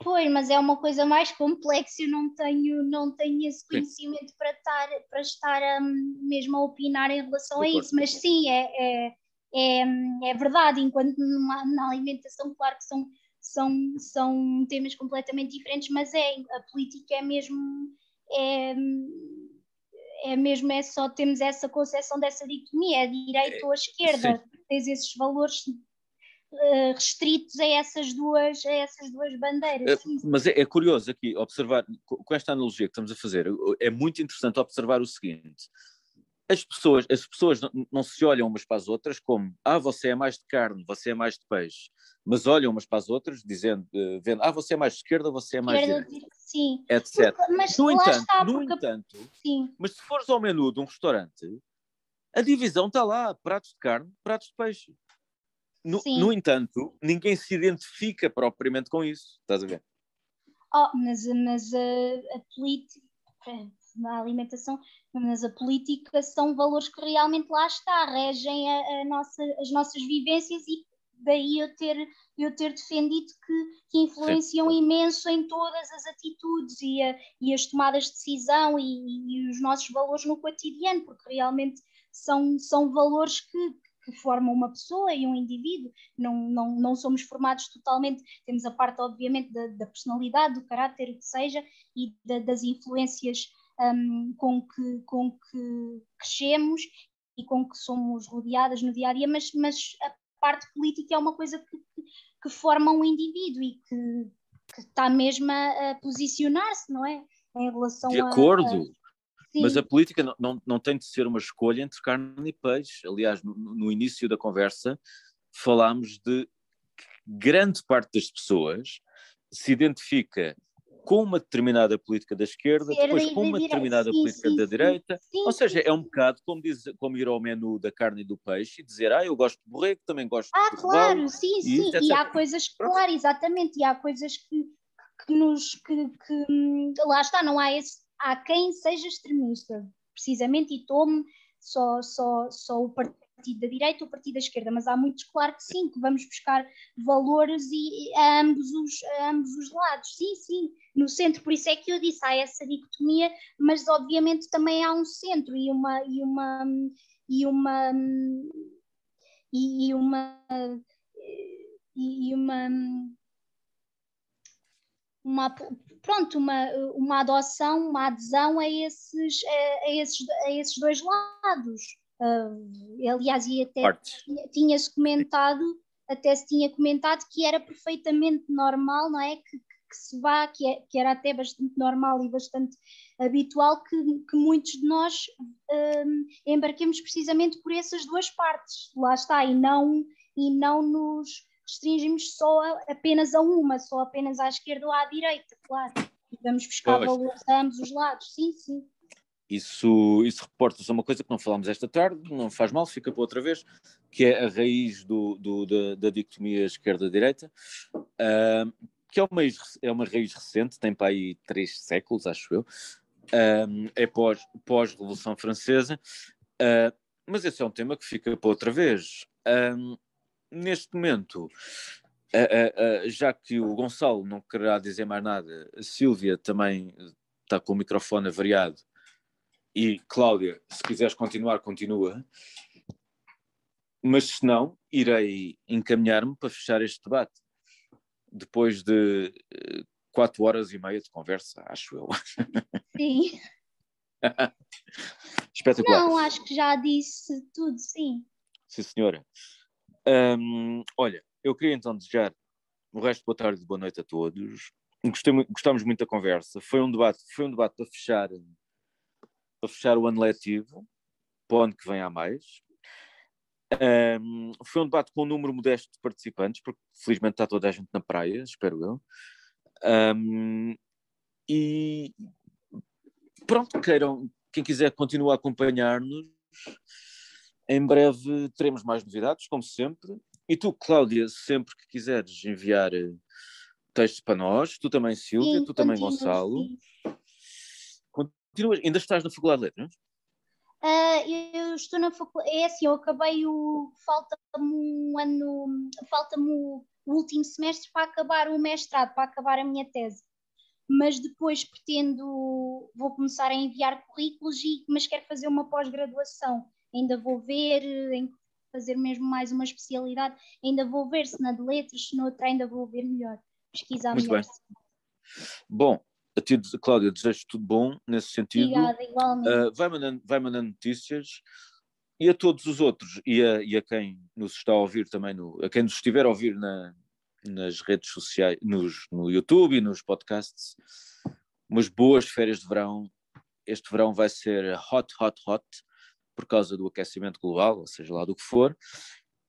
Pois, mas é uma coisa mais complexa, eu não tenho, não tenho esse conhecimento para estar, para estar um, mesmo a opinar em relação a isso, mas sim, é, é, é, é verdade, enquanto numa, na alimentação, claro que são, são, são temas completamente diferentes, mas é, a política é mesmo, é, é mesmo, é só temos essa concepção dessa dicotomia, é direita é, ou esquerda, sim. tens esses valores uh, restritos a essas duas, a essas duas bandeiras. É, mas é, é, curioso aqui observar, com esta analogia que estamos a fazer, é muito interessante observar o seguinte, as pessoas, as pessoas não, não, se olham umas para as outras como ah, você é mais de carne, você é mais de peixe, mas olham umas para as outras dizendo, uh, vendo, ah, você é mais de esquerda, você é mais de direita, sim. etc. Porque, mas no entanto, está, no porque... entanto sim. mas se fores ao menu de um restaurante, a divisão está lá, pratos de carne, pratos de peixe. No, no entanto, ninguém se identifica propriamente com isso, estás a ver? Oh, mas, mas a, a política na alimentação, mas a política são valores que realmente lá está, regem a, a nossa, as nossas vivências e daí eu ter, eu ter defendido que, que influenciam Sim. imenso em todas as atitudes e, a, e as tomadas de decisão e, e, os nossos valores no cotidiano, porque realmente são, são valores que, que formam uma pessoa e um indivíduo, não, não, não somos formados totalmente, temos a parte obviamente da, da personalidade, do caráter, o que seja, e da, das influências um, com, que, com que crescemos e com que somos rodeadas no dia a dia, mas, mas a parte política é uma coisa que, que, forma um indivíduo e que, que está mesmo a, a posicionar-se, não é? Em relação de acordo. A, a... Mas a política não, não, não, tem de ser uma escolha entre carne e peixe. Aliás, no, no início da conversa falámos de que grande parte das pessoas se identifica com uma determinada política da esquerda, depois com uma determinada sim, política sim, da sim, direita. Ou seja, é um bocado como, diz, como ir ao menu da carne e do peixe e dizer, ah, eu gosto de borrego, também gosto ah, de Ah, claro, sim, sim. E há coisas, claro, exatamente, e há coisas que, que nos. Que, que, lá está, não há esse. Há quem seja extremista, precisamente, e tome só, só, só o partido partido da direita ou partido da esquerda, mas há muitos, claro que sim, que vamos buscar valores e, a, ambos os, a ambos os lados. Sim, sim, no centro, por isso é que eu disse, há essa dicotomia, mas obviamente também há um centro e uma e uma e uma e uma e uma uma pronto, uma, uma adoção, uma adesão a esses, a esses, a esses dois lados. Uh, aliás, e até tinha-se comentado, até se tinha comentado que era perfeitamente normal, não é? Que, que se vá, que, é, que, era até bastante normal e bastante habitual que, que muitos de nós um, embarquemos precisamente por essas duas partes, lá está, e não, e não nos restringimos só a, apenas a uma, só apenas à esquerda ou à direita, claro. Vamos buscar pois. valores a ambos os lados, sim, sim. Isso, isso reporta-se a uma coisa que não falámos esta tarde, não faz mal, fica para outra vez, que é a raiz do, do da, da dicotomia esquerda-direita, uh, que é uma, é uma raiz recente, tem para aí três séculos, acho eu, uh, é pós, pós-Revolução Francesa, uh, mas esse é um tema que fica para outra vez. Neste momento, já que o Gonçalo não quererá dizer mais nada, a Silvia também está com o microfone avariado e Cláudia, se quiseres continuar, continua. Mas se não, irei encaminhar-me para fechar este debate. Depois de uh, quatro horas e meia de conversa, acho eu. Sim. Espetacular. Não, acho que já disse tudo, sim. Sim, senhora. Um, olha, eu queria então desejar o resto de boa tarde e boa noite a todos. Gostei, gostamos muito da conversa. Foi um debate, foi um debate para fechar, para fechar o ano letivo, para o ano que vem há mais. Um, foi um debate com um número modesto de participantes, porque felizmente está toda a gente na praia, espero eu. Um, e pronto, queiram, quem quiser continuar a acompanhar-nos, em breve teremos mais novidades, como sempre. E tu, Cláudia, sempre que quiseres enviar eh, texto para nós, tu também, Silvia, sim, tu também, Gonçalo. Sim. Continuas, ainda estás na Faculdade de Letras? Uh, eu estou na faculdade, é assim, eu acabei o, falta-me um ano, falta-me o, último semestre para acabar o mestrado, para acabar a minha tese. Mas depois pretendo, vou começar a enviar currículos, e, mas quero fazer uma pós-graduação ainda vou ver, em fazer mesmo mais uma especialidade, ainda vou ver se na de letras, se noutra ainda vou ver melhor, pesquisar Muito melhor. Bem. Bom, a ti, Cláudia, desejo tudo bom nesse sentido. Obrigada, igualmente. Uh, vai, mandando, vai mandando notícias e a todos os outros e a, e a quem nos está a ouvir também, no, a quem nos estiver a ouvir na, nas redes sociais, nos, no YouTube e nos podcasts, umas boas férias de verão. Este verão vai ser hot, hot, hot por causa do aquecimento global, ou seja lá do que for,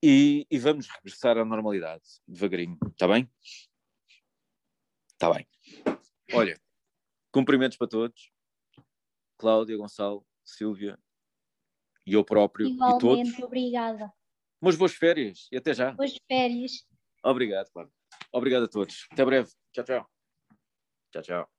e, e vamos regressar à normalidade, devagarinho, está bem? Está bem. Olha, cumprimentos para todos. Cláudia, Gonçalo, Silvia e eu próprio Igualmente, e todos. obrigada. Umas boas férias e até já. Boas férias. Obrigado, claro. Obrigado a todos. Até breve. Tchau, tchau. Tchau, tchau.